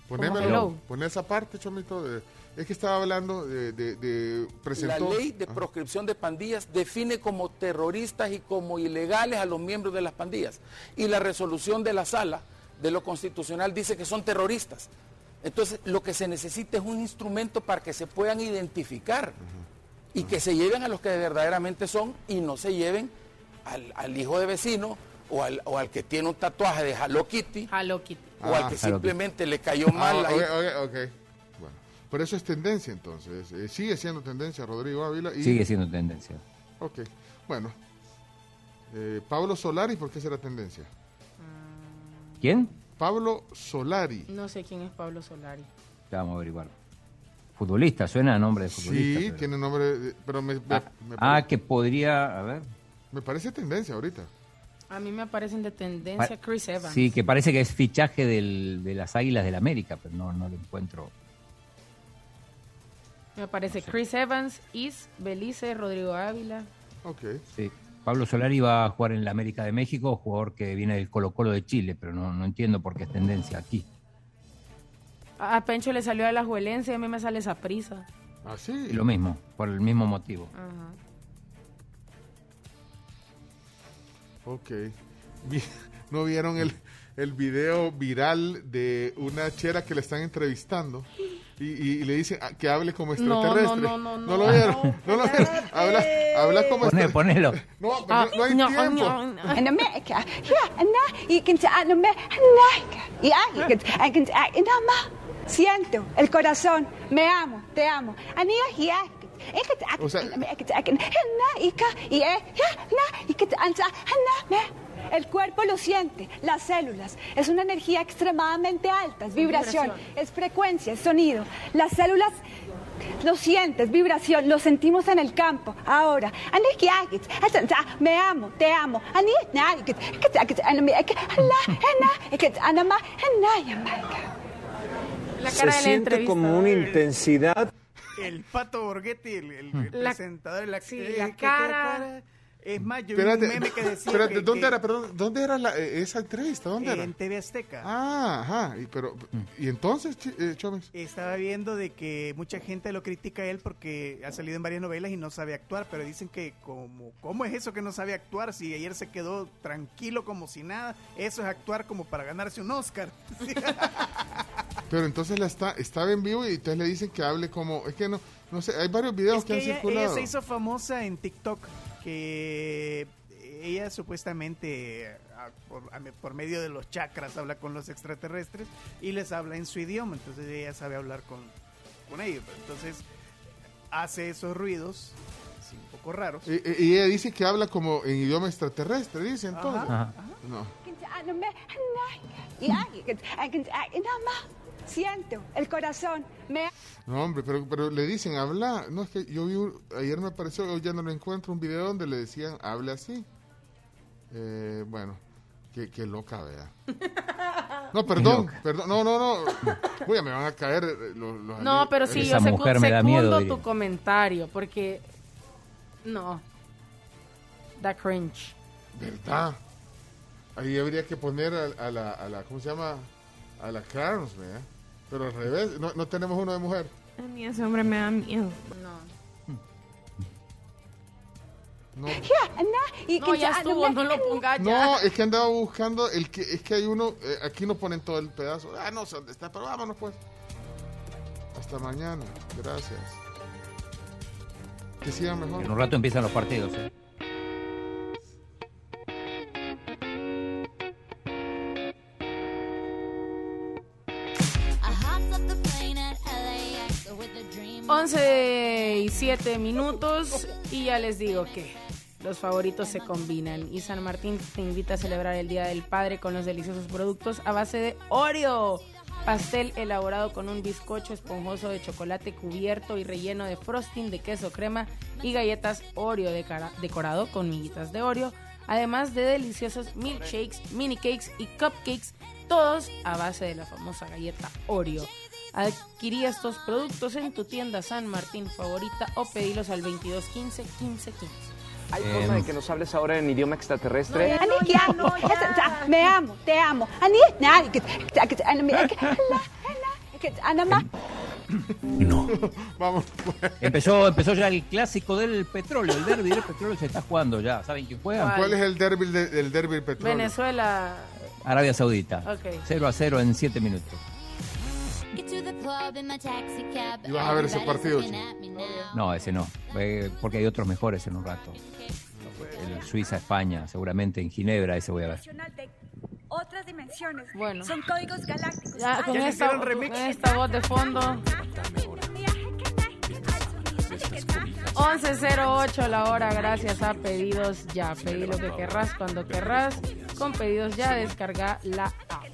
Speaker 3: Ponémelo,
Speaker 6: hello.
Speaker 3: poné esa parte, Chomito. de- es que estaba hablando de, de, de- presentó.
Speaker 58: La ley de proscripción de pandillas define como terroristas y como ilegales a los miembros de las pandillas. Y la resolución de la sala de lo constitucional dice que son terroristas. Entonces, lo que se necesita es un instrumento para que se puedan identificar y que se lleven a los que verdaderamente son y no se lleven al, al hijo de vecino o al, o al que tiene un tatuaje de Hello Kitty
Speaker 6: Hello Kitty.
Speaker 58: O al
Speaker 3: Ah,
Speaker 58: que simplemente le cayó mal.
Speaker 3: Ah,
Speaker 58: ahí.
Speaker 3: ok, ok, ok. Bueno, pero eso es tendencia entonces. Eh, sigue siendo tendencia Rodrigo Ávila. Y,
Speaker 5: Sigue siendo tendencia.
Speaker 3: Ok, bueno. Eh, Pablo Solari, ¿por qué será tendencia?
Speaker 5: ¿Quién?
Speaker 3: Pablo Solari.
Speaker 6: No sé quién es Pablo Solari.
Speaker 5: Ya vamos a averiguar. Futbolista, suena a nombre de futbolista.
Speaker 3: Sí,
Speaker 5: pero-
Speaker 3: tiene nombre, de- pero me, me-
Speaker 5: Ah,
Speaker 3: me
Speaker 5: ah, que podría, a ver.
Speaker 3: me parece tendencia ahorita.
Speaker 6: A mí me aparecen de tendencia Chris Evans.
Speaker 5: Sí, que parece que es fichaje del- de las Águilas del América, pero no, no lo encuentro.
Speaker 6: Me aparece Chris Evans, Is, Belice, Rodrigo Ávila.
Speaker 3: Ok.
Speaker 5: Sí. Pablo Solari va a jugar en la América de México, jugador que viene del Colo Colo de Chile, pero no, no entiendo por qué es tendencia aquí.
Speaker 6: A Pencho le salió a la Juelense y a mí me sale esa prisa.
Speaker 3: Ah, sí.
Speaker 5: Y lo mismo, por el mismo motivo.
Speaker 6: Ajá.
Speaker 3: Ok. (laughs) ¿No vieron el, el video viral de una chera que le están entrevistando? Y, y- y le dicen ah, que hable como
Speaker 6: No, no,
Speaker 3: extraterrestre.
Speaker 6: no, no, no.
Speaker 3: lo vieron? ¿No lo vieron? Habla, habla como extraterrestre.
Speaker 5: ponelo. (laughs)
Speaker 3: No, pero no, no hay
Speaker 6: no,
Speaker 3: tiempo.
Speaker 6: no, no.
Speaker 93: En Amerika. Ja, na, ik kan aan Amerika. Ja, ik kan, ik kan, en ama. Siento el corazón. Me amo, te amo. Ania, ja.
Speaker 3: O sea-.
Speaker 93: El cuerpo lo siente, las células. Es una energía extremadamente alta, es vibración,
Speaker 6: Vibración.
Speaker 93: es frecuencia, es sonido. Las células lo sientes, vibración, lo sentimos en el campo. Ahora, me amo, te amo.
Speaker 6: La
Speaker 87: Se
Speaker 6: cara de la
Speaker 87: siente como una intensidad.
Speaker 1: El pato Borghetti, el, el-
Speaker 6: La-
Speaker 1: presentador, la,
Speaker 6: sí,
Speaker 1: eh,
Speaker 6: la
Speaker 1: ¿qué- qué
Speaker 6: cara.
Speaker 1: Es más, yo vi
Speaker 3: Espérate,
Speaker 1: un meme que decía
Speaker 3: espérate,
Speaker 1: que-
Speaker 3: ¿dónde
Speaker 1: que-
Speaker 3: era? Perdón, ¿dónde era la- eh, esa entrevista? ¿Dónde era?
Speaker 1: en TV Azteca.
Speaker 3: Ah, ajá. Y, pero, ¿y entonces, chi- eh, Chomes?
Speaker 1: Estaba viendo de que mucha gente lo critica a él porque ha salido en varias novelas y no sabe actuar, pero dicen que como cómo es eso que no sabe actuar si ayer se quedó tranquilo como si nada, eso es actuar como para ganarse un Oscar. (laughs)
Speaker 3: Pero entonces la está, estaba en vivo y entonces le dicen que hable como, es que no, no sé, hay varios videos
Speaker 1: Es
Speaker 3: que,
Speaker 1: que
Speaker 3: han
Speaker 1: ella,
Speaker 3: circulado.
Speaker 1: ella se hizo famosa en TikTok que ella supuestamente por, por medio de los chakras habla con los extraterrestres y les habla en su idioma, entonces ella sabe hablar con, con ellos. Entonces hace esos ruidos así un poco raros.
Speaker 3: Y, y- ella dice que habla como en idioma extraterrestre, dice entonces.
Speaker 1: Ajá,
Speaker 3: No.
Speaker 93: Siento el corazón. Me
Speaker 3: No, hombre, pero, pero le dicen, habla. No, es que yo vi, un- ayer me apareció, hoy ya no lo encuentro, un video donde le decían, hable así. Eh, bueno, qué, qué loca, vea. No, perdón, perdón, no, no, no. Uy, me van a caer eh, los, los
Speaker 6: No,
Speaker 3: amigos.
Speaker 6: pero sí,
Speaker 5: Esa
Speaker 6: yo secu-
Speaker 5: mujer me da
Speaker 6: secundo
Speaker 5: miedo,
Speaker 6: tu comentario, porque no, da cringe.
Speaker 3: ¿Verdad? Ahí habría que poner a, a la, a la, ¿cómo se llama? A la Carnes, vea. Pero al revés, no, no tenemos uno de mujer.
Speaker 72: A mí ese hombre me da miedo.
Speaker 6: No.
Speaker 3: No, (laughs)
Speaker 6: No, ya estuvo, no lo pongas ya.
Speaker 3: no es que andaba buscando, el que es que hay uno, eh, aquí no ponen todo el pedazo. Ah, no sé dónde está, pero vámonos pues. Hasta mañana, gracias. Que sigan mejor.
Speaker 5: En un rato empiezan los partidos. ¿eh?
Speaker 6: 11 y 7 minutos y ya les digo que los favoritos se combinan y San Martín te invita a celebrar el Día del Padre con los deliciosos productos a base de Oreo. pastel elaborado con un bizcocho esponjoso de chocolate cubierto y relleno de frosting de queso crema y galletas Oreo decorado con miguitas de Oreo, además de deliciosos milkshakes, mini cakes y cupcakes, todos a base de la famosa galleta Oreo. Adquirí estos productos en tu tienda San Martín favorita o pedilos al 2215 1515.
Speaker 87: ¿Hay forma de que nos hables ahora en idioma extraterrestre?
Speaker 93: Me amo, te amo.
Speaker 5: No. Vamos. Empezó, empezó ya el clásico del petróleo, el derby del petróleo se está jugando ya. ¿Saben quién juega?
Speaker 3: ¿Cuál es el derby del derby del petróleo?
Speaker 6: Venezuela.
Speaker 5: Arabia Saudita.
Speaker 6: Ok.
Speaker 5: 0 a 0 en 7 minutos.
Speaker 3: ¿Y vas a ver ese partido, chico?
Speaker 5: No, ese no. eh, porque hay otros mejores en un rato. El Suiza-España, seguramente en Ginebra, ese voy a ver.
Speaker 93: otras dimensiones.
Speaker 6: Bueno.
Speaker 93: Son códigos galácticos.
Speaker 6: Ya, con, esta, con esta voz de fondo. 11.08 la hora, gracias a Pedidos Ya. Pedí lo que querrás cuando querrás. Con Pedidos Ya descarga la app.